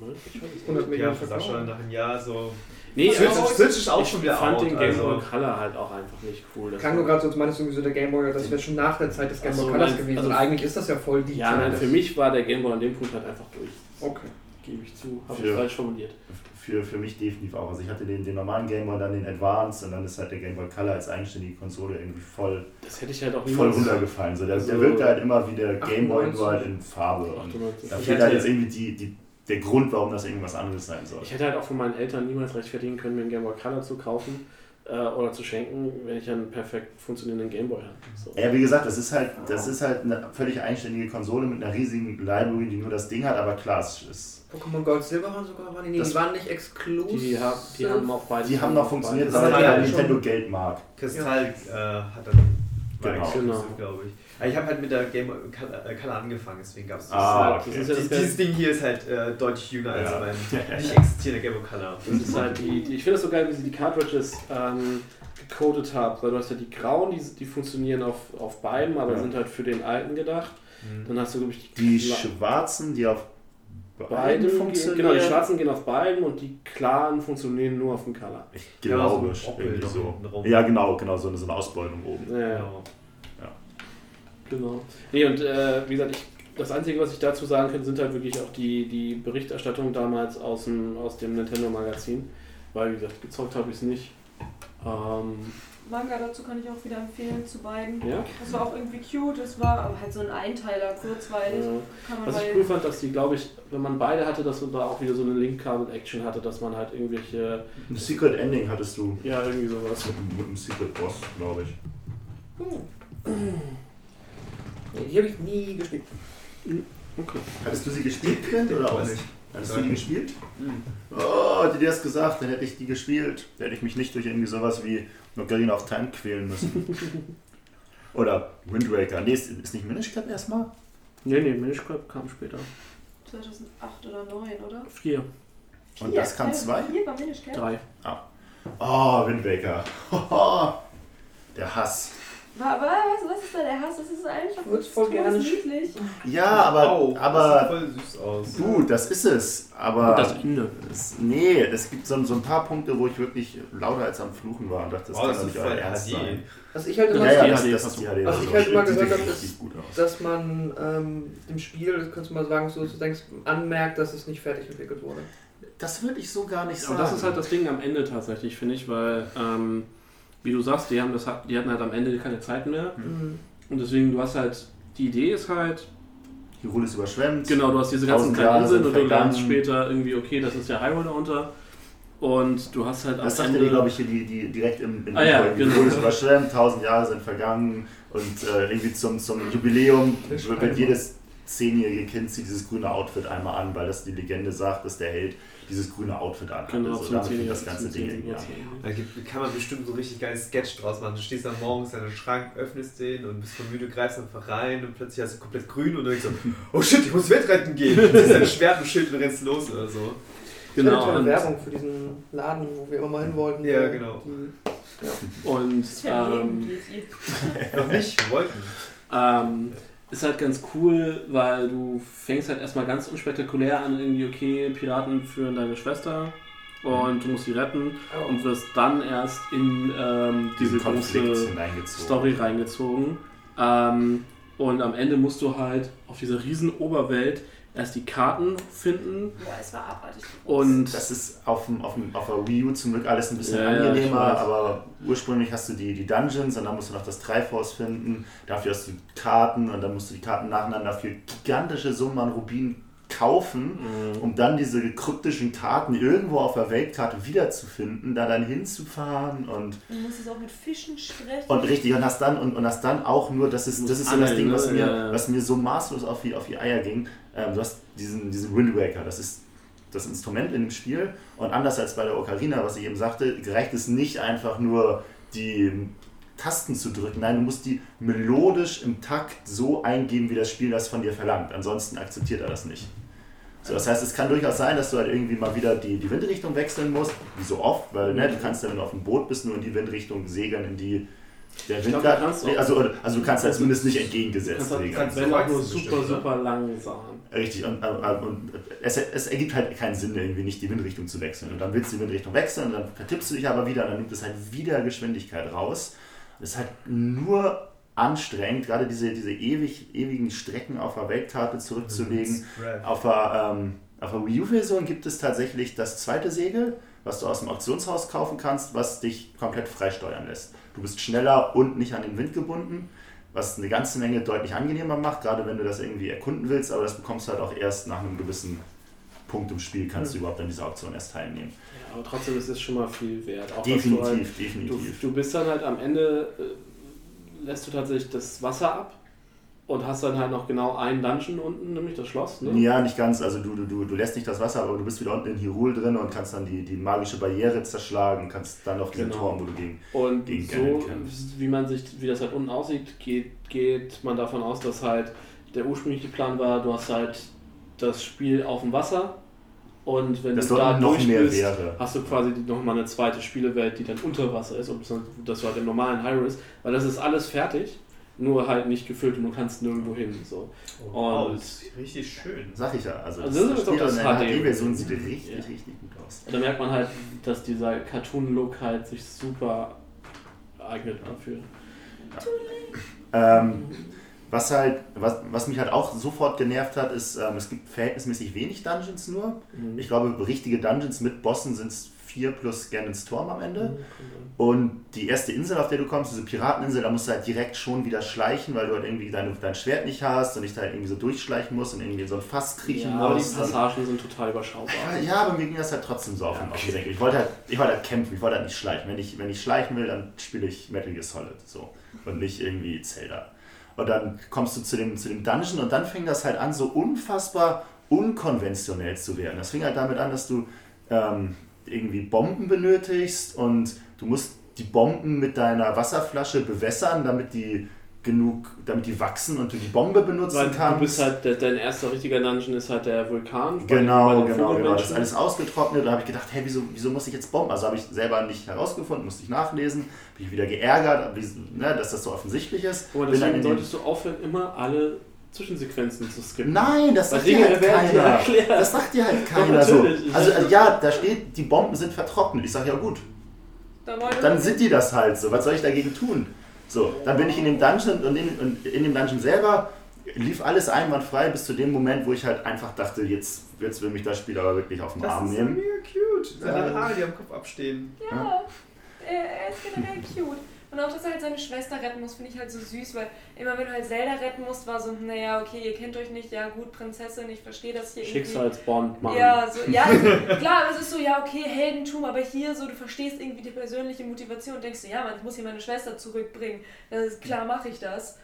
99, ich weiß es 100 nicht. Ja, Millionen für Sascha nach einem Jahr so. Nee, Switch, aber Switch ist auch ich schon wieder fand out, den Game Boy also. Color halt auch einfach nicht cool. Klang nur gerade so, als meinst du irgendwie so der Gameboy, das wäre schon nach der Zeit des Game Boy Colors nein, gewesen. also- und eigentlich ist das ja voll die Ja, Zeit. nein, für mich war der Game Boy an dem Punkt halt einfach durch. Okay. Gebe ich zu. Habe ich falsch formuliert. Für, für mich definitiv auch. Also ich hatte den, den normalen Game Boy, dann den Advance und dann ist halt der Game Boy Color als eigenständige Konsole irgendwie voll, Das hätte ich halt auch voll runtergefallen. So, der, der Also- wirkt halt immer wie der Game Boy 98. nur halt in Farbe. Und 98. da Ich fehlt hätte- halt jetzt irgendwie die, die, der Grund, warum das irgendwas anderes sein soll. Ich hätte halt auch von meinen Eltern niemals rechtfertigen können, mir einen Game Boy Color zu kaufen, äh, oder zu schenken, wenn ich einen perfekt funktionierenden Gameboy habe. So. Ja, wie gesagt, das ist halt, das ist halt eine völlig eigenständige Konsole mit einer riesigen Library, die nur das Ding hat, aber klar, es ist, Pokémon Gold Silver waren sogar, waren die, nee, Das- die waren nicht exklusiv. Die, haben, die haben auch beide. die haben noch funktioniert, Das ja ja Nintendo Geld mag. Kristall äh, hat dann Genau. Genau. glaube ich. Ich habe halt mit der Game Color, äh, Color angefangen, deswegen gab es das. Ah, Das okay. ist ja das Dies- Dieses Ding hier ist halt äh, deutlich jünger als Ja. mein nicht existierender Game Color. Das ist halt die, die ich finde es so geil, wie sie die Cartridges ähm, gecodet haben. Weil du hast ja die grauen, die, die funktionieren auf, auf beiden, aber Ja. sind halt für den alten gedacht. Mhm. Dann hast du, glaube ich, Die Kla- schwarzen, die auf beiden funktionieren. Genau, die schwarzen gehen auf beiden und die klaren funktionieren nur auf dem Color. Ich Ja, glaube, so ein Oppel irgendwie so. Ja, genau, genau, so eine, so eine Ausbeulung oben. Ja, ja. Genau. Genau. Nee, und äh, wie gesagt, ich, das Einzige, was ich dazu sagen kann, sind halt wirklich auch die, die Berichterstattung damals aus dem, aus dem Nintendo-Magazin. Weil, wie gesagt, gezockt habe ich es nicht. Ähm, Manga dazu kann ich auch wieder empfehlen zu beiden. ja. Das war auch irgendwie cute, es war aber halt so ein Einteiler, kurzweilig. Kann man was ich cool fand, dass die, glaube ich, wenn man beide hatte, dass man da auch wieder so eine Link-Carbon-Action hatte, dass man halt irgendwelche, Ein Secret Ending hattest du ja, irgendwie sowas. mit, mit einem Secret Boss, glaube ich. Nee, die habe ich nie gespielt. Okay. Hattest du sie gespielt, Clint, oder auch nicht? Hattest du die gespielt? Mhm. Oh, hätte dir das gesagt, dann hätte ich die gespielt. Dann hätte ich mich nicht durch irgendwie sowas wie Ocarina of Time quälen müssen. Oder Wind Waker. Nee, ist, ist nicht Minish Cap erstmal? Nee, nee, Minish Club kam später. 2008 oder 2009, oder? Vier, Und das kann zwei? Hier war Minish Cap. drei. Oh, Wind Waker. Oh, der Hass. Was, was ist da der Hass? Das ist eigentlich Würd's voll gerne niedlich. Ja, aber, das aber sieht voll süß aus. gut, das ist es. Aber Und das Ende. es, nee, es gibt so, so ein paar Punkte, wo ich wirklich lauter als am Fluchen war und dachte, das Oh, kann das doch ist nicht euer voll Ernst sein. Was ich halt immer Ja, ja, das, das ist die HD. Das ich halt immer habe, gut aus. dass man ähm, dem Spiel, das kannst du mal sagen, so du denkst, anmerkt, dass es nicht fertig entwickelt wurde. Das würde ich so gar nicht sagen. Aber das ist halt das Ding am Ende tatsächlich, finde ich, weil, ähm, wie du sagst, die, haben das, die hatten halt am Ende keine Zeit mehr. Mhm. Und deswegen, du hast halt, die Idee ist halt, Hyrule ist überschwemmt. genau, du hast diese ganzen kleinen Jahre Inseln sind und du lernst vergangen. später irgendwie, okay, das ist ja Hyrule darunter. Und du hast halt am Das sagte Ende... dir, glaube ich, hier die, die direkt im, im Ah ja, Intro. genau. Hyrule ist überschwemmt, tausend Jahre sind vergangen und äh, irgendwie zum, zum Jubiläum wird jedes zehnjährige Kind zieht dieses grüne Outfit einmal an, weil das die Legende sagt, dass der Held dieses grüne Outfit anhat. Genau, so, damit Zehnjährigen- das ganze Ding irgendwie an. Da gibt, kann man bestimmt so richtig geiles Sketch draus machen. Du stehst dann morgens in deinen Schrank, öffnest den und bist müde, greifst einfach rein und plötzlich hast du komplett grün und denkst so, oh shit, ich muss retten gehen. Du ziehst dein Schwert und Schild und rennst los oder so. Genau, Eine tolle und- Werbung für diesen Laden, wo wir immer mal hin wollten. Ja, genau. Die, Und Das ist ja ein ähm, Noch nicht, wir wollten. Ähm, ist halt ganz cool, weil du fängst halt erstmal ganz unspektakulär an, irgendwie, okay, Piraten führen deine Schwester und du musst sie retten oh. und wirst dann erst in ähm, diese große. Story reingezogen. Ähm, und am Ende musst du halt auf dieser riesen Oberwelt erst die Karten finden Ja, es war abartig. und Das ist auf, dem, auf, dem, auf der Wii U zum Glück alles ein bisschen Ja, angenehmer, aber ursprünglich hast du die, die Dungeons und dann musst du noch das Triforce finden. Dafür hast du Karten und dann musst du die Karten nacheinander für gigantische Summen an Rubinen kaufen, Mhm. um dann diese kryptischen Karten irgendwo auf der Weltkarte wiederzufinden, da dann hinzufahren und, Du musst es auch mit Fischen sprechen. und richtig und hast dann und, und hast dann auch nur, das ist, das ist so das Ding, was ne? mir, was mir so maßlos auf die, auf die Eier ging. Ähm, du hast diesen, diesen Wind Waker, das ist das Instrument in dem Spiel. Und anders als bei der Ocarina, was ich eben sagte, reicht es nicht einfach nur die Tasten zu drücken. Nein, du musst die melodisch im Takt so eingeben, wie das Spiel das von dir verlangt. Ansonsten akzeptiert er das nicht. So, das heißt, es kann durchaus sein, dass du halt irgendwie mal wieder die, die Windrichtung wechseln musst, wie so oft, weil ne, du kannst ja, wenn du auf dem Boot bist, nur in die Windrichtung segeln, in die der Wind glaub, gerade- du kannst auch- nee, also, also du kannst halt zumindest nicht entgegengesetzt kannst halt, segeln. kannst wenn du auch nur super, bestimmt, super langsam. Richtig, und, und es, es ergibt halt keinen Sinn, irgendwie nicht die Windrichtung zu wechseln. Und dann willst du die Windrichtung wechseln und dann vertippst du dich aber wieder und dann nimmt es halt wieder Geschwindigkeit raus. Das ist halt nur anstrengend, gerade diese, diese ewig, ewigen Strecken auf der Weltkarte zurückzulegen. Auf der, ähm, auf der Wii U-Version gibt es tatsächlich das zweite Segel, was du aus dem Auktionshaus kaufen kannst, was dich komplett freisteuern lässt. Du bist schneller und nicht an den Wind gebunden, was eine ganze Menge deutlich angenehmer macht, gerade wenn du das irgendwie erkunden willst, aber das bekommst du halt auch erst nach einem gewissen Punkt im Spiel kannst du überhaupt an dieser Auktion erst teilnehmen. Ja, aber trotzdem ist es schon mal viel wert. Auch dass du, halt, Definitiv, du, definitiv. du bist dann halt am Ende, äh, lässt du tatsächlich das Wasser ab und hast dann halt noch genau einen Dungeon unten, nämlich das Schloss. Ne? Ja, nicht ganz. Also du, du, du, lässt nicht das Wasser, aber du bist wieder unten in Hyrule drin und kannst dann die, die magische Barriere zerschlagen, kannst dann auf diesen Genau. Turm, wo du gegen. Und gegen so, wie man sich, wie das halt unten aussieht, geht, geht man davon aus, dass halt der ursprüngliche Plan war, du hast halt das Spiel auf dem Wasser und wenn Dass du da noch durch mehr bist, wäre. hast du quasi nochmal eine zweite Spielewelt, die dann unter Wasser ist und das du halt im normalen Hyrule ist, weil das ist alles fertig, nur halt nicht gefüllt und du kannst nirgendwo hin. So. Wow, Und- das ist richtig schön. Sag ich ja. Also, Also das, das das HD. HD-Version sieht richtig, Ja. richtig gut aus. Und da merkt man halt, dass dieser Cartoon-Look halt sich super eignet dafür. Ähm, was halt, was, was mich halt auch sofort genervt hat, ist, ähm, es gibt verhältnismäßig wenig Dungeons nur. Mhm. Ich glaube, richtige Dungeons mit Bossen sind es vier plus Ganon's Turm am Mhm. Ende. Und die erste Insel, auf der du kommst, diese Pirateninsel, da musst du halt direkt schon wieder schleichen, weil du halt irgendwie dein, dein Schwert nicht hast und dich da halt irgendwie so durchschleichen musst und irgendwie in so ein Fass kriechen Ja, aber die musst. Passagen sind total überschaubar. ja, aber mir ging das halt trotzdem so auf den, Senkel. Ich wollte halt, ich wollte halt kämpfen, ich wollte halt nicht schleichen. Wenn ich, wenn ich schleichen will, dann spiele ich Metal Gear Solid so und nicht irgendwie Zelda. Und dann kommst du zu dem, zu dem Dungeon und dann fing das halt an, so unfassbar unkonventionell zu werden. Das fing halt damit an, dass du ähm, irgendwie Bomben benötigst und du musst die Bomben mit deiner Wasserflasche bewässern, damit die genug, damit die wachsen und du die Bombe benutzen Weil kannst. du bist halt, de- dein erster richtiger Dungeon ist halt der Vulkan. Genau, den genau, genau. Das ist alles ausgetrocknet. Da habe ich gedacht, hey, wieso, wieso muss ich jetzt bomben? Also habe ich selber nicht herausgefunden, musste ich nachlesen. Bin ich wieder geärgert, ne, dass das so offensichtlich ist. Aber deswegen solltest du aufhören, immer alle Zwischensequenzen zu skippen. Nein, das sagt dir halt keiner. Das sagt dir halt Doch, keiner so. Also äh, ja, da steht, die Bomben sind vertrocknet. Ich sage, ja gut, dann sind die das halt so. Was soll ich dagegen tun? So, dann bin ich in dem Dungeon und in, und in dem Dungeon selber lief alles einwandfrei bis zu dem Moment, wo ich halt einfach dachte, jetzt, jetzt will mich das Spiel aber wirklich auf den Arm Das ist ja nehmen. mega cute. Seine. Haare, die am Kopf abstehen. Ja, er, er ist generell cute. Und auch, dass er halt seine Schwester retten muss, finde ich halt so süß, weil immer wenn du halt Zelda retten musst, war so, naja, okay, ihr kennt euch nicht, ja gut, Prinzessin, ich verstehe das hier irgendwie. Schicksalsbond machen. Ja, so, ja, also, klar, es ist so, ja, okay, Heldentum, aber hier so, du verstehst irgendwie die persönliche Motivation und denkst so, ja, man, ich muss hier meine Schwester zurückbringen. Das ist, klar mache ich das.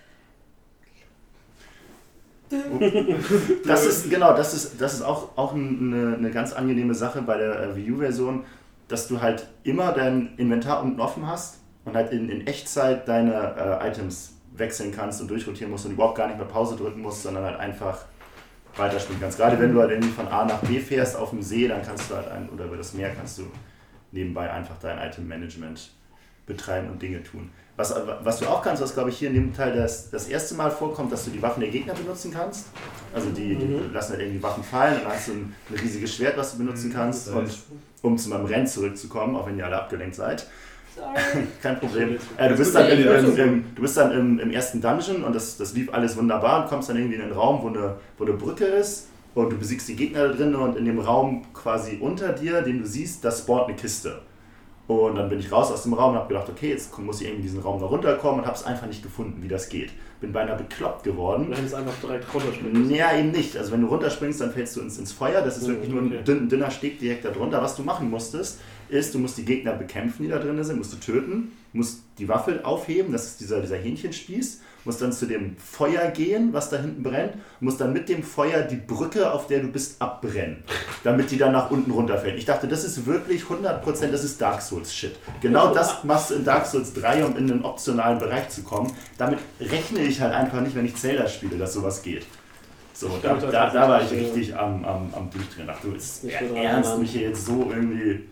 Das ist, genau, das ist, das ist auch, auch eine, eine ganz angenehme Sache bei der äh, Wii U-Version, dass du halt immer dein Inventar unten offen hast und halt in, in Echtzeit deine äh, Items wechseln kannst und durchrotieren musst und überhaupt gar nicht mehr Pause drücken musst, sondern halt einfach weiterspielen kannst. Gerade wenn du halt irgendwie von A nach B fährst auf dem See, dann kannst du halt ein, oder über das Meer kannst du nebenbei einfach dein Item-Management betreiben und Dinge tun. Was, was du auch kannst, was glaube ich hier in dem Teil das, das erste Mal vorkommt, dass du die Waffen der Gegner benutzen kannst. Also die, die Mhm. lassen halt irgendwie Waffen fallen und dann hast du ein, ein riesiges Schwert, was du benutzen kannst. Und um zu meinem Rennen zurückzukommen, auch wenn ihr alle abgelenkt seid, Sorry. kein Problem. Äh, du bist dann, im, im, im, du bist dann im, im ersten Dungeon und das, das lief alles wunderbar und kommst dann irgendwie in einen Raum, wo eine, wo eine Brücke ist und du besiegst die Gegner da drin und in dem Raum quasi unter dir, den du siehst, da spawnt eine Kiste. Und dann bin ich raus aus dem Raum und habe gedacht, okay, jetzt muss ich irgendwie in diesen Raum da runterkommen und habe es einfach nicht gefunden, wie das geht. Bin beinahe bekloppt geworden. Du hättest einfach direkt runterspringen Ja, eben nicht. Also wenn du runterspringst, dann fällst du ins, ins Feuer. Das ist Mhm, wirklich nur ein okay. dünn, dünner Steg direkt da drunter. Was du machen musstest, ist, du musst die Gegner bekämpfen, die da drin sind, musst du töten, musst die Waffe aufheben, das ist dieser, dieser Hähnchenspieß, musst dann zu dem Feuer gehen, was da hinten brennt, musst dann mit dem Feuer die Brücke, auf der du bist, abbrennen, damit die dann nach unten runterfällt. Ich dachte, das ist wirklich 100%, das ist Dark Souls Shit. Genau das machst du in Dark Souls 3, um in den optionalen Bereich zu kommen. Damit rechne ich halt einfach nicht, wenn ich Zelda spiele, dass sowas geht. So, da, da, da war ich tatsächlich, richtig am, am, am Durchdrehen. Dachte, du, ist Nicht mehr dran ernst mich hier jetzt so irgendwie.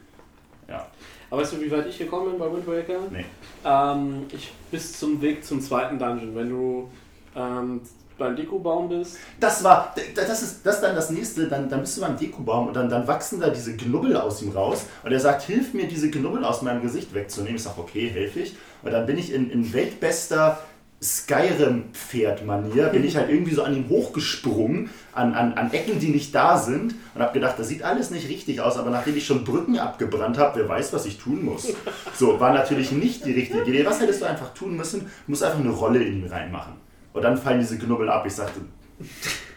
Aber weißt du, wie weit ich gekommen bin bei Wind Waker? nee. Ähm, ich bis zum Weg zum zweiten Dungeon. Wenn du ähm, beim Deku-Baum bist, Das war, das ist, das ist dann das nächste, dann, dann bist du beim Dekobaum und dann, dann wachsen da diese Knubbel aus ihm raus und er sagt, hilf mir diese Knubbel aus meinem Gesicht wegzunehmen. Ich sage, okay, helfe ich. Und dann bin ich in, in weltbester Skyrim-Pferd-Manier, bin ich halt irgendwie so an ihm hochgesprungen, an, an, an Ecken, die nicht da sind und habe gedacht, das sieht alles nicht richtig aus, aber nachdem ich schon Brücken abgebrannt habe, wer weiß, was ich tun muss. So, war natürlich nicht die richtige Idee. Was hättest du einfach tun müssen? Du musst einfach eine Rolle in ihn reinmachen. Und dann fallen diese Knubbel ab. Ich sagte,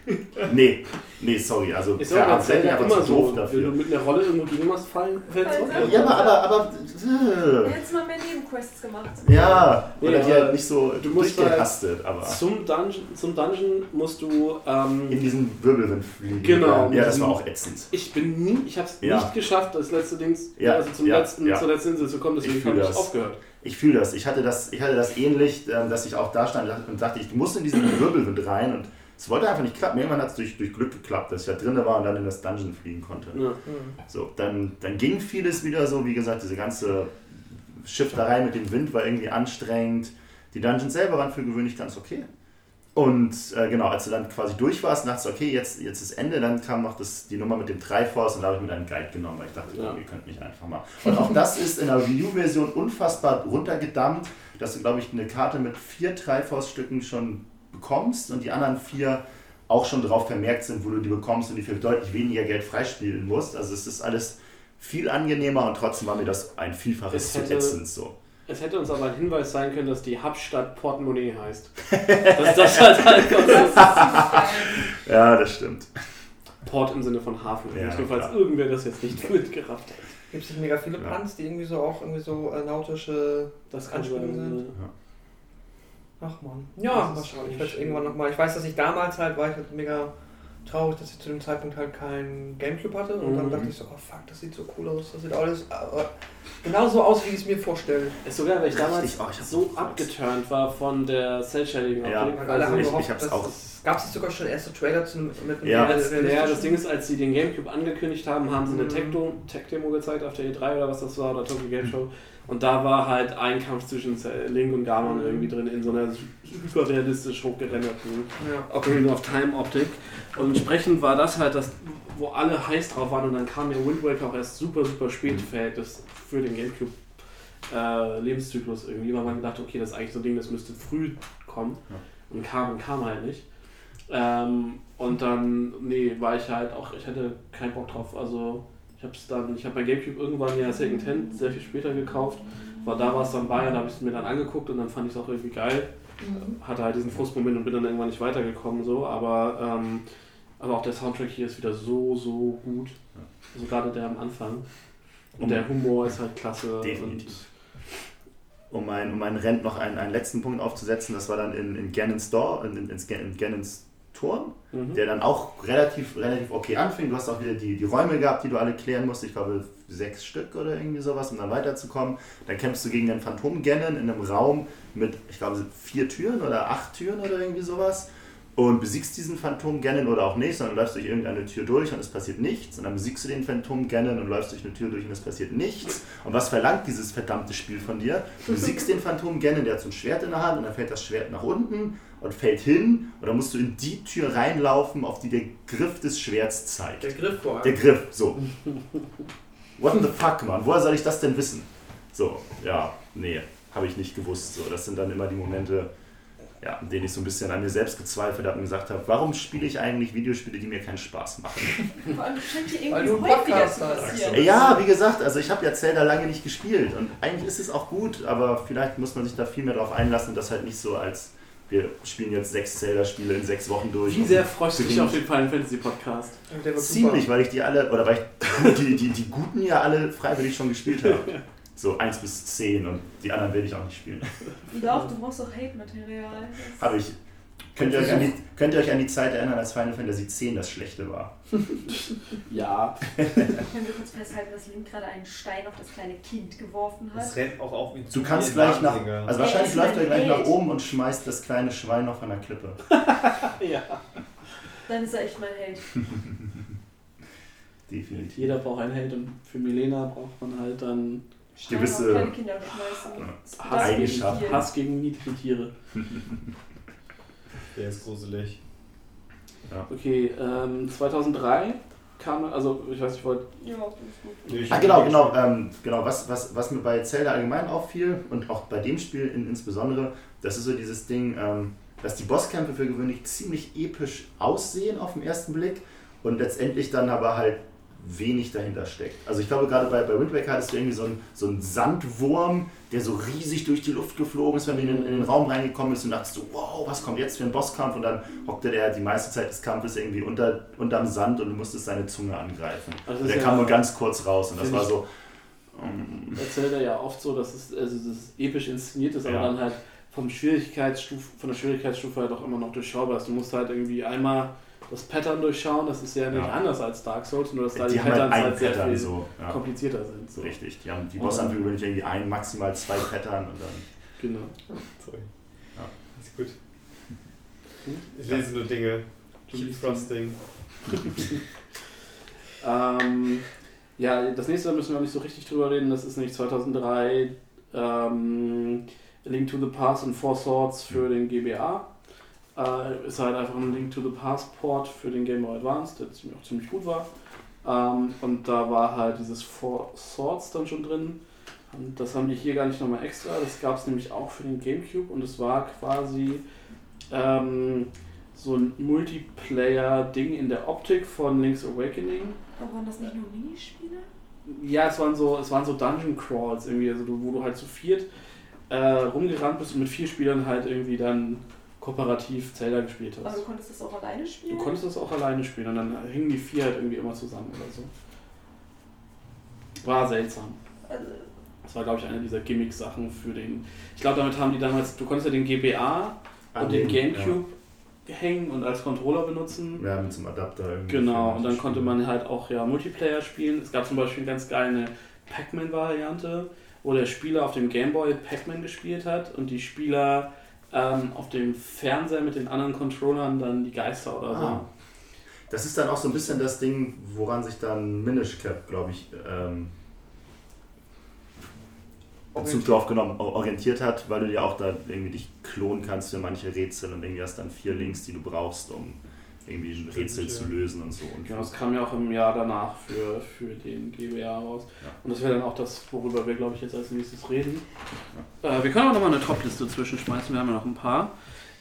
Nee, nee, sorry. Also Ist klar, Zelda Zelda aber immer zu doof so. Wenn du dafür. mit einer Rolle irgendwo gegen was fallen fällst. Also. Ja, aber, aber, aber. Du Äh, hättest mal mehr Nebenquests gemacht. ja, Nee, oder die aber halt nicht so du musst durchgehastet, aber Zum Dungeon, zum Dungeon musst du. Ähm, in diesen Wirbelwind fliegen. Genau. Ja, das war auch ätzend. ich bin nie, ich habe es Ja. nicht geschafft, das letzte Dings, Ja, also zum ja, letzten, ja. zur letzten Insel zu kommen, deswegen habe ich das. aufgehört. Ich fühle das. Ich hatte das, ich hatte das ähnlich, ähm, dass ich auch da stand und dachte, ich muss in diesen Wirbelwind rein und es wollte einfach nicht klappen. Irgendwann hat es durch, durch Glück geklappt, dass ich da drin war und dann in das Dungeon fliegen konnte. Ja. So, dann, dann ging vieles wieder so, wie gesagt, diese ganze Shifterei mit dem Wind war irgendwie anstrengend. Die Dungeons selber waren für gewöhnlich ganz okay. Und äh, genau, als du dann quasi durch warst, dachtest du, okay, jetzt, jetzt ist Ende, dann kam noch das, die Nummer mit dem Triforce und da habe ich mir einen Guide genommen, weil ich dachte, Ja. ihr könnt mich einfach mal. Und auch das ist in der Wii U-Version unfassbar runtergedammt, dass du, glaube ich, eine Karte mit vier Triforce-Stücken schon bekommst und die anderen vier auch schon drauf vermerkt sind, wo du die bekommst und die für deutlich weniger Geld freispielen musst. Also es ist alles viel angenehmer und trotzdem war mir das ein Vielfaches Es zu ätzend so. Es hätte uns aber ein Hinweis sein können, dass die Hauptstadt Portemonnaie heißt. dass das halt halt das Ja, das stimmt. Port im Sinne von Hafen. Ja, Nur falls klar. irgendwer das jetzt nicht mitgerafft hat. Gibt es nicht mega viele Ja. Die irgendwie so auch irgendwie so äh, nautische. Das kann Anspielungen sein. sind. äh, Ach man. Ja, schauen. Ich werde irgendwann nochmal. Ich weiß, dass ich damals halt war, ich halt mega traurig, dass ich zu dem Zeitpunkt halt keinen Gamecube hatte. Und dann Mhm. dachte ich so, oh fuck, das sieht so cool aus. Das sieht alles äh, genau so aus, wie ich es mir vorstelle. Ist sogar, weil ich damals Richtig, oh, ich so abgeturnt war von der Cell-Shading Ja. Weil alle haben ich- gehofft, ich auch- gab es sogar schon erste Trailer zu, mit einem Ja. Als, ja, das Ding ist, als sie den Gamecube angekündigt haben, haben sie eine Mhm. Tech-Demo Tech gezeigt auf der E3 oder was das war, oder Tokyo Game Show. Und da war halt ein Kampf zwischen Link und Garmin Mhm. irgendwie drin in so einer super realistisch hochgerenderten Ja. Ocarina of Time Optik. Und entsprechend war das halt das, wo alle heiß drauf waren und dann kam ja Wind Waker auch erst super, super spät fällt, das für den Gamecube äh, Lebenszyklus irgendwie, weil man gedacht, okay, das ist eigentlich so ein Ding, das müsste früh kommen Ja. und kam und kam halt nicht. Ähm, und dann, nee, war ich halt auch, ich hatte keinen Bock drauf, also ich hab's dann, ich habe mein Gamecube irgendwann ja Second Hand sehr viel später gekauft, war da war es dann bei und da habe ich es mir dann angeguckt und dann fand ich es auch irgendwie geil hatte halt diesen Frustmoment und bin dann irgendwann nicht weitergekommen so, aber, ähm, aber auch der Soundtrack hier ist wieder so, so gut. Also gerade der am Anfang. Und der Humor ist halt klasse. Definitiv. Um meinen um mein Rent noch einen, einen letzten Punkt aufzusetzen, das war dann in, in Gannons Door, in, in, in Gannons Turm, mhm. der dann auch relativ, relativ okay anfing. Du hast auch wieder die, die Räume gehabt, die du alle klären musst. Ich glaube sechs Stück oder irgendwie sowas, um dann weiterzukommen. Dann kämpfst du gegen den Phantom Ganon in einem Raum mit, ich glaube, vier Türen oder acht Türen oder irgendwie sowas. Und besiegst diesen Phantom Ganon oder auch nicht, sondern läufst durch irgendeine Tür durch und es passiert nichts. Und dann besiegst du den Phantom Ganon und läufst durch eine Tür durch und es passiert nichts. Und was verlangt dieses verdammte Spiel von dir? Du besiegst den Phantom Ganon, der hat so ein Schwert in der Hand und dann fällt das Schwert nach unten und fällt hin. Und dann musst du in die Tür reinlaufen, auf die der Griff des Schwerts zeigt. Der Griff vor Der allem. Griff, so. What the fuck, Mann? Woher soll ich das denn wissen? So, ja, nee, habe ich nicht gewusst. So, das sind dann immer die Momente, ja, in denen ich so ein bisschen an mir selbst gezweifelt habe und gesagt habe, warum spiele ich eigentlich Videospiele, die mir keinen Spaß machen? Vor allem scheint dir Weil du häufiger passieren. Ja, wie gesagt, also ich habe ja Zelda lange nicht gespielt und eigentlich ist es auch gut, aber vielleicht muss man sich da viel mehr drauf einlassen und das halt nicht so als wir spielen jetzt sechs Zelda-Spiele in sechs Wochen durch. Wie sehr freust du dich auf den Final Fantasy Podcast? Ziemlich, weil ich die alle, oder weil ich die, die, die guten ja alle freiwillig schon gespielt habe. So 1 bis 10 und die anderen will ich auch nicht spielen. Doch, du brauchst auch Hate-Material. Habe ich. Könnt ihr, euch an die, könnt ihr euch an die Zeit erinnern, als Final Fantasy 10 das schlechte war? Ja. Können wir kurz festhalten, dass Link gerade einen Stein auf das kleine Kind geworfen hat? Das rennt auch auf wie Du kannst gleich nach. Also wahrscheinlich läuft er gleich nach oben und schmeißt das kleine Schwein noch von der Klippe. ja. Dann ist er echt mein Held. Definitiv. Jeder braucht einen Held und für Milena braucht man halt dann Gewisse- auf Hass. Hass gegen niedrige Tiere. Der ist gruselig. Okay, ähm, 2003 kam, also ich weiß nicht, ich wollte Ja. Nee, Ah, genau, genau. Ähm, genau was, was, was mir bei Zelda allgemein auffiel und auch bei dem Spiel in, insbesondere, das ist so dieses Ding, ähm, dass die Bosskämpfe für gewöhnlich ziemlich episch aussehen auf den ersten Blick und letztendlich dann aber halt wenig dahinter steckt. Also ich glaube, gerade bei, bei Wind Waker hattest du irgendwie so einen, so einen Sandwurm, der so riesig durch die Luft geflogen ist, wenn du in, den- in den Raum reingekommen bist und dachtest du, wow, was kommt jetzt für ein Bosskampf? Und dann hockte der die meiste Zeit des Kampfes irgendwie unter, unterm Sand und du musstest seine Zunge angreifen. Also der ja- kam nur ganz kurz raus und das war so... ähm, erzählt er ja oft so, dass es, also das ist episch inszeniert ist, aber Ja. dann halt vom Schwierigkeitsstufe, von der Schwierigkeitsstufe halt auch immer noch durchschaubar ist. Du musst halt irgendwie einmal das Pattern durchschauen, das ist ja nicht Ja. anders als Dark Souls, nur dass da die, die halt Patterns ein halt sehr Pattern viel so. Ja. komplizierter sind. So. Richtig, die haben die Bossanführung wirklich irgendwie ein, maximal zwei Pattern und dann. Genau. Sorry. Ja. Ist gut. Hm? Ich lese nur Dinge. Keep Frosting. Ähm, ja, das nächste da müssen wir auch nicht so richtig drüber reden. Das ist nämlich 2003 ähm, Link to the Past und Four Swords für den GBA. Äh, ist halt einfach ein Link to the Past Port für den Game Boy Advance, der ziemlich, auch ziemlich gut war. Ähm, und da war halt dieses Four Swords dann schon drin. Und das haben die hier gar nicht nochmal extra. Das gab es nämlich auch für den Gamecube und es war quasi ähm, so ein Multiplayer-Ding in der Optik von Link's Awakening. Aber waren das nicht nur Minispiele? Ja, es waren so, es waren so Dungeon Crawls irgendwie, also wo du halt zu viert äh, rumgerannt bist und mit vier Spielern halt irgendwie dann kooperativ Zelda gespielt Aber hast. du konntest das auch alleine spielen? Du konntest das auch alleine spielen und dann hingen die vier halt irgendwie immer zusammen oder so. War seltsam. Also, Das war, glaube ich, eine dieser Gimmick-Sachen für den. Ich glaube, damit haben die damals. Du konntest ja den GBA und den Gamecube hängen und als Controller benutzen. Ja, mit so einem Adapter irgendwie. Genau, und dann konnte man halt auch ja Multiplayer spielen. Es gab zum Beispiel eine ganz geile Pac-Man-Variante, wo der Spieler auf dem Gameboy Pac-Man gespielt hat und die Spieler ähm, auf dem Fernseher mit den anderen Controllern dann die Geister oder so. Ah. Das ist dann auch so ein bisschen das Ding, woran sich dann Minish Cap, glaube ich, ähm, Bezug drauf genommen, orientiert hat, weil du ja auch da irgendwie dich klonen kannst für manche Rätsel und irgendwie hast dann vier Links, die du brauchst, um irgendwie ein Rätsel ja. zu lösen und so. Und Genau, das kam ja auch im Jahr danach für, für den GBA raus. Ja. Und das wäre dann auch das, worüber wir, glaube ich, jetzt als nächstes reden. Äh, wir können auch nochmal eine Top-Liste zwischenschmeißen, wir haben ja noch ein paar.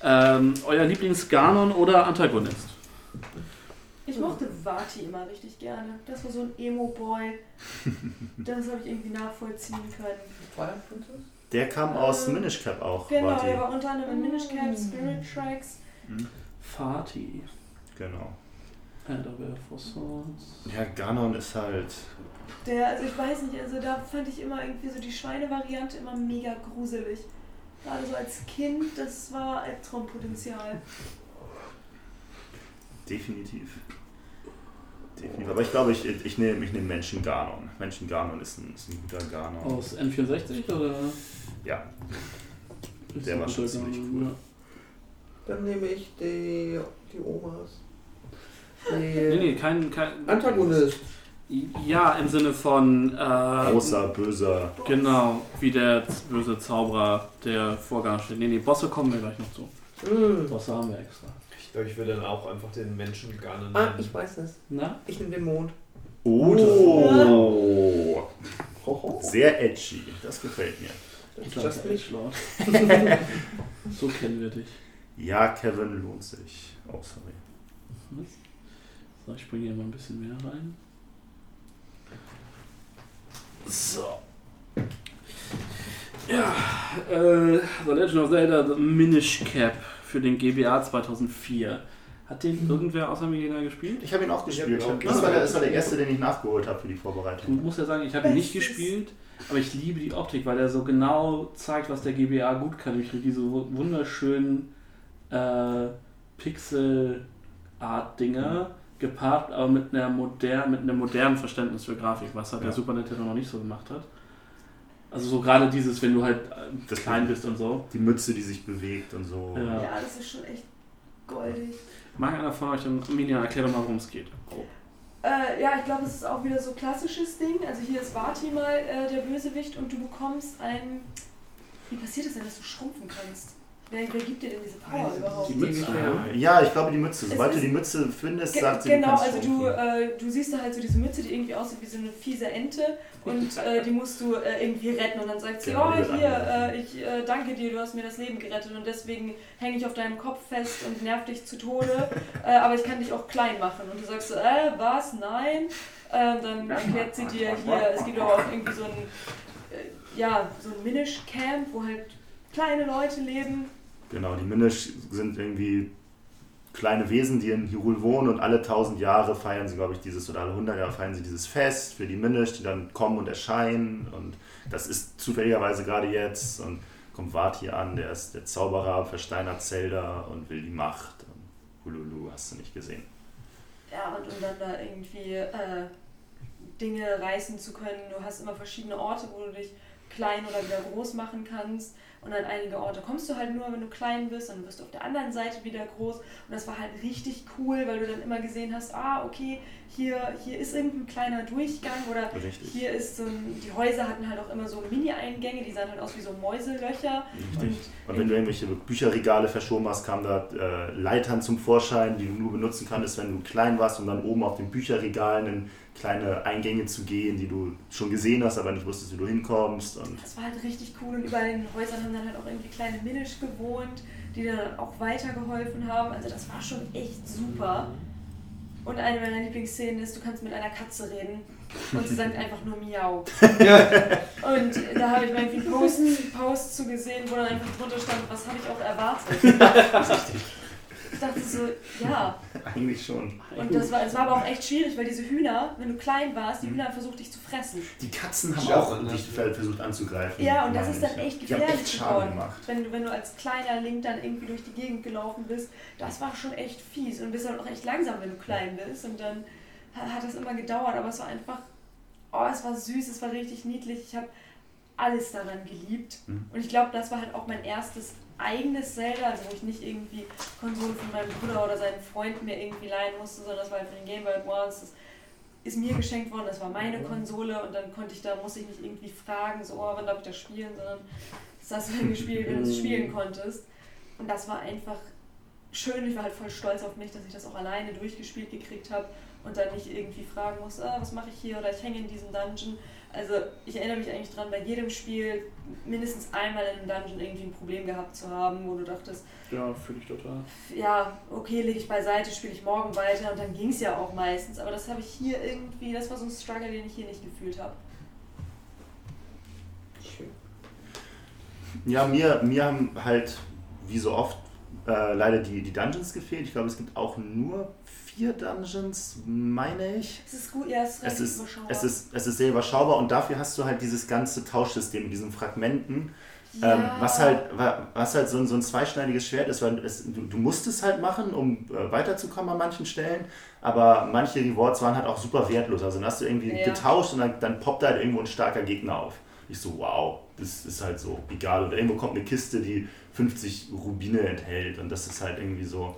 Ähm, euer Lieblings-Ganon oder Antagonist? ich mochte Vati immer richtig gerne. Das war so ein Emo-Boy. Das habe ich irgendwie nachvollziehen können. Twilight Princess? Der kam aus Ähm, Minish Cap auch. Genau, die. der war unter anderem in Minish Cap, Spirit Tracks. Mhm. Fatih. Genau. Elder Bear for Swords. Ja, Ganon ist halt. Der, also ich weiß nicht, also da fand ich immer irgendwie so die Schweine-Variante immer mega gruselig. Gerade so als Kind, das war Albtraumpotenzial. Definitiv. Definitiv. Aber ich glaube, ich, ich nehme ich nehm Menschen Ganon. Menschen Ganon ist ein, ist ein guter Ganon. Aus N64 oder? Ja. Ist Der war schon ziemlich cool. ja. Dann nehme ich die, die Omas. Nee, nee, kein, kein. Antagonist. Ja, im Sinne von. Äh, Großer, böser. Genau, wie der böse Zauberer, der Vorgang steht. Nee, nee, Bosse kommen wir gleich noch zu. Hm. Bosse haben wir extra. Ich glaube, ich würde dann auch einfach den Menschen gerne nehmen. Ah, ich weiß es. Na? Ich nehme den Mond. Oh! Hoho. Sehr edgy. Das gefällt mir. Das ist nicht. Edgelord. so kennen wir dich. Ja, Kevin lohnt sich. Oh, sorry. Was? So, ich bringe hier mal ein bisschen mehr rein. So. Ja, äh, The Legend of Zelda The Minish Cap für den GBA 2004. Hat den irgendwer außer mir jeder gespielt? Ich habe ihn auch gespielt. Ich auch das, war der, das war der erste, den ich nachgeholt habe für die Ich Vorbereitung. muss ja sagen, ich habe ihn nicht gespielt, aber ich liebe die Optik, weil er so genau zeigt, was der GBA gut kann. Nämlich diese wu- wunderschönen äh, Pixel-Art-Dinger, gepaart aber mit, einer moder mit einem modernen Verständnis für Grafik, was halt Ja. der Super Nintendo noch nicht so gemacht hat. Also so gerade dieses, wenn du halt äh, Das- klein bist und so. Die Mütze, die sich bewegt und so. Ja. Ja, das ist schon echt goldig. Mag einer von euch, Minion, erklär doch mal, worum es geht. Grob. Äh, ja, ich glaube, es ist auch wieder so klassisches Ding. Also hier ist Vati mal äh, der Bösewicht und du bekommst ein... Wie passiert es denn, dass du schrumpfen kannst? Wer, wer gibt dir denn diese Power überhaupt? Die Mütze. Ja, ich glaube die Mütze. Sobald du die Mütze findest, Ge sagt sie, genau, du kannst also du, äh, du siehst da halt so diese Mütze, die irgendwie aussieht wie so eine fiese Ente und äh, die musst du äh, irgendwie retten und dann sagt sie, Genau, oh hier, äh, ich äh, danke dir, du hast mir das Leben gerettet und deswegen hänge ich auf deinem Kopf fest und nerv dich zu Tode, äh, aber ich kann dich auch klein machen. Und du sagst so, äh, was, nein, Ähm, dann erklärt sie dir hier, es gibt aber auch irgendwie so ein, äh, ja, so ein Minish-Camp, wo halt kleine Leute leben. Genau, die Minish sind irgendwie kleine Wesen, die in Hyrule wohnen und alle tausend Jahre feiern sie, glaube ich, dieses oder alle hundert Jahre feiern sie dieses Fest für die Minish, die dann kommen und erscheinen und das ist zufälligerweise gerade jetzt und kommt hier an, der ist der Zauberer, versteinert Zelda und will die Macht und Hululu, hast du nicht gesehen. Ja, und um dann da irgendwie äh, Dinge reißen zu können. Du hast immer verschiedene Orte, wo du dich klein oder wieder groß machen kannst. Und an einige Orte kommst du halt nur, wenn du klein bist, dann wirst du auf der anderen Seite wieder groß. Und das war halt richtig cool, weil du dann immer gesehen hast, ah, okay, hier, hier ist irgendein kleiner Durchgang oder Richtig. hier ist so ein, die Häuser hatten halt auch immer so Mini-Eingänge, die sahen halt aus wie so Mäuselöcher. Richtig. Und wenn du irgendwelche Bücherregale verschoben hast, kamen da äh, Leitern zum Vorschein, die du nur benutzen kannst, wenn du klein warst, um dann oben auf den Bücherregalen kleine Eingänge zu gehen, die du schon gesehen hast, aber nicht wusstest, wie du hinkommst. Und Das war halt richtig cool und überall in den Häusern haben dann halt auch irgendwie kleine Minish gewohnt, die dann auch weitergeholfen haben. Also das war schon echt super. Und eine meiner Lieblingsszenen ist, du kannst mit einer Katze reden und sie sagt einfach nur Miau. Und da habe ich mal irgendwie einen Post, Post zu gesehen, wo dann einfach drunter stand, was habe ich auch erwartet. Ich dachte so, ja. eigentlich schon. Und das war, es war aber auch echt schwierig, weil diese Hühner, wenn du klein warst, die Hühner haben versucht, dich zu fressen. Die Katzen haben auch und dich versucht anzugreifen. Ja, und das ist dann echt gefährlich echt Schaden geworden. gemacht. Wenn du, wenn du als kleiner Link dann irgendwie durch die Gegend gelaufen bist, das war schon echt fies. Und du bist dann auch echt langsam, wenn du klein bist. Und dann ha- hat das immer gedauert, aber es war einfach, oh, es war süß, es war richtig niedlich. Ich habe alles daran geliebt. Mhm. Und ich glaube, das war halt auch mein erstes eigenes Zelda, also wo ich nicht irgendwie Konsolen von meinem Bruder oder seinen Freunden mir irgendwie leihen musste, sondern das war für den Game Boy Advance. Das ist mir geschenkt worden, das war meine Konsole und dann konnte ich da, musste ich nicht irgendwie fragen, so, oh, wann darf ich das spielen, sondern das hast du dann gespielt, wenn du es spielen konntest. Und das war einfach schön. Ich war halt voll stolz auf mich, dass ich das auch alleine durchgespielt gekriegt habe und dann nicht irgendwie fragen musste, ah, was mache ich hier oder ich hänge in diesem Dungeon. Also ich erinnere mich eigentlich dran, bei jedem Spiel mindestens einmal in einem Dungeon irgendwie ein Problem gehabt zu haben, wo du dachtest, Ja, fühle ich total. ja, okay, lege ich beiseite, spiele ich morgen weiter und dann ging es ja auch meistens. Aber das habe ich hier irgendwie, das war so ein Struggle, den ich hier nicht gefühlt habe. Ja, mir, mir haben halt, wie so oft, äh, leider die, die Dungeons gefehlt. Ich glaube, es gibt auch nur vier Dungeons, meine ich. Es ist gut, ja, es ist Es ist, überschaubar. es, ist, es ist sehr überschaubar und dafür hast du halt dieses ganze Tauschsystem mit diesen Fragmenten, ja. ähm, was halt, wa- was halt so ein, so ein zweischneidiges Schwert ist, weil es, du, du musst es halt machen, um äh, weiterzukommen an manchen Stellen, aber manche Rewards waren halt auch super wertlos. Also dann hast du irgendwie Ja. getauscht und dann, dann poppt halt irgendwo ein starker Gegner auf. Ich so, wow, das ist halt so egal. Oder irgendwo kommt eine Kiste, die 50 Rubine enthält und das ist halt irgendwie so,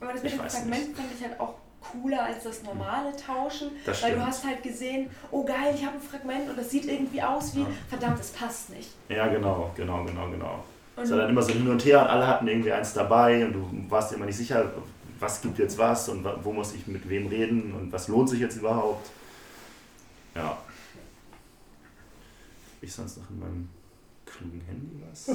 Aber das mit weiß Fragmenten fand ich halt auch cooler als das normale Tauschen, das weil du hast halt gesehen, oh geil, ich habe ein Fragment und das sieht irgendwie aus wie, Ja. verdammt, es passt nicht. Ja, genau, genau, genau, genau. Und Es war dann immer so hin und her und alle hatten irgendwie eins dabei und du warst dir immer nicht sicher, was gibt jetzt was und wo muss ich mit wem reden und was lohnt sich jetzt überhaupt. Ja. Ich sonst noch in meinem klugen Handy was?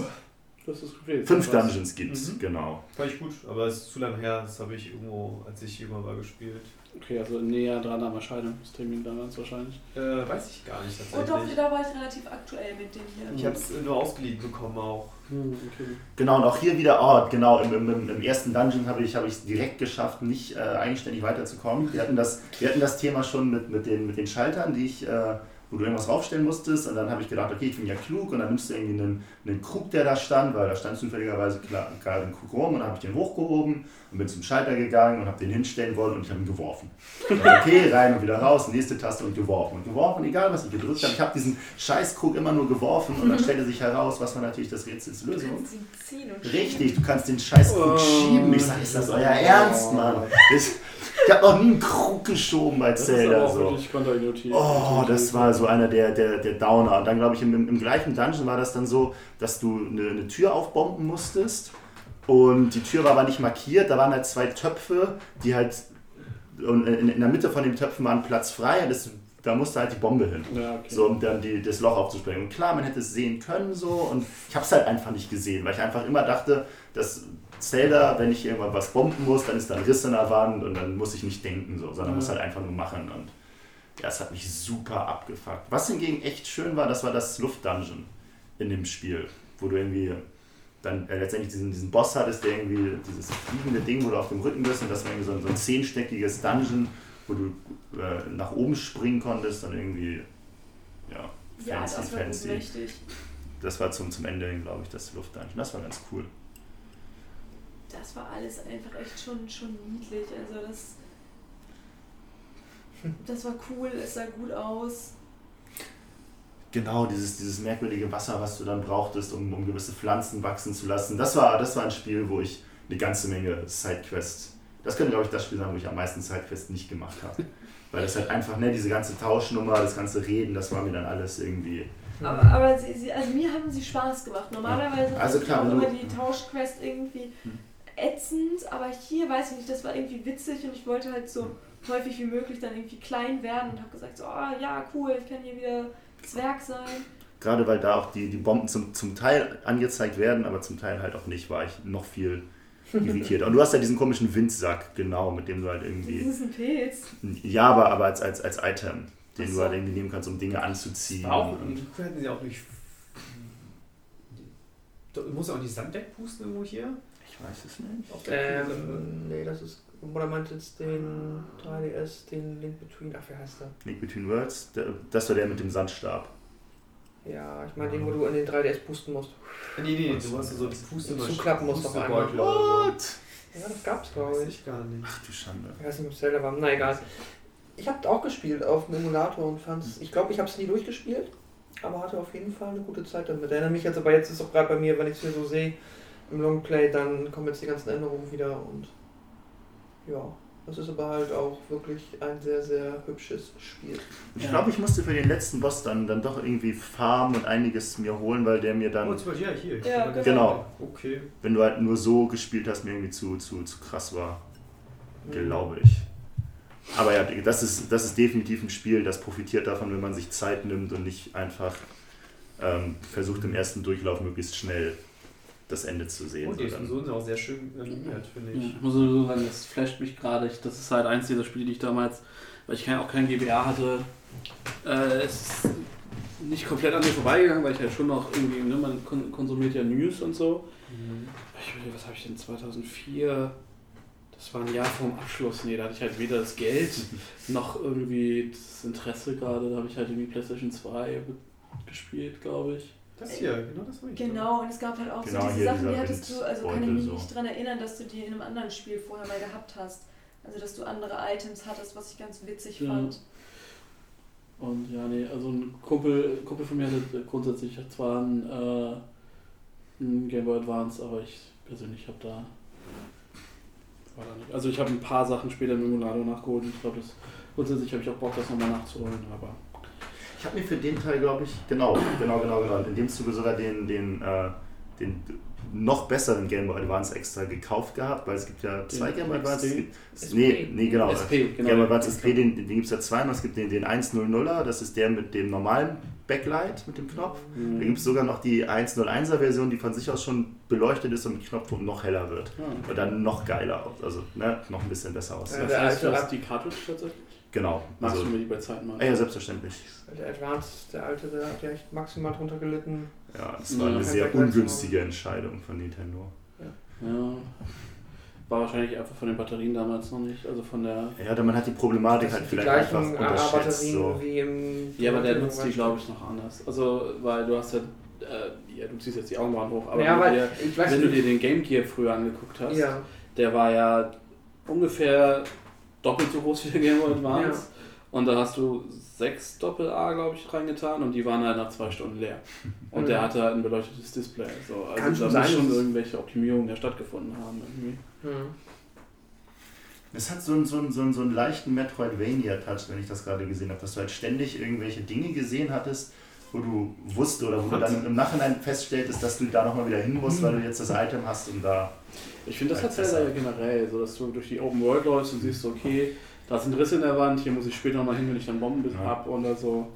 Das ist gefehlt. Fünf Was? Dungeons gibt's, Mhm. genau. Fand ich gut, aber es ist zu lange her. Das habe ich irgendwo, als ich jünger war, gespielt. Okay, also näher dran am Erscheinungstermin damals wahrscheinlich. Äh, weiß ich gar nicht oh doch, tatsächlich. da war ich relativ aktuell mit dem hier. Ich habe es nur ausgeliehen bekommen auch. Hm, okay. Genau, und auch hier wieder, oh, genau, im, im, im ersten Dungeon habe ich es direkt geschafft, nicht äh, eigenständig weiterzukommen. Wir hatten das, wir hatten das Thema schon mit, mit, den, mit den Schaltern, die ich, äh, wo du irgendwas raufstellen musstest. Und dann habe ich gedacht, okay, ich bin ja klug. Und dann nimmst du irgendwie einen, einen Krug, der da stand, weil da stand zufälligerweise gerade ein Krug rum. Und dann habe ich den hochgehoben und bin zum Schalter gegangen und habe den hinstellen wollen und ich habe ihn geworfen. Und dann, okay, rein und wieder raus, nächste Taste und geworfen. Und geworfen, egal was ich gedrückt habe. Ich habe diesen Scheißkrug immer nur geworfen und dann stellte sich heraus, was war natürlich das Rätsels Du Lösung. kannst ihn ziehen und Richtig, du kannst den scheiß Krug Oh. schieben. Ich sag, ist das euer Ernst, Mann? Ich, ich habe noch nie einen Krug geschoben bei Das Zelda. auch So. Oh, das war so einer der, der, der Downer. Und dann glaube ich, im, im, im gleichen Dungeon war das dann so, dass du eine, eine Tür aufbomben musstest. Und die Tür war aber nicht markiert. Da waren halt zwei Töpfe, die halt. Und in, in der Mitte von den Töpfen war ein Platz frei. Und das, da musste halt die Bombe hin. Ja, okay. So, um dann die, das Loch aufzusprengen. Und klar, man hätte es sehen können so und ich habe es halt einfach nicht gesehen, weil ich einfach immer dachte, dass Zelda, wenn ich irgendwann was bomben muss, dann ist da ein Riss in der Wand und dann muss ich nicht denken, so, sondern Ja. muss halt einfach nur machen. Und Ja, es hat mich super abgefuckt. Was hingegen echt schön war, das war das Luftdungeon in dem Spiel, wo du irgendwie dann äh, letztendlich diesen, diesen Boss hattest, der irgendwie dieses fliegende Ding, wo du auf dem Rücken bist und das war irgendwie so ein, so ein zehnstöckiges Dungeon, wo du äh, nach oben springen konntest und irgendwie, ja, Ja, fancy, das war fancy. richtig. Das war zum, zum Ende glaube ich, das Luftdungeon. Das war ganz cool. Das war alles einfach echt schon, schon niedlich. Also das, das war cool, es sah gut aus. Genau, dieses, dieses merkwürdige Wasser, was du dann brauchtest, um, um gewisse Pflanzen wachsen zu lassen. Das war, das war ein Spiel, wo ich eine ganze Menge Sidequests. Das könnte, glaube ich, das Spiel sein, wo ich am meisten Sidequests nicht gemacht habe. Weil das halt einfach, ne, diese ganze Tauschnummer, das ganze Reden, das war mir dann alles irgendwie. Aber, aber sie, sie, also mir haben sie Spaß gemacht. Normalerweise Also fand klar, immer die Tauschquest irgendwie ätzend, aber hier weiß ich nicht, das war irgendwie witzig und ich wollte halt so häufig wie möglich dann irgendwie klein werden und habe gesagt so, oh ja, cool, ich kann hier wieder Zwerg sein. Gerade weil da auch die, die Bomben zum, zum Teil angezeigt werden, aber zum Teil halt auch nicht, war ich noch viel irritiert. Und du hast ja diesen komischen Windsack, genau, mit dem du halt Das irgendwie. ist ein Pilz. Ja, aber, aber als, als, als Item, den Ach du so. halt irgendwie nehmen kannst, um Dinge anzuziehen. Auch, und, hätten sie auch nicht. Du musst auch nicht Sanddeck pusten irgendwo hier? Ich weiß es nicht. Auf der Ähm, nee, das ist. Oder meint jetzt den 3DS, den Link Between. Ach, wie heißt der? Link Between Worlds, der, das war der mit dem Sandstab. Ja, ich meine den, wo du in den 3DS pusten musst. Nee, nee, du hast so die Puste Zuklappen musst auf einmal. So. Ja, das gab's, glaube Weiß ich. ich gar nicht. Ach du Schande. Ich weiß nicht, ob es Zelda war. Na egal. Ich habe auch gespielt auf dem Emulator und fand's. Ich glaube, ich habe es nie durchgespielt, aber hatte auf jeden Fall eine gute Zeit damit. Erinnere mich jetzt aber jetzt ist auch gerade bei mir, wenn ich es mir so sehe im Longplay, dann kommen jetzt die ganzen Änderungen wieder und ja, das ist aber halt auch wirklich ein sehr, sehr hübsches Spiel. Ich Ja. glaube, ich musste für den letzten Boss dann, dann doch irgendwie farmen und einiges mir holen, weil der mir Oh, dann, zum Beispiel, ja, hier. Ja, genau. Okay. wenn du halt nur so gespielt hast, mir irgendwie zu, zu, zu krass war. Mhm. Glaube ich. Aber ja, das ist, das ist definitiv ein Spiel, das profitiert davon, wenn man sich Zeit nimmt und nicht einfach ähm, versucht, im ersten Durchlauf möglichst schnell das Ende zu sehen. Und die sondern- Explosionen sind auch sehr schön animiert, finde Ja, ich. ich muss sowieso sagen, das flasht mich gerade. Ich- Das ist halt eins dieser Spiele, die ich damals, weil ich auch kein GBA hatte, äh, es ist nicht komplett an mir vorbeigegangen, weil ich halt schon noch irgendwie, ne, man kon konsumiert ja News und so. Ich, überlege, was habe ich denn 2004? Das war ein Jahr vorm Abschluss. Nee, da hatte ich halt weder das Geld noch irgendwie das Interesse gerade. Da habe ich halt irgendwie PlayStation 2 gespielt, glaube ich. Das hier, genau das war ich. Genau, und es gab halt auch Genau, so diese Sachen, die hattest du, also kann ich mich so. nicht dran erinnern, dass du die in einem anderen Spiel vorher mal gehabt hast. Also dass du andere Items hattest, was ich ganz witzig Ja. fand. Und ja, nee, also ein Kumpel, Kumpel von mir hatte grundsätzlich zwar ein, äh, ein Game Boy Advance, aber ich persönlich habe da. War da nicht. Also ich habe ein paar Sachen später im Emulator nachgeholt und ich glaube, das grundsätzlich habe ich auch Bock, das nochmal nachzuholen, aber. Ich habe mir für den Teil, glaube ich, genau, genau, genau, genau, in dem Zuge sogar den, den, äh, den noch besseren Game Boy Advance extra gekauft gehabt, weil es gibt ja zwei Den Game Boy Advance. SP. nee, nee, genau. SP, genau. Game Boy Advance SP, den, den gibt es ja zweimal. Es gibt den, den 100er, das ist der mit dem normalen Backlight, mit dem Knopf. Da gibt es sogar noch die 101er Version, die von sich aus schon beleuchtet ist und mit Knopfdruck noch heller wird. Ja. Und dann noch geiler also ne, noch ein bisschen besser aussieht. Ja, Das der alte hast Ad- die Cartridge tatsächlich? Genau. Machst Also, du mir die bei Zeiten mal? ja, selbstverständlich. Der Advance, der alte, der hat ja echt maximal drunter gelitten. Ja, das war Ja. eine sehr ungünstige Entscheidung von Nintendo. Ja. War wahrscheinlich einfach von den Batterien damals noch nicht, also von der. Ja, dann man hat die Problematik halt die vielleicht einfach unterschätzt. So. wie im. Ja, aber der nutzt die, glaube ich, noch anders. Also, weil du hast ja. Äh, ja, du ziehst jetzt die Augenbrauen hoch, aber ja, wenn, weil du dir, ich weiß wenn du dir den Game Gear früher angeguckt hast, Ja, der war ja ungefähr doppelt so groß wie der Game Boy Advance. Und da hast du sechs Doppel-A, glaube ich, reingetan und die waren halt nach zwei Stunden leer. Und der Mhm. hatte halt ein beleuchtetes Display. So. Also Kann da muss sein, schon irgendwelche Optimierungen ja stattgefunden haben. Irgendwie. hm. Es hat so einen, so einen, so einen, so einen leichten Metroidvania-Touch, wenn ich das gerade gesehen habe, dass du halt ständig irgendwelche Dinge gesehen hattest, wo du wusste oder wo du dann im Nachhinein feststelltest, dass du da nochmal wieder hin musst, weil du jetzt das Item hast und da. Ich finde, das hat Zelda ja generell, so dass du durch die Open World läufst und siehst, okay, da ist ein Riss in der Wand, hier muss ich später nochmal hin, wenn ich dann Bomben Ja. hab oder so.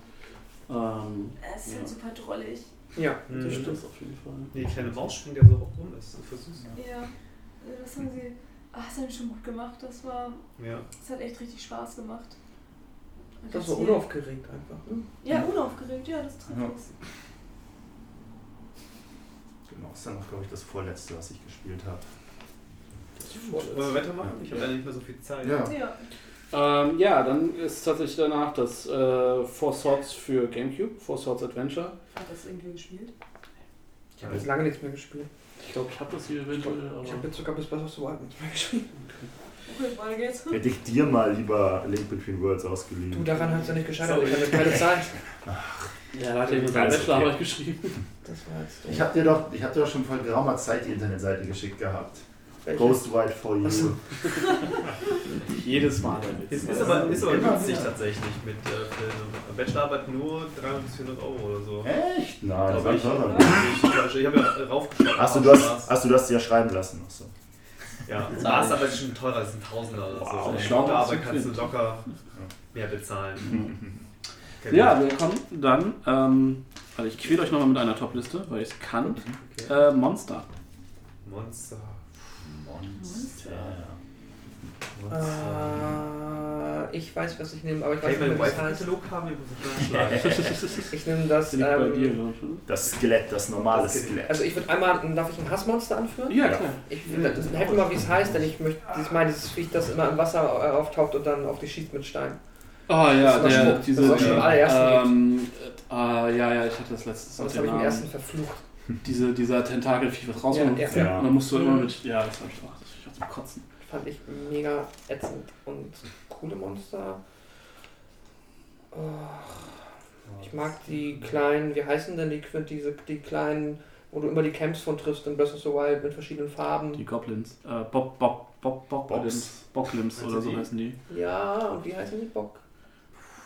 Ähm, Es ist Ja. halt super drollig. ja. Mhm. das stimmt auf jeden Fall. Nee, die kleine Maus springt ja so hoch rum, das ist für süß. Ja, also das haben sie. Ach, das haben sie schon gut gemacht. Das war. Ja. Das hat echt richtig Spaß gemacht. Und Das war hier- unaufgeregt einfach. Ne? Ja, unaufgeregt, ja, das trifft Ja. es. Genau, ist dann auch, glaube ich, das vorletzte, was ich gespielt habe. Wollen wir weitermachen? Ich habe leider nicht mehr so viel Zeit. Ja. Ja. Ähm, ja, dann ist tatsächlich danach das äh, Four Swords für Gamecube, Four Swords Adventure. Hat das irgendwie gespielt? Ich habe jetzt lange nichts mehr gespielt. Ich glaube, ich habe das hier eventuell, aber... Ich habe jetzt sogar bis Breath of the Wild nichts mehr gespielt. Okay, weiter geht's. Hätte ich dir mal lieber Link Between Worlds ausgeliehen. Du, daran es ja nicht gescheitert. Sorry. Ich hatte keine Zeit. Ja, da hat er nur seine Alles Bachelorarbeit okay. geschrieben. Das war jetzt Ich habe dir, doch- ich hab dir doch schon vor geraumer Zeit die Internetseite geschickt gehabt. Welche? Ghostwrite for you. Ach so. Jedes Mal. Ist, ist aber, ist aber günstig tatsächlich mit äh, Bachelorarbeit nur 300 bis 400 Euro oder so. Echt? Nein, das war ich. Ich, ich habe ja raufgeschaut. Achso, auf du hast, du hast sie ja schreiben lassen. Achso. Ja, Masterarbeit ist schon teurer, das sind Tausender oder so. Wow, Eine schlau, Doktorarbeit kannst du locker mehr bezahlen. Okay, Ja, gut. willkommen. Dann, ähm, also ich quäle euch nochmal mit einer Top-Liste, weil ich es kann. Okay. Äh, Monster. Monster. Monster. Äh, ich weiß, was ich nehme, aber ich weiß ich nicht wie es heißt. Ich nehme das. Dir, Ähm? Das Skelett, das normale Das Skelett. also ich würde einmal, darf ich ein Hassmonster anführen? Ja, Ja. klar. Ich will, das helft mir mal, wie es heißt, denn ich möchte, ich meine, dieses Viech, das immer im Wasser äh, auftaucht und dann auf dich schießt mit Stein. Oh ja, Das ist der, aber diese, das schon im allerersten ähm, äh, ja, ja, ich hatte das letztes Aber das habe ich im ersten verflucht. Diese, dieser Tentakelvieh, was rauskommt. Ja, ja. Und dann musst du immer Mhm. mit, ja, das habe ich auch, das hab ich auch zum Kotzen. Fand ich mega ätzend und coole Monster. Oh, ich mag die kleinen, wie heißen denn die, diese, die kleinen, wo du immer die Camps von triffst in Breath of the Wild mit verschiedenen Farben. Die Goblins. Äh, Bob, Bob, Bob, Bob, Bobs. Bocklims Meinst oder so heißen die. Ja, und wie heißen die? Bock?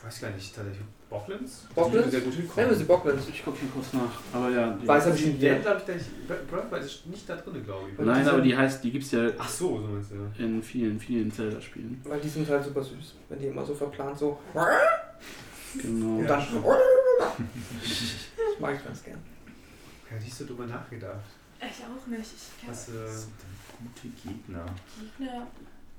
Weiß gar nicht, tatsächlich. Bocklands? Bocklands? Die sehr gut hinkommen. sie Bocklands. Ich gucke hier kurz nach. Aber ja. Die, Weiß hab ich Die nicht. werden, glaube ich, gar nicht. Breath of the Wild ist nicht da drin, glaube ich. Nein, diese- aber die heißt, die gibt's ja Ach so, so meinst du. in vielen, vielen Zelda-Spielen. Weil die sind halt super süß, wenn die immer so verplant so. Genau. Und Ja, dann. Das mag ich ganz gern. Ja, nicht so drüber nachgedacht. Ich auch nicht. Ich kenne Was, äh, Das sind gute Gegner. Gegner.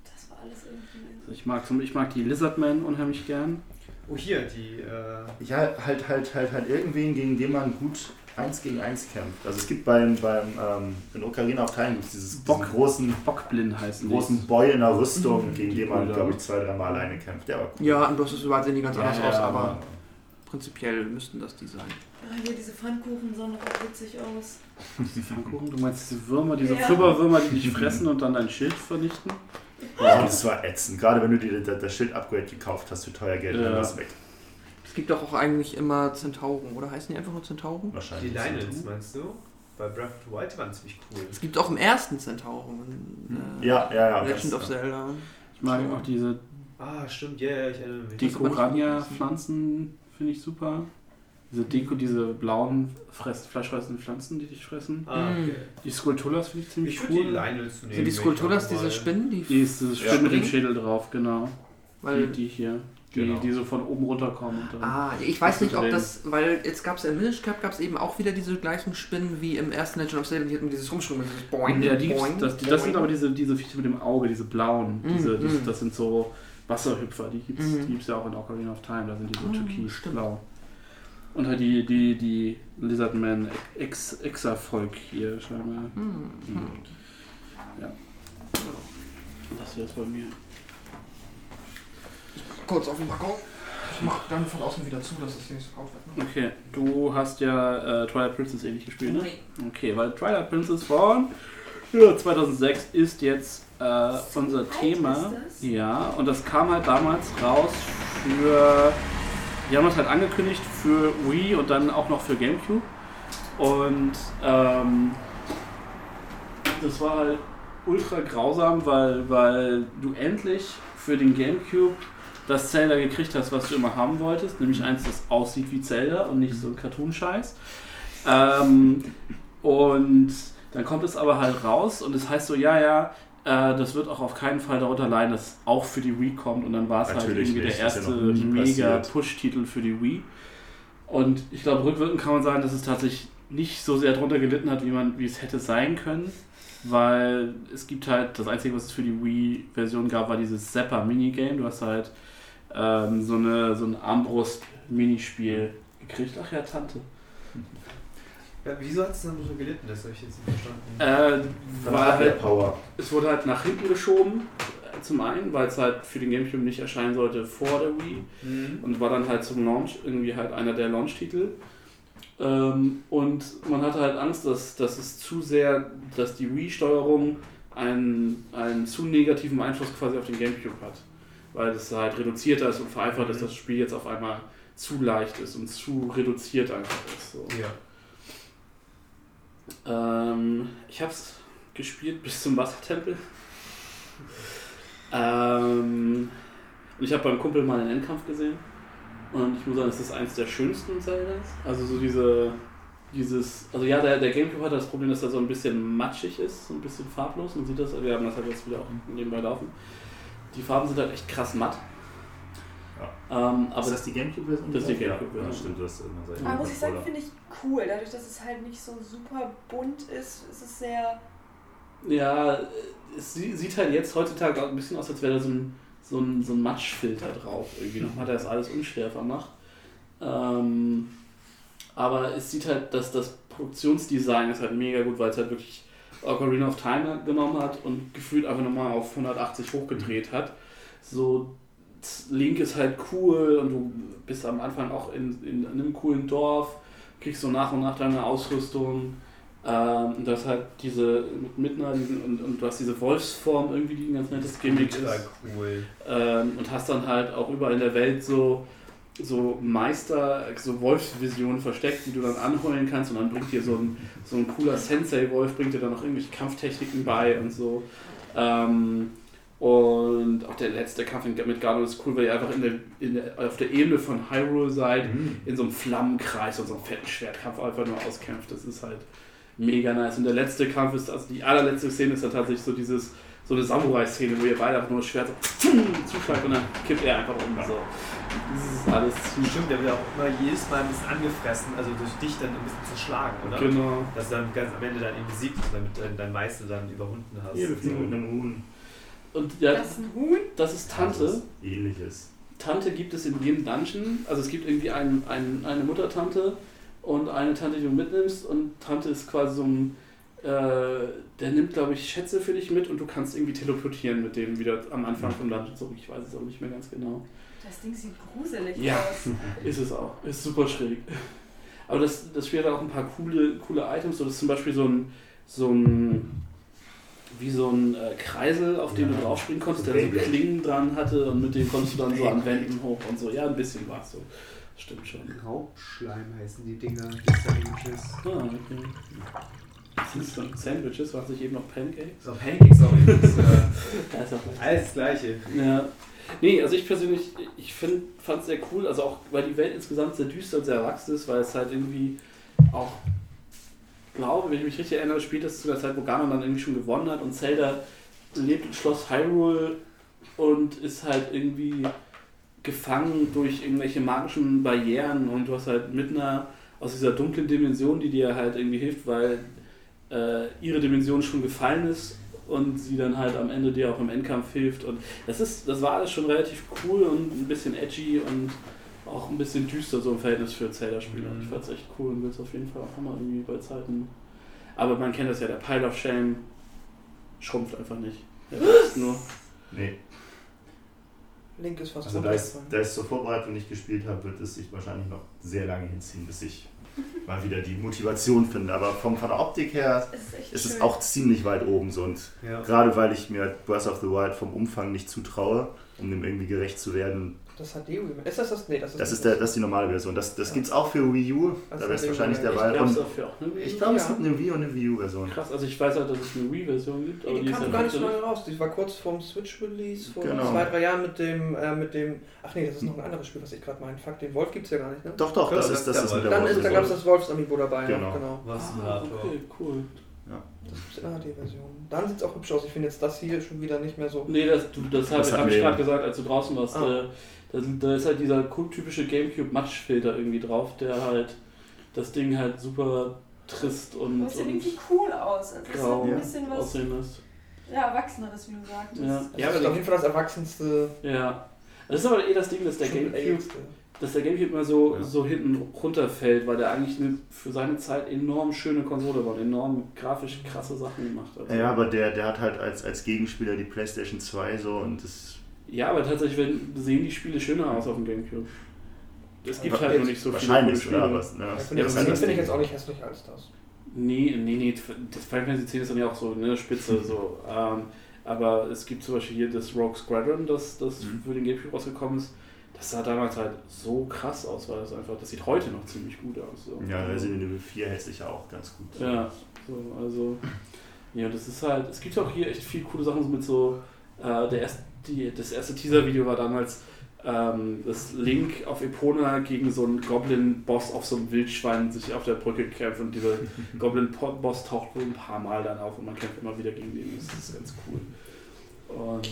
Das war alles irgendwie. Also ich, mag, zum- ich mag die Lizardmen unheimlich gern. Oh, hier, die. Äh, Ich halt, halt, halt, halt, irgendwen, gegen den man gut 1 gegen 1 kämpft. Also es gibt beim, beim ähm, in Ocarina of Time gibt's dieses Bock. diesen großen, Bockblind heißen großen Boy in der Rüstung, gegen Die den man, glaube ich, zwei, dreimal alleine kämpft. Der war cool. Ja, of the Wild sehen die ganz Ja, anders ja, aus, aber- aber prinzipiell müssten das die sein. Ah, hier diese Pfannkuchen sahen doch auch witzig aus. Die Pfannkuchen, du meinst diese Würmer, diese Ja. Fibberwürmer, die dich fressen und dann dein Schild vernichten? Ja, das war ätzend. Gerade wenn du dir das, Schild-Upgrade gekauft hast für teuer Geld, dann Ja. war es weg. Es gibt doch auch eigentlich immer Zentauren, oder heißen die einfach nur Zentauren? Wahrscheinlich. die Lionels, meinst du? Bei Breath of the Wild die waren ziemlich cool. Es gibt auch im ersten Zentauren. in, äh, Ja, ja, ja. Legend of Zelda. Ich mag auch diese Ah, stimmt, ja, ja, ich erinnere mich. Dekorania-Pflanzen, finde ich super. Diese Deko, diese blauen Fress fleischfressenden Pflanzen, die dich fressen. Ah, okay. Die Skulpturas finde ich ziemlich Ich würde die cool. Lionels nehmen. Sind die Skulpturas diese Spinnen? Spinnen, die. Die ist dieses Ja. Spiel mit dem? Schädel drauf, genau. weil, die, die hier. Die, Genau. die so von oben runterkommen. Und dann ah, ich weiß nicht, ob das. Weil jetzt gab es in Minish Cap gab es eben auch wieder diese gleichen Spinnen wie im ersten Legend of Zelda. Die hatten dieses Rumschwimmen, dieses Boing. ja, die boing, das, die, das sind boing. aber diese, diese Viecher mit dem Auge, diese blauen. Mm, Diese, diese, mm. das sind so Wasserhüpfer, die gibt es Mhm. ja auch in Ocarina of Time, da sind die so Ah, türkis, Und halt die, die, die Lizardman Ex, Exa-Volk hier scheinbar. Hm, hm. Ja. Das wäre es bei mir. Kurz auf den Balkon. Ich mach dann von außen wieder zu, dass es hier nicht so wird. Ne? Okay, du hast ja äh, Twilight Princess ähnlich gespielt, ne? Okay, weil Twilight Princess von ja, 2006 ist jetzt äh, unser Thema. ist das? Ja, und das kam halt damals raus für. Die haben das halt angekündigt für Wii und dann auch noch für GameCube. Und ähm, das war halt ultra grausam, weil, weil du endlich für den GameCube das Zelda gekriegt hast, was du immer haben wolltest, nämlich eins, das aussieht wie Zelda und nicht so ein Cartoon-Scheiß. Ähm, und dann kommt es aber halt raus und es heißt so, ja, ja, äh, das wird auch auf keinen Fall darunter leiden, dass es auch für die Wii kommt und dann war es halt irgendwie der nicht, ist erste ja mega. Push-Titel für die Wii. Und ich glaube, rückwirkend kann man sagen, dass es tatsächlich nicht so sehr drunter gelitten hat, wie man, wie es hätte sein können. Weil es gibt halt, das Einzige, was es für die Wii-Version gab, war dieses Zapper-Minigame. Du hast halt ähm, so, eine, so ein Armbrust-Minispiel gekriegt. Ach ja, Tante. Ja, wieso hat es dann so gelitten? Das habe ich jetzt nicht verstanden. Äh, war halt, Power. es wurde halt nach hinten geschoben, äh, zum einen, weil es halt für den Gamecube nicht erscheinen sollte vor der Wii. Mhm. und war dann halt zum Launch irgendwie halt einer der Launch-Titel. Ähm, und man hatte halt Angst, dass, dass es zu sehr, dass die Wii-Steuerung einen, einen zu negativen Einfluss quasi auf den Gamecube hat. Weil es halt reduzierter ist und vereinfacht ist, dass das Spiel jetzt auf einmal zu leicht ist und zu reduziert einfach ist. So. Ja. Ähm, ich habe es gespielt bis zum Wassertempel. ähm, und ich habe beim Kumpel mal einen Endkampf gesehen. Und ich muss sagen, es ist eins der schönsten Zeldas. Also so diese, dieses, also ja, der, der Gamecube hat das Problem, dass er so ein bisschen matschig ist, so ein bisschen farblos. Man sieht das, wir haben das halt jetzt wieder auch nebenbei laufen. Die Farben sind halt echt krass matt. Ähm, aber ist das die Gamecube-Version? Das ist die Ja, Gamecube-Version. Ja, stimmt, du hast immer. Aber muss ich sagen, finde ich cool. Dadurch, dass es halt nicht so super bunt ist, ist es sehr. Ja, es sie- sieht halt jetzt heutzutage auch ein bisschen aus, als wäre da so ein, so ein, so ein Matschfilter drauf. Irgendwie nochmal, der das alles unschärfer macht. Ähm, aber es sieht halt, dass das Produktionsdesign ist halt mega gut, weil es halt wirklich Ocarina of Time genommen hat und gefühlt einfach nochmal auf 180 hochgedreht hat. So, Link ist halt cool und du bist am Anfang auch in, in, einem coolen Dorf, kriegst so nach und nach deine Ausrüstung. Ähm, und das halt diese mit Midna diesen, und, und du hast diese Wolfsform irgendwie, die ein ganz nettes Gimmick ist. cool. Ähm, und hast dann halt auch überall in der Welt so, so Meister, so Wolfsvisionen versteckt, die du dann anheulen kannst und dann bringt dir so ein, so ein cooler Sensei-Wolf, bringt dir dann noch irgendwelche Kampftechniken bei und so. Ähm, und auch der letzte Kampf mit Gardo ist cool, weil ihr einfach in der, in der, auf der Ebene von Hyrule seid, Mhm. in so einem Flammenkreis und so einem fetten Schwertkampf einfach nur auskämpft. Das ist halt mega nice. Und der letzte Kampf ist, also die allerletzte Szene ist dann tatsächlich so dieses, so eine Samurai-Szene, wo ihr beide einfach nur das Schwert so zuschlagt und dann kippt er einfach um. So. Das ist alles ziemlich. Stimmt, der wird auch immer jedes Mal ein bisschen angefressen, also durch dich dann ein bisschen zerschlagen, oder? Genau. Dass du dann ganz am Ende dann ihn besiegt, damit du dein Meister dann überwunden hast. Wir fliegen mit einem Huhn. Und ja, Das ist ein Huhn. das ist Tante. Also, ähnliches. Tante gibt es in jedem Dungeon. Also es gibt irgendwie ein, ein, eine Muttertante und eine Tante, die du mitnimmst. Und Tante ist quasi so ein, äh, der nimmt, glaube ich, Schätze für dich mit und du kannst irgendwie teleportieren mit dem wieder am Anfang vom Dungeon. So, ich weiß es auch nicht mehr ganz genau. Das Ding sieht gruselig Ja. aus. Ist es auch. Ist super schräg. Aber das, das Spiel hat auch ein paar coole, coole Items. So, das ist zum Beispiel so ein, so ein wie so ein äh, Kreisel, auf den Ja. du draufspringen konntest, der so. Klingen dran hatte und mit dem konntest du dann so an Wänden hoch und so. Ja, ein bisschen war es so. Stimmt schon. Raubschleim heißen die Dinger, die Sandwiches. Ah, okay. Siehst du, Sandwiches, was ich eben noch Pancakes? So Pancakes auch übrigens. äh, alles das gleiche. Ja. Nee, also ich persönlich, ich fand es sehr cool, also auch weil die Welt insgesamt sehr düster und sehr erwachsen ist, weil es halt irgendwie auch, glaube, wenn ich mich richtig erinnere, spielt das zu der Zeit, wo Ganon dann irgendwie schon gewonnen hat und Zelda lebt in Schloss Hyrule und ist halt irgendwie gefangen durch irgendwelche magischen Barrieren und du hast halt mit einer aus dieser dunklen Dimension, die dir halt irgendwie hilft, weil äh, ihre Dimension schon gefallen ist und sie dann halt am Ende dir auch im Endkampf hilft und das ist, das war alles schon relativ cool und ein bisschen edgy und auch ein bisschen düster so im Verhältnis für Zelda-Spieler. Mhm. Ich fand's echt cool und will es auf jeden Fall auch mal irgendwie bei Zeiten. Aber man kennt das ja, der Pile of Shame schrumpft einfach nicht. Der wächst nur. Nee. Link ist fast Also da ich, da ich zur Vorbereitung nicht gespielt habe, wird es sich wahrscheinlich noch sehr lange hinziehen, bis ich mal wieder die Motivation finde. Aber vom, von der Optik her Es ist ist es auch ziemlich weit oben so. Und Ja. gerade weil ich mir Breath of the Wild vom Umfang nicht zutraue, um dem irgendwie gerecht zu werden, Das hat die Remake. Ist das das? Nee, das ist das ist, der, das ist die normale Version. Das, das gibt es auch für Wii U, Das da wäre ist es wahrscheinlich der ich Wahl. Ich glaube, es Ja. gibt eine Wii und eine Wii U-Version. Krass, also ich weiß halt, dass es eine Wii-Version gibt, aber Die, die, ist kam ja gar nicht so lange raus. Die war kurz vorm Switch-Release vor Genau. zwei, drei Jahren mit dem, äh, mit dem. Ach nee, das ist noch ein anderes Spiel, was ich gerade meine. Fuck, den Wolf gibt's ja gar nicht, ne? Doch, doch, Ja, das, das ist, das ist mit der Dann, ist, dann gab es das Wolfs-Amiibo dabei. Genau. Noch, genau. Was Ah, okay, cool. Das gibt's in der HD-Version. Dann sieht's auch hübsch aus. Ich finde jetzt das hier schon wieder nicht mehr so. Nee, das, du, das, Das habe ich gerade gesagt, als du draußen warst. Ah. Äh, da, da ist halt dieser typische Gamecube-Matschfilter irgendwie drauf, der halt das Ding halt super trist und, Das sieht und irgendwie cool aus. Also es grau hat ein bisschen was aussehen lässt. ja, Erwachseneres, wie du sagtest. Ja. Das Ja, ist aber auf jeden Fall das erwachsenste. Ja. Das ist aber eh das Ding, dass der Gamecube, dass der Gamecube immer so, Ja. so hinten runterfällt, weil der eigentlich eine, für seine Zeit enorm schöne Konsole war und enorm grafisch krasse Sachen gemacht hat. Ja, aber der, der hat halt als, als Gegenspieler die PlayStation 2 so und das. Ja, aber tatsächlich sehen die Spiele schöner aus auf dem Gamecube. Es gibt halt Jetzt noch nicht so viele Wahrscheinlich, oder? Spiele. Was, ne? Ja, Das finde ist ich, halt das finde ich jetzt auch nicht hässlich als das. Nee, nee, nee, das Final Fantasy 10 ist dann ja auch so, ne, Spitze so. Ähm, aber es gibt zum Beispiel hier das Rogue Squadron, das, das Mhm. für den Gamecube rausgekommen ist. Das sah damals halt so krass aus, weil das einfach, das sieht heute noch ziemlich gut aus. So. Ja, Resident Evil 4 hält sich ja auch ganz gut. Ja, so, also, ja, das ist halt, es gibt auch hier echt viel coole Sachen so mit so, äh, der erste, die, das erste Teaser-Video war damals, ähm, das Link auf Epona gegen so einen Goblin-Boss auf so einem Wildschwein sich auf der Brücke kämpft und dieser Goblin-Boss taucht wohl ein paar Mal dann auf und man kämpft immer wieder gegen den, das ist ganz cool. Und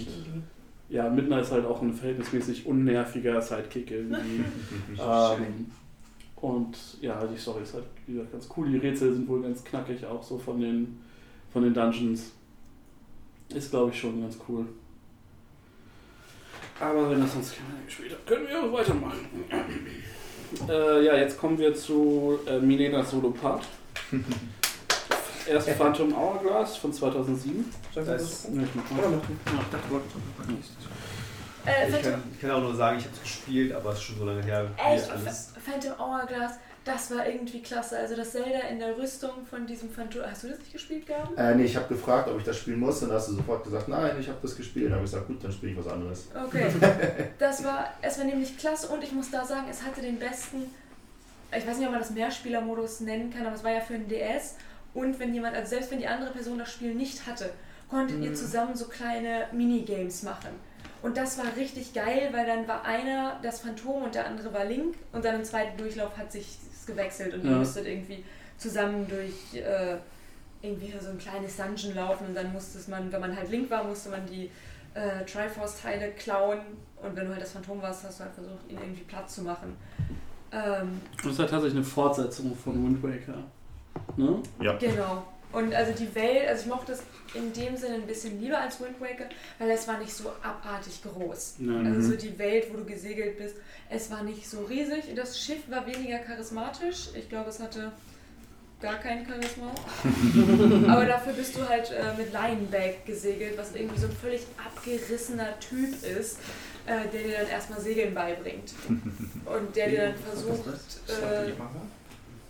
ja, Midna ist halt auch ein verhältnismäßig unnerviger Sidekick irgendwie. Ähm, und ja, die Story ist halt wie gesagt, ganz cool. Die Rätsel sind wohl ganz knackig, auch so von den, von den Dungeons. Ist, glaube ich, schon ganz cool. Aber wenn das sonst keiner gespielt hat, können wir auch weitermachen. äh, ja, jetzt kommen wir zu äh, Milena Solo Part. Erst Phantom Hourglass von 2007. Sollen wir Das- das? Ja, ich kann, ich kann auch nur sagen, ich habe es gespielt, aber es ist schon so lange her. echt, alles. Phantom Hourglass, das war irgendwie klasse. Also das Zelda in der Rüstung von diesem Phantom... Hast du das nicht gespielt, Gaben? Äh, nee, ich habe gefragt, ob ich das spielen muss und dann hast du sofort gesagt, nein, ich habe das gespielt. Dann habe ich gesagt, gut, dann spiele ich was anderes. Okay. Das war, es war nämlich klasse und ich muss da sagen, es hatte den besten, ich weiß nicht, ob man das Mehrspielermodus nennen kann, aber es war ja für den DS. Und wenn jemand, also selbst wenn die andere Person das Spiel nicht hatte, konntet ihr Mhm. zusammen so kleine Minigames machen. Und das war richtig geil, weil dann war einer das Phantom und der andere war Link und dann im zweiten Durchlauf hat sich gewechselt und ihr Ja. müsstet irgendwie zusammen durch äh, irgendwie so ein kleines Dungeon laufen und dann musste man, wenn man halt Link war, musste man die äh, Triforce-Teile klauen und wenn du halt das Phantom warst, hast du halt versucht, ihn irgendwie platt zu machen. Ähm, Das ist halt tatsächlich eine Fortsetzung von Wind Waker. Ne? genau. Und also die Welt, also ich mochte es in dem Sinne ein bisschen lieber als Wind Waker, weil es war nicht so abartig groß. Ja. Also so die Welt, wo du gesegelt bist, es war nicht so riesig. Das Schiff war weniger charismatisch. Ich glaube, es hatte gar kein Charisma. Aber dafür bist du halt äh, mit Lionback gesegelt, was irgendwie so ein völlig abgerissener Typ ist, äh, der dir dann erstmal Segeln beibringt. Und der dir dann versucht, äh,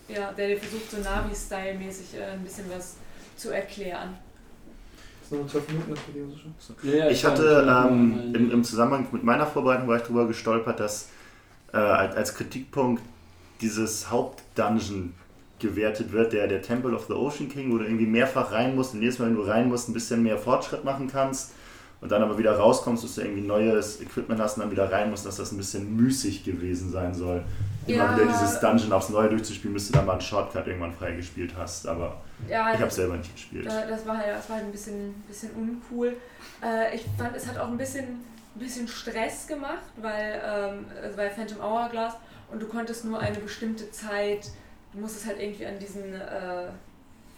ja, der versucht, so Navi-Style-mäßig äh, ein bisschen was zu erklären. Das sind nur 12 Minuten das Video so schon. Ja, Ich hatte ähm, im, im Zusammenhang mit meiner Vorbereitung war ich darüber gestolpert, dass äh, als als Kritikpunkt dieses Hauptdungeon gewertet wird, der, der Temple of the Ocean King, wo du irgendwie mehrfach rein musst und jedes Mal, wenn du rein musst, ein bisschen mehr Fortschritt machen kannst und dann aber wieder rauskommst, dass du irgendwie neues Equipment hast und dann wieder rein musst, dass das ein bisschen müßig gewesen sein soll. Immer Ja. wieder dieses Dungeon aufs Neue durchzuspielen, bis du dann mal einen Shortcut irgendwann freigespielt hast, aber Ja, ich habe selber nicht gespielt. Da- Das war, halt- das war halt ein bisschen, bisschen uncool. Äh, ich fand, es hat auch ein bisschen, ein bisschen Stress gemacht, weil ähm, es war ja Phantom Hourglass und du konntest nur eine bestimmte Zeit, du musstest halt irgendwie an diesen äh,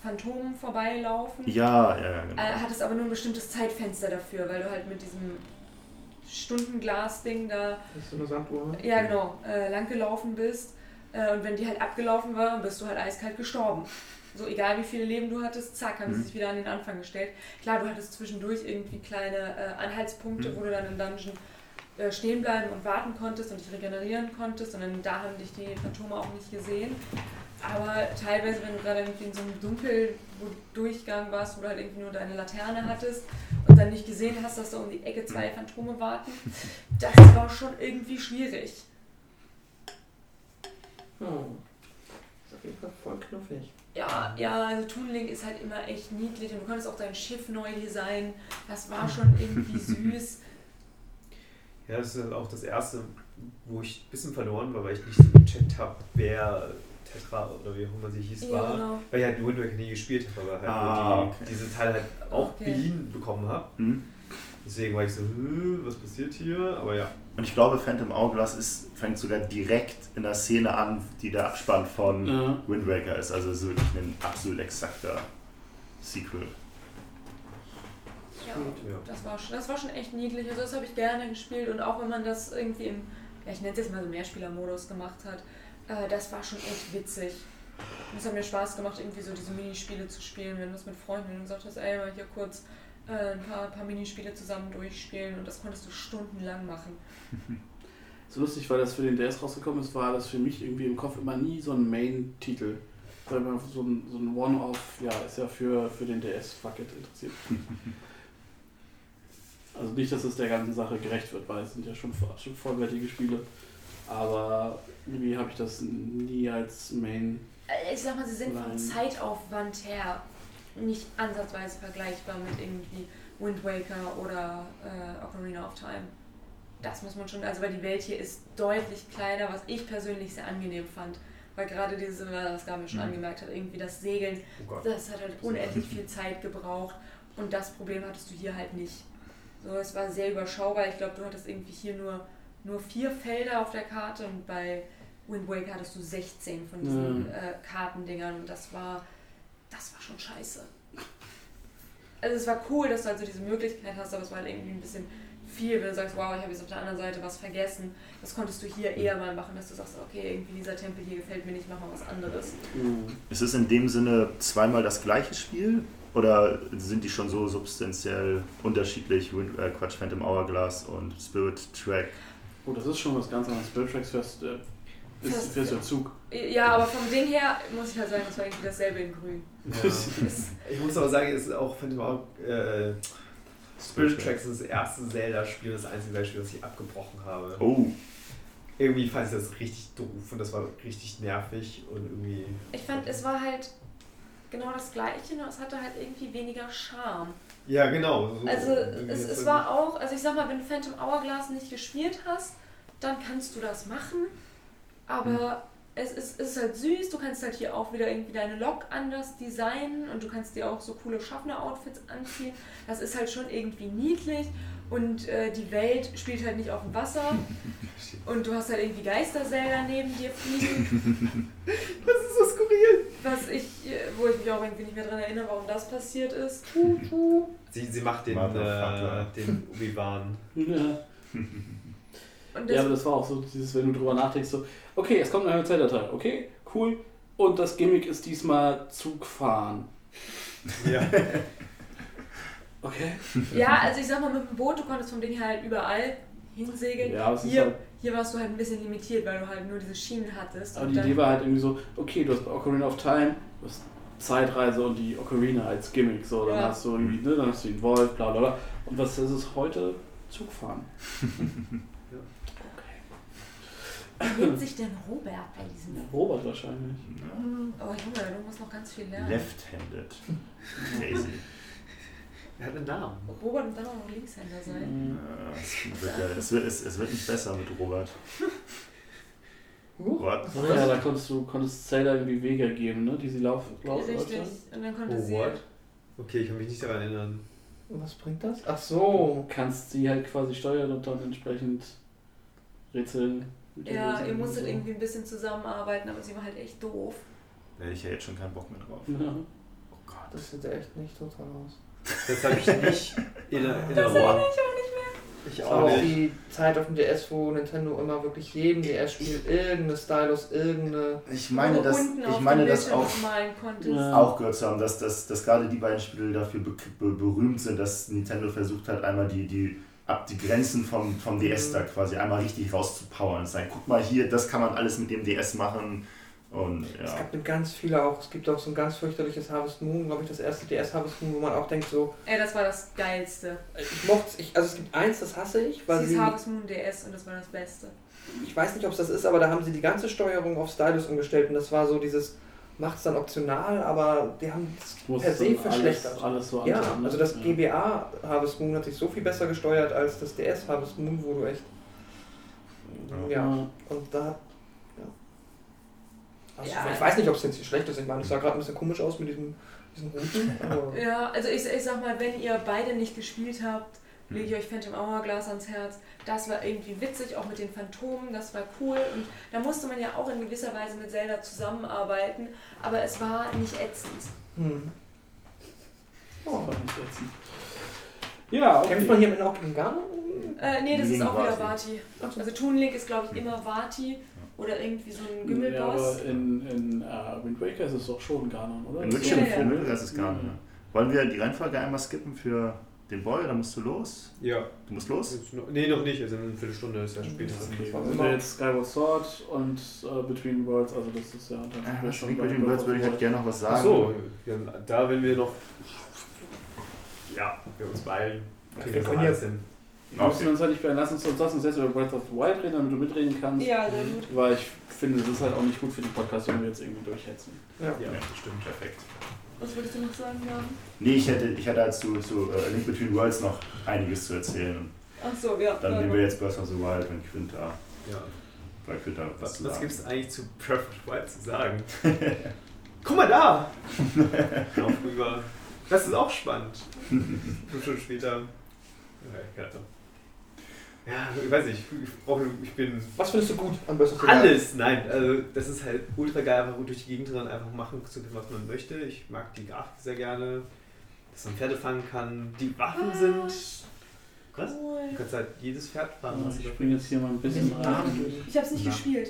Phantomen vorbeilaufen. Ja, ja, ja, genau. Äh, hattest aber nur ein bestimmtes Zeitfenster dafür, weil du halt mit diesem Stundenglas-Ding da Das ist so eine Sanduhr. ne? ja, genau, äh, langgelaufen bist. Äh, und wenn die halt abgelaufen war, bist du halt eiskalt gestorben. So egal wie viele Leben du hattest, zack, haben sie Mhm. sich wieder an den Anfang gestellt. Klar, du hattest zwischendurch irgendwie kleine äh, Anhaltspunkte, Mhm. wo du dann im Dungeon äh, stehen bleiben und warten konntest und dich regenerieren konntest. Und dann da haben dich die Phantome auch nicht gesehen. Aber teilweise, wenn du gerade irgendwie in so einem Dunkel wo Durchgang warst, wo du halt irgendwie nur deine Laterne hattest und dann nicht gesehen hast, dass da um die Ecke zwei Phantome warten, das war schon irgendwie schwierig. Hm. Ist auf jeden Fall voll knuffig. Ja, ja, also Toon Link ist halt immer echt niedlich und du konntest auch dein Schiff neu designen. Das war schon irgendwie süß. Ja, das ist halt auch das erste, wo ich ein bisschen verloren war, weil ich nicht so gecheckt habe, wer Tetra oder wie auch immer sie hieß Ja, war. genau. Weil ich halt Wind Waker nie gespielt habe, aber halt Ah, okay. diese Teile halt auch Okay. beliehen bekommen habe. Hm? Deswegen war ich so, "Hä, was passiert hier? Aber ja. Und ich glaube, Phantom Hourglass ist, fängt sogar direkt in der Szene an, die der Abspann von Ja. Wind Waker ist. Also es ist wirklich ein absolut exakter Sequel. gespielt. Ja, das war, schon, das war schon echt niedlich. Also das habe ich gerne gespielt und auch wenn man das irgendwie im, ja, ich nenne es jetzt mal so Mehrspieler-Modus gemacht hat, äh, das war schon echt witzig. Und es hat mir Spaß gemacht, irgendwie so diese Minispiele zu spielen, wenn du es mit Freunden gesagt hast, ey, mal hier kurz äh, ein paar, paar Minispiele zusammen durchspielen und das konntest du stundenlang machen. So lustig, weil das für den DS rausgekommen ist, war das für mich irgendwie im Kopf immer nie so ein Main-Titel. Weil man so ein, so ein One-Off, ja, ist ja für, für den DS, fuck it, interessiert. also nicht, dass es der ganzen Sache gerecht wird, weil es sind ja schon, schon vollwertige Spiele. Aber irgendwie habe ich das nie als Main. Ich sag mal, sie sind vom. Zeitaufwand her nicht ansatzweise vergleichbar mit irgendwie Wind Waker oder äh, Ocarina of Time. Das muss man schon, also weil die Welt hier ist deutlich kleiner, was ich persönlich sehr angenehm fand. Weil gerade diese, was Gabi schon Mhm. angemerkt hat, irgendwie das Segeln, Oh das hat halt unendlich viel Zeit gebraucht und das Problem hattest du hier halt nicht. So, es war sehr überschaubar. Ich glaube, du hattest irgendwie hier nur, nur vier Felder auf der Karte und bei Wind Waker hattest du 16 von diesen Ja. äh, Kartendingern und das war, das war schon scheiße. Also es war cool, dass du also diese Möglichkeit hast, aber es war halt irgendwie ein bisschen viel, wenn du sagst, wow, ich habe jetzt auf der anderen Seite was vergessen. Das konntest du hier eher mal machen, dass du sagst, okay, irgendwie dieser Tempel hier gefällt mir nicht, mach mal was anderes. Ist es in dem Sinne zweimal das gleiche Spiel? Oder sind die schon so substanziell unterschiedlich? Äh, Quatsch, Phantom Hourglass und Spirit Track. Oh, das ist schon was ganz anderes. Spirit Tracks fährst, äh, ist, du Zug. Ja, aber vom Ding her muss ich halt sagen, das war irgendwie dasselbe in grün. Ja. Ich muss aber sagen, es ist auch Phantom Hour, äh, Spirit Tracks ist das erste Zelda-Spiel, das einzige Spiel, das ich abgebrochen habe. Oh, Irgendwie fand ich das richtig doof und das war richtig nervig und irgendwie. Ich fand, es war halt genau das Gleiche, nur es hatte halt irgendwie weniger Charme. Ja, genau. So Also es, es war auch, also ich sag mal, wenn du Phantom Hourglass nicht gespielt hast, dann kannst du das machen. Aber es, ist, es ist halt süß, du kannst halt hier auch wieder irgendwie deine Lok anders designen und du kannst dir auch so coole Schaffner-Outfits anziehen. Das ist halt schon irgendwie niedlich und äh, die Welt spielt halt nicht auf dem Wasser und du hast halt irgendwie Geistersäger neben dir fliegen. Das ist so skurril. Was ich, äh, wo ich mich auch irgendwie nicht mehr dran erinnere, warum das passiert ist. Sie, sie macht den, äh, den Obi-Wan. Ja. Und ja, aber das war auch so, dieses, wenn du drüber nachdenkst, so, okay, es kommt eine MP3-Datei, okay, cool. Und das Gimmick ist diesmal Zugfahren. Ja. Okay. ja, also ich sag mal, mit dem Boot, du konntest vom Ding halt überall hinsegeln. Ja, es ist hier, halt, hier warst du halt ein bisschen limitiert, weil du halt nur diese Schienen hattest. aber und die Idee war halt irgendwie so, okay, du hast Ocarina of Time, du hast Zeitreise und die Ocarina als Gimmick, so, dann Ja. hast du irgendwie, ne, dann hast du den Wolf, bla bla bla. Und was ist es heute? Zugfahren. Wie nennt sich denn Robert bei diesem? Robert wahrscheinlich. Oh Junge, du musst noch ganz viel lernen. Left-handed. Crazy. Er hat einen Namen. Robert und dann auch noch Linkshänder sein. Ja, es, wird, ja- es, wird, es, es wird nicht besser mit Robert. What? Ja, da konntest du konntest Zelda irgendwie Wege geben, ne? Die sie lauf, lauf, Richtig. Und dann konnte Oh, sie. what? Okay, ich kann mich nicht daran erinnern. Was bringt das? Ach so. Du kannst sie halt quasi steuern und dann entsprechend Rätsel. mit ihr Ja, ihr musstet so. irgendwie ein bisschen zusammenarbeiten, aber sie war halt echt doof. Da hätte ich ja jetzt schon keinen Bock mehr drauf. Ja. Oh Gott. Das sieht echt nicht total aus. Das habe ich nicht in Das Erinnerung. erinnere ich auch nicht Ich Aber auch auch nicht. die Zeit auf dem DS, wo Nintendo immer wirklich jedem DS-Spiel irgendeine Stylus, irgendeine. Ich mehr. meine, dass, ich meine dass auch. Ja. auch gehört zu haben, dass, dass, dass gerade die beiden Spiele dafür be be berühmt sind, dass Nintendo versucht hat, einmal die, die, ab die Grenzen vom, vom DS da quasi einmal richtig rauszupowern. Und sagen, guck mal hier, das kann man alles mit dem DS machen. Und Es ja. gab mit ganz viele auch. Es gibt auch so ein ganz fürchterliches Harvest Moon, glaube ich, das erste DS Harvest Moon, wo man auch denkt, so, Ey, das war das Geilste. ich mochte ich, also es gibt eins, das hasse ich, weil Sie Harvest Moon DS und das war das Beste. ich weiß nicht, ob es das ist, aber da haben sie die ganze Steuerung auf Stylus umgestellt und das war so dieses, macht's dann optional, aber die haben es per se verschlechtert. Alles, alles so Ja, ne? also das Ja. GBA Harvest Moon hat sich so viel besser gesteuert als das DS Harvest Moon, wo du echt. Ja, Ja. und da. Ja. Also Ja. Ich weiß nicht, ob es jetzt schlecht ist. Ich meine, es sah gerade ein bisschen komisch aus mit diesem, diesen Routen. Aber Ja, also ich, ich sag mal, wenn ihr beide nicht gespielt habt, lege ich euch Phantom Hourglass ans Herz. Das war irgendwie witzig, auch mit den Phantomen, das war cool. Und da musste man ja auch in gewisser Weise mit Zelda zusammenarbeiten, aber es war nicht ätzend. hm. Das war nicht ätzend. Ja, okay. Kämpft man hier mit auch gegen Garn? Äh, nee, das Gegen ist auch wieder Vati. Vati. Also Toon Link ist, glaube ich, immer Vati oder irgendwie so ein Ja, Gümmelboss. aber in, in uh, Wind Waker ist es doch schon Ganon, oder? In Ja, Witcher ja. ja, das ist gar nicht. Ja. Wollen wir die Reihenfolge einmal skippen für den Boy, dann musst du los? Ja. Du musst los? Jetzt noch- Nee, noch nicht. Also in einer Viertelstunde ist ja später. Okay, also immer. jetzt Skyward Sword und äh, Between Worlds, also das ist ja Äh, wir schon Between Worlds würde ich halt gerne noch was sagen. Ach so, ja, da wenn wir noch. Ja, wir uns beeilen. wir kriegen wir können alles hin. Wir müssen uns halt nicht beeilen, lass uns, lass uns jetzt über Breath of the Wild reden, damit du mitreden kannst. Ja, sehr gut. Weil ich finde, das ist halt auch nicht gut für die Podcast, wenn wir jetzt irgendwie durchhetzen. Ja. Ja. Ja, das stimmt, perfekt. Was würdest du noch sagen, Jan? Nee, ich hätte, ich hätte halt zu, zu äh, Link Between Worlds noch einiges zu erzählen. Ach so, ja. Dann ja, nehmen wir jetzt Breath of the Wild, wenn Quint da, Ja. weil Quint da was Was, gibt es eigentlich zu Breath of the Wild zu sagen? Guck mal da! Noch rüber. Das ist auch spannend. Fünf Stunden später. Ja, keine Ahnung. Ja, ich weiß nicht, ich, brauche, ich bin Was findest du gut of the Wild? alles, nein, also das ist halt ultra geil, einfach gut durch die Gegend rennen, einfach machen zu können, was man möchte. Ich mag die Grafik sehr gerne, dass man Pferde fangen kann. Die Waffen sind. Was? Cool. Du kannst halt jedes Pferd fahren, was du Ich bin jetzt hier mal ein bisschen Ja. rein. Ich hab's nicht Na. gespielt.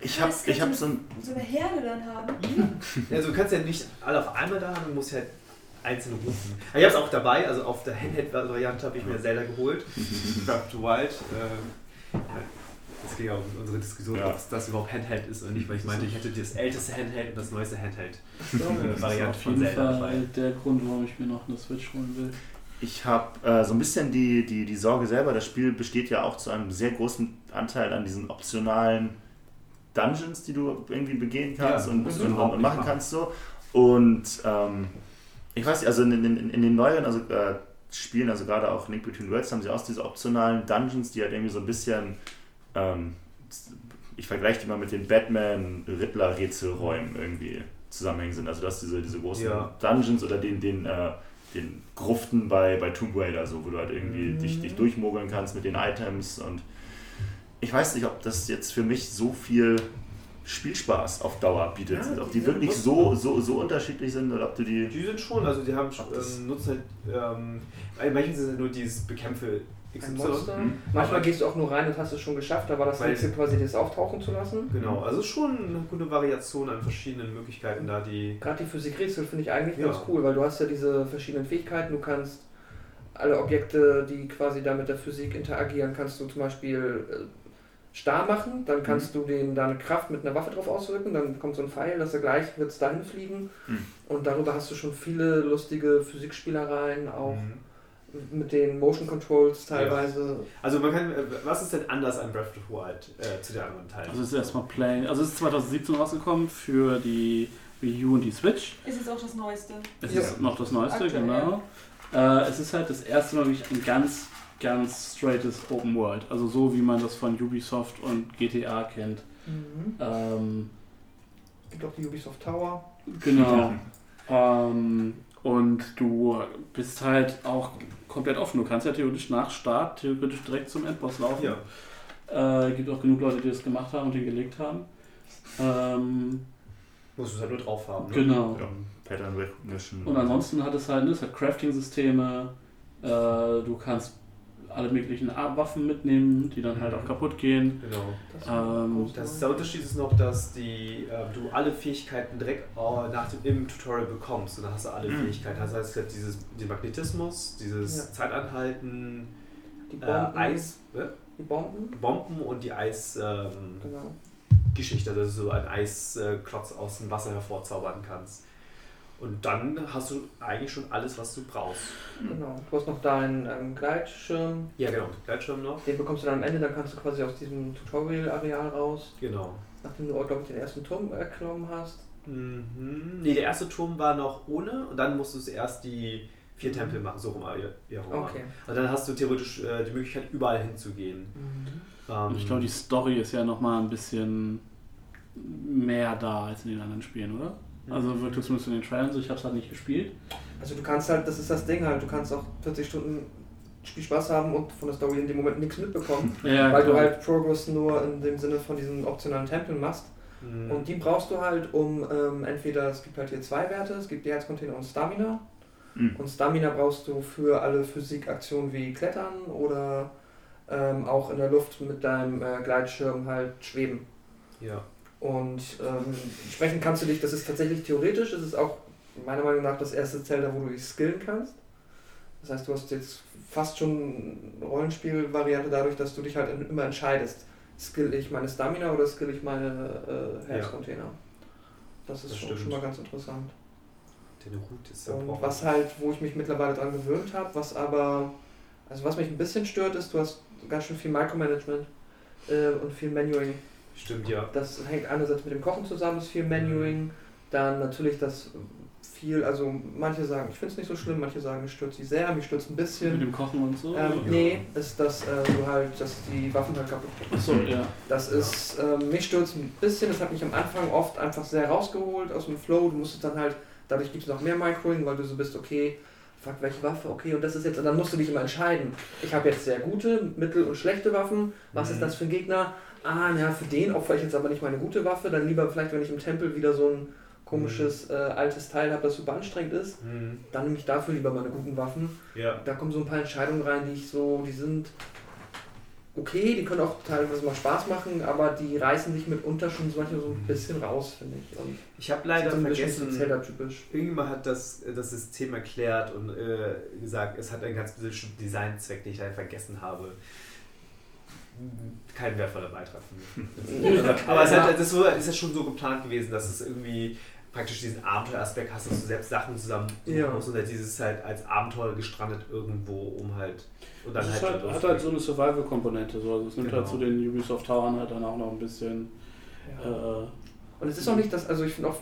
Ich hab, ich hab so ein. So eine Herde dann haben. Also du kannst ja nicht alle auf einmal da haben, du musst halt einzelne rufen. Aber ich hab's auch dabei, also auf der Handheld-Variante habe ich mir Zelda geholt. Breath of the Wild. Äh, ja, das ging ja um unsere Diskussion, Ja. ob das überhaupt Handheld ist oder nicht, weil ich meinte, ich hätte das älteste Handheld und das neueste Handheld. So. Äh, von jeden Zelda dabei. Fall der Grund, warum ich mir noch eine Switch holen will. Ich habe äh, so ein bisschen die, die, die Sorge selber, das Spiel besteht ja auch zu einem sehr großen Anteil an diesen optionalen Dungeons, die du irgendwie begehen kannst Ja, und, und, und, machen. kannst so. Und ähm, ich weiß nicht, also in, in, in den neueren also, äh, Spielen, also gerade auch Link Between Worlds, haben sie auch diese optionalen Dungeons, die halt irgendwie so ein bisschen, ähm, ich vergleiche die mal mit den Batman-Riddler-Rätselräumen irgendwie zusammenhängen sind. Also dass diese, diese großen Ja. Dungeons oder den, den, äh, den Gruften bei, bei Tomb Raider, so, wo du halt irgendwie Mhm. dich, dich durchmogeln kannst mit den Items und ich weiß nicht, ob das jetzt für mich so viel Spielspaß auf Dauer bietet. Ja, ob die die wirklich so, so, so unterschiedlich sind oder ob du die. Die sind schon, also die haben ähm, nutzen halt, ähm, bei manchen sind es halt nur dieses Bekämpfe Ein XY. Monster. Hm? Manchmal gehst du auch nur rein und hast es schon geschafft, da war das nächste quasi das auftauchen zu lassen. Genau, also schon eine gute Variation an verschiedenen Möglichkeiten da, die. Gerade die Physikrätsel finde ich eigentlich Ja. ganz cool, weil du hast ja diese verschiedenen Fähigkeiten, du kannst alle Objekte, die quasi da mit der Physik interagieren, kannst du zum Beispiel äh, starr machen, dann kannst du den deine Kraft mit einer Waffe drauf auswirken, dann kommt so ein Pfeil, dass er gleich wird es dahin fliegen Mhm. und darüber hast du schon viele lustige Physikspielereien, auch Mhm. mit den Motion Controls teilweise. Also man kann, äh, was ist denn anders an Breath of the Wild äh, zu den anderen Teilen? Also es ist erstmal plain. Also es ist 2017 rausgekommen für die Wii U und die Switch. Ist jetzt auch das Neueste. Es Ja. ist noch das Neueste, Aktuell, genau. Äh, es ist halt das erste Mal wirklich ein ganz, ganz straightes Open World. Also so wie man das von Ubisoft und GTA kennt. Mhm. Ähm, Ich glaube die Ubisoft Tower. genau. Ähm, und du bist halt auch komplett offen. Du kannst ja theoretisch nach Start theoretisch direkt zum Endboss laufen. Ja. Äh, gibt auch genug Leute, die das gemacht haben und den gelegt haben. Ähm, Musst du es halt nur drauf haben. Ne? genau. Ja, Pattern Recognition. Und ansonsten hat es halt, ne, es hat Crafting-Systeme, äh, du kannst alle möglichen Waffen mitnehmen, die dann halt auch kaputt gehen. Genau. Das Ähm, Das, der Unterschied ist noch, dass die, äh, du alle Fähigkeiten direkt äh, nach dem, im Tutorial bekommst. Und dann hast du alle Mhm. Fähigkeiten. Das heißt, es gibt dieses, den Magnetismus, dieses Ja. Zeitanhalten, die äh, Bomben. Eis, äh, Die Bomben. Bomben und die Eisgeschichte, Genau. dass du so einen Eisklotz aus dem Wasser hervorzaubern kannst. Und dann hast du eigentlich schon alles, was du brauchst. genau. Du hast noch deinen ähm, Gleitschirm. Ja, genau. Gleitschirm noch. Den bekommst du dann am Ende, dann kannst du quasi aus diesem Tutorial-Areal raus, Genau. nachdem du, glaube ich, den ersten Turm erklommen hast. Mhm. Nee, der erste Turm war noch ohne und dann musst du zuerst die vier Tempel machen, so rum. Ja, rum. Okay. Und dann hast du theoretisch äh, die Möglichkeit, überall hinzugehen. Ähm, Und ich glaube, die Story ist ja nochmal ein bisschen mehr da als in den anderen Spielen, oder? Also wirkt es zumindest in den Trailern so, ich habe es halt nicht gespielt. Also du kannst halt, das ist das Ding halt, du kannst auch 40 Stunden Spielspaß haben und von der Story in dem Moment nichts mitbekommen, Ja, weil du klar. halt Progress nur in dem Sinne von diesen optionalen Tempeln machst. Mhm. Und die brauchst du halt, um ähm, entweder, es gibt halt hier zwei Werte, es gibt die Herzcontainer und Stamina. Mhm. Und Stamina brauchst du für alle Physikaktionen wie Klettern oder ähm, auch in der Luft mit deinem äh, Gleitschirm halt schweben. Ja. Und ähm, entsprechend kannst du dich, das ist tatsächlich theoretisch, das ist auch meiner Meinung nach das erste Zelda, wo du dich skillen kannst. Das heißt, du hast jetzt fast schon eine Rollenspielvariante dadurch, dass du dich halt immer entscheidest. Skill ich meine Stamina oder skill ich meine äh, Herzcontainer? Das ist Das schon, schon mal ganz interessant. Den Route ist Und was halt, wo ich mich mittlerweile dran gewöhnt habe, was aber, also was mich ein bisschen stört, ist, du hast ganz schön viel Micromanagement äh, und viel Menuing. Stimmt, ja. Das hängt einerseits mit dem Kochen zusammen, ist viel Menuing. Dann natürlich das viel, also manche sagen, ich finde es nicht so schlimm, manche sagen, mich stört sie sehr, mich stört ein Mit bisschen. dem Kochen und so. Ähm, nee, ist, dass äh, du halt, dass die Waffen halt kaputt gehen. Achso, ja. Das ist, ähm, mich stört es ein bisschen, das hat mich am Anfang oft einfach sehr rausgeholt aus dem Flow. Du musstest dann halt, dadurch gibt es noch mehr Microing, weil du so bist, okay, fuck, welche Waffe, okay, und das ist jetzt, und dann musst du dich immer entscheiden. Ich habe jetzt sehr gute, mittel- und schlechte Waffen. Was Mhm. ist das für ein Gegner? Ah, naja, für den opfer ich jetzt aber nicht meine gute Waffe, dann lieber vielleicht, wenn ich im Tempel wieder so ein komisches äh, altes Teil habe, das super anstrengend ist, Mhm. dann nehme ich dafür lieber meine guten Waffen. Ja. Da kommen so ein paar Entscheidungen rein, die ich so, die sind okay, die können auch teilweise mal Spaß machen, aber die reißen dich mitunter schon so manchmal so ein bisschen raus, finde ich. Und Ich habe leider so ein bisschen vergessen, Zelda-typisch. irgendjemand hat das, das System erklärt und äh, gesagt, es hat einen ganz bestimmten Designzweck, den ich leider vergessen habe. Kein wertvoller Beitrag von mir. Aber es, hat, das ist, ist schon so geplant gewesen, dass es irgendwie praktisch diesen Abenteueraspekt hast, dass du selbst Sachen zusammen Ja. musst und halt dieses halt als Abenteuer gestrandet irgendwo, um halt und dann Das ist halt, halt, hat halt so eine Survival-Komponente. So. Also es nimmt Genau. halt zu den Ubisoft Towern halt dann auch noch ein bisschen. Ja. Äh, Und es ist auch nicht das, also ich finde auch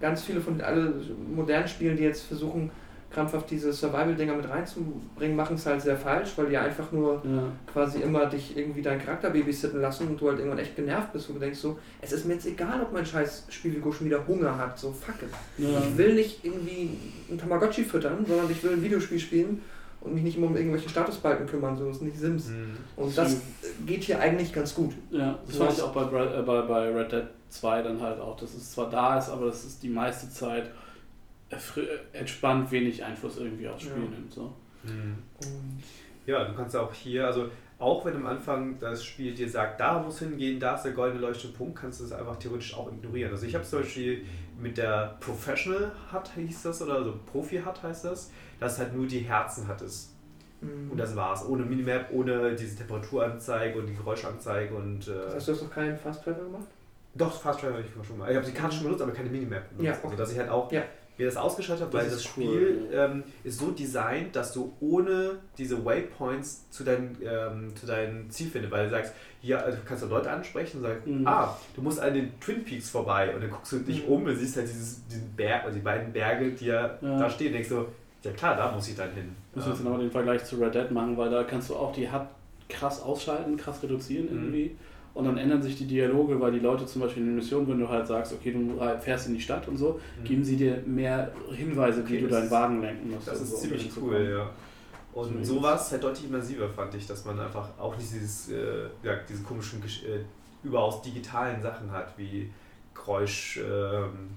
ganz viele von alle modernen Spielen, die jetzt versuchen, krampfhaft diese Survival-Dinger mit reinzubringen, machen es halt sehr falsch, weil die einfach nur ja. quasi immer dich irgendwie deinen Charakter babysitten lassen und du halt irgendwann echt genervt bist und du denkst so, es ist mir jetzt egal, ob mein scheiß Spielfigur schon wieder Hunger hat, so fuck it. Ja. Ich will nicht irgendwie ein Tamagotchi füttern, sondern ich will ein Videospiel spielen und mich nicht immer um irgendwelche Statusbalken kümmern, so ist nicht Sims. Mhm. Und das geht hier eigentlich ganz gut. Ja, das So fand ich auch bei, äh, bei, bei Red Dead 2 dann halt auch, dass es zwar da ist, aber das ist die meiste Zeit entspannt wenig Einfluss irgendwie aufs Spiel Ja. nimmt. So. Mhm. Ja, du kannst auch hier, also auch wenn am Anfang das Spiel dir sagt, da muss hingehen, da ist der goldene leuchtende Punkt, kannst du das einfach theoretisch auch ignorieren. Also ich habe zum Beispiel mit der Professional Hut hieß das, oder also Profi Hut heißt das, dass halt nur die Herzen hattest. Mhm. Und das war's. Ohne Minimap, ohne diese Temperaturanzeige und die Geräuschanzeige und. Äh, das heißt, du hast noch keinen Fast Travel gemacht? doch, Fast Travel habe ich schon mal. Ich habe die Karte schon benutzt, aber keine Minimap benutzt. Ja, okay. Also dass ich halt auch Ja. Mir das ausgeschaltet Das weil das cool, Spiel ähm, ist so designt, dass du ohne diese Waypoints zu deinem ähm, zu deinem Ziel findest, weil du sagst, hier also kannst du Leute ansprechen und sagst, Mhm. ah, du musst an den Twin Peaks vorbei und dann guckst du dich Mhm. um und siehst halt dieses, diesen Berg, also die beiden Berge, die ja, Ja. da stehen, denkst du, ja klar, da muss ich dann hin. Müssen wir jetzt nochmal den Vergleich zu Red Dead machen, weil da kannst du auch die HUD krass ausschalten, krass reduzieren Mhm. Und dann ändern sich die Dialoge, weil die Leute zum Beispiel in den Missionen, wenn du halt sagst, okay, du fährst in die Stadt und so, Mhm. geben sie dir mehr Hinweise, Okay, wie du deinen Wagen lenken musst. Das ist so, um ziemlich zu cool, ja. Und So so war es halt deutlich immersiver, fand ich, dass man einfach auch nicht dieses, äh, ja, diese komischen, äh, überaus digitalen Sachen hat, wie Geräusch, ähm,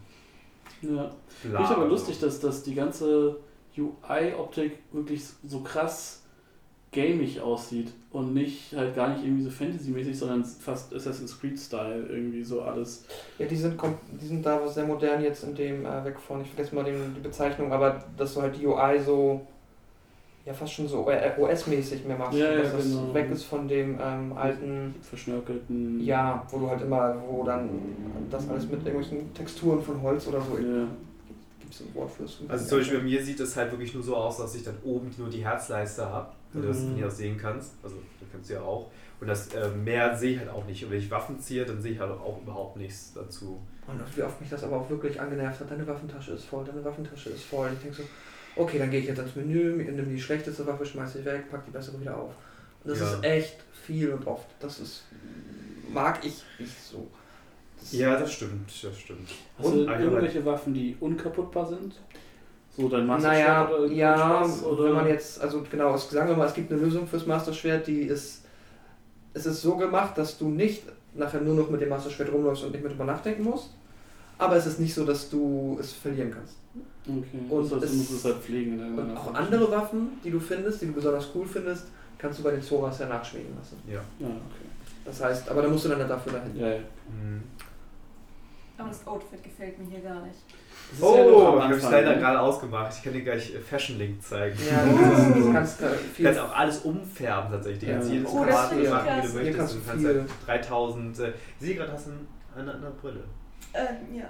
Ja. bla. Finde ich aber lustig, dass, dass die ganze UI-Optik wirklich so krass gamig aussieht und nicht halt gar nicht irgendwie so Fantasy-mäßig, sondern fast Assassin's Creed-Style irgendwie so alles. Ja, die sind, die sind da sehr modern jetzt in dem äh, weg von, ich vergesse mal den, die Bezeichnung, aber dass du halt die UI so, ja fast schon so OS-mäßig mehr machst. Ja, ja, dass das genau. weg ist von dem ähm, alten, Verschnörkelten. ja, wo du halt immer, wo dann das alles mit irgendwelchen Texturen von Holz oder so, Ja. gibt es ein Wort für das? Also zum Beispiel bei mir sieht es halt wirklich nur so aus, dass ich dann oben nur die Herzleiste habe, weil du das Mhm. sehen kannst. Also das kannst du ja auch. Und das äh, mehr sehe ich halt auch nicht. Und wenn ich Waffen ziehe, dann sehe ich halt auch überhaupt nichts dazu. Und wie oft mich das aber auch wirklich angenervt hat, deine Waffentasche ist voll, deine Waffentasche ist voll. Ich denke so, okay, dann gehe ich jetzt ans Menü, nehme die schlechteste Waffe, schmeiße sie weg, pack die bessere wieder auf. Und das Ja. ist echt viel und oft. Das ist, mag ich nicht so. Das Ja, das stimmt, das stimmt. Hast Und- du irgendwelche Waffen, die unkaputtbar sind? So dein Master Naja, oder ja, irgendwas, oder? wenn man jetzt, also genau, es, sagen wir mal, es gibt eine Lösung fürs Master Schwert, die ist, es ist so gemacht, dass du nicht nachher nur noch mit dem Master Schwert rumläufst und nicht mehr drüber nachdenken musst. aber es ist nicht so, dass du es verlieren kannst. Okay. Und das heißt, es- du musst es halt pflegen Und auch andere Waffen, die du findest, die du besonders cool findest, kannst du bei den Zoras ja nachschmieden lassen. Ja. Ja, okay. Das heißt, aber da musst du dann dafür dahin. Ja, ja. Mhm. Aber das Outfit gefällt mir hier gar nicht. Das ja Oh, am ich habe leider ne? gerade ausgemacht. Ich kann dir gleich äh, Fashion Link zeigen. Ja, das ist, du kannst äh, Du viel. kannst auch alles umfärben tatsächlich. Du kannst Ja. jedes Oh, Quadrat machen, wie du möchtest. kannst Du kannst halt 3000. Äh, sehe gerade, hast du eine andere Brille. Äh, ja,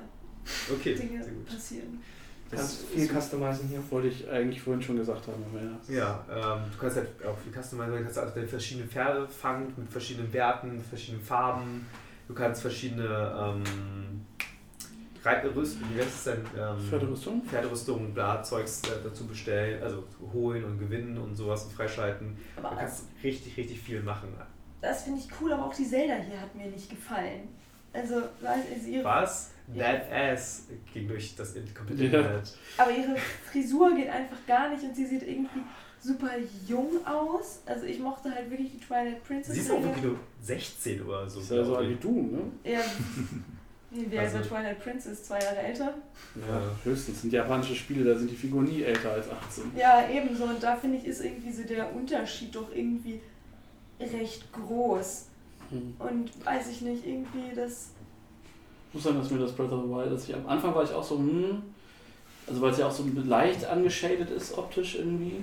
Okay, Dinge sehr gut. passieren. Du kannst viel customizen hier. Wollte ich eigentlich vorhin schon gesagt haben, aber ja. Ja, ähm, du kannst halt auch viel customizen, du kannst also deine verschiedenen Pferde fangen mit verschiedenen Werten, verschiedenen Farben. Du kannst verschiedene ähm, Rei- Rüst, wie heißt es denn? Ähm, Pferderüstung? Pferderüstung, bla, Zeugs äh, dazu bestellen, also holen und gewinnen und sowas und freischalten. Aber Du kannst richtig, richtig viel machen. das finde ich cool, aber auch die Zelda hier hat mir nicht gefallen. Also, sie ihre, Was? Ja. That ass ging durch das komplette Ja. Internet. aber ihre Frisur geht einfach gar nicht und sie sieht irgendwie super jung aus. Also ich mochte halt wirklich die Twilight Princess. Sie ist auch wirklich nur 16 oder so. ist ja so alt wie du, ne? Ja, wie wäre Also- Twilight Princess zwei Jahre älter? Ja, höchstens. Sind japanische Spiele, da sind die Figuren nie älter als 18. Ja, ebenso. Und da finde ich, ist irgendwie so der Unterschied doch irgendwie recht groß. Hm. Und weiß ich nicht, irgendwie das. Ich muss sagen, dass mir das Breath of the Wild, dass ich am Anfang war ich auch so, hm, also weil es ja auch so leicht angeschadet ist optisch irgendwie,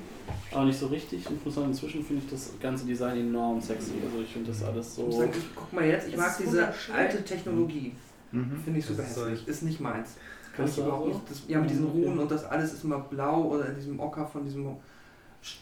aber nicht so richtig. Und ich muss sagen, inzwischen finde ich das ganze Design enorm sexy. Also ich finde das alles Ich muss so. sagen, ich, guck mal jetzt, ich mag diese alte Technologie. Mhm. Finde ich super Das ist so- hässlich. Ist nicht meins. Kann Ist ich das überhaupt so? nicht. Das, ja, mit diesen Okay. Runen und das alles ist immer blau oder in diesem Ocker von diesem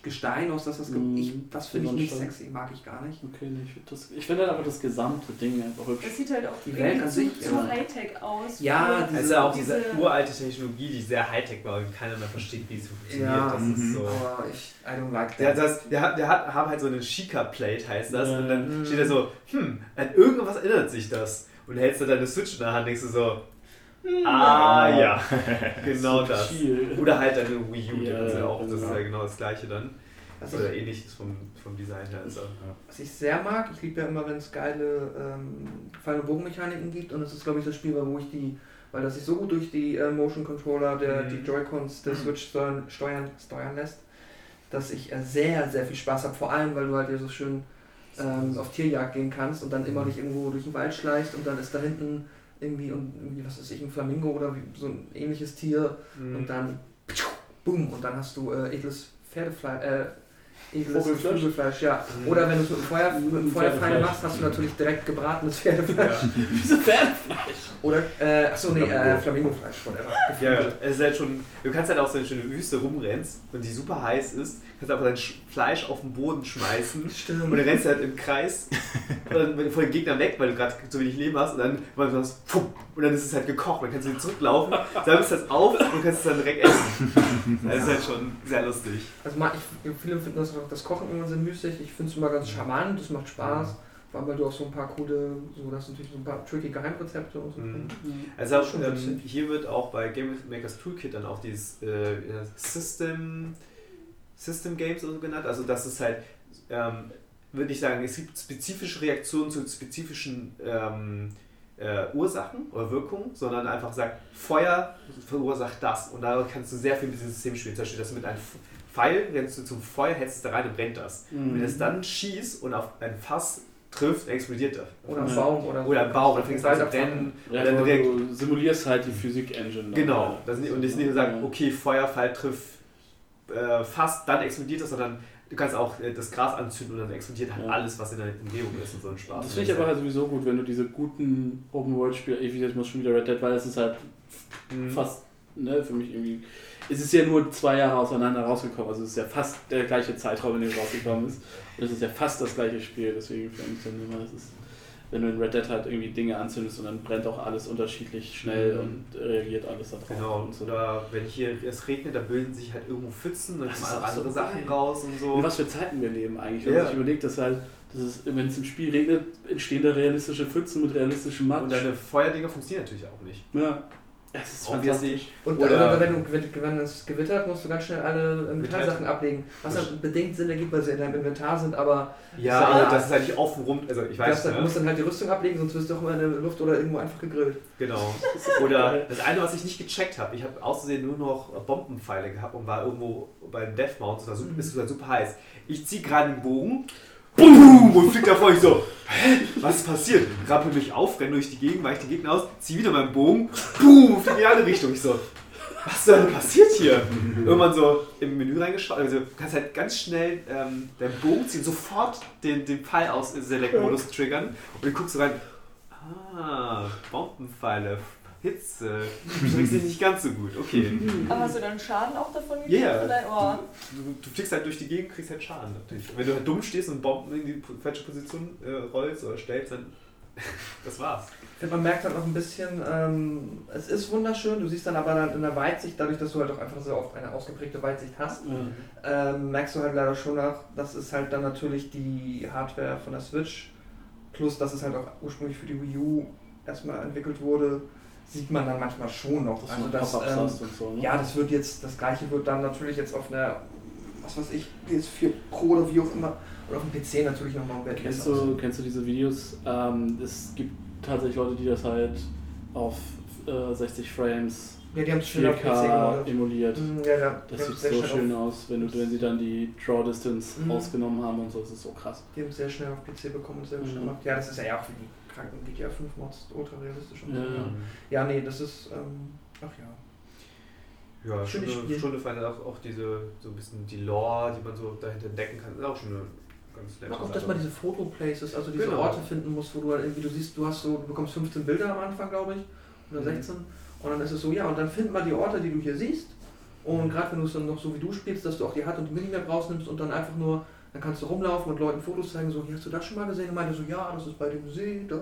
Gestein aus, das das gibt. Mhm. Ich, das finde ich nicht sexy, mag ich gar nicht. Okay, ich finde das- ich finde halt aber das gesamte Ding einfach hübsch. Das sieht halt auch Die Welt an zu, sich, zu ja. Hightech aus. Ja, Es ist ja auch diese- diese uralte Technologie, die sehr Hightech war und keiner mehr versteht, wie es funktioniert. Ja, das mhm. ist so. Aber ich, I don't like Der, that. das, der, hat, der hat haben halt so eine Shika-Plate, heißt das. Ja. Und dann Mhm. steht er so, hm, an irgendwas erinnert sich das. Und hältst du deine Switch in der Hand, denkst du so, ah ja, genau So das. chill. Oder halt deine Wii U, Ja, ja auch, das ist genau. ja genau das gleiche dann. Was Oder ich, ähnliches vom, vom Design her ist. auch- was ich sehr mag, ich liebe ja immer, wenn es geile ähm, Pfeil- und Bogenmechaniken gibt und es ist, glaube ich, das Spiel, wo ich die, weil das sich so gut durch die äh, Motion Controller, der, Mhm. die Joy-Cons der Switch steuern, steuern, steuern lässt, dass ich äh, sehr, sehr viel Spaß habe. Vor allem, weil du halt hier so schön ähm, auf Tierjagd gehen kannst und dann immer dich irgendwo durch den Wald schleichst und dann ist da hinten irgendwie, und irgendwie was weiß ich, ein Flamingo oder so ein ähnliches Tier Mhm. und dann boom und dann hast du äh, edles Pferdefleisch, äh, Vogelfleisch? Ja. Mhm. Oder wenn du es mit dem Feuer, mit Mhm, Pferdefleisch. machst, hast du natürlich direkt gebratenes Pferdefleisch. Wieso Pferdefleisch? Oder, äh, achso, nee, äh, Flamingo. Flamingofleisch, whatever. Ja, ja, es ist halt schon. Du kannst halt auch so in eine Wüste rumrennst und die super heiß ist, kannst einfach dein Sch- Fleisch auf den Boden schmeißen Stimmt. und dann rennst du halt im Kreis vor den Gegner weg, weil du gerade so wenig Leben hast und dann so was, pfupp, und dann ist es halt gekocht, dann kannst du zurücklaufen, sammelst das auf und kannst es dann direkt essen. Das ist halt schon sehr lustig. Also ich, viele finden das, das Kochen immer sehr müßig. Ich finde es immer ganz charmant, das macht Spaß. Vor allem, weil du auch so ein paar coole, so das natürlich so ein paar tricky Geheimrezepte und so. Mhm. drin. Also auch, ähm, hier wird auch bei Game Makers Toolkit dann auch dieses äh, System, System Games so genannt. Also das ist halt, ähm, würde ich sagen, es gibt spezifische Reaktionen zu spezifischen ähm, äh, Ursachen oder Wirkungen, sondern einfach sagt, Feuer verursacht das. Und da kannst du sehr viel mit diesem System spielen. Zum Beispiel, dass du mit einem Pfeil, rennst du zum Feuer, hältst es da rein und brennt das. Mhm. Wenn es dann schießt und auf ein Fass trifft, explodiert das. Oder ein. Baum oder so. Oder ein Baum, dann fängst du an zu brennen. Ja, dann du, direkt du simulierst halt die Physik-Engine. Genau, das nicht, und das nicht nur sagen, okay, Feuerfall trifft äh, fast, dann explodiert das, sondern du kannst auch äh, das Gras anzünden und dann explodiert halt Ja. alles, was in der Umgebung ist und so ein Spaß. Das finde ich aber halt sowieso gut, wenn du diese guten Open-World-Spiele, ich ich muss schon wieder Red Dead, weil es ist halt Mhm. fast, ne, für mich irgendwie, es ist ja nur zwei Jahre auseinander rausgekommen, also es ist ja fast der gleiche Zeitraum, in dem es rausgekommen ist. Und es ist ja fast das gleiche Spiel, deswegen finde ich dann immer, es ist, wenn du in Red Dead halt irgendwie Dinge anzündest und dann brennt auch alles unterschiedlich schnell Mhm. und reagiert alles darauf. Genau, und so. oder wenn hier es regnet, da bilden sich halt irgendwo Pfützen, dann kommen auch so andere Sachen geil. raus und so. In was für Zeiten wir leben eigentlich. Wenn man Ja. sich überlegt, dass halt, wenn es im Spiel regnet, entstehen da realistische Pfützen mit realistischem Matsch. Und deine Feuerdinger funktionieren natürlich auch nicht. ja. Es ist fantastisch. Und Oder- also, wenn, du, wenn, es gewittert, musst du ganz schnell alle Metallsachen ablegen. Was dann bedingt Sinn ergibt, weil sie in deinem Inventar sind, aber Ja, Ja. aber das ist halt nicht und rum. Also ich du, weiß, hast dann, ne? du musst dann halt die Rüstung ablegen, sonst wirst du auch immer in der Luft oder irgendwo einfach gegrillt. Genau. Oder das eine, was ich nicht gecheckt habe, ich habe auszusehen nur noch Bombenpfeile gehabt und war irgendwo beim Death Mount, es war super, es war super heiß. Ich ziehe gerade den Bogen, BOOM! Und fliegt davor, ich so, hä, was ist passiert? Rappel mich auf, renne durch die Gegend, weiche den Gegner aus, ziehe wieder meinen Bogen, BOOM! Fliegt in die andere Richtung. Ich so, was soll denn passiert hier? Irgendwann so im Menü reingeschaut, also du kannst halt ganz schnell ähm, deinen Bogen ziehen, sofort den, den Pfeil aus Select-Modus triggern und dann guckst du rein, ah, Bombenpfeile, Hitze, schmeckst dich nicht ganz so gut, okay. Aber hast du dann Schaden auch davon Ja, ja. Für dein Ohr? Du, du fliegst halt durch die Gegend, kriegst halt Schaden natürlich. Wenn du halt dumm stehst und Bomben in die falsche Position äh, rollst oder stellst, dann das war's. Man merkt halt noch ein bisschen, ähm, es ist wunderschön, du siehst dann aber dann in der Weitsicht, dadurch, dass du halt auch einfach so oft eine ausgeprägte Weitsicht hast, ähm, merkst du halt leider schon nach, das ist halt dann natürlich die Hardware von der Switch, plus dass es halt auch ursprünglich für die Wii U erstmal entwickelt wurde, sieht man dann manchmal schon noch. Das Also das, ähm, so, ne? ja, das wird jetzt, das gleiche wird dann natürlich jetzt auf einer, was weiß ich, PS4 Pro oder wie auch immer, oder auf dem PC natürlich nochmal um Kennst du, kennst du diese Videos? Ähm, es gibt tatsächlich Leute, die das halt auf äh, 60 Frames Ja, die haben es schön auf PC 4K gemacht. emuliert. Mm, Ja, ja. Das sieht so schön aus, wenn, du, wenn sie dann die Draw Distance Mhm. rausgenommen haben und so, das ist so krass. Die haben es sehr schnell auf PC bekommen und sehr Mhm. schnell gemacht. Ja, das ist ja auch für die kranken GTA 5 Mods ultra realistisch. Und Ja, so, ja. ja, nee, das ist, ähm, ach ja. Ja, Schönes Stunde, Spiel. Stunde fand auch, auch diese, so ein bisschen die Lore, die man so dahinter entdecken kann, ist auch schon eine ganz nette Auch dass man diese Fotoplaces, also diese Genau. Orte finden muss, wo du halt irgendwie, du siehst, du hast so, du bekommst 15 Bilder am Anfang, glaube ich, oder Mhm. 16. Und dann ist es so, ja, und dann find mal die Orte, die du hier siehst. Und gerade wenn du es dann noch so wie du spielst, dass du auch die Hard- und die Minimap rausnimmst und dann einfach nur, dann kannst du rumlaufen und Leuten Fotos zeigen, so, hier hast du das schon mal gesehen? Und meinte so, ja, das ist bei dem See, da.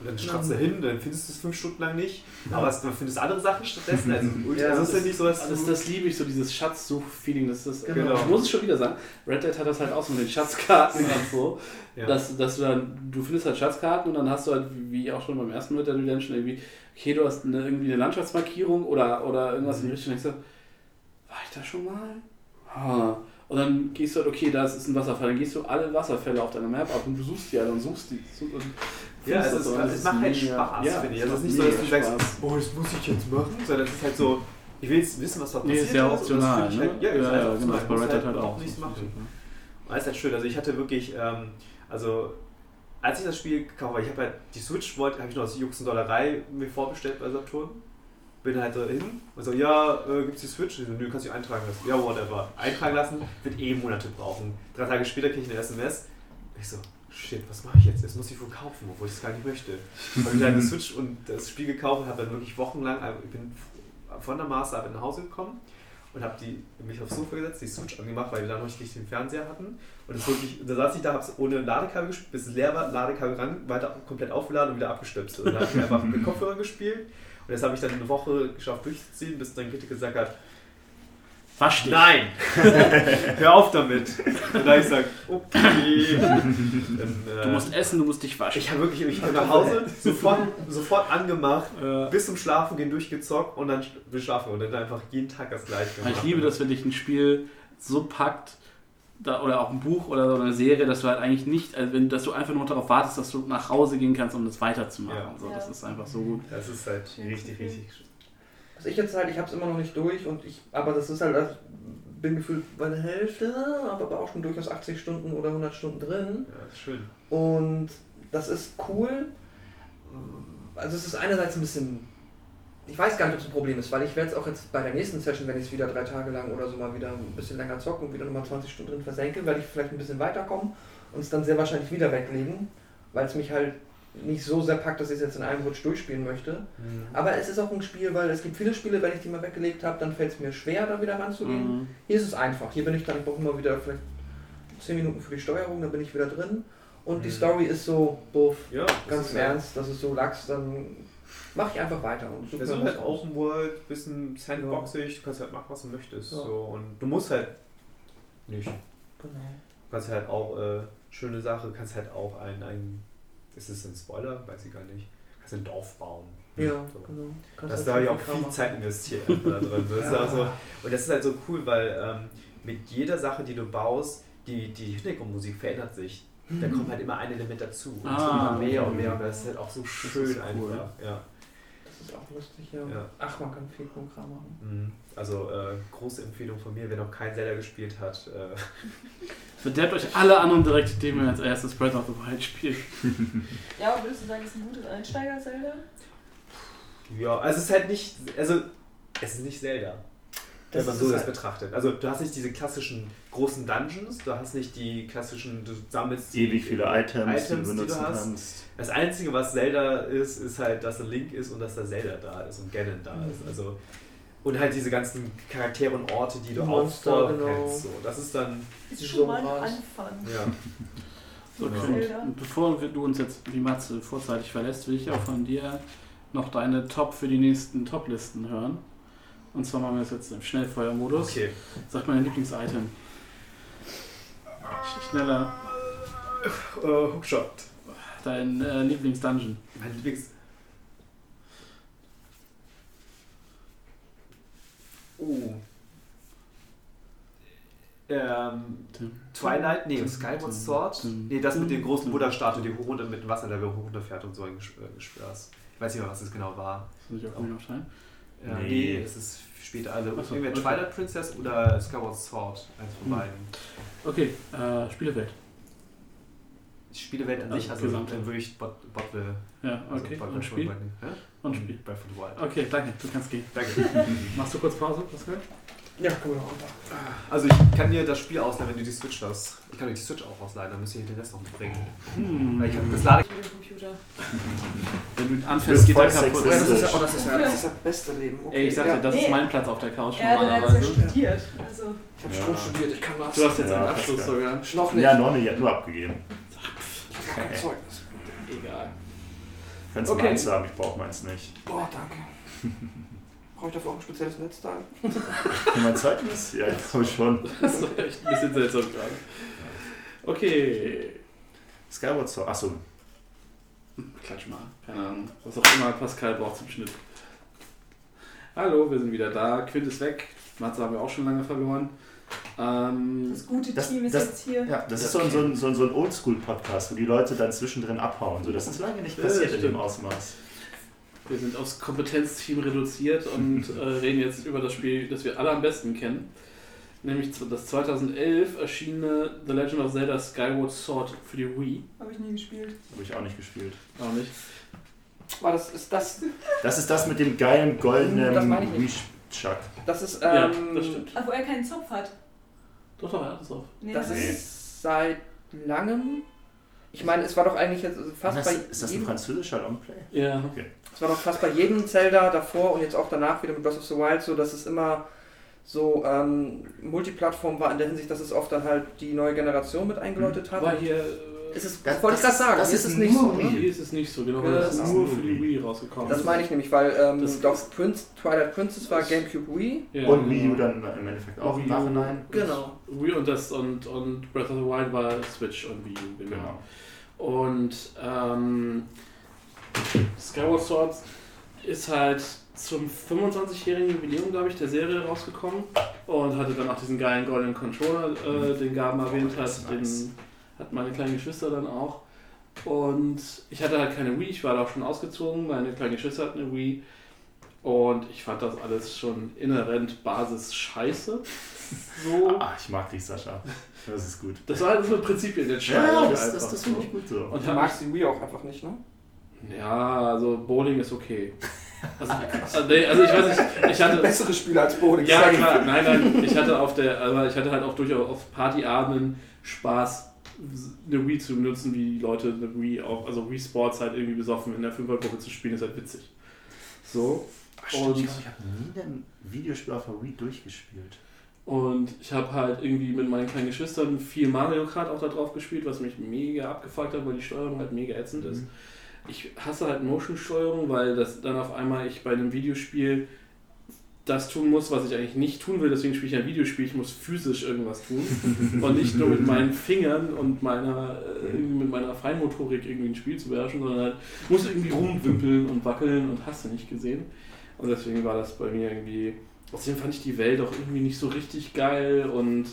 Und dann schraubst du hin, dann findest du es fünf Stunden lang nicht, aber es- du findest andere Sachen stattdessen. Also, Ja, es ist ja das- nicht so, dass Das, du... das liebe ich, so dieses Schatzsuch-Feeling. Das ist, Genau. Ich muss es schon wieder sagen, Red Dead hat das halt auch so mit den Schatzkarten und so. Ja. Dass, dass du dann, du findest halt Schatzkarten und dann hast du halt, wie auch schon beim ersten Red Dead Redemption, irgendwie, okay, du hast eine, irgendwie eine Landschaftsmarkierung oder, oder irgendwas in die Richtung. Und denkst du, war ich da schon mal? Ha. Und dann gehst du halt, okay, da ist ein Wasserfall. Dann gehst du alle Wasserfälle auf deiner Map ab und du suchst die alle und suchst die. Und Ja, es, ist, es macht halt Spaß, ja, finde ich. es Also es ist nicht so, dass du mega sagst, Spaß. oh, das muss ich jetzt machen, sondern es ist halt so, ich will jetzt wissen, was da Nee, passiert ist ja optional. Ne? Halt, ja, ja, halt ja, optional. genau. Das bei Red Dead halt auch auch. nichts machen. Und das ist halt schön. Also ich hatte wirklich, ähm, also als ich das Spiel gekauft habe, ich habe halt die Switch, wollte, habe ich noch als Juxendollerei mir vorbestellt bei Saturn. Bin halt da hin und so, ja, äh, gibt's die Switch? Ich so, nö, kannst du eintragen lassen. Ja, whatever. Eintragen lassen, wird eh Monate brauchen. Drei Tage später kriege ich eine SMS. Ich so, shit, was mache ich jetzt? Jetzt muss ich wohl kaufen, obwohl ich es gar nicht möchte. Habe ich dann eine Switch und das Spiel gekauft und habe dann wirklich wochenlang, also ich bin von der Master nach Hause gekommen und habe mich aufs Sofa gesetzt, die Switch angemacht, weil wir da noch nicht den Fernseher hatten. Und das wirklich, da saß ich da, habe es ohne Ladekabel gespielt, bis es leer war, Ladekabel ran, weiter komplett aufgeladen und wieder abgestöpst. Und dann habe ich einfach mit Kopfhörern gespielt. Und das habe ich dann eine Woche geschafft durchzuziehen, bis dann Kritik gesagt hat, Wasch dich. nein, hör auf damit. Und da ich sage, okay. Dann, äh, Du musst essen, du musst dich waschen. ich habe wirklich, ich bin nach Hause, sofort, sofort angemacht, Äh, bis zum Schlafen gehen durchgezockt und dann bin schlafen und dann einfach jeden Tag das gleiche gemacht. ich liebe das, wenn dich ein Spiel so packt, da, oder auch ein Buch oder so eine Serie, dass du halt eigentlich nicht, also wenn, dass du einfach nur darauf wartest, dass du nach Hause gehen kannst, um das weiterzumachen. Ja. So, das ist einfach so gut. Das ist halt richtig, richtig. Also ich jetzt halt, ich habe es immer noch nicht durch und ich, aber das ist halt, also bin gefühlt bei der Hälfte, aber auch schon durchaus 80 Stunden oder 100 Stunden drin. Ja, ist schön. Und das ist cool. Also es ist einerseits ein bisschen, ich weiß gar nicht, ob es ein Problem ist, weil ich werde es auch jetzt bei der nächsten Session, wenn ich es wieder drei Tage lang oder so mal wieder ein bisschen länger zocke und wieder nochmal 20 Stunden drin versenke, werde ich vielleicht ein bisschen weiterkommen und es dann sehr wahrscheinlich wieder weglegen, weil es mich halt nicht so sehr packt, dass ich es jetzt in einem Rutsch durchspielen möchte. Aber es ist auch ein Spiel, weil es gibt viele Spiele, wenn ich die mal weggelegt habe, dann fällt es mir schwer, da wieder ranzugehen. Mhm. Hier ist es einfach. Hier bin ich dann, ich brauche immer wieder vielleicht 10 Minuten für die Steuerung, dann bin ich wieder drin. Und die Mhm. Story ist so, buff, Ja, ganz im Ernst, das ist so Lachs, dann mache ich einfach weiter. Und Das ist halt. Open World, bisschen sandboxig, du kannst halt machen, was du möchtest. Ja. So. Und du musst halt nicht. Genau. Du kannst halt auch, äh, schöne Sache, kannst halt auch ein, ein ist es ein Spoiler? Weiß ich gar nicht. Kannst ein Dorf bauen. Ja, So. genau. Kannst Das halt da habe ich auch viel. Zeit investiert da drin. Das ist Ja. auch so, und das ist halt so cool, weil ähm, mit jeder Sache, die du baust, die, die Hintergrundmusik verändert sich. Da kommt halt immer ein Element dazu. Und Ah, immer mehr und mehr. Und das ist halt auch so schön cool. einfach. Ja. Das ist auch lustig, ja. Ja. Ach, man kann viel Programm machen. Mhm. Also äh, große Empfehlung von mir, wer noch kein Zelda gespielt hat. Äh, Verderbt euch alle anderen direkt, indem ihr als erstes Breath of the Wild spielt. Ja, aber würdest du sagen, es ist ein gutes Einsteiger-Zelda? ja, also es ist halt nicht, also es ist nicht Zelda. Das wenn man so das halt. betrachtet. Also du hast nicht diese klassischen großen Dungeons, du hast nicht die klassischen, du sammelst die Ewig viele Items, die Items, du die du benutzen hast. kannst. Das Einzige, was Zelda ist, ist halt, dass da Link ist und dass da Zelda da ist und Ganon da Mhm. ist. Also, und halt diese ganzen Charaktere und Orte, die du Monster, auch genau. kennst. So. Das ist dann, Ist Die schon mal ein. Anfang. ja. So, und bevor du uns jetzt wie Matze vorzeitig verlässt, will ich auch von dir noch deine Top für die nächsten Top-Listen hören. Und zwar machen wir das jetzt im Schnellfeuermodus. Okay. Sag mal dein Lieblings-Item. Sch- Schneller. Äh, Hookshot. Dein äh, Lieblings-Dungeon. Mein Lieblings. Uh. Ähm, Twilight, nee, Skyward Sword. Nee, das mit dem großen Buddha-Statue, die hoch runter mit dem Wasserlevel hoch runterfährt und so ein äh, Geschwörs. Ich weiß nicht mehr, was das genau war. Das muss ich auch noch teilen. Ja, Nee. nee, es ist später. Also Ach so, entweder okay. Twilight Princess oder Skyward Sword. Eins von Hm. beiden. Okay, äh, Spielewelt. Die Spielewelt an sich, Also also gesamt. dann würde ich Bot, Botville. Ja, Also okay. Bot- Und Spiel? Bot- hä? Und Spiel. Breath of the Wild. Okay, danke. Du kannst gehen. Danke. Machst du kurz Pause, Pascal? Ja, können wir auch. Also ich kann dir das Spiel ausleihen, wenn du die Switch hast. Ich kann dir die Switch auch ausleihen, dann müsst ihr den Rest noch mitbringen. Hm. Weil ich hab, das lade ich. Mit dem Computer. Wenn du anfängst, geht er Voll kaputt. Ja, das ist ja, oh, das ist ja das, ist ja das beste Leben. Okay. Ey, ich sag ja. dir, das ist Nee. mein Platz auf der Couch ja normalerweise. studiert. Also, Ich habe Ja. Strom studiert, ich kann das. Du hast jetzt Ja, einen Abschluss sogar. noch nicht. Ja, noch nicht, hat nur abgegeben. Ich hab kein Zeugnis. Egal. Kannst du Okay. meins haben, ich brauche meins nicht. Boah, danke. Brauche ich dafür auch ein spezielles Netzteil? Für mein Zeugnis? Ja, ich glaube schon. Das war echt ein bisschen seltsam gerade. Okay. Skyward Sword, achso. Klatsch mal. Keine Ahnung. Was auch immer Pascal braucht zum Schnitt. Hallo, wir sind wieder da. Quint ist weg. Matze haben wir auch schon lange verloren. Ähm, das gute Das- Team ist das- jetzt hier. Ja, das ist so ein, so ein, so ein, so ein Oldschool-Podcast, wo die Leute dann zwischendrin abhauen. So, das ist lange nicht Ja, passiert in stimmt. dem Ausmaß. Wir sind aufs Kompetenzteam reduziert und äh, reden jetzt über das Spiel, das wir alle am besten kennen. Nämlich das 2011 erschienene The Legend of Zelda Skyward Sword für die Wii. Habe ich nie gespielt. Habe ich auch nicht gespielt. Auch nicht. War das, ist das, Das ist das mit dem geilen goldenen. Wii-Chuck. das ist, Ja, ähm, das stimmt. Ach, wo er keinen Zopf hat. Doch, doch, er hat es auf. Nee, das Nee. ist seit langem. Ich meine, es war doch eigentlich jetzt fast Das, bei ist das ein französischer Longplay? Ja. Es war doch fast bei jedem Zelda davor und jetzt auch danach wieder mit Breath of the Wild so, dass es immer so ähm, Multiplattform war in der Hinsicht, dass es oft dann halt die neue Generation mit eingeläutet hat. War hier. Ist es, Das- wollte ich gerade das- sagen, das ist ist es nicht nur so. Ne? Hier ist es nicht so, genau. Ja, das ist nur für die Wii. Rausgekommen. Das meine ich nämlich, weil ähm, Das- doch Prince, Twilight Princess war GameCube Wii. Ja, Und Wii U genau. dann im Endeffekt auch Wii im U. Nachhinein. Genau. Wii und, das, und, und Breath of the Wild war Switch und Wii U, genau. Genau. Und ähm, Skyward Sword ist halt zum 25-jährigen Jubiläum, glaube ich, der Serie rausgekommen und hatte dann auch diesen geilen goldenen Controller, äh, den Gaben erwähnt hat. Den hat meine kleinen Geschwister dann auch. Und ich hatte halt keine Wii, ich war da auch schon ausgezogen. Meine kleinen Geschwister hatten eine Wii. Und ich fand das alles schon inhärent Basis scheiße. So. Ah, ich mag dich, Sascha. Das ist gut. Das war halt so eine Prinzipienentscheidung. Ja, das, einfach das, das finde ich gut so. Und Du magst die Wii auch einfach nicht, ne? Ja, also Bowling ist okay. Also, also, nee, also ich weiß nicht, ich hatte. Bessere Spiele als Bowling. Ja, klar, nein, nein, ich hatte auf der, aber ich hatte halt auch durchaus auf Partyabenden Spaß, eine Wii zu benutzen, wie die Leute eine Wii auch, also Wii Sports halt irgendwie besoffen in der Fünfergruppe zu spielen, ist halt witzig. So. Ach, stimmt, Und- ich glaube, ich habe nie ein Videospiel auf der Wii durchgespielt. Und ich habe halt irgendwie mit meinen kleinen Geschwistern viel Mario Kart auch da drauf gespielt, was mich mega abgefuckt hat, weil die Steuerung halt mega ätzend ist. Ich hasse halt Motion-Steuerung, weil das dann auf einmal ich bei einem Videospiel das tun muss, was ich eigentlich nicht tun will. Deswegen spiele ich ein Videospiel. Ich muss physisch irgendwas tun und nicht nur mit meinen Fingern und meiner, äh, mit meiner Feinmotorik irgendwie ein Spiel zu beherrschen, sondern halt muss irgendwie rumwimpeln und wackeln und hast du nicht gesehen. Und deswegen war das bei mir irgendwie. Außerdem fand ich die Welt auch irgendwie nicht so richtig geil und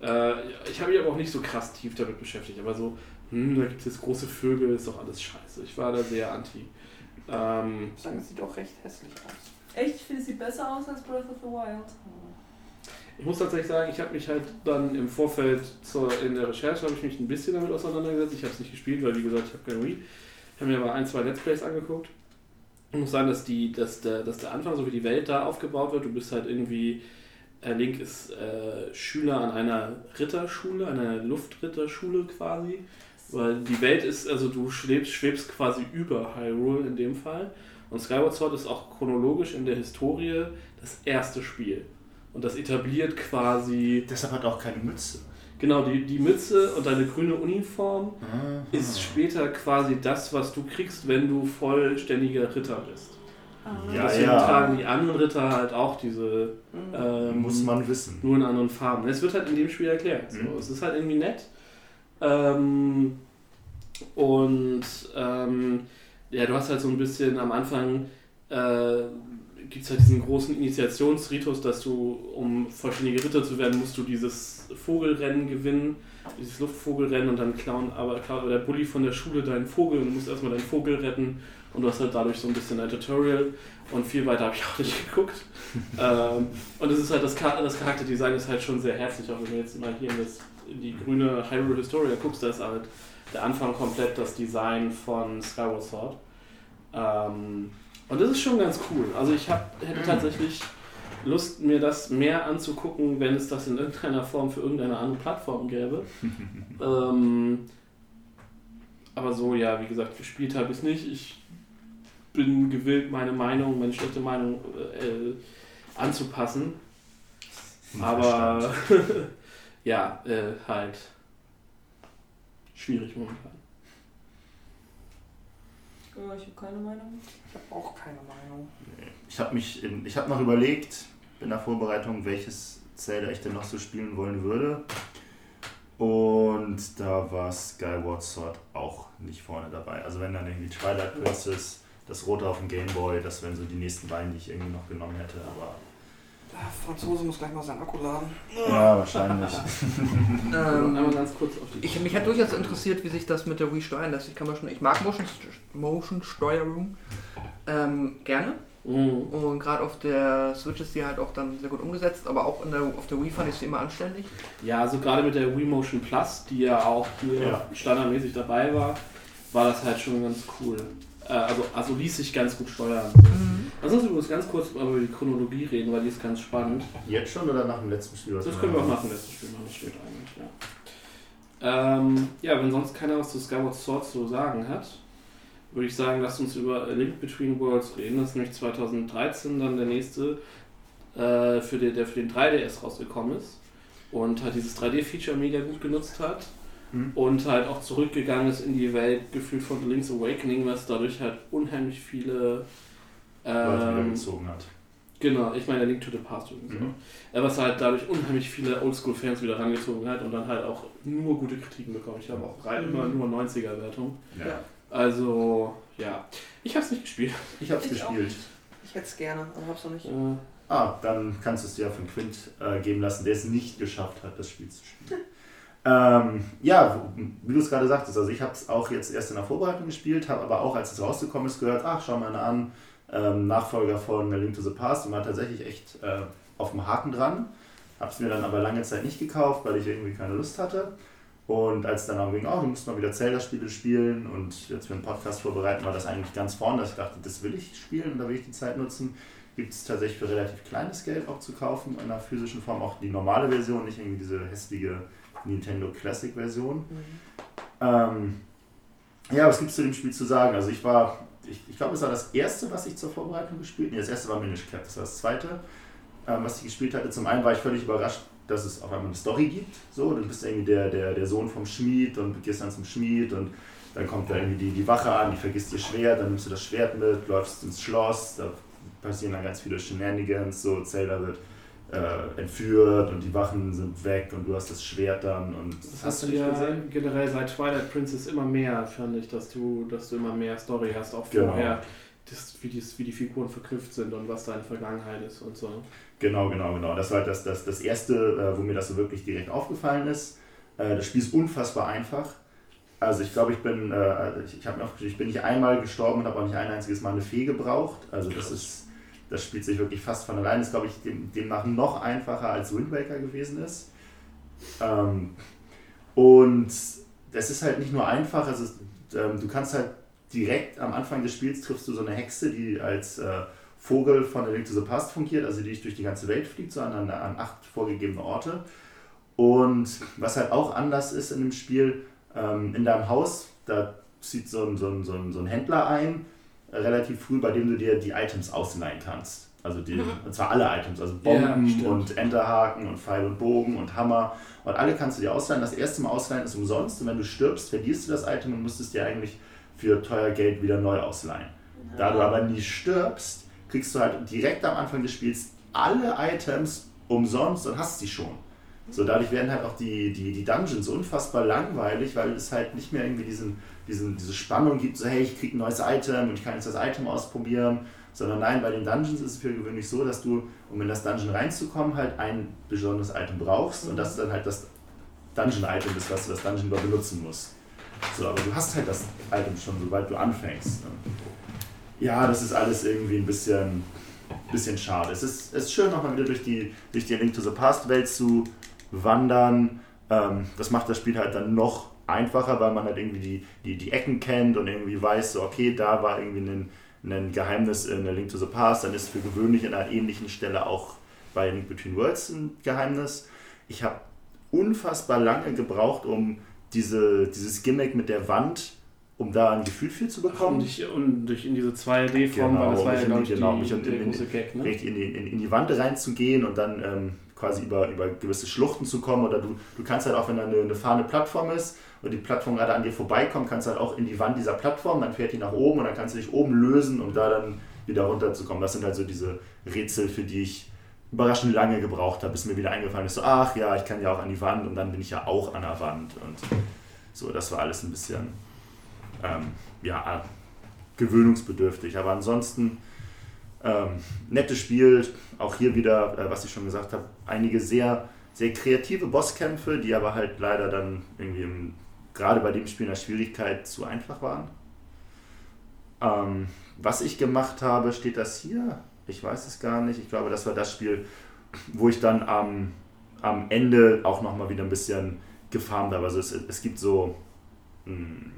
äh, ich habe mich aber auch nicht so krass tief damit beschäftigt. Aber so, hm, da gibt es jetzt große Vögel, ist doch alles scheiße. Ich war da sehr anti. Ähm, Ich sagen, es sieht auch recht hässlich aus. Echt, ich finde, es sieht besser aus als Breath of the Wild. Ich muss tatsächlich sagen, ich habe mich halt dann im Vorfeld zur, in der Recherche habe ich mich ein bisschen damit auseinandergesetzt. Ich habe es nicht gespielt, weil wie gesagt, ich habe kein Wii. Ich habe mir aber ein, zwei Let's Plays angeguckt. Ich muss sagen, dass, die, dass, der, dass der Anfang, so wie die Welt da aufgebaut wird, du bist halt irgendwie, äh, Link ist äh, Schüler an einer Ritterschule, einer Luftritterschule quasi. Weil die Welt ist, also du schwebst, schwebst quasi über Hyrule in dem Fall. Und Skyward Sword ist auch chronologisch in der Historie das erste Spiel. Und das etabliert quasi, Deshalb hat er auch keine Mütze. genau, die, die Mütze und deine grüne Uniform Ah. ist später quasi das, was du kriegst, wenn du vollständiger Ritter bist. Ah. Ja, Deswegen ja. tragen die anderen Ritter halt auch diese, ähm, Muss man wissen. nur in anderen Farben. Es wird halt in dem Spiel erklärt. So. Mhm. Es ist halt irgendwie nett. Ähm, und ähm, ja, du hast halt so ein bisschen am Anfang äh, gibt es halt diesen großen Initiationsritus, dass du, um vollständige Ritter zu werden, musst du dieses Vogelrennen gewinnen, dieses Luftvogelrennen und dann klauen aber klaut der Bully von der Schule deinen Vogel und du musst erstmal deinen Vogel retten und du hast halt dadurch so ein bisschen ein Tutorial und viel weiter habe ich auch nicht geguckt. ähm, und es ist halt das, Char- das Charakterdesign ist halt schon sehr herzlich, auch wenn du jetzt mal hier in, das, die grüne Hyrule Historia guckst, da ist halt der Anfang komplett das Design von Skyward Sword. Ähm, und das ist schon ganz cool. Also ich hab, hätte tatsächlich Lust, mir das mehr anzugucken, wenn es das in irgendeiner Form für irgendeine andere Plattform gäbe. ähm, aber so, ja, wie gesagt, gespielt habe ich es nicht. Ich bin gewillt, meine Meinung, meine schlechte Meinung äh, anzupassen. Aber ja, äh, halt schwierig momentan. Ja, ich habe keine Meinung. Ich habe auch keine Meinung. Ich habe mich, in, ich habe noch überlegt in der Vorbereitung, welches Zelda ich denn noch so spielen wollen würde. Und da war Skyward Sword auch nicht vorne dabei. Also wenn dann irgendwie Twilight Princess, das Rote auf dem Game Boy, das wären so die nächsten beiden, die ich irgendwie noch genommen hätte. Aber Franzose muss gleich mal seinen Akku laden. ja, wahrscheinlich. Ähm, ganz kurz auf die. ich, mich hat durchaus interessiert, wie sich das mit der Wii steuern lässt. Ich kann mal schon, ich mag Motion, Motion Steuerung ähm, gerne. Mhm. Und gerade auf der Switch ist die halt auch dann sehr gut umgesetzt, aber auch in der, auf der Wii fand ich sie immer anständig. Ja, also gerade mit der Wii Motion Plus, die ja auch hier Ja. standardmäßig dabei war, war das halt schon ganz cool. Äh, also, also ließ sich ganz gut steuern. Lass uns übrigens ganz kurz über die Chronologie reden, weil die ist ganz spannend. Jetzt schon oder nach dem letzten Spiel? Das können wir auch nach dem letzten Spiel machen, das steht eigentlich, ja. Ähm, ja, wenn sonst keiner was zu Skyward Sword zu sagen hat, würde ich sagen, lasst uns über A Link Between Worlds reden. Das ist nämlich 2013 dann der nächste, äh, für den, der für den 3DS rausgekommen ist und halt dieses 3D-Feature mega gut genutzt hat Mhm. und halt auch zurückgegangen ist in die Welt, gefühlt von The Link's Awakening, was dadurch halt unheimlich viele Leute wieder ähm, gezogen hat. Genau, ich meine Link to the Past übrigens. Mhm. auch. Äh, Was halt dadurch unheimlich viele Oldschool-Fans wieder rangezogen hat und dann halt auch nur gute Kritiken bekommen. Ich habe auch rein immer nur 90er-Wertung. Ja. Also, ja. Ich habe es nicht gespielt. Ich habe es gespielt. Ich hätte es gerne, aber hab's noch nicht. Äh, Ah, dann kannst du es dir von Quint äh, geben lassen, der es nicht geschafft hat, das Spiel zu spielen. ähm, ja, wie du es gerade sagtest, also ich habe es auch jetzt erst in der Vorbereitung gespielt, habe aber auch, als es rausgekommen ist, gehört, ach, schau mal an, ähm, Nachfolger von A Link to the Past und war tatsächlich echt äh, auf dem Haken dran. Habe es mir dann aber lange Zeit nicht gekauft, weil ich irgendwie keine Lust hatte. Und als dann auch ging, oh, du musst mal wieder Zelda-Spiele spielen und jetzt für einen Podcast vorbereiten, war das eigentlich ganz vorne, dass ich dachte, das will ich spielen und da will ich die Zeit nutzen gibt es tatsächlich für relativ kleines Geld auch zu kaufen in einer physischen Form. Auch die normale Version, nicht irgendwie diese hässliche Nintendo Classic Version. Ähm, ja, was gibt es zu dem Spiel zu sagen? Also ich war, ich, ich glaube, es war das erste, was ich zur Vorbereitung gespielt habe. Nee, das erste war Minish Cap, das war das zweite, ähm, was ich gespielt hatte. Zum einen war ich völlig überrascht, dass es auf einmal eine Story gibt. So, du bist irgendwie der, der, der Sohn vom Schmied und gehst dann zum Schmied und dann kommt da irgendwie die, die Wache an, die vergisst ihr Schwert, dann nimmst du das Schwert mit, läufst ins Schloss, da passieren dann ganz viele Shenanigans, so Zelda wird äh, entführt und die Wachen sind weg und du hast das Schwert dann und Das hast du ja generell seit Twilight Princess immer mehr, fand ich, dass du, dass du immer mehr Story hast, auch Genau. vorher, das, wie, die, wie die Figuren verknüpft sind und was deine Vergangenheit ist und so. Genau, genau, genau. Das war halt das, das, das Erste, äh, wo mir das so wirklich direkt aufgefallen ist. Äh, das Spiel ist unfassbar einfach. Also ich glaube, ich bin, äh, ich, ich mir aufgeschrieben, ich bin nicht einmal gestorben und habe auch nicht ein einziges Mal eine Fee gebraucht. Also das ist, das spielt sich wirklich fast von allein. Ist, glaube ich, dem, demnach noch einfacher als Wind Waker gewesen ist. Ähm, und das ist halt nicht nur einfach, also es, ähm, du kannst halt direkt am Anfang des Spiels triffst du so eine Hexe, die als äh, Vogel von A Link to the Past fungiert, also die dich durch die ganze Welt fliegt, so an, an, acht vorgegebene Orte. Und was halt auch anders ist in dem Spiel, ähm, in deinem Haus, da zieht so ein, so ein, so ein, so ein Händler ein, relativ früh, bei dem du dir die Items ausleihen kannst. Also die, und zwar alle Items, also Bomben Ja, und Enterhaken und Pfeil und Bogen und Hammer. Und alle kannst du dir ausleihen. Das erste Mal ausleihen ist umsonst und wenn du stirbst, verlierst du das Item und musst es dir eigentlich für teuer Geld wieder neu ausleihen. Da du aber nie stirbst, kriegst du halt direkt am Anfang des Spiels alle Items umsonst und hast sie schon. So, dadurch werden halt auch die, die, die Dungeons unfassbar langweilig, weil es halt nicht mehr irgendwie diesen, diesen, diese Spannung gibt, so hey, ich krieg ein neues Item und ich kann jetzt das Item ausprobieren. Sondern nein, bei den Dungeons ist es für gewöhnlich so, dass du, um in das Dungeon reinzukommen, halt ein besonderes Item brauchst und das dann halt das Dungeon-Item ist, was du das Dungeon über benutzen musst. So, aber du hast halt das Item schon, sobald du anfängst. ne? Ja, das ist alles irgendwie ein bisschen, bisschen schade. Es ist, es ist schön, nochmal wieder durch die, durch die Link to the Past-Welt zu wandern. Ähm, das macht das Spiel halt dann noch einfacher, weil man halt irgendwie die, die, die Ecken kennt und irgendwie weiß, so, okay, da war irgendwie ein, ein Geheimnis in der Link to the Past, dann ist für gewöhnlich an einer ähnlichen Stelle auch bei Link Between Worlds ein Geheimnis. Ich habe unfassbar lange gebraucht, um diese, dieses Gimmick mit der Wand, um da ein Gefühl für zu Und, bekommen. dich, und durch in diese 2D-Form, Genau, weil das war ja, glaube die- ich, genau, die, mich in- der in- Gag, ne? in die, in, in die Wand reinzugehen und dann ähm, quasi über, über gewisse Schluchten zu kommen. Oder du, du kannst halt auch, wenn da eine, eine fahrende Plattform ist und die Plattform gerade an dir vorbeikommt, kannst du halt auch in die Wand dieser Plattform, dann fährt die nach oben und dann kannst du dich oben lösen, um da dann wieder runterzukommen. Das sind halt so diese Rätsel, für die ich überraschend lange gebraucht habe, bis mir wieder eingefallen ist, so, ach ja, ich kann ja auch an die Wand und dann bin ich ja auch an der Wand. Und so, das war alles ein bisschen, ähm, ja, gewöhnungsbedürftig. Aber ansonsten, ähm, nettes Spiel, auch hier wieder, äh, was ich schon gesagt habe, einige sehr, sehr kreative Bosskämpfe, die aber halt leider dann irgendwie im, gerade bei dem Spiel in der Schwierigkeit zu einfach waren. Ähm, was ich gemacht habe, steht das hier? Ich weiß es gar nicht. Ich glaube, das war das Spiel, wo ich dann am, am Ende auch nochmal wieder ein bisschen gefarmt habe. Also es, es gibt so mh,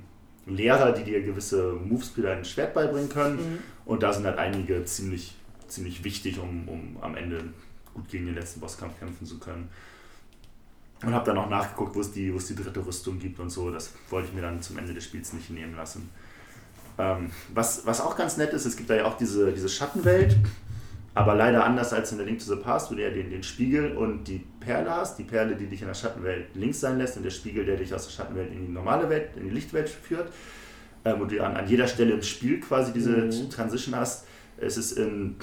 Lehrer, die dir gewisse Moves für dein Schwert beibringen können. Mhm. Und da sind halt einige ziemlich, ziemlich wichtig, um, um am Ende gut gegen den letzten Bosskampf kämpfen zu können. Und habe dann auch nachgeguckt, wo es, die, wo es die dritte Rüstung gibt und so. Das wollte ich mir dann zum Ende des Spiels nicht nehmen lassen. Ähm, was, was auch ganz nett ist, es gibt da ja auch diese, diese Schattenwelt, aber leider anders als in der Link to the Past, wo du ja den, den Spiegel und die Perle hast. Die Perle, die dich in der Schattenwelt links sein lässt und der Spiegel, der dich aus der Schattenwelt in die normale Welt, in die Lichtwelt führt. Ähm, und du an, an jeder Stelle im Spiel quasi diese Mhm. Transition hast. Es ist in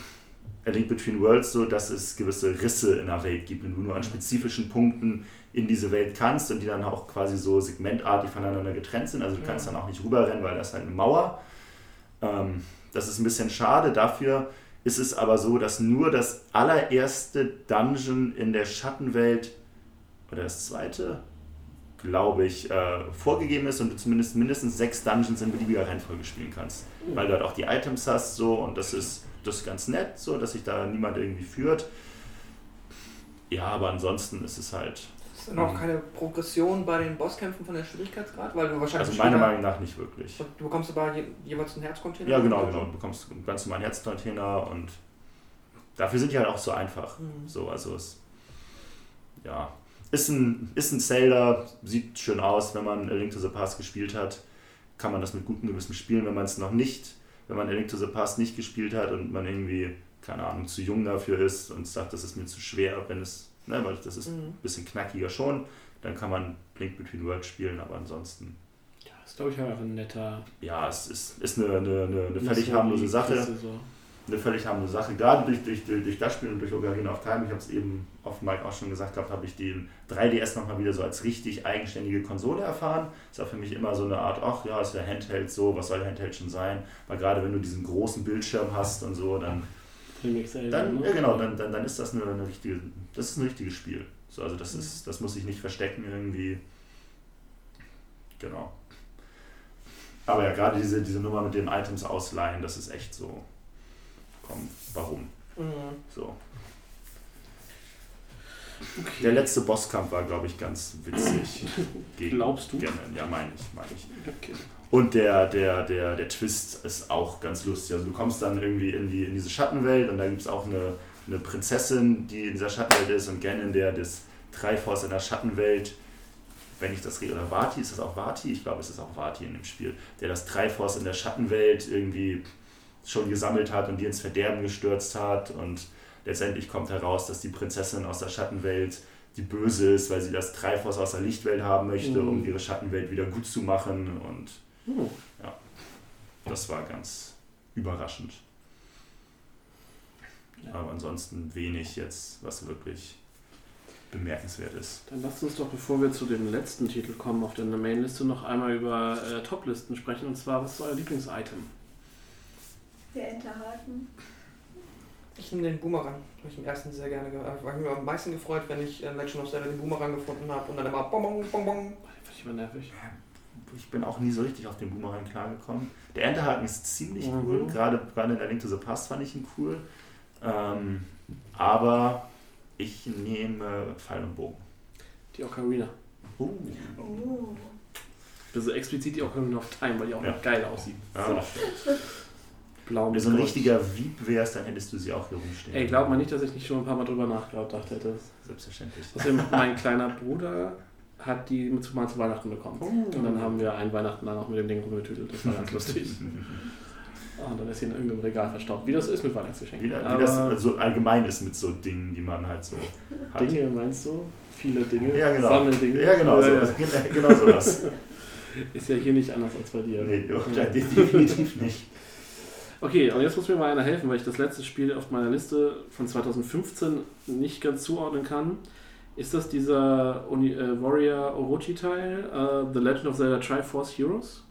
A Link Between Worlds so, dass es gewisse Risse in der Welt gibt und du nur an spezifischen Punkten in diese Welt kannst und die dann auch quasi so segmentartig voneinander getrennt sind. Also du kannst dann auch nicht rüberrennen, weil das ist halt eine Mauer. Ähm, das ist ein bisschen schade. Dafür ist es aber so, dass nur das allererste Dungeon in der Schattenwelt oder das zweite, glaube ich, äh, vorgegeben ist und du zumindest mindestens sechs Dungeons in beliebiger Reihenfolge spielen kannst. Weil du halt auch die Items hast so und das ist, das ist ganz nett, so dass sich da niemand irgendwie führt. Ja, aber ansonsten ist es halt, Ist denn auch keine Progression bei den Bosskämpfen von der Schwierigkeitsgrad? Weil du wahrscheinlich. also meiner Meinung nach nicht wirklich. Du bekommst aber je, jeweils einen Herzcontainer? Ja, genau, genau. Du bekommst einen ganz normalen Herzcontainer und dafür sind die halt auch so einfach. Mhm. So, also es ja, ist ein, ist ein Zelda, sieht schön aus, wenn man A Link to the Past gespielt hat, kann man das mit gutem Gewissen spielen. Wenn man es noch nicht, wenn man A Link to the Past nicht gespielt hat und man irgendwie, keine Ahnung, zu jung dafür ist und sagt, das ist mir zu schwer, wenn es, ne, weil das ist ein Mhm. bisschen knackiger schon, dann kann man Link Between Worlds spielen, aber ansonsten, Das ist, glaube ich, einfach ein netter. ja, es ist, ist eine, eine, eine, eine völlig harmlose Sache. So. eine völlig harmlose Sache. Gerade durch, durch, durch, durch das Spiel und durch Ocarina of Time, ich habe es eben auf Mike auch schon gesagt gehabt, habe ich den 3DS nochmal wieder so als richtig eigenständige Konsole erfahren. Ist auch für mich immer so eine Art, ach ja, ist ja Handheld so, was soll Handheld schon sein? Weil gerade wenn du diesen großen Bildschirm hast und so, dann, dann, ja, genau, dann, dann, dann ist das eine, eine richtige, das ist ein richtiges Spiel. So, also das ist, das muss ich nicht verstecken irgendwie. Genau. Aber ja, gerade diese, diese Nummer mit den Items ausleihen, das ist echt so. Komm, warum? Mhm. So. Der letzte Bosskampf war, glaube ich, ganz witzig. Gegen Glaubst du? Ganon. Ja, meine ich, meine ich. Okay. Und der, der, der, der Twist ist auch ganz lustig. Also du kommst dann irgendwie in, die, in diese Schattenwelt und da gibt es auch eine, eine Prinzessin, die in dieser Schattenwelt ist und Ganon, der das Triforce in der Schattenwelt, wenn ich das rede, oder Vati, ist das auch Vati? Ich glaube, es ist auch Vati in dem Spiel, der das Triforce in der Schattenwelt irgendwie schon gesammelt hat und die ins Verderben gestürzt hat und letztendlich kommt heraus, dass die Prinzessin aus der Schattenwelt die böse ist, weil sie das Triforce aus der Lichtwelt haben möchte, Mhm. um ihre Schattenwelt wieder gut zu machen und Hm. das war ganz überraschend. Ja. Aber ansonsten wenig jetzt, was wirklich bemerkenswert ist. Dann lasst uns doch, bevor wir zu dem letzten Titel kommen auf der Mainliste, noch einmal über äh, Toplisten sprechen. Und zwar, was ist euer Lieblingsitem? Der Enterhaken. Ich nehme den Boomerang. Habe ich im ersten sehr gerne ge- äh, war ich mir am meisten gefreut, wenn ich äh, Legend of Zelda den Boomerang gefunden habe und dann immer Bonbon, Bonbon. Finde ich immer nervig. Ich bin auch nie so richtig auf den Boomerang klargekommen. Der Enterhaken ist ziemlich Mhm. cool, gerade, gerade in der Link to the Past fand ich ihn cool. Ähm, aber ich nehme Pfeil und Bogen. Die Ocarina. Uh. Oh. Also explizit die Ocarina of Time, weil die auch Ja. noch geil aussieht. Ja, stimmt. Blau Wenn du so ein richtiger Wieb wärst, dann hättest du sie auch hier rumstehen. Ey, glaub mal nicht, dass ich nicht schon ein paar Mal drüber nachgedacht hätte. Selbstverständlich. Außerdem, mein kleiner Bruder hat die zu mal zu Weihnachten bekommen. Und dann haben wir ein Weihnachten dann auch mit dem Ding rumgetüdelt. Das war ganz lustig. Und dann ist sie in irgendeinem Regal verstaubt. Wie das ist mit Weihnachtsgeschenken. Wie, wie das so allgemein ist mit so Dingen, die man halt so hat. Dinge meinst du? Viele Dinge? Ja, genau. Sammeldinge? Ja, genau, Ja, so, genau, genau sowas. Ist ja hier nicht anders als bei dir. Nee, ja, definitiv nicht. Okay, und jetzt muss mir mal einer helfen, weil ich das letzte Spiel auf meiner Liste von 2015 nicht ganz zuordnen kann. Ist das dieser Uni äh, Warrior Orochi-Teil, äh, The Legend of Zelda Triforce Heroes?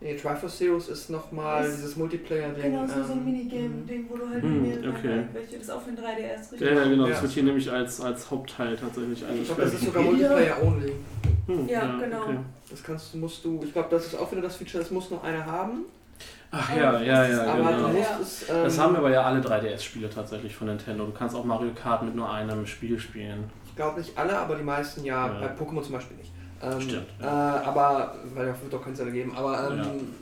Nee, Triforce Heroes ist nochmal Das- dieses Multiplayer-Ding. Genau, so, so ein ähm, Minigame-Ding, wo du halt Hm, mit mehreren okay. welche das für ein 3DS richtig. Ja, ja, genau, das Ja. wird hier nämlich als, als Hauptteil tatsächlich Ich eingestellt. glaube, das ist sogar Multiplayer-only. Hm, Ja, genau. Das kannst du, musst du, ich glaube, das ist auch wieder das Feature, das muss noch einer haben. Ach ja, ja, ja, aber genau. musst Ja. es. Ähm, Das haben aber ja alle 3DS-Spiele tatsächlich von Nintendo. Du kannst auch Mario Kart mit nur einem Spiel spielen. Ich glaube nicht alle, aber die meisten ja. Ja. Bei Pokémon zum Beispiel nicht. Ähm, Stimmt, Äh, aber, weil da wird doch kein Zelda geben. Aber ähm,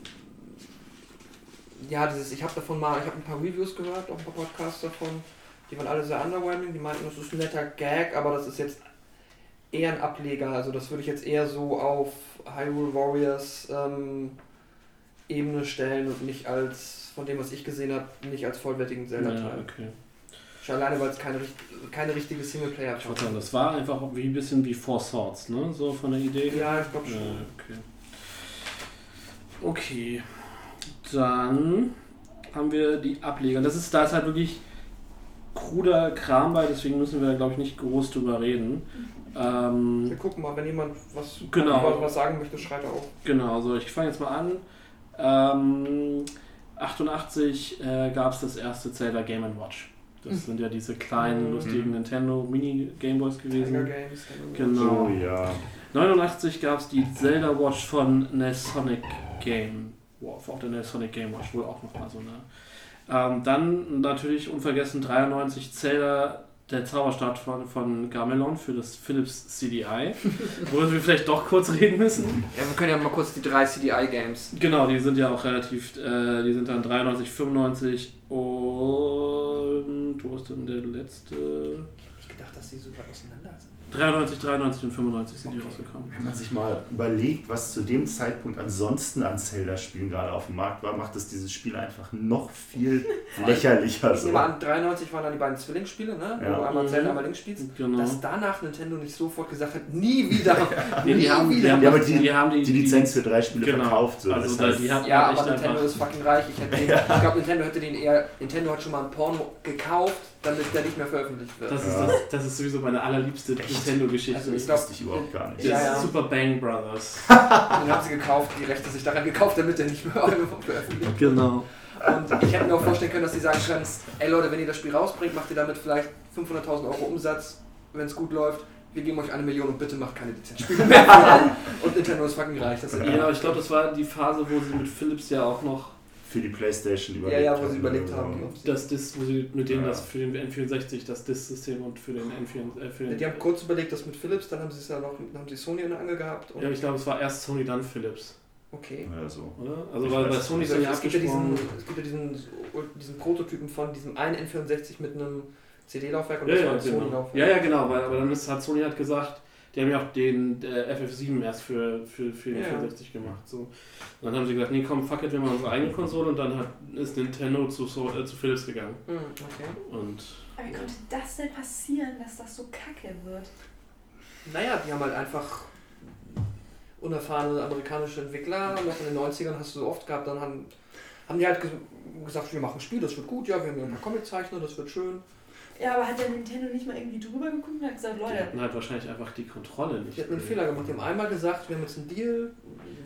ja. dieses, ich habe davon mal, ich habe ein paar Reviews gehört, auch ein paar Podcasts davon. Die waren alle sehr underwhelming. Die meinten, das ist ein netter Gag, aber das ist jetzt eher ein Ableger. Also das würde ich jetzt eher so auf Hyrule Warriors ähm, Ebene stellen und nicht als, von dem was ich gesehen habe, nicht als vollwertigen Zelda-Teil. Ja, okay. Schon alleine, weil es keine, keine richtige Singleplayer wollte sagen, das war einfach wie ein bisschen wie Four Swords, ne? So von der Idee. Ja, ich glaube schon. Ja, okay. Okay. Dann haben wir die Ableger. Das ist, da ist halt wirklich kruder Kram bei, deswegen müssen wir da glaube ich nicht groß drüber reden. Ähm, Wir gucken mal, wenn jemand was, Genau. was sagen möchte, schreit er auf. Genau, also ich fange jetzt mal an. Ähm, 88 äh, gab es das erste Zelda Game Watch. Das Hm. sind ja diese kleinen, Mhm. lustigen Nintendo Mini Gameboys Tiger gewesen. Games. Genau. Oh ja. 89 gab es die Zelda Watch von Sonic Game Watch, auf der Sonic Game Watch, wohl auch nochmal so eine. Ähm, dann natürlich unvergessen 93 Zelda der Zauberstab von, von Gamelon für das Philips CDI, worüber wir vielleicht doch kurz reden müssen. Ja, wir können ja mal kurz die drei CDI-Games. Genau, die sind ja auch relativ, äh, die sind dann 93, 95 und wo ist denn der letzte? Ich gedacht, dass die so weit auseinander sind. 93, 93 und 95 sind die rausgekommen. Wenn man sich mal überlegt, was zu dem Zeitpunkt ansonsten an Zelda-Spielen gerade auf dem Markt war, macht es dieses Spiel einfach noch viel lächerlicher. Ich So. an, 93 waren dann die beiden Zwillingsspiele, ne? Ja. Wo du einmal Mhm. Zelda, einmal Link spielst. Genau. Dass danach Nintendo nicht sofort gesagt hat, nie wieder. Nee, die, nie haben, die, wieder. haben, Ja, die- die haben die, Die Lizenz für drei Spiele Genau. verkauft. So. Also das da, heißt, die Ja, aber Nintendo ist fucking reich. Ich, den, ich glaube, Nintendo hätte den eher. Nintendo hat schon mal ein Porno gekauft, damit der nicht mehr veröffentlicht wird. Das ist, Ja. das, das ist sowieso meine allerliebste Nintendo-Geschichte. Also ich das wusste ich überhaupt gar nicht. das Ja, ja. ist Super Bang Brothers. Den haben sie gekauft, die Rechte sich daran gekauft, damit der nicht mehr veröffentlicht wird. genau. Und ich hätte mir auch vorstellen können, dass die sagen können, ey Leute, wenn ihr das Spiel rausbringt, macht ihr damit vielleicht 500.000 Euro Umsatz, wenn es gut läuft. Wir geben euch eine Million und bitte macht keine Lizenzspiele mehr. und Nintendo ist fucking reich. Das ist Ja, ich glaube, das war die Phase, wo sie mit Philips ja auch noch Für die Playstation ja, überlegt ja, wo sie überlegt haben. das Disk, wo sie mit denen Ja. das für den N64 das Disk-System und für den N4 äh, für Ja, den, Die haben kurz überlegt, das mit Philips, dann haben sie es ja noch, dann haben sie Sony in der Angel gehabt. Und Ja, ich glaube, es war erst Sony, dann Philips, okay. Oder so. oder? Also Ich weil bei Sony sind ja es, gibt ja diesen, es gibt ja diesen, diesen Prototypen von diesem einen N64 mit einem CD-Laufwerk und Ja, das war ja, ein genau. Sony-Laufwerk. ja, ja, genau, weil, aber dann ist, hat Sony halt gesagt, die haben ja auch den äh, FF7 erst für, für, für den Ja. 64 gemacht. So. Und dann haben sie gesagt, nee komm, fuck it, wir machen unsere eigene Konsole und dann hat, ist Nintendo zu, so, äh, zu Philips gegangen. Hm, okay. Und Aber wie konnte das denn passieren, dass das so kacke wird? Naja, die haben halt einfach unerfahrene amerikanische Entwickler. Noch in den 90ern hast du so oft gehabt, dann haben, haben die halt ges gesagt, wir machen ein Spiel, das wird gut, ja, wir haben hier ein paar Comiczeichner, das wird schön. Ja, aber hat der Nintendo nicht mal irgendwie drüber geguckt und hat gesagt, die Leute, hatten halt wahrscheinlich einfach die Kontrolle nicht. Die hatten einen Fehler gemacht. Die haben einmal gesagt, wir haben jetzt einen Deal.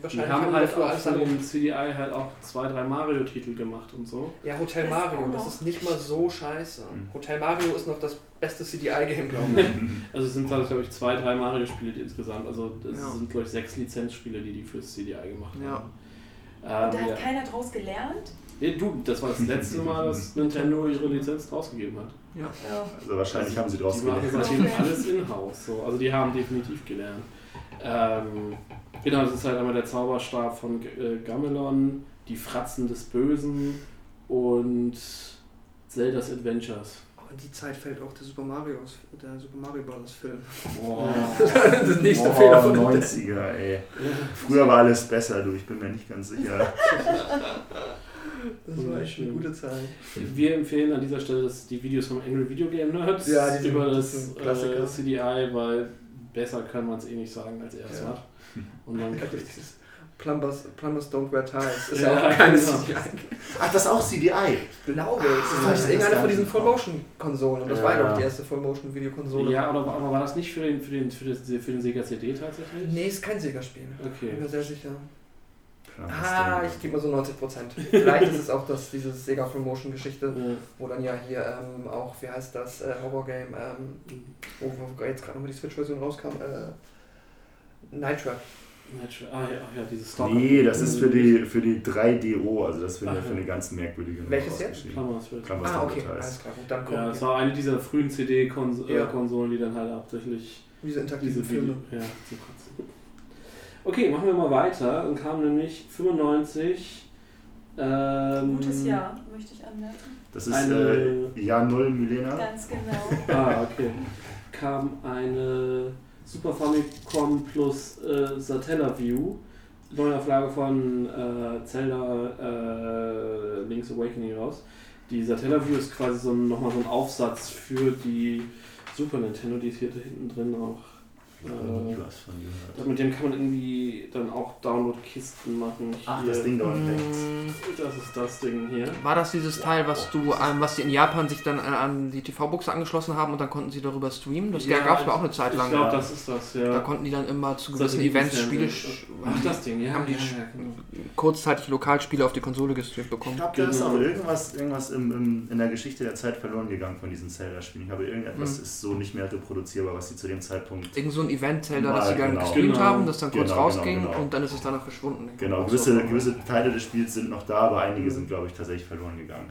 Wahrscheinlich Wir haben halt dafür andere- den CDI halt auch zwei, drei Mario-Titel gemacht und so. Ja, Hotel Das Mario, das ist nicht mal so scheiße. Mhm. Hotel Mario ist noch das beste CDI-Game, glaube ich. Also es sind, glaube ich, zwei, drei Mario-Spiele die insgesamt. Also es Ja. sind, glaube ich, sechs Lizenzspiele, die die fürs CDI gemacht Ja. haben. da Ähm, hat ja. keiner draus gelernt. Nee, du, das war das letzte Mal, dass Nintendo ihre Lizenz rausgegeben hat. Ja. Also wahrscheinlich haben sie draus Die machen gelernt. seitdem alles in-house. So. Also die haben definitiv gelernt. Ähm, genau, das ist halt einmal der Zauberstab von äh, Gamelon, die Fratzen des Bösen und Zelda's Adventures. Oh, in die Zeit fällt auch der Super Mario, aus, der Super Mario Bros. Film. Oh. das ist nächste Oh, Fehler von Nintendo. 90er, ey. Früher war alles besser, du, ich bin mir nicht ganz sicher. Das war echt eine gute Zeit. Wir empfehlen an dieser Stelle das, die Videos vom Angry Video Game Nerds Ja, die über das das äh, CDI, weil besser kann man es eh nicht sagen, als er es Ja. macht. Und dann Dieses Plumbers, Plumbers Don't Wear Ties. Ist Ja, ja, auch keine genau. CDI. Ach, das ist auch CDI. Glaube Ah, ich. Das ist irgendeine von diesen Full-Motion-Konsolen. Und das Ja. war, glaube ich, die erste Full-Motion-Videokonsole. ja, aber, aber war das nicht für den, für den, für den, für den Sega CD tatsächlich? Nee, ist kein Sega-Spiel. Okay. Bin mir sehr sicher. Ah, ich gebe mal so 90 Prozent. Vielleicht ist es auch das, diese Sega Full Motion Geschichte, Äh, wo dann ja hier ähm, auch, wie heißt das, äh, Horror Game, ähm, wo, wo jetzt gerade nochmal die Switch-Version rauskam, äh, Night Trap. Natural- ah, ja, ja, dieses ist Nee, das ist für die, für die 3DO, also das für eine, Ach, für ja. eine ganz merkwürdige Nummer Welches jetzt? Klammers. Klammers Ah, okay, alles klar. Gut, dann Ja, kommen das war eine dieser frühen CD-Konsolen, Ja. die dann halt hauptsächlich diese interaktiven diese Filme. Video, ja. Okay, machen wir mal weiter. Dann kam nämlich 95. Ähm, Gutes Jahr, möchte ich anmerken. Das ist Eine- äh, Jahr Null Milena. Ganz genau. Ah, okay. Kam eine Super Famicom plus äh, Satellaview, Neuauflage von äh, Zelda äh, Link's Awakening raus. Die Satellaview ist quasi so ein, nochmal so ein Aufsatz für die Super Nintendo, die ist hier hinten drin auch. Äh, was von gehört. mit dem kann man irgendwie dann auch Download-Kisten machen. Ach, Hier. das Ding da unten hängt. Das ist das Ding hier. War das dieses Teil, was du, ähm, was die in Japan sich dann äh, an die TV-Buchse angeschlossen haben und dann konnten sie darüber streamen? Das Ja, gab es auch eine Zeit Ich lang. glaube, das ist das, ja. Da konnten die dann immer zu gewissen Events Spiele, Ach, das Ding, ja. haben die ja, ja, genau. kurzzeitig Lokalspiele auf die Konsole gestreamt Ich bekommen. glaube, da ist Genau. auch irgendwas, irgendwas im, im, in der Geschichte der Zeit verloren gegangen von diesen Zelda-Spielen. Ich glaube, irgendetwas Mhm. ist so nicht mehr reproduzierbar, was sie zu dem Zeitpunkt. Irgend so ein Event-Zelda, das sie dann genau. gestreamt Genau. haben, das dann kurz Genau, rausging genau, genau. und dann ist es danach verschwunden. Genau, gewisse, so. gewisse Teile des Spiels sind noch da, aber einige sind, glaube ich, tatsächlich verloren gegangen.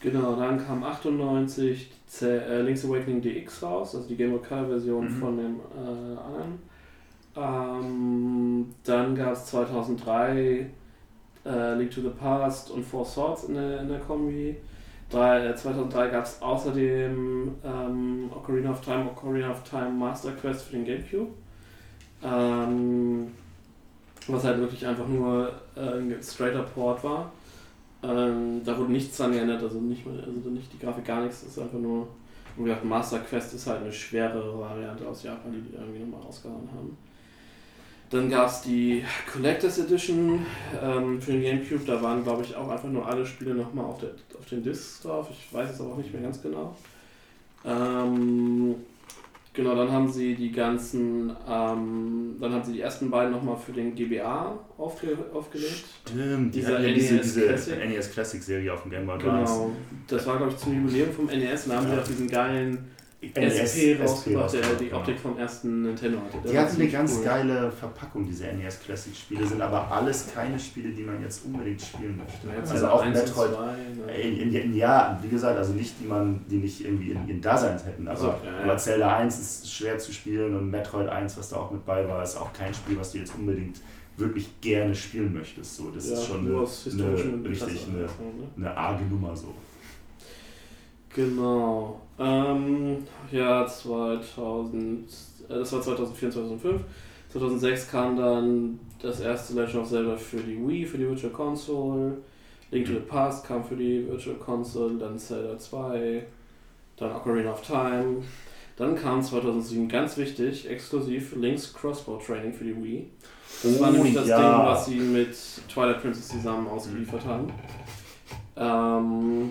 Genau, dann kam 98 Z äh, Link's Awakening DX raus, also die Game Boy Color Version Mhm. von dem äh, anderen. Ähm, dann gab es 2003 äh, Link to the Past und Four Swords in der, in der Kombi. Drei- äh, 2003 gab es außerdem ähm, Ocarina of Time, Ocarina of Time Master Quest für den Gamecube. Ähm, was halt wirklich einfach nur äh, ein straighter Port war. Ähm, da wurde nichts dran geändert, also nicht, also nicht die Grafik, gar nichts. Das ist einfach nur, wie gesagt, Master Quest ist halt eine schwerere Variante aus Japan, die die irgendwie nochmal rausgehauen haben. Dann gab es die Collectors Edition ähm, für den Gamecube. Da waren, glaube ich, auch einfach nur alle Spiele nochmal auf, der, auf den Discs drauf. Ich weiß es aber auch nicht mehr ganz genau. Ähm, genau, dann haben sie die ganzen, ähm, dann haben sie die ersten beiden nochmal für den GBA aufge, aufgelegt. Stimmt, die Dieser ja diese, NES diese Classic. NES Classic Serie auf dem Game Boy Advance. Genau. Das war, glaube ich, zum Jubiläum vom NES. Da haben sie Ja. auch diesen geilen NES SP rausgebracht, der die. Optik vom ersten Nintendo hatte. Der Die hatten eine ganz cool. geile Verpackung, diese NES Classic Spiele, sind aber alles keine Spiele, die man jetzt unbedingt spielen möchte. Ja, also Zelda auch 1 und Metroid. 2, ne? In, ja, wie gesagt, also nicht, die man, die nicht irgendwie in ihren Daseins hätten, aber, so, ja, aber Zelda 1 ist schwer zu spielen und Metroid 1, was da auch mit bei war, ist auch kein Spiel, was du jetzt unbedingt wirklich gerne spielen möchtest. So, das Ja, ist schon eine, eine, richtig eine, ne? eine arge Nummer so. Genau. Ähm, ja, 2000, äh, das war 2004, 2005. 2006 kam dann das erste Legend of Zelda für die Wii, für die Virtual Console. Link to the Past kam für die Virtual Console, dann Zelda 2, dann Ocarina of Time. Dann kam 2007, ganz wichtig, exklusiv Link's Crossbow Training für die Wii. Das war Oh, nämlich das ja. Ding, was sie mit Twilight Princess zusammen ausgeliefert haben. Ähm,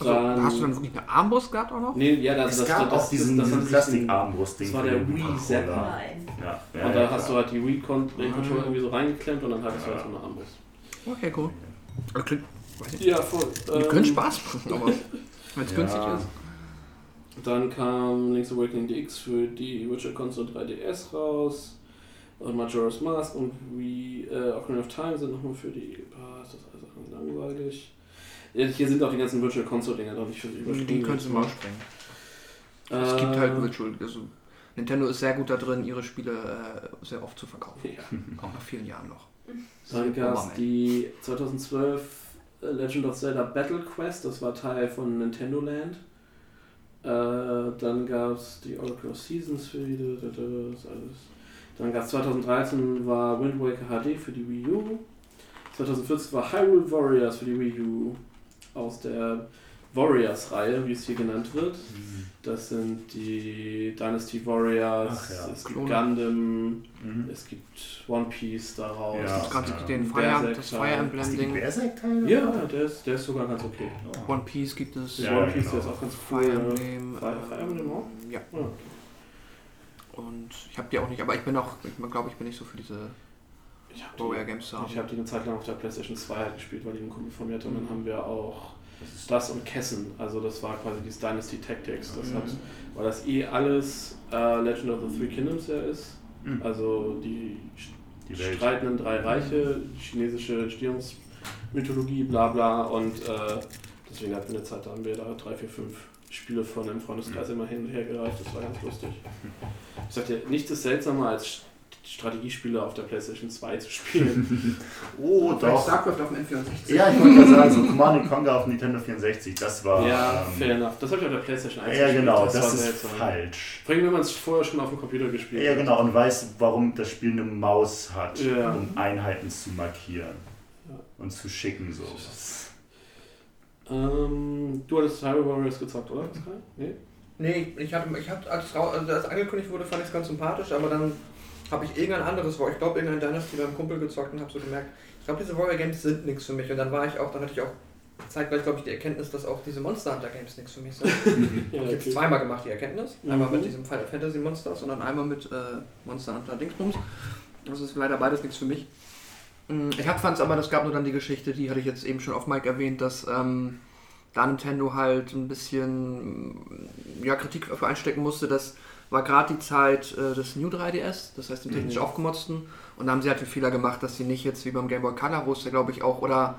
Also, dann, hast du dann wirklich eine Armbrust gehabt auch noch? Nee, ja, das, es das, gab das, auch diesen, das, das, diesen das, Plastik-Armbrust-Ding. das war der den Wii Controller. Zapper. Nein. Ja, ja, Und ja, da hast du halt die Wii-Controller irgendwie so reingeklemmt und dann hattest du halt so eine Armbrust. Okay, cool. Also, klingt. Ja, voll. Die Ähm, können Spaß machen, aber wenn es Ja. günstig ist. Dann kam Link's Awakening DX für die Virtual Console 3DS raus. Und Majora's Mask und Wii, äh, Ocarina of Time sind nochmal für die. Ah, ist das alles langweilig. Hier sind auch die ganzen Virtual Console Dinger drauf. Ich überspringen Die könntest du mal jetzt sprengen. mal. Es gibt halt Äh, Virtual. Also Nintendo ist sehr gut da drin, ihre Spiele äh, sehr oft zu verkaufen. Ja. Auch nach vielen Jahren noch. Dann gab es die 2012 Legend of Zelda Battle Quest, das war Teil von Nintendo Land. Äh, dann gab es die Oracle of Seasons für die, da, da, da, das alles. Dann gab es 2013 war Wind Waker HD für die Wii U. 2014 war Hyrule Warriors für die Wii U aus der Warriors-Reihe, wie es hier genannt wird. Das sind die Dynasty Warriors, ja. es gibt. Gundam, Mhm. es gibt One Piece daraus. Ja. Es gibt gerade ja. den Fire, Berserk das Teil. Fire Emblem-Ding. Ja, der ist, der ist sogar ganz okay. Oh. One Piece gibt es. Das Ja, One Piece, genau. der ist auch ganz cool. Fire ja. Emblem. Fire- Fire Emblem auch? Ja. Ja. Und ich habe die auch nicht, aber ich bin auch, ich glaube, ich bin nicht so für diese Ich habe Warrior die, Games zu haben. ich hab die eine Zeit lang auf der PlayStation 2 halt gespielt, weil die ein Kumpel von mir hatte. Und dann haben wir auch das und Kessen. Also das war quasi dieses Dynasty Tactics. Das hat, weil das eh alles äh, Legend of the Three Kingdoms ja ist. Mhm. Also die, Die streitenden drei Reiche, chinesische Entstehungsmythologie, bla bla. Und äh, deswegen hatten wir eine Zeit, da haben wir da drei, vier, fünf Spiele von dem Freundeskreis immer hin und her gereicht. Das war ganz lustig. Ich sagte, nichts ist seltsamer als Strategiespiele auf der PlayStation 2 zu spielen. Oh, doch. StarCraft auf dem N64. Ja, ich wollte gerade sagen, so Command Conquer auf Nintendo 64, das war. ja, ähm, fair enough. Das habe ich auf der PlayStation 1 Ja, gespielt. genau, das, war ist seltsam. falsch. Vor allem, wenn man es vorher schon auf dem Computer gespielt Ja, hat. genau, und weiß, warum das Spiel eine Maus hat, Ja. um Einheiten zu markieren Ja. und zu schicken. So. Ähm, du hattest Hyrule Warriors gezockt, oder? Nee? Nee, ich hatte, ich hab, als, rau- als das angekündigt wurde, fand ich es ganz sympathisch, aber dann habe ich irgendein anderes, ich glaube irgendein Dynasty beim Kumpel gezockt und habe so gemerkt, ich glaube diese Warrior Games sind nichts für mich und dann war ich auch, dann hatte ich auch zeitgleich, glaube ich, die Erkenntnis, dass auch diese Monster Hunter Games nichts für mich sind. Ja, Ich habe jetzt zweimal gemacht, die Erkenntnis. Einmal Mhm. mit diesem Final Fantasy Monsters und dann einmal mit äh, Monster Hunter Dingsbums. Das ist leider beides nichts für mich. Mm, Ich fand es aber, es gab nur dann die Geschichte, die hatte ich jetzt eben schon auf Mike erwähnt, dass ähm, da Nintendo halt ein bisschen mm, ja, Kritik dafür einstecken musste. Das war gerade die Zeit äh, des New 3DS, das heißt dem technisch Mhm. aufgemotzten. Und da haben sie halt den Fehler gemacht, dass sie nicht jetzt wie beim Game Boy Color, wo es ja glaube ich auch, oder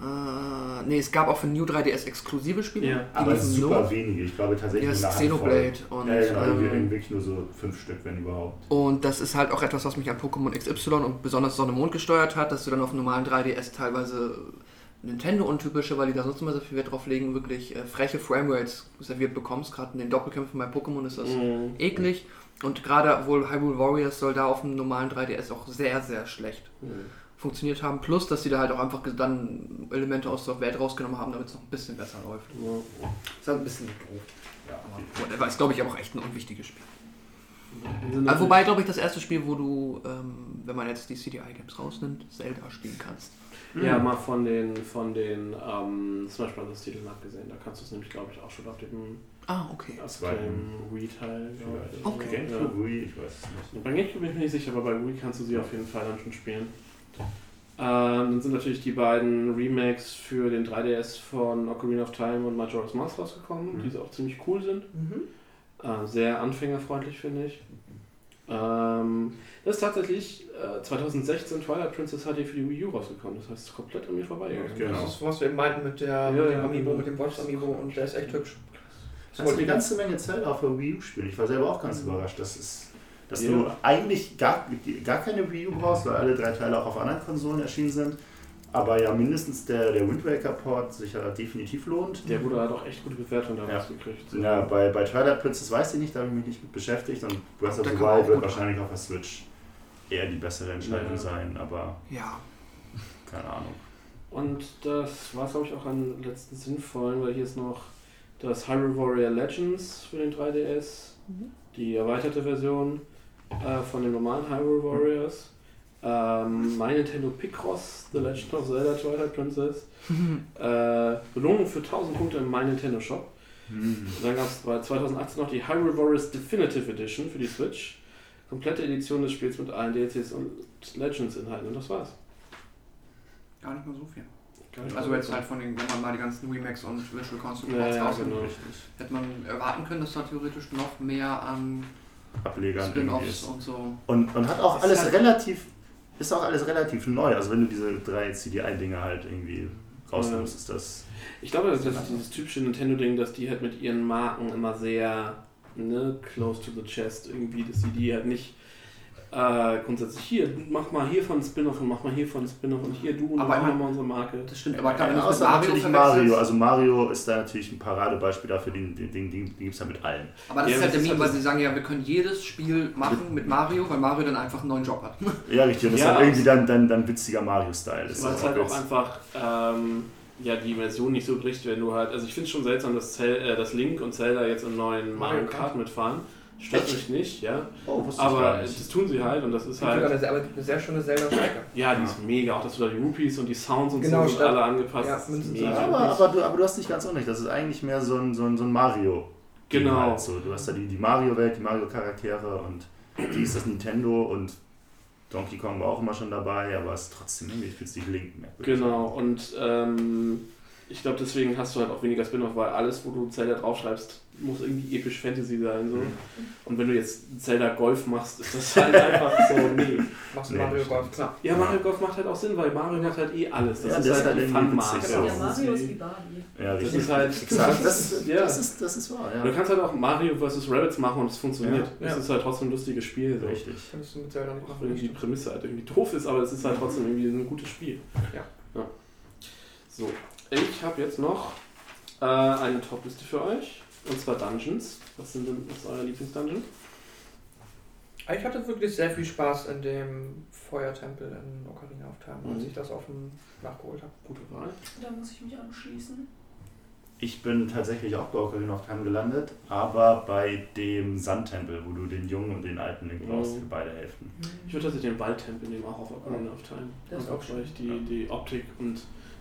äh, nee, es gab auch für New 3DS exklusive Spiele. Ja, die Aber super nur. wenige, ich glaube tatsächlich Ja, das. Xenoblade und, ja, genau, ähm, wirklich nur so fünf Stück, wenn überhaupt. Und das ist halt auch etwas, was mich an Pokémon XY und besonders Sonne Mond gesteuert hat, dass du dann auf einem normalen 3DS teilweise Nintendo-untypische, weil die da sonst immer so viel Wert drauf legen, wirklich äh, freche Framerates serviert bekommst. Gerade in den Doppelkämpfen bei Pokémon ist das Mhm. eklig. Und gerade wohl Hyrule Warriors soll da auf dem normalen 3DS auch sehr, sehr schlecht funktioniert haben. Plus, dass sie da halt auch einfach dann Elemente aus der Welt rausgenommen haben, damit es noch ein bisschen besser läuft. Ja. Ist halt ein bisschen doof. Ja, aber whatever. Ist, glaube ich, aber auch echt ein unwichtiges Spiel. Also, wobei, glaube ich, das erste Spiel, wo du, ähm, wenn man jetzt die CDI-Games rausnimmt, Zelda spielen kannst. Ja, mal von den, von den ähm, Smash Bros. Titeln abgesehen. Da kannst du es nämlich, glaube ich, auch schon auf dem, Ah, okay. dem Wii-Teil. Okay. Ja. Gamecube, Wii, ich weiß es nicht. Bei Gamecube bin ich mir nicht sicher, aber bei Wii kannst du sie auf jeden Fall dann schon spielen. Ähm, dann sind natürlich die beiden Remakes für den 3DS von Ocarina of Time und Majora's Mask rausgekommen, Mhm. die auch ziemlich cool sind. Äh, sehr anfängerfreundlich, finde ich. Ähm, das ist tatsächlich äh, 2016 Twilight Princess HD für die Wii U rausgekommen. Das heißt, es ist komplett an mir vorbeigegangen. Genau. Das ist, was wir eben meinten mit, der, Ja, mit dem ja, Amiibo, genau. mit dem Watch Amiibo und der ist echt hübsch. Kannst du eine ganze Menge Zelda auf der Wii U spielen. Ich war selber auch ganz überrascht, dass, es, dass Ja. du eigentlich gar, gar keine Wii U brauchst, weil alle drei Teile auch auf anderen Konsolen erschienen sind. Aber ja, mindestens der, der Wind Waker Port sich ja definitiv lohnt. Der wurde halt auch echt gute Bewertung Ja. damals gekriegt. Ja, bei, bei Twilight Princess weiß ich nicht, da habe ich mich nicht mit beschäftigt. Und Breath of the Wild auch wird wahrscheinlich auf der Switch eher die bessere Entscheidung Ja. sein, aber Ja. keine Ahnung. Und das war es, glaube ich, auch am letzten sinnvollen, weil hier ist noch das Hyrule Warrior Legends für den 3DS, die erweiterte Version äh, von den normalen Hyrule Warriors. Ähm, My Nintendo Picross, The Legend of Zelda Twilight Princess. äh, Belohnung für 1000 Punkte im My Nintendo Shop. Und dann gab es 2018 noch die Hyrule Warriors Definitive Edition für die Switch. Komplette Edition des Spiels mit allen DLCs und Legends-Inhalten. Und das war's. Gar nicht mal so viel. Also jetzt halt von den, wenn man mal die ganzen Remakes und Visual Concept Ja, ja, rausnimmt, genau. hätte man erwarten können, dass da theoretisch noch mehr an Ablegern Spin-Offs ist. und so. Und, und hat auch alles halt- relativ, ist auch alles relativ neu. Also wenn du diese drei CDI-Dinge halt irgendwie rausnimmst, ist das. Ich glaube, das ist dieses typische Nintendo-Ding, dass die halt mit ihren Marken immer sehr ne, close to the chest irgendwie, dass sie die halt nicht äh, grundsätzlich hier, mach mal hier von Spin-off und mach mal hier von Spin-off und hier du und Aber machen wir unsere Marke. Das stimmt, aber klar, Ja, außer Mario natürlich Mario. Also Mario ist da natürlich ein Paradebeispiel dafür, den, den, den, den gibt es ja mit allen. aber das Ja, ist halt der Meme, halt weil sie sagen ja, wir können jedes Spiel machen mit Mario, weil Mario dann einfach einen neuen Job hat. Ja, richtig. Und das Ja, ist dann irgendwie dann, dann, dann witziger Mario-Style. ist. Weil es Das halt auch einfach ähm, ja, die Immersion nicht so bricht, wenn du halt. Also ich finde es schon seltsam, dass, Zel äh, dass Link und Zelda jetzt im neuen Mario Kart. mitfahren. Stört Echt? mich nicht, ja. Oh, wusste ich Aber gar nicht. das tun sie halt und das ist Es gibt halt. eine sehr, aber eine sehr schöne Zelda-Strecke. Ja, die ist mega. Auch dass du da die Rupees und die Sounds und Genau, so sind alle angepasst. ja, mega. aber, aber, du, aber du hast nicht ganz unrecht. Das ist eigentlich mehr so ein, so ein, so ein Mario. Genau. Halt so. Du hast da die, die Mario-Welt, die Mario-Charaktere und die ist das Nintendo und Donkey Kong war auch immer schon dabei, aber es ist trotzdem irgendwie fühlt sich Link merkwürdig. Genau, und ähm, ich glaube, deswegen hast du halt auch weniger Spin-off, weil alles, wo du Zelda draufschreibst, muss irgendwie episch Fantasy sein. So. Mhm. Und wenn du jetzt Zelda Golf machst, ist das halt einfach so, nee. Machst Nee, Mario das Golf, klar. Ja, Mario Golf macht halt auch Sinn, weil Mario macht halt eh alles. Das Ja, ist der halt ist halt die irgendwie Fun-Marke. witzig, Ja. Das Mario ist wie Barbie. Ja, Das ist halt Exakt, das, ja. das, ist, das ist wahr, Du ja. kannst halt auch Mario vs. Rabbits machen und es funktioniert. Ja. Es Ja. ist halt trotzdem ein lustiges Spiel. So. Richtig. Könntest du mit Zelda nicht Auch machen. wenn die Prämisse halt irgendwie doof ist, aber es ist halt trotzdem irgendwie ein gutes Spiel. Ja. ja. So, ich habe jetzt noch äh, eine Top-Liste für euch. Und zwar Dungeons. Was sind denn was ist euer Lieblingsdungeon? Ich hatte wirklich sehr viel Spaß in dem Feuertempel in Ocarina of Time, als Mhm. ich das auf dem nachgeholt habe. Gute Wahl. Da muss ich mich anschließen. Ich bin tatsächlich auch bei Ocarina of Time gelandet, aber bei dem Sandtempel, wo du den Jungen und den alten Link brauchst Mhm. für beide Hälften. Ich würde tatsächlich den Waldtempel nehmen, auch auf Ocarina of Time. Das ist auch schön. weil ich die, die Optik und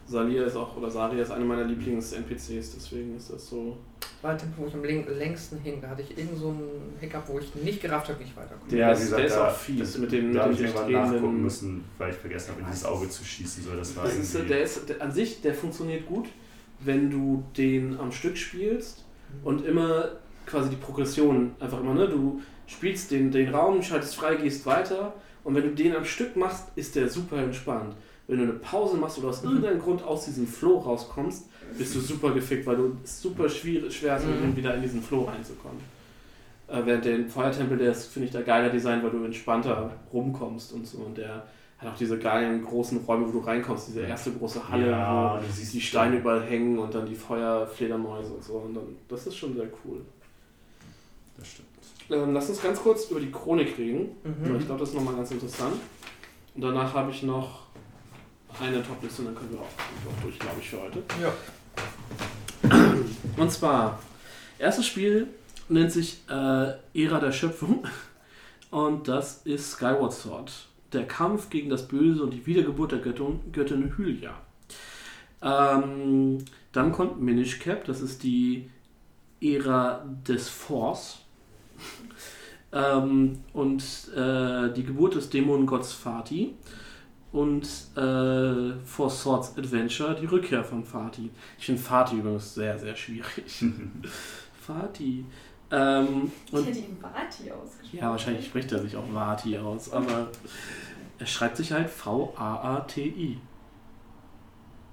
Salia ist auch, oder Saria ist eine meiner Lieblings-NPCs, deswegen ist das so. War der Tempel, wo ich am läng- längsten hing. Da hatte ich irgend so einen Hiccup, wo ich nicht gerafft habe, wie ich weiterkomme. Der ist- der ist auch fies mit den- da mit hab den ich irgendwann nachgucken müssen, weil ich vergessen habe, in dieses Auge zu schießen. So, das war Das ist, der ist der, an sich, der funktioniert gut, wenn du den am Stück spielst und immer quasi die Progression einfach immer, ne? Du spielst den, den Raum, schaltest frei, gehst weiter und wenn du den am Stück machst, ist der super entspannt. Wenn du eine Pause machst oder aus irgendeinem Grund aus diesem Flow rauskommst, bist du super gefickt, weil du es super schwierig, schwer ist, Mhm. wieder in diesen Flow reinzukommen. Äh, während der Feuertempel, der ist, finde ich, da geiler Design, weil du entspannter rumkommst und so und der hat auch diese geilen großen Räume, wo du reinkommst, diese erste große Halle, Ja, wo du siehst die Steine überall hängen und dann die Feuerfledermäuse und so. Und dann, das ist schon sehr cool. Das stimmt. Ähm, lass uns ganz kurz über die Chronik reden. Mhm. Ich glaube, das ist nochmal ganz interessant. Und danach habe ich noch eine Topliste und dann können wir auch, auch durch, glaube ich, für heute. Ja. Und zwar, erstes Spiel nennt sich äh, Ära der Schöpfung und das ist Skyward Sword. Der Kampf gegen das Böse und die Wiedergeburt der Göttin, Göttin Hylia. Ähm, dann kommt Minish Cap, das ist die Ära des Force. ähm, und äh, die Geburt des Dämonengotts Fati. Und äh, For Swords Adventure, die Rückkehr von Fati. Ich finde Fati übrigens sehr, sehr schwierig. Fati. Ähm, Ich hätte ihn Vati ausgesprochen. ja, wahrscheinlich spricht er sich auch Vati aus, aber er schreibt sich halt V-A-A-T-I.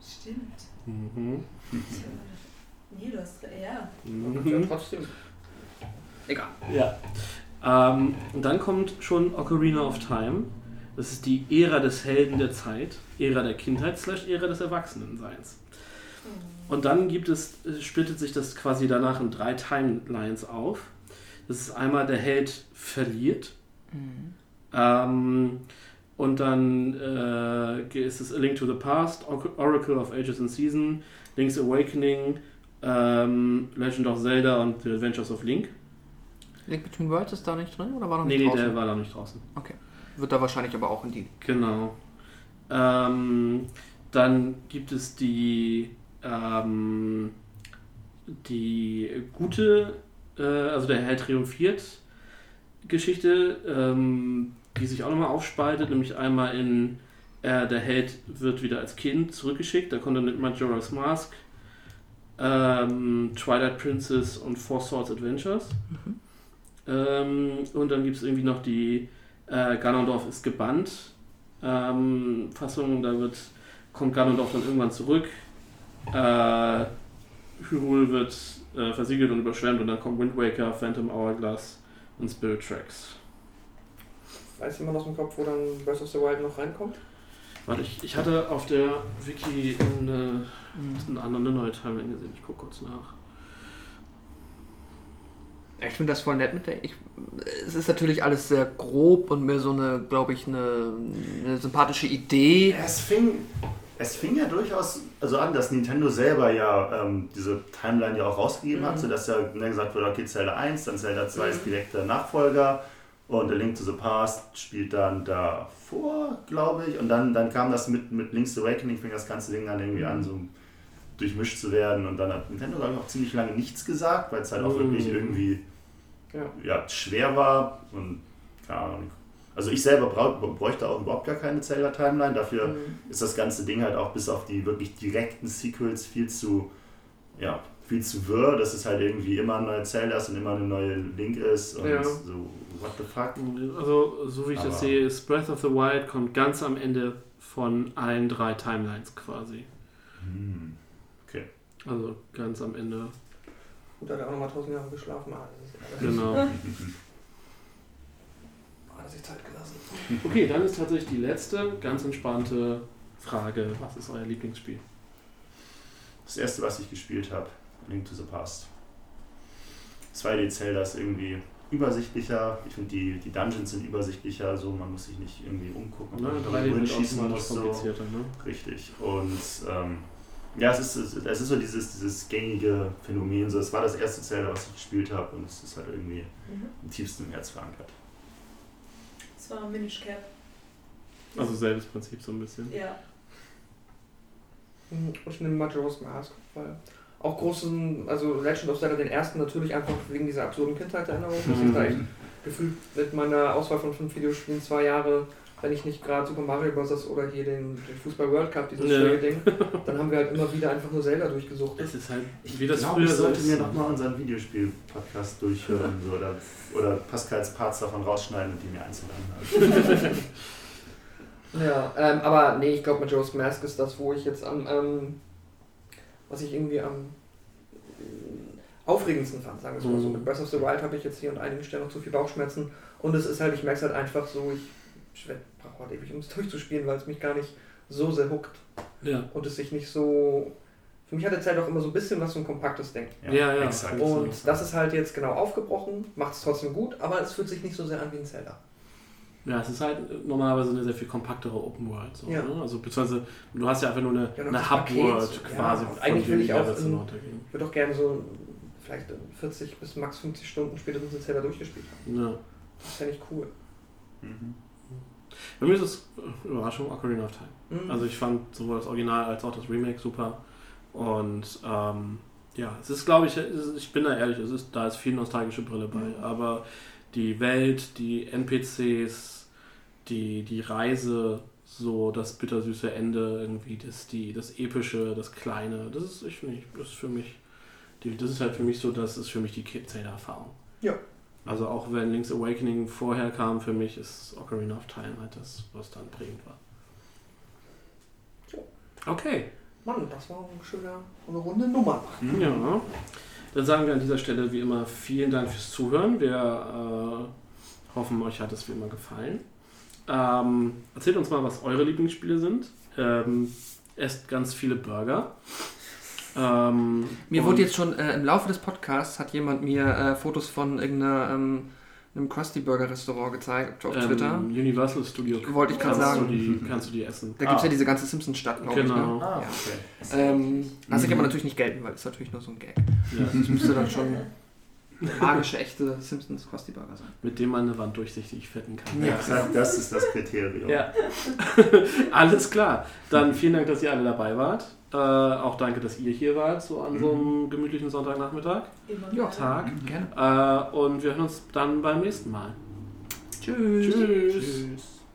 Stimmt. Mhm. Nee, du hast. Ja. Ja, Mhm. trotzdem. Egal. Ja. Ähm, und dann kommt schon Ocarina of Time. Das ist die Ära des Helden der Zeit, Ära der Kindheit slash Ära des Erwachsenenseins. Und dann gibt es, splittet sich das quasi danach in drei Timelines auf. Das ist einmal der Held verliert. Ähm, und dann äh, ist es A Link to the Past, Or- Oracle of Ages and Season, Link's Awakening, ähm, Legend of Zelda und The Adventures of Link. Link Between Worlds ist da nicht drin oder war noch Nee, nicht nee, draußen? der war da nicht draußen. Wird da wahrscheinlich aber auch in die. Genau. Ähm, dann gibt es die, ähm, die gute, äh, also der Held triumphiert Geschichte, ähm, die sich auch nochmal aufspaltet, nämlich einmal in äh, der Held wird wieder als Kind zurückgeschickt, da kommt dann mit Majora's Mask, ähm, Twilight Princess und Four Swords Adventures. Ähm, und dann gibt es irgendwie noch die äh, Ganondorf ist gebannt. Ähm, Fassung, da wird, kommt Ganondorf dann irgendwann zurück. Äh, Hyrule wird äh, versiegelt und überschwemmt und dann kommt Wind Waker, Phantom Hourglass und Spirit Tracks. Weiß jemand aus dem Kopf, wo dann Breath of the Wild noch reinkommt? Warte, ich, ich hatte auf der Wiki eine, eine, andere, eine neue Timeline gesehen. Ich gucke kurz nach. Ich finde das voll nett mit der. Ich, es ist natürlich alles sehr grob und mir so eine, glaube ich, eine, eine sympathische Idee. Es fing, es fing ja durchaus also an, dass Nintendo selber ja ähm, diese Timeline ja auch rausgegeben hat, Mhm. sodass ja ne, gesagt wurde, okay, Zelda 1, dann Zelda 2 ist Mhm. direkter Nachfolger und A Link to the Past spielt dann davor, glaube ich. Und dann, dann kam das mit, mit Link's Awakening, fing das ganze Ding dann irgendwie an, so durchmischt zu werden. Und dann hat Nintendo, glaube ich, auch ziemlich lange nichts gesagt, weil es halt auch Mhm. wirklich irgendwie Ja. ja, schwer war und keine Ahnung. Also ich selber bräuchte auch überhaupt gar keine Zelda-Timeline. Dafür Mhm. ist das ganze Ding halt auch bis auf die wirklich direkten Sequels viel zu, ja, viel zu wirr, dass es halt irgendwie immer ein neuer Zelda ist und immer eine neue Link ist und Ja. so, what the fuck. Also, so wie ich das Aber- sehe, ist Breath of the Wild kommt ganz am Ende von allen drei Timelines quasi. Hm. Also ganz am Ende. Gut, hat er auch nochmal tausend Jahre geschlafen. Ah, das ist ärgerlich. Genau. Ah, dass ich Zeit gelassen. Okay, dann ist tatsächlich die letzte ganz entspannte Frage. Was ist euer Lieblingsspiel? Das erste, was ich gespielt habe, Link to the Past. 2D Zelda ist irgendwie übersichtlicher. Ich finde, die, die Dungeons sind übersichtlicher, so man muss sich nicht irgendwie umgucken. Ne, ob man 3D irgendwo wird hinschießen automatisch muss, so. komplizierter, ne? Richtig. Und ähm, ja, es ist, es ist- es so dieses, dieses gängige Phänomen. So, es war das erste Zelda, was ich gespielt habe und es ist halt irgendwie Mhm. im tiefsten Herz verankert. Das war Minish Cap. Also selbes Prinzip so ein bisschen. Ja. Mhm, Ich nehme Majora's Mask, weil auch großen, also Legend of Zelda, den ersten natürlich einfach wegen dieser absurden Kindheitserinnerung. dass ich da echt gefühlt mit meiner Auswahl von fünf Videospielen zwei Jahre, wenn ich nicht gerade Super Mario Bros. oder hier den, den Fußball World Cup, dieses Ja. schräge Ding, dann haben wir halt immer wieder einfach nur Zelda durchgesucht. Es ist halt, Ich wie das glaube, früher sollte mir nochmal unseren Videospiel-Podcast durchhören so, oder, oder Pascals Parts davon rausschneiden und die mir einzeln anhören. Ja, ähm, aber nee, ich glaube Majora's Mask ist das, wo ich jetzt am, ähm, was ich irgendwie am ähm, aufregendsten fand, sagen wir es mal so. Mhm. Mit Breath of the Wild habe ich jetzt hier an einigen Stellen noch zu viel Bauchschmerzen und es ist halt, ich merke es halt einfach so, ich ich brauche halt ewig, um es durchzuspielen, weil es mich gar nicht so sehr huckt Ja. und es sich nicht so. Für mich hat der Zeit auch immer so ein bisschen was so ein kompaktes Ding. Ja, ja. Exakt. Und das ist halt jetzt genau aufgebrochen, macht es trotzdem gut, aber es fühlt sich nicht so sehr an wie ein Zelda. Ja, es ist halt normalerweise eine sehr viel kompaktere Open World. So, Ja. ne? Also beziehungsweise du hast ja einfach nur eine, Ja, eine Hub World quasi. ja, eigentlich will ich auch in-. Ich würde auch gerne so vielleicht in 40 bis max 50 Stunden spätestens in Zelda durchgespielt haben. Ja. Das fände ich cool. Mhm. Bei mir ist es Überraschung Ocarina of Time. Mhm. Also ich fand sowohl das Original als auch das Remake super. Und ähm, ja, es ist, glaube ich, ist, ich bin da ehrlich, es ist, da ist viel nostalgische Brille bei. Mhm. Aber die Welt, die NPCs, die, die Reise, so das bittersüße Ende, irgendwie das, die, das Epische, das Kleine, das ist, ich finde, das ist für mich, die, das ist halt für mich so, das ist für mich die Zelda-Erfahrung. Ja. Also auch wenn Link's Awakening vorher kam, für mich ist Ocarina of Time halt das, was dann prägend war. Okay. Mann, das war ein schöner, eine runde Nummer. Mhm. Ja. Dann sagen wir an dieser Stelle wie immer vielen Dank fürs Zuhören. Wir äh, hoffen, euch hat es wie immer gefallen. Ähm, erzählt uns mal, was eure Lieblingsspiele sind. Ähm, esst ganz viele Burger. Ähm, Mir wurde jetzt schon äh, im Laufe des Podcasts hat jemand mir äh, Fotos von irgendeiner ähm, einem Krusty Burger Restaurant gezeigt auf Twitter. ähm, Universal Studio. Wollte ich gerade kannst sagen. Du die, kannst du die essen? Da gibt es Ah. ja diese ganze Simpsons-Stadt, glaube Genau. ich. Ne? Ah, Ja. okay. Ähm, lasse ich Mhm. aber natürlich nicht gelten, weil es ist natürlich nur so ein Gag. Ja, Das müsste dann schon magische, echte Simpsons Krusty Burger sein. mit dem man eine Wand durchsichtig fetten kann. Ja. Exakt, das ist das Kriterium. Ja. Alles klar. Dann vielen Dank, dass ihr alle dabei wart. Äh, auch danke, dass ihr hier wart, so an so einem gemütlichen Sonntagnachmittag. Immer Ja. Tag. Gerne. Äh, und wir hören uns dann beim nächsten Mal. Tschüss. Tschüss. Tschüss.